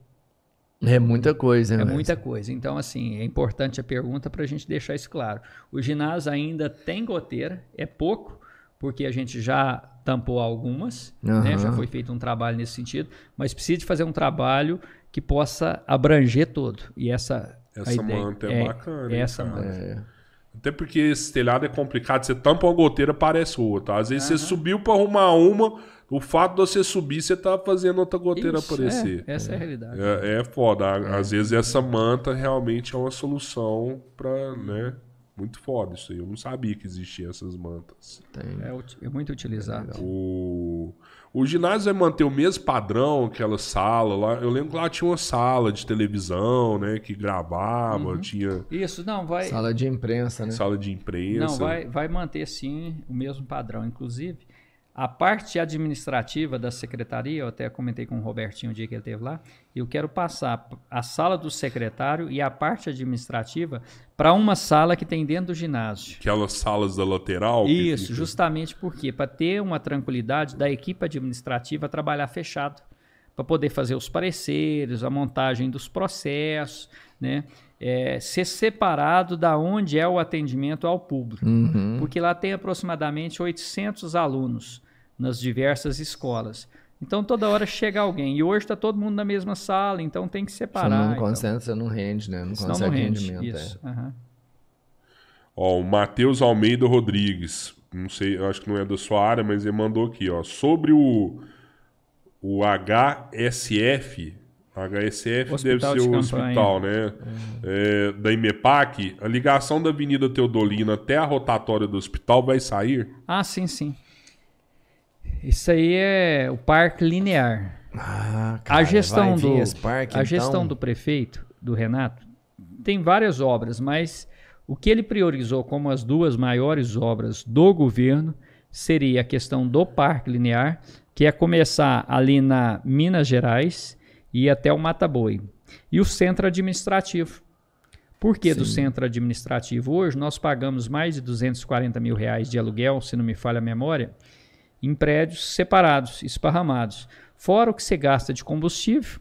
É muita coisa, É né? muita coisa. Então, assim, é importante a pergunta para a gente deixar isso claro. O ginásio ainda tem goteira, é pouco, porque a gente já tampou algumas, né? Aham. já foi feito um trabalho nesse sentido, mas precisa de fazer um trabalho que possa abranger todo. E essa, a Essa manta é bacana, hein, Essa manta. É. Até porque esse telhado é complicado. Você tampa uma goteira, parece outra. Às vezes você subiu pra arrumar uma, o fato de você subir, você tá fazendo outra goteira Isso, aparecer. é, essa é a realidade. É, é foda. Á- Às vezes essa manta realmente é uma solução pra, né? Muito foda isso aí. Eu não sabia que existiam essas mantas. É, é muito utilizado. O, o ginásio vai manter o mesmo padrão, aquela sala lá. Eu lembro que lá tinha uma sala de televisão, né? Que gravava, tinha Isso, não, vai. Sala de imprensa, né? sala de imprensa. Não, vai, vai manter sim o mesmo padrão. Inclusive, a parte administrativa da secretaria, eu até comentei com o Robertinho o dia que ele esteve lá, eu quero passar a sala do secretário e a parte administrativa para uma sala que tem dentro do ginásio. Aquelas salas da lateral. Isso, fica- justamente porque para ter uma tranquilidade da equipe administrativa trabalhar fechado, para poder fazer os pareceres, a montagem dos processos, né? É, ser separado da onde é o atendimento ao público, Uhum. porque lá tem aproximadamente 800 alunos nas diversas escolas. Então toda hora chega alguém e hoje está todo mundo na mesma sala, então tem que separar. não então. concentra, você não rende, né? Não Senão consegue não rende. rendimento. Isso. É. aham. Ó, o Matheus Almeida Rodrigues. Não sei, eu acho que não é da sua área, mas ele mandou aqui, ó. Sobre o, o HSF. HSF Hospital deve de ser o campanha. hospital, né? É, da IMEPAC. A ligação da Avenida Teodolina até a rotatória do hospital vai sair? Ah, sim, sim. Isso aí é o parque linear. Ah, A cara, gestão vai vir do esse parque, a gestão então? do prefeito, do Renato, tem várias obras, mas o que ele priorizou como as duas maiores obras do governo seria a questão do parque linear, que é começar ali na Minas Gerais e até o Mata Boi, e o centro administrativo. Por que do centro administrativo? Hoje nós pagamos mais de 240 mil reais de aluguel, se não me falha a memória, em prédios separados, esparramados. Fora o que você gasta de combustível,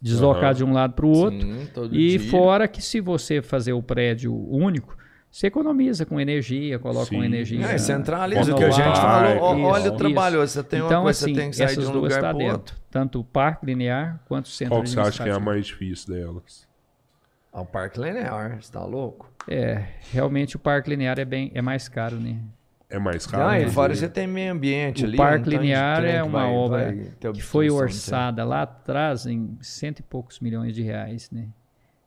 deslocar Aham. de um lado para o outro. Sim, e dia. fora que se você fazer o prédio único, você economiza com energia, coloca Sim. com energia. É, centraliza o que a gente falou. Isso, olha o isso. trabalho, você tem uma então, coisa, assim, você tem que sair essas de um duas lugar está pro dentro. outro. Tanto o parque linear quanto o centro Qual que você acha que é a mais difícil delas? Ah, o parque linear, você tá louco? É, realmente o parque linear é, bem, é mais caro, né? É mais caro? Ah, e fora você tem meio ambiente O ali. Parque um Linear é uma vai- obra vai que foi orçada lá atrás em cento e poucos milhões de reais, né?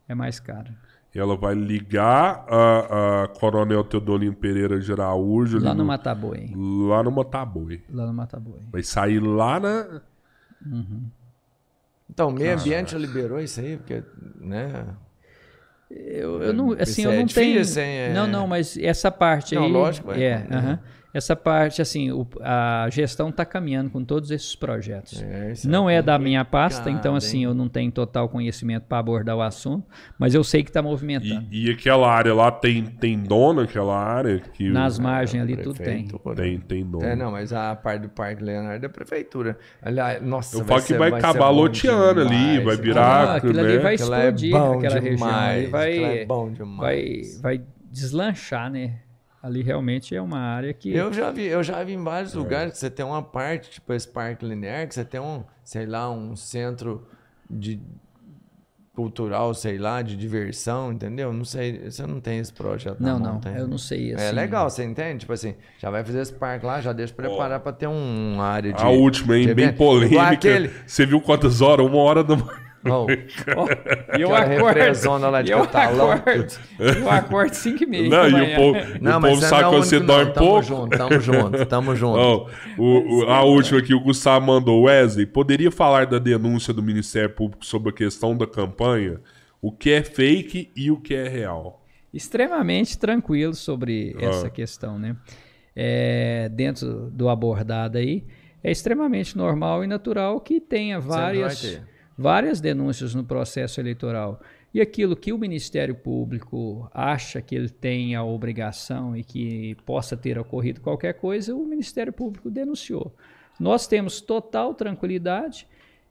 É mais caro. Ela vai ligar a, a Coronel Teodolino Pereira de Araújo Lá no Mataboi. lá no Motaboi. Lá no Mataboi. Vai sair lá na. Então, o meio ambiente já liberou isso aí, porque, né? Eu, eu não, assim, Isso eu é não difícil, tenho. hein? É- Não, não, mas essa parte Não, aí. lógico, é. É, aham. Essa parte, assim, o- a gestão está caminhando com todos esses projetos. É, isso não é da minha pasta, então, assim, hein? eu não tenho total conhecimento para abordar o assunto, mas eu sei que está movimentando. E, e aquela área lá tem, tem dono, aquela área que Nas margens ali, tudo tem. Tem, tem dono. É, não, mas a parte do Parque Leonardo é da prefeitura. Aliás, nossa, Eu falo que ser- vai ser acabar loteando ali, vai cara. virar- Ah, aquilo ali né? vai Aquilo é explodir, bom aquela região ali demais, vai, aquilo é bom demais. vai, vai deslanchar, né? Ali realmente é uma área que. Eu já vi, eu já vi em É. vários lugares que você tem uma parte, tipo esse parque linear, que você tem um, sei lá, um centro de cultural, sei lá, de diversão, entendeu? Não sei, você não tem esse projeto Não, na não, montanha. eu não sei. Assim, É legal, você entende? Tipo assim, já vai fazer esse parque lá, já deixa preparar pra ter um, uma área de. A última, hein? de Bem evento. Polêmica. aquele. Você viu quantas horas? Uma hora da manhã. Oh, <laughs> E eu acordo. lá de eu Catalão. acordo. Eu acordo 5 e meia. Não, e o povo, não, o mas povo sabe é que o você único, não. dorme tamo pouco. Junto, tamo junto, tamo <laughs> junto. O- o- a última aqui, o Gustavo mandou. Wesley, poderia falar da denúncia do Ministério Público sobre a questão da campanha? O que é fake e o que é real? extremamente tranquilo sobre Ah. essa questão, né? É, dentro do abordado aí, é extremamente normal e natural que tenha várias, ter. Várias denúncias no processo eleitoral. E aquilo que o Ministério Público acha que ele tem a obrigação e que possa ter ocorrido qualquer coisa, o Ministério Público denunciou. Nós temos total tranquilidade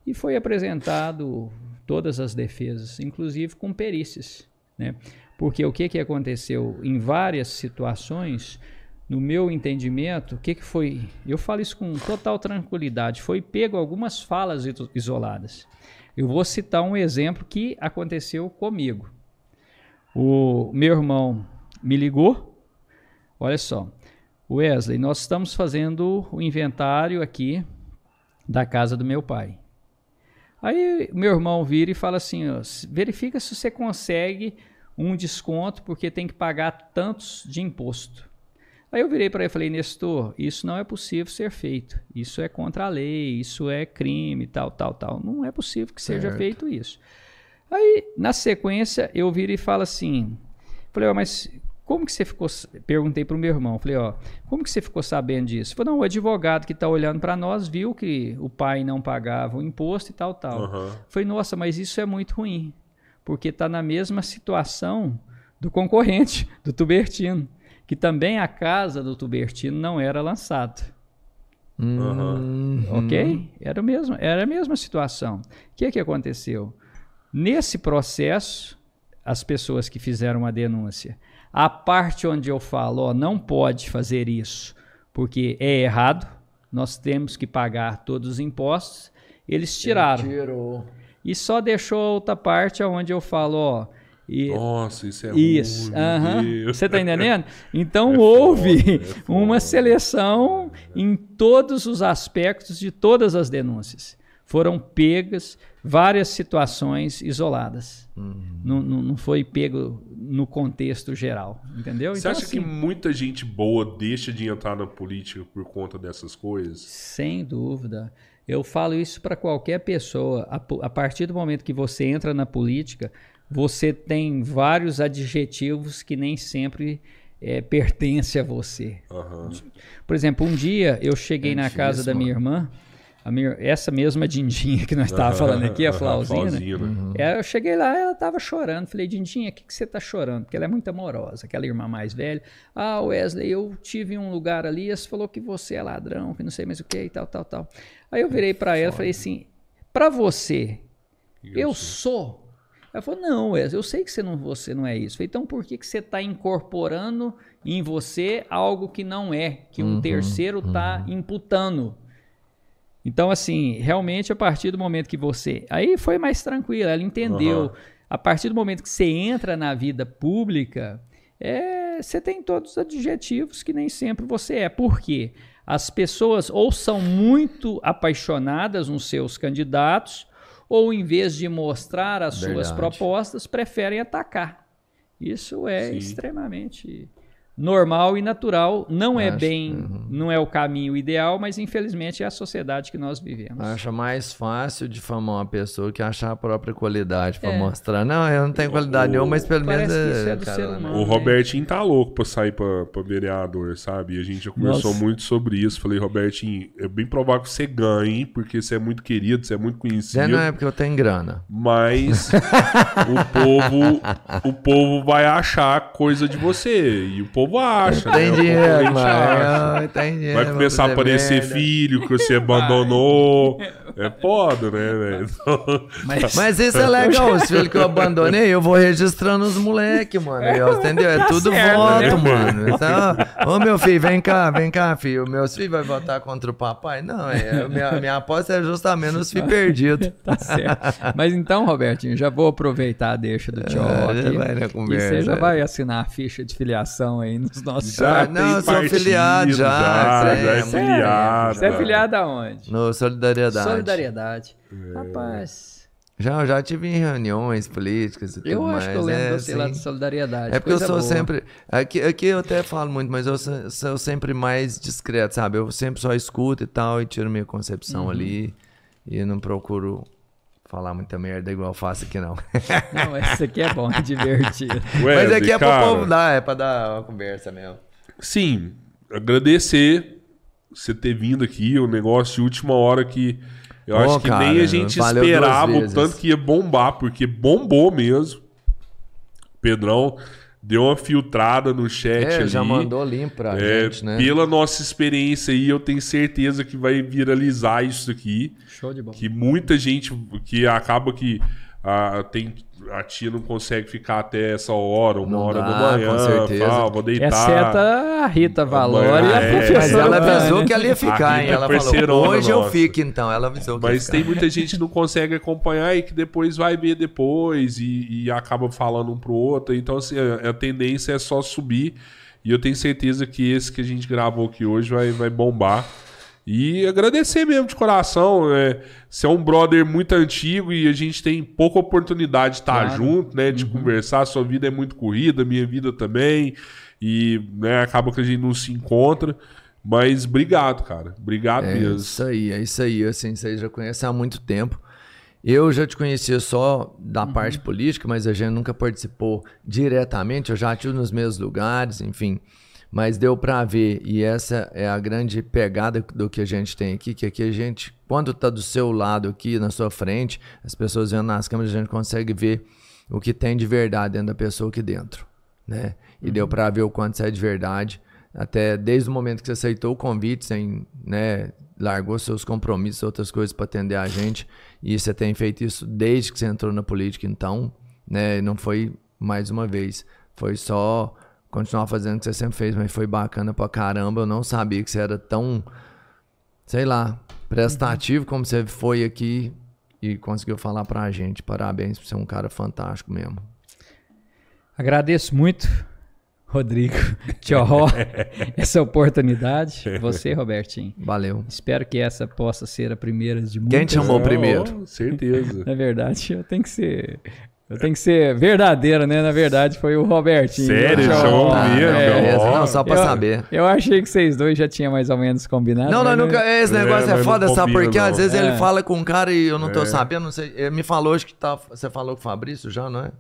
e foi apresentado todas as defesas, inclusive com perícias, né? Porque o que, que aconteceu em várias situações, no meu entendimento, o que, que foi? Eu falo isso com total tranquilidade. Foi pego algumas falas iso- isoladas. Eu vou citar um exemplo que aconteceu comigo. O meu irmão me ligou. Olha só, Wesley, nós estamos fazendo o inventário aqui da casa do meu pai. Aí meu irmão vira e fala assim: ó, "S- verifica se você consegue um desconto, porque tem que pagar tantos de imposto. Aí eu virei para ele e falei: Nestor, isso não é possível ser feito. Isso é contra a lei, isso é crime, tal, tal, tal. Não é possível que seja Certo. feito isso. Aí, na sequência, eu viro e falo assim: falei, ó, mas como que você ficou. Perguntei para o meu irmão, falei, ó, como que você ficou sabendo disso? Falei, não, o advogado que está olhando para nós viu que o pai não pagava o imposto e tal, tal. Aham. Falei, nossa, mas isso é muito ruim, porque está na mesma situação do concorrente, do Tubertino, que também a casa do Tubertino não era lançada. Hum, Ok? Era, o mesmo, era a mesma situação. O que, que aconteceu? Nesse processo, as pessoas que fizeram a denúncia, a parte onde eu falo, ó, não pode fazer isso porque é errado, nós temos que pagar todos os impostos, eles tiraram. Tirou. E só deixou a outra parte onde eu falo, ó. E, Nossa, isso é isso, ruim, aham. Deus. Você tá entendendo? <laughs> Então É <laughs> houve foda, é foda. uma seleção em todos os aspectos de todas as denúncias. Foram pegas várias situações isoladas. Uhum. Não, não, não foi pego no contexto geral, entendeu? Você então, acha assim, que muita gente boa deixa de entrar na política por conta dessas coisas? Sem dúvida. Eu falo isso para qualquer pessoa. A, a partir do momento que você entra na política, você tem vários adjetivos que nem sempre pertencem a você. Aham. Por exemplo, um dia eu cheguei É na casa da minha irmã, a minha- essa mesma Dindinha que nós <laughs> estávamos falando aqui, a Flauzina. Flauzina. É, eu cheguei lá, ela estava chorando. Falei, Dindinha, o que, que você está chorando? Porque ela é muito amorosa, aquela irmã mais velha. Ah, Wesley, eu tive um lugar ali, você falou que você é ladrão, que não sei mais o que e tal, tal, tal. Aí eu virei para ela e falei assim: para você, eu sou. Ela falou: não, Wesley, eu sei que você não, você não é isso. Falei, então por que, que você está incorporando em você algo que não é, que um terceiro está imputando? Então, assim, realmente a partir do momento que você. Aí foi mais tranquilo, ela entendeu. Aham. A partir do momento que você entra na vida pública, é, você tem todos os adjetivos que nem sempre você é. Por quê? As pessoas ou são muito apaixonadas nos seus candidatos, ou em vez de mostrar as suas Verdade. propostas, preferem atacar. Isso é Sim. extremamente normal e natural. Não é Acho, bem, uhum. não é o caminho ideal, mas infelizmente é a sociedade que nós vivemos. Acha mais fácil difamar uma pessoa que achar a própria qualidade pra É. mostrar. Não, eu não tenho qualidade O- nenhuma, mas pelo menos. é do cara, ser né? humano. O né? Robertinho tá louco pra sair pra, pra vereador, sabe? E a gente já conversou Nossa. muito sobre isso. Falei, Robertinho, é bem provável que você ganhe, porque você é muito querido, você é muito conhecido. Já não é porque eu tenho grana. Mas <laughs> o povo o povo vai achar coisa de você. E o povo acha. né? Tem O dinheiro, acha. mano. Tem dinheiro. Vai começar a fazer aparecer merda. filho que você abandonou. É foda, né, velho? Mas, Mas isso é legal, os filhos que eu abandonei, eu vou registrando os moleque, mano. Eu, entendeu? É tudo certo, voto, né? mano. Então, ô meu filho, vem cá, vem cá, filho. Meus filhos vão votar contra o papai? Não, é, minha, minha aposta é justamente os filhos perdidos. <laughs> tá certo. Mas então, Robertinho, já vou aproveitar a deixa do tio É, aqui. vai na E conversa, você já é. vai assinar a ficha de filiação aí nos nossos Já Ah, não, eu sou partido, filiado já, Já, é, já é é, filiado. Você é filiado aonde? No Solidariedade. Solidariedade. Rapaz, Já, já tive em reuniões políticas e tudo eu mais. acho que eu lembro é, de você lá de Solidariedade. É porque eu sou boa. sempre. Aqui, aqui eu até falo muito, mas eu sou, sou sempre mais discreto, sabe? Eu sempre só escuto e tal, e tiro minha concepção Uhum. ali. E não procuro falar muita merda igual eu faço aqui, não. <laughs> Não, esse aqui é bom, é divertido. mas Wesley, aqui é cara, pro povo dar, é pra dar uma conversa mesmo. Sim, agradecer você ter vindo aqui, o negócio de última hora que eu Ô, acho que cara, nem a gente esperava o tanto que ia bombar, porque bombou mesmo. Pedrão deu uma filtrada no chat É, ali. já mandou limpo pra É, gente, né? Pela nossa experiência aí, eu tenho certeza que vai viralizar isso aqui. Show de bola. Que muita gente que acaba que ah, tem, a tia não consegue ficar até essa hora, uma Não hora dá, da manhã. com certeza. fala, vou deitar. Exceto a Rita Valor e a É, professora. Mas ela avisou que ela ia ficar, hein? É Ela falou, hoje eu nossa. fico então. Ela avisou que ia Mas ficar. tem muita gente que não consegue acompanhar e que depois vai ver depois e, e acaba falando um pro outro. Então, assim, a, a tendência é só subir. E eu tenho certeza que esse que a gente gravou aqui hoje vai, vai bombar. E agradecer mesmo de coração. É, você é um brother muito antigo e a gente tem pouca oportunidade de estar Claro. junto, né? De conversar. Sua vida é muito corrida, minha vida também. E né, acaba que a gente não se encontra. Mas obrigado, cara. Obrigado É mesmo. isso aí, é isso aí. Assim, vocês já conhecem há muito tempo. Eu já te conhecia só da parte política, mas a gente nunca participou diretamente. Eu já estive nos mesmos lugares, enfim. Mas deu pra ver, e essa é a grande pegada do que a gente tem aqui, que aqui a gente, quando tá do seu lado aqui, na sua frente, as pessoas vendo nas câmeras, a gente consegue ver o que tem de verdade dentro da pessoa aqui dentro, né? E deu pra ver o quanto isso é de verdade, até desde o momento que você aceitou o convite, sem, né, largou seus compromissos, outras coisas para atender a gente, e você tem feito isso desde que você entrou na política, então, né, não foi mais uma vez, foi só continuar fazendo o que você sempre fez, mas foi bacana pra caramba, eu não sabia que você era tão, sei lá, prestativo como você foi aqui e conseguiu falar pra gente, parabéns por ser um cara fantástico mesmo. Agradeço muito, Rodrigo <laughs> Tchorró, <laughs> essa oportunidade. Você, Robertinho. Valeu. Espero que essa possa ser a primeira de muitas. Quem te chamou primeiro? Certeza. Na <laughs> verdade, eu tenho que ser. Eu tenho que ser verdadeiro, né? Na verdade, foi o Robertinho. Sério? Chamou Tá, mesmo? não, beleza. Ó. Não, só pra eu, saber. Eu achei que vocês dois já tinham mais ou menos combinado. Não, não, nunca. Esse negócio É, é, foda, não sabe combina, por quê? Às não. vezes É. ele fala com um cara e eu não tô É. sabendo, não sei. Ele me falou hoje que tá. Você falou com o Fabrício já, não é?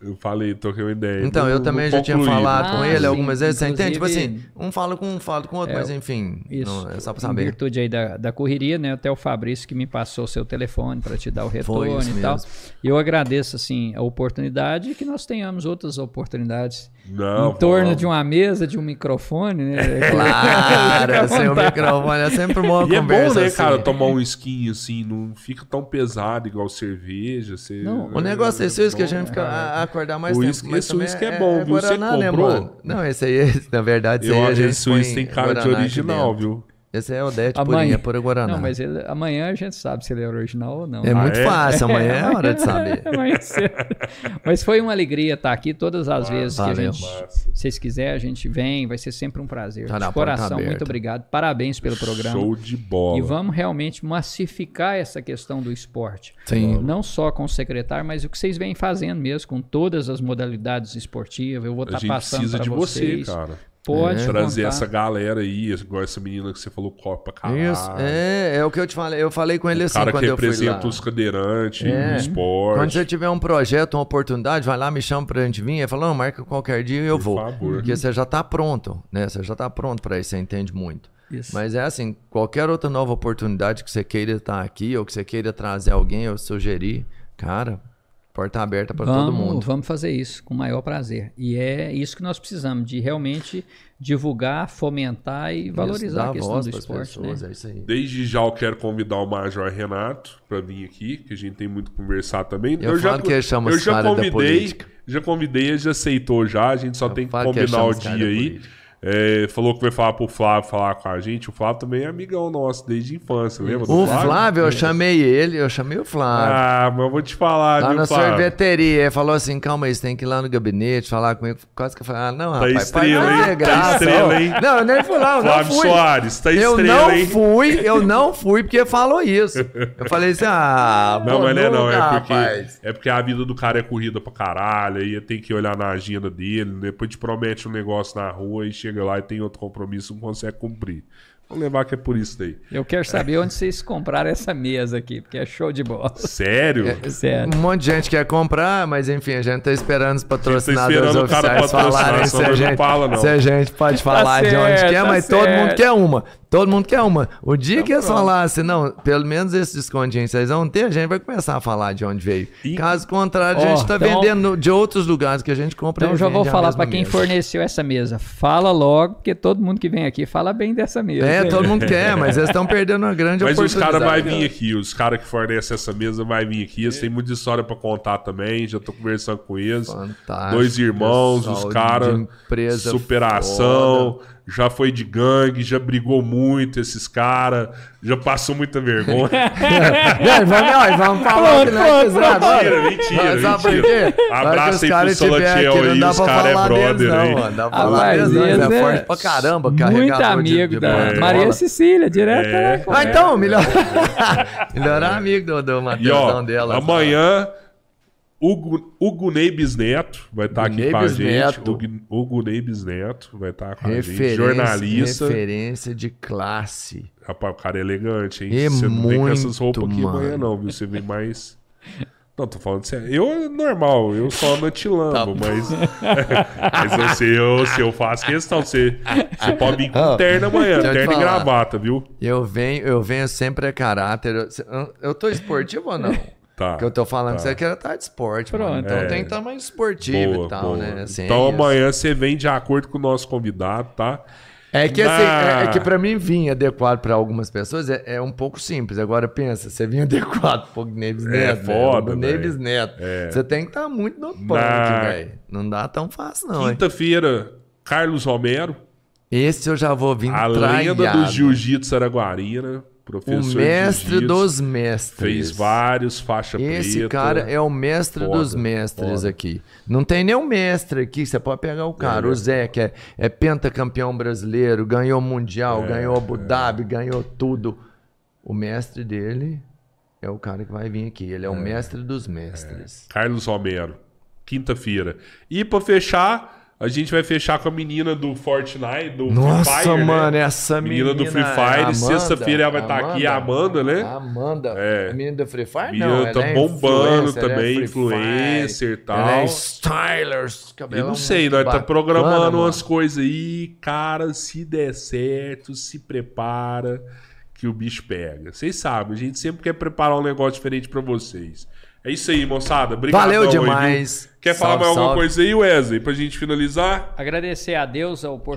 Eu falei, troquei uma ideia. Então, eu também já tinha falado com Ah, ele sim. algumas vezes, você entende? Tipo assim, um fala com um, fala com o outro, É, mas enfim. Isso. não- é só pra Em saber. virtude aí da, da correria, né? Até o Fabrício que me passou o seu telefone para te dar o retorno e tal. mesmo. E eu agradeço, assim, a oportunidade e que nós tenhamos outras oportunidades Não, em torno vamos. de uma mesa, de um microfone, né? <laughs> Claro, sem o microfone é sempre uma <laughs> E é conversa. bom, né, assim. cara, tomar um skin assim, não fica tão pesado igual cerveja. Você, Não, O negócio é isso que a gente fica cara. a- acordar mais O tempo. uísque- esse uísque é bom, viu? Você Guaraná, né, comprou? mano? Não, esse aí, <laughs> na verdade, esse Eu aí a gente esse põe tem cara de original, viu? Esse é o Odete Amanhã- purinha, pura Guaraná. Não, mas ele, amanhã a gente sabe se ele é original ou não. É Ah, muito é? fácil, amanhã é hora de saber. <laughs> Amanhã cedo. Mas foi uma alegria estar aqui todas as vezes que a valeu. gente, Massa. se vocês quiserem, a gente vem, vai ser sempre um prazer. Tá De coração, muito obrigado. Parabéns pelo programa. Show de bola. E vamos realmente massificar essa questão do esporte. Sim. Não só com o secretário, mas o que vocês vêm fazendo mesmo, com todas as modalidades esportivas. Eu vou A estar gente passando precisa para de vocês. você, cara. Pode Trazer contar. essa galera aí, igual essa menina que você falou, copa caralho. Isso, é, é o que eu te falei. Eu falei com ele O assim cara quando que eu fui lá. representa os cadeirantes, É. o esporte. Quando você tiver um projeto, uma oportunidade, vai lá, me chama pra gente vir. Ele falou, não, marca qualquer dia e eu Por vou. favor. Porque você já tá pronto, né? Você já tá pronto pra isso, você entende muito. Isso. Mas é assim, qualquer outra nova oportunidade que você queira estar aqui, ou que você queira trazer alguém, ou sugerir, cara, porta aberta pra todo mundo. vamos fazer isso com o maior prazer. E é isso que nós precisamos, de realmente divulgar, fomentar e valorizar Isso, a questão voz do esporte. pessoas, né? é isso aí. Desde já eu quero convidar o Major Renato pra vir aqui, que a gente tem muito que conversar também. Eu já, falo que ele chama eu já convidei, política. já convidei, ele já aceitou já, a gente só tem que que combinar chama o dia aí. política. É, falou que vai falar pro Flávio falar com a gente. O Flávio também é amigão nosso desde a infância, lembra? O Flávio, eu chamei ele, eu chamei o Flávio. Ah, mas eu vou te falar, Lá viu, na Flávio? sorveteria, ele falou assim: calma aí, você tem que ir lá no gabinete, falar comigo. Quase que eu falei: ah, não, rapaz, estrela, pai, hein? é Tá estrela, hein? Não, eu nem fui lá, eu Flávio não fui. Soares, tá eu estrela, não hein? fui, eu não fui porque falou isso. Eu falei assim: ah, Não, mas não é não, é porque, rapaz. é porque a vida do cara é corrida pra caralho, aí tem que olhar na agenda dele, depois te promete um negócio na rua e chega lá e tem outro compromisso, não consegue cumprir. Vamos levar que é por isso daí. Eu quero saber onde vocês compraram essa mesa aqui, porque é show de bola. Sério? Sério. Um monte de gente quer comprar, mas enfim, a gente tá esperando os patrocinadores esperando o cara oficiais falarem se a, não gente, fala, não. se a gente pode <laughs> falar de onde certo, quer, tá mas todo certo. mundo quer uma. Todo mundo quer uma. O dia que eles falassem, não, pelo menos esse descontinho vocês vão ter, a gente vai começar a falar de onde veio. E- Caso contrário, a Ó, gente tá então- vendendo de outros lugares que a gente compra. Então já vou a falar para quem mesa. forneceu essa mesa. Fala logo, porque todo mundo que vem aqui fala bem dessa mesa. É, hein? todo mundo quer, <laughs> mas eles estão perdendo uma grande Mas os oportunidade. caras vão vir aqui, os caras que fornecem essa mesa vão vir aqui. Eles têm muita história pra contar também, já tô conversando com eles. Fantástico, Dois irmãos, os caras, superação, já foi de gangue, já brigou muito esses caras, já passou muita vergonha. <laughs> Não, vamos, ó, vamos falar que nós quiser agora. Mentira, mentira, mentira. que os aí pro caras não aí, os pra cara é brother não, aí. mano. Dá pra falar não. Eles eles é é forte pra caramba, Muito amigo de da. Maria Cecília, direto. É. né? Ah, então, melhor... <laughs> melhor amigo do, do Matheusão dela. amanhã o Gunei Bisneto vai estar aqui Gunei com a gente. O Gu- O Gunei Bisneto vai estar com a gente. Referência, Jornalista. referência de classe. Rapaz, o cara é elegante, hein? É Você não vem com essas muito, roupas aqui mano. amanhã, não, viu? Você vem mais. Não, tô falando sério. Eu é normal, eu só ando antilambo, Tá mas. <laughs> mas eu sei, eu, se eu faço questão. Você, você pode vir com Ó, terno amanhã, terno e gravata, viu? Eu venho, eu venho sempre a caráter. Eu, eu tô esportivo ou não? Tá. que eu tô falando tá. que você quer estar de esporte, Pronto. mano. Então É. tem que estar mais esportivo Boa, e tal, boa. né? Assim, então é isso. amanhã você vem de acordo com o nosso convidado, tá? É que, Na- assim, é, é que pra mim vir adequado pra algumas pessoas é, é um pouco simples. Agora pensa, você vir <laughs> adequado pro Neves Neto, foda, velho, velho. Neves Neto. É. Você tem que estar muito no punk, Na- velho. Não dá tão fácil, não. Quinta-feira, Carlos Romero, Esse eu já vou vir a lenda do traiado. Jiu-Jitsu Araguarina, O professor mestre de jiu-jitsu, dos mestres. Fez vários faixa Esse preta. cara é o mestre Foda, dos mestres foda. aqui. Não tem nenhum mestre aqui. Você pode pegar o cara, É. o Zé, que é, é pentacampeão brasileiro, ganhou mundial, É, ganhou Abu Dhabi, ganhou tudo. O mestre dele é o cara que vai vir aqui. Ele é o mestre dos mestres. Carlos Romero, quinta-feira. E pra fechar, a gente vai fechar com a menina do Fortnite, do Nossa, Free Fire, mano, né? essa menina. Menina do Free é Fire, sexta-feira ela vai estar aqui, a Amanda, né? Amanda. É. A menina do Free Fire? Menina não, tá é bombando é também, Free influencer e tal. Ela é stylers, Eu cabelão não sei, nós tá programando mano. umas coisas aí, cara, se der certo, se prepara que o bicho pega. Vocês sabem, a gente sempre quer preparar um negócio diferente pra vocês. É isso aí, moçada. Obrigado. Valeu demais. Quer falar Salve, mais alguma salve. coisa aí, Wesley, pra gente finalizar? Agradecer a Deus a oportunidade.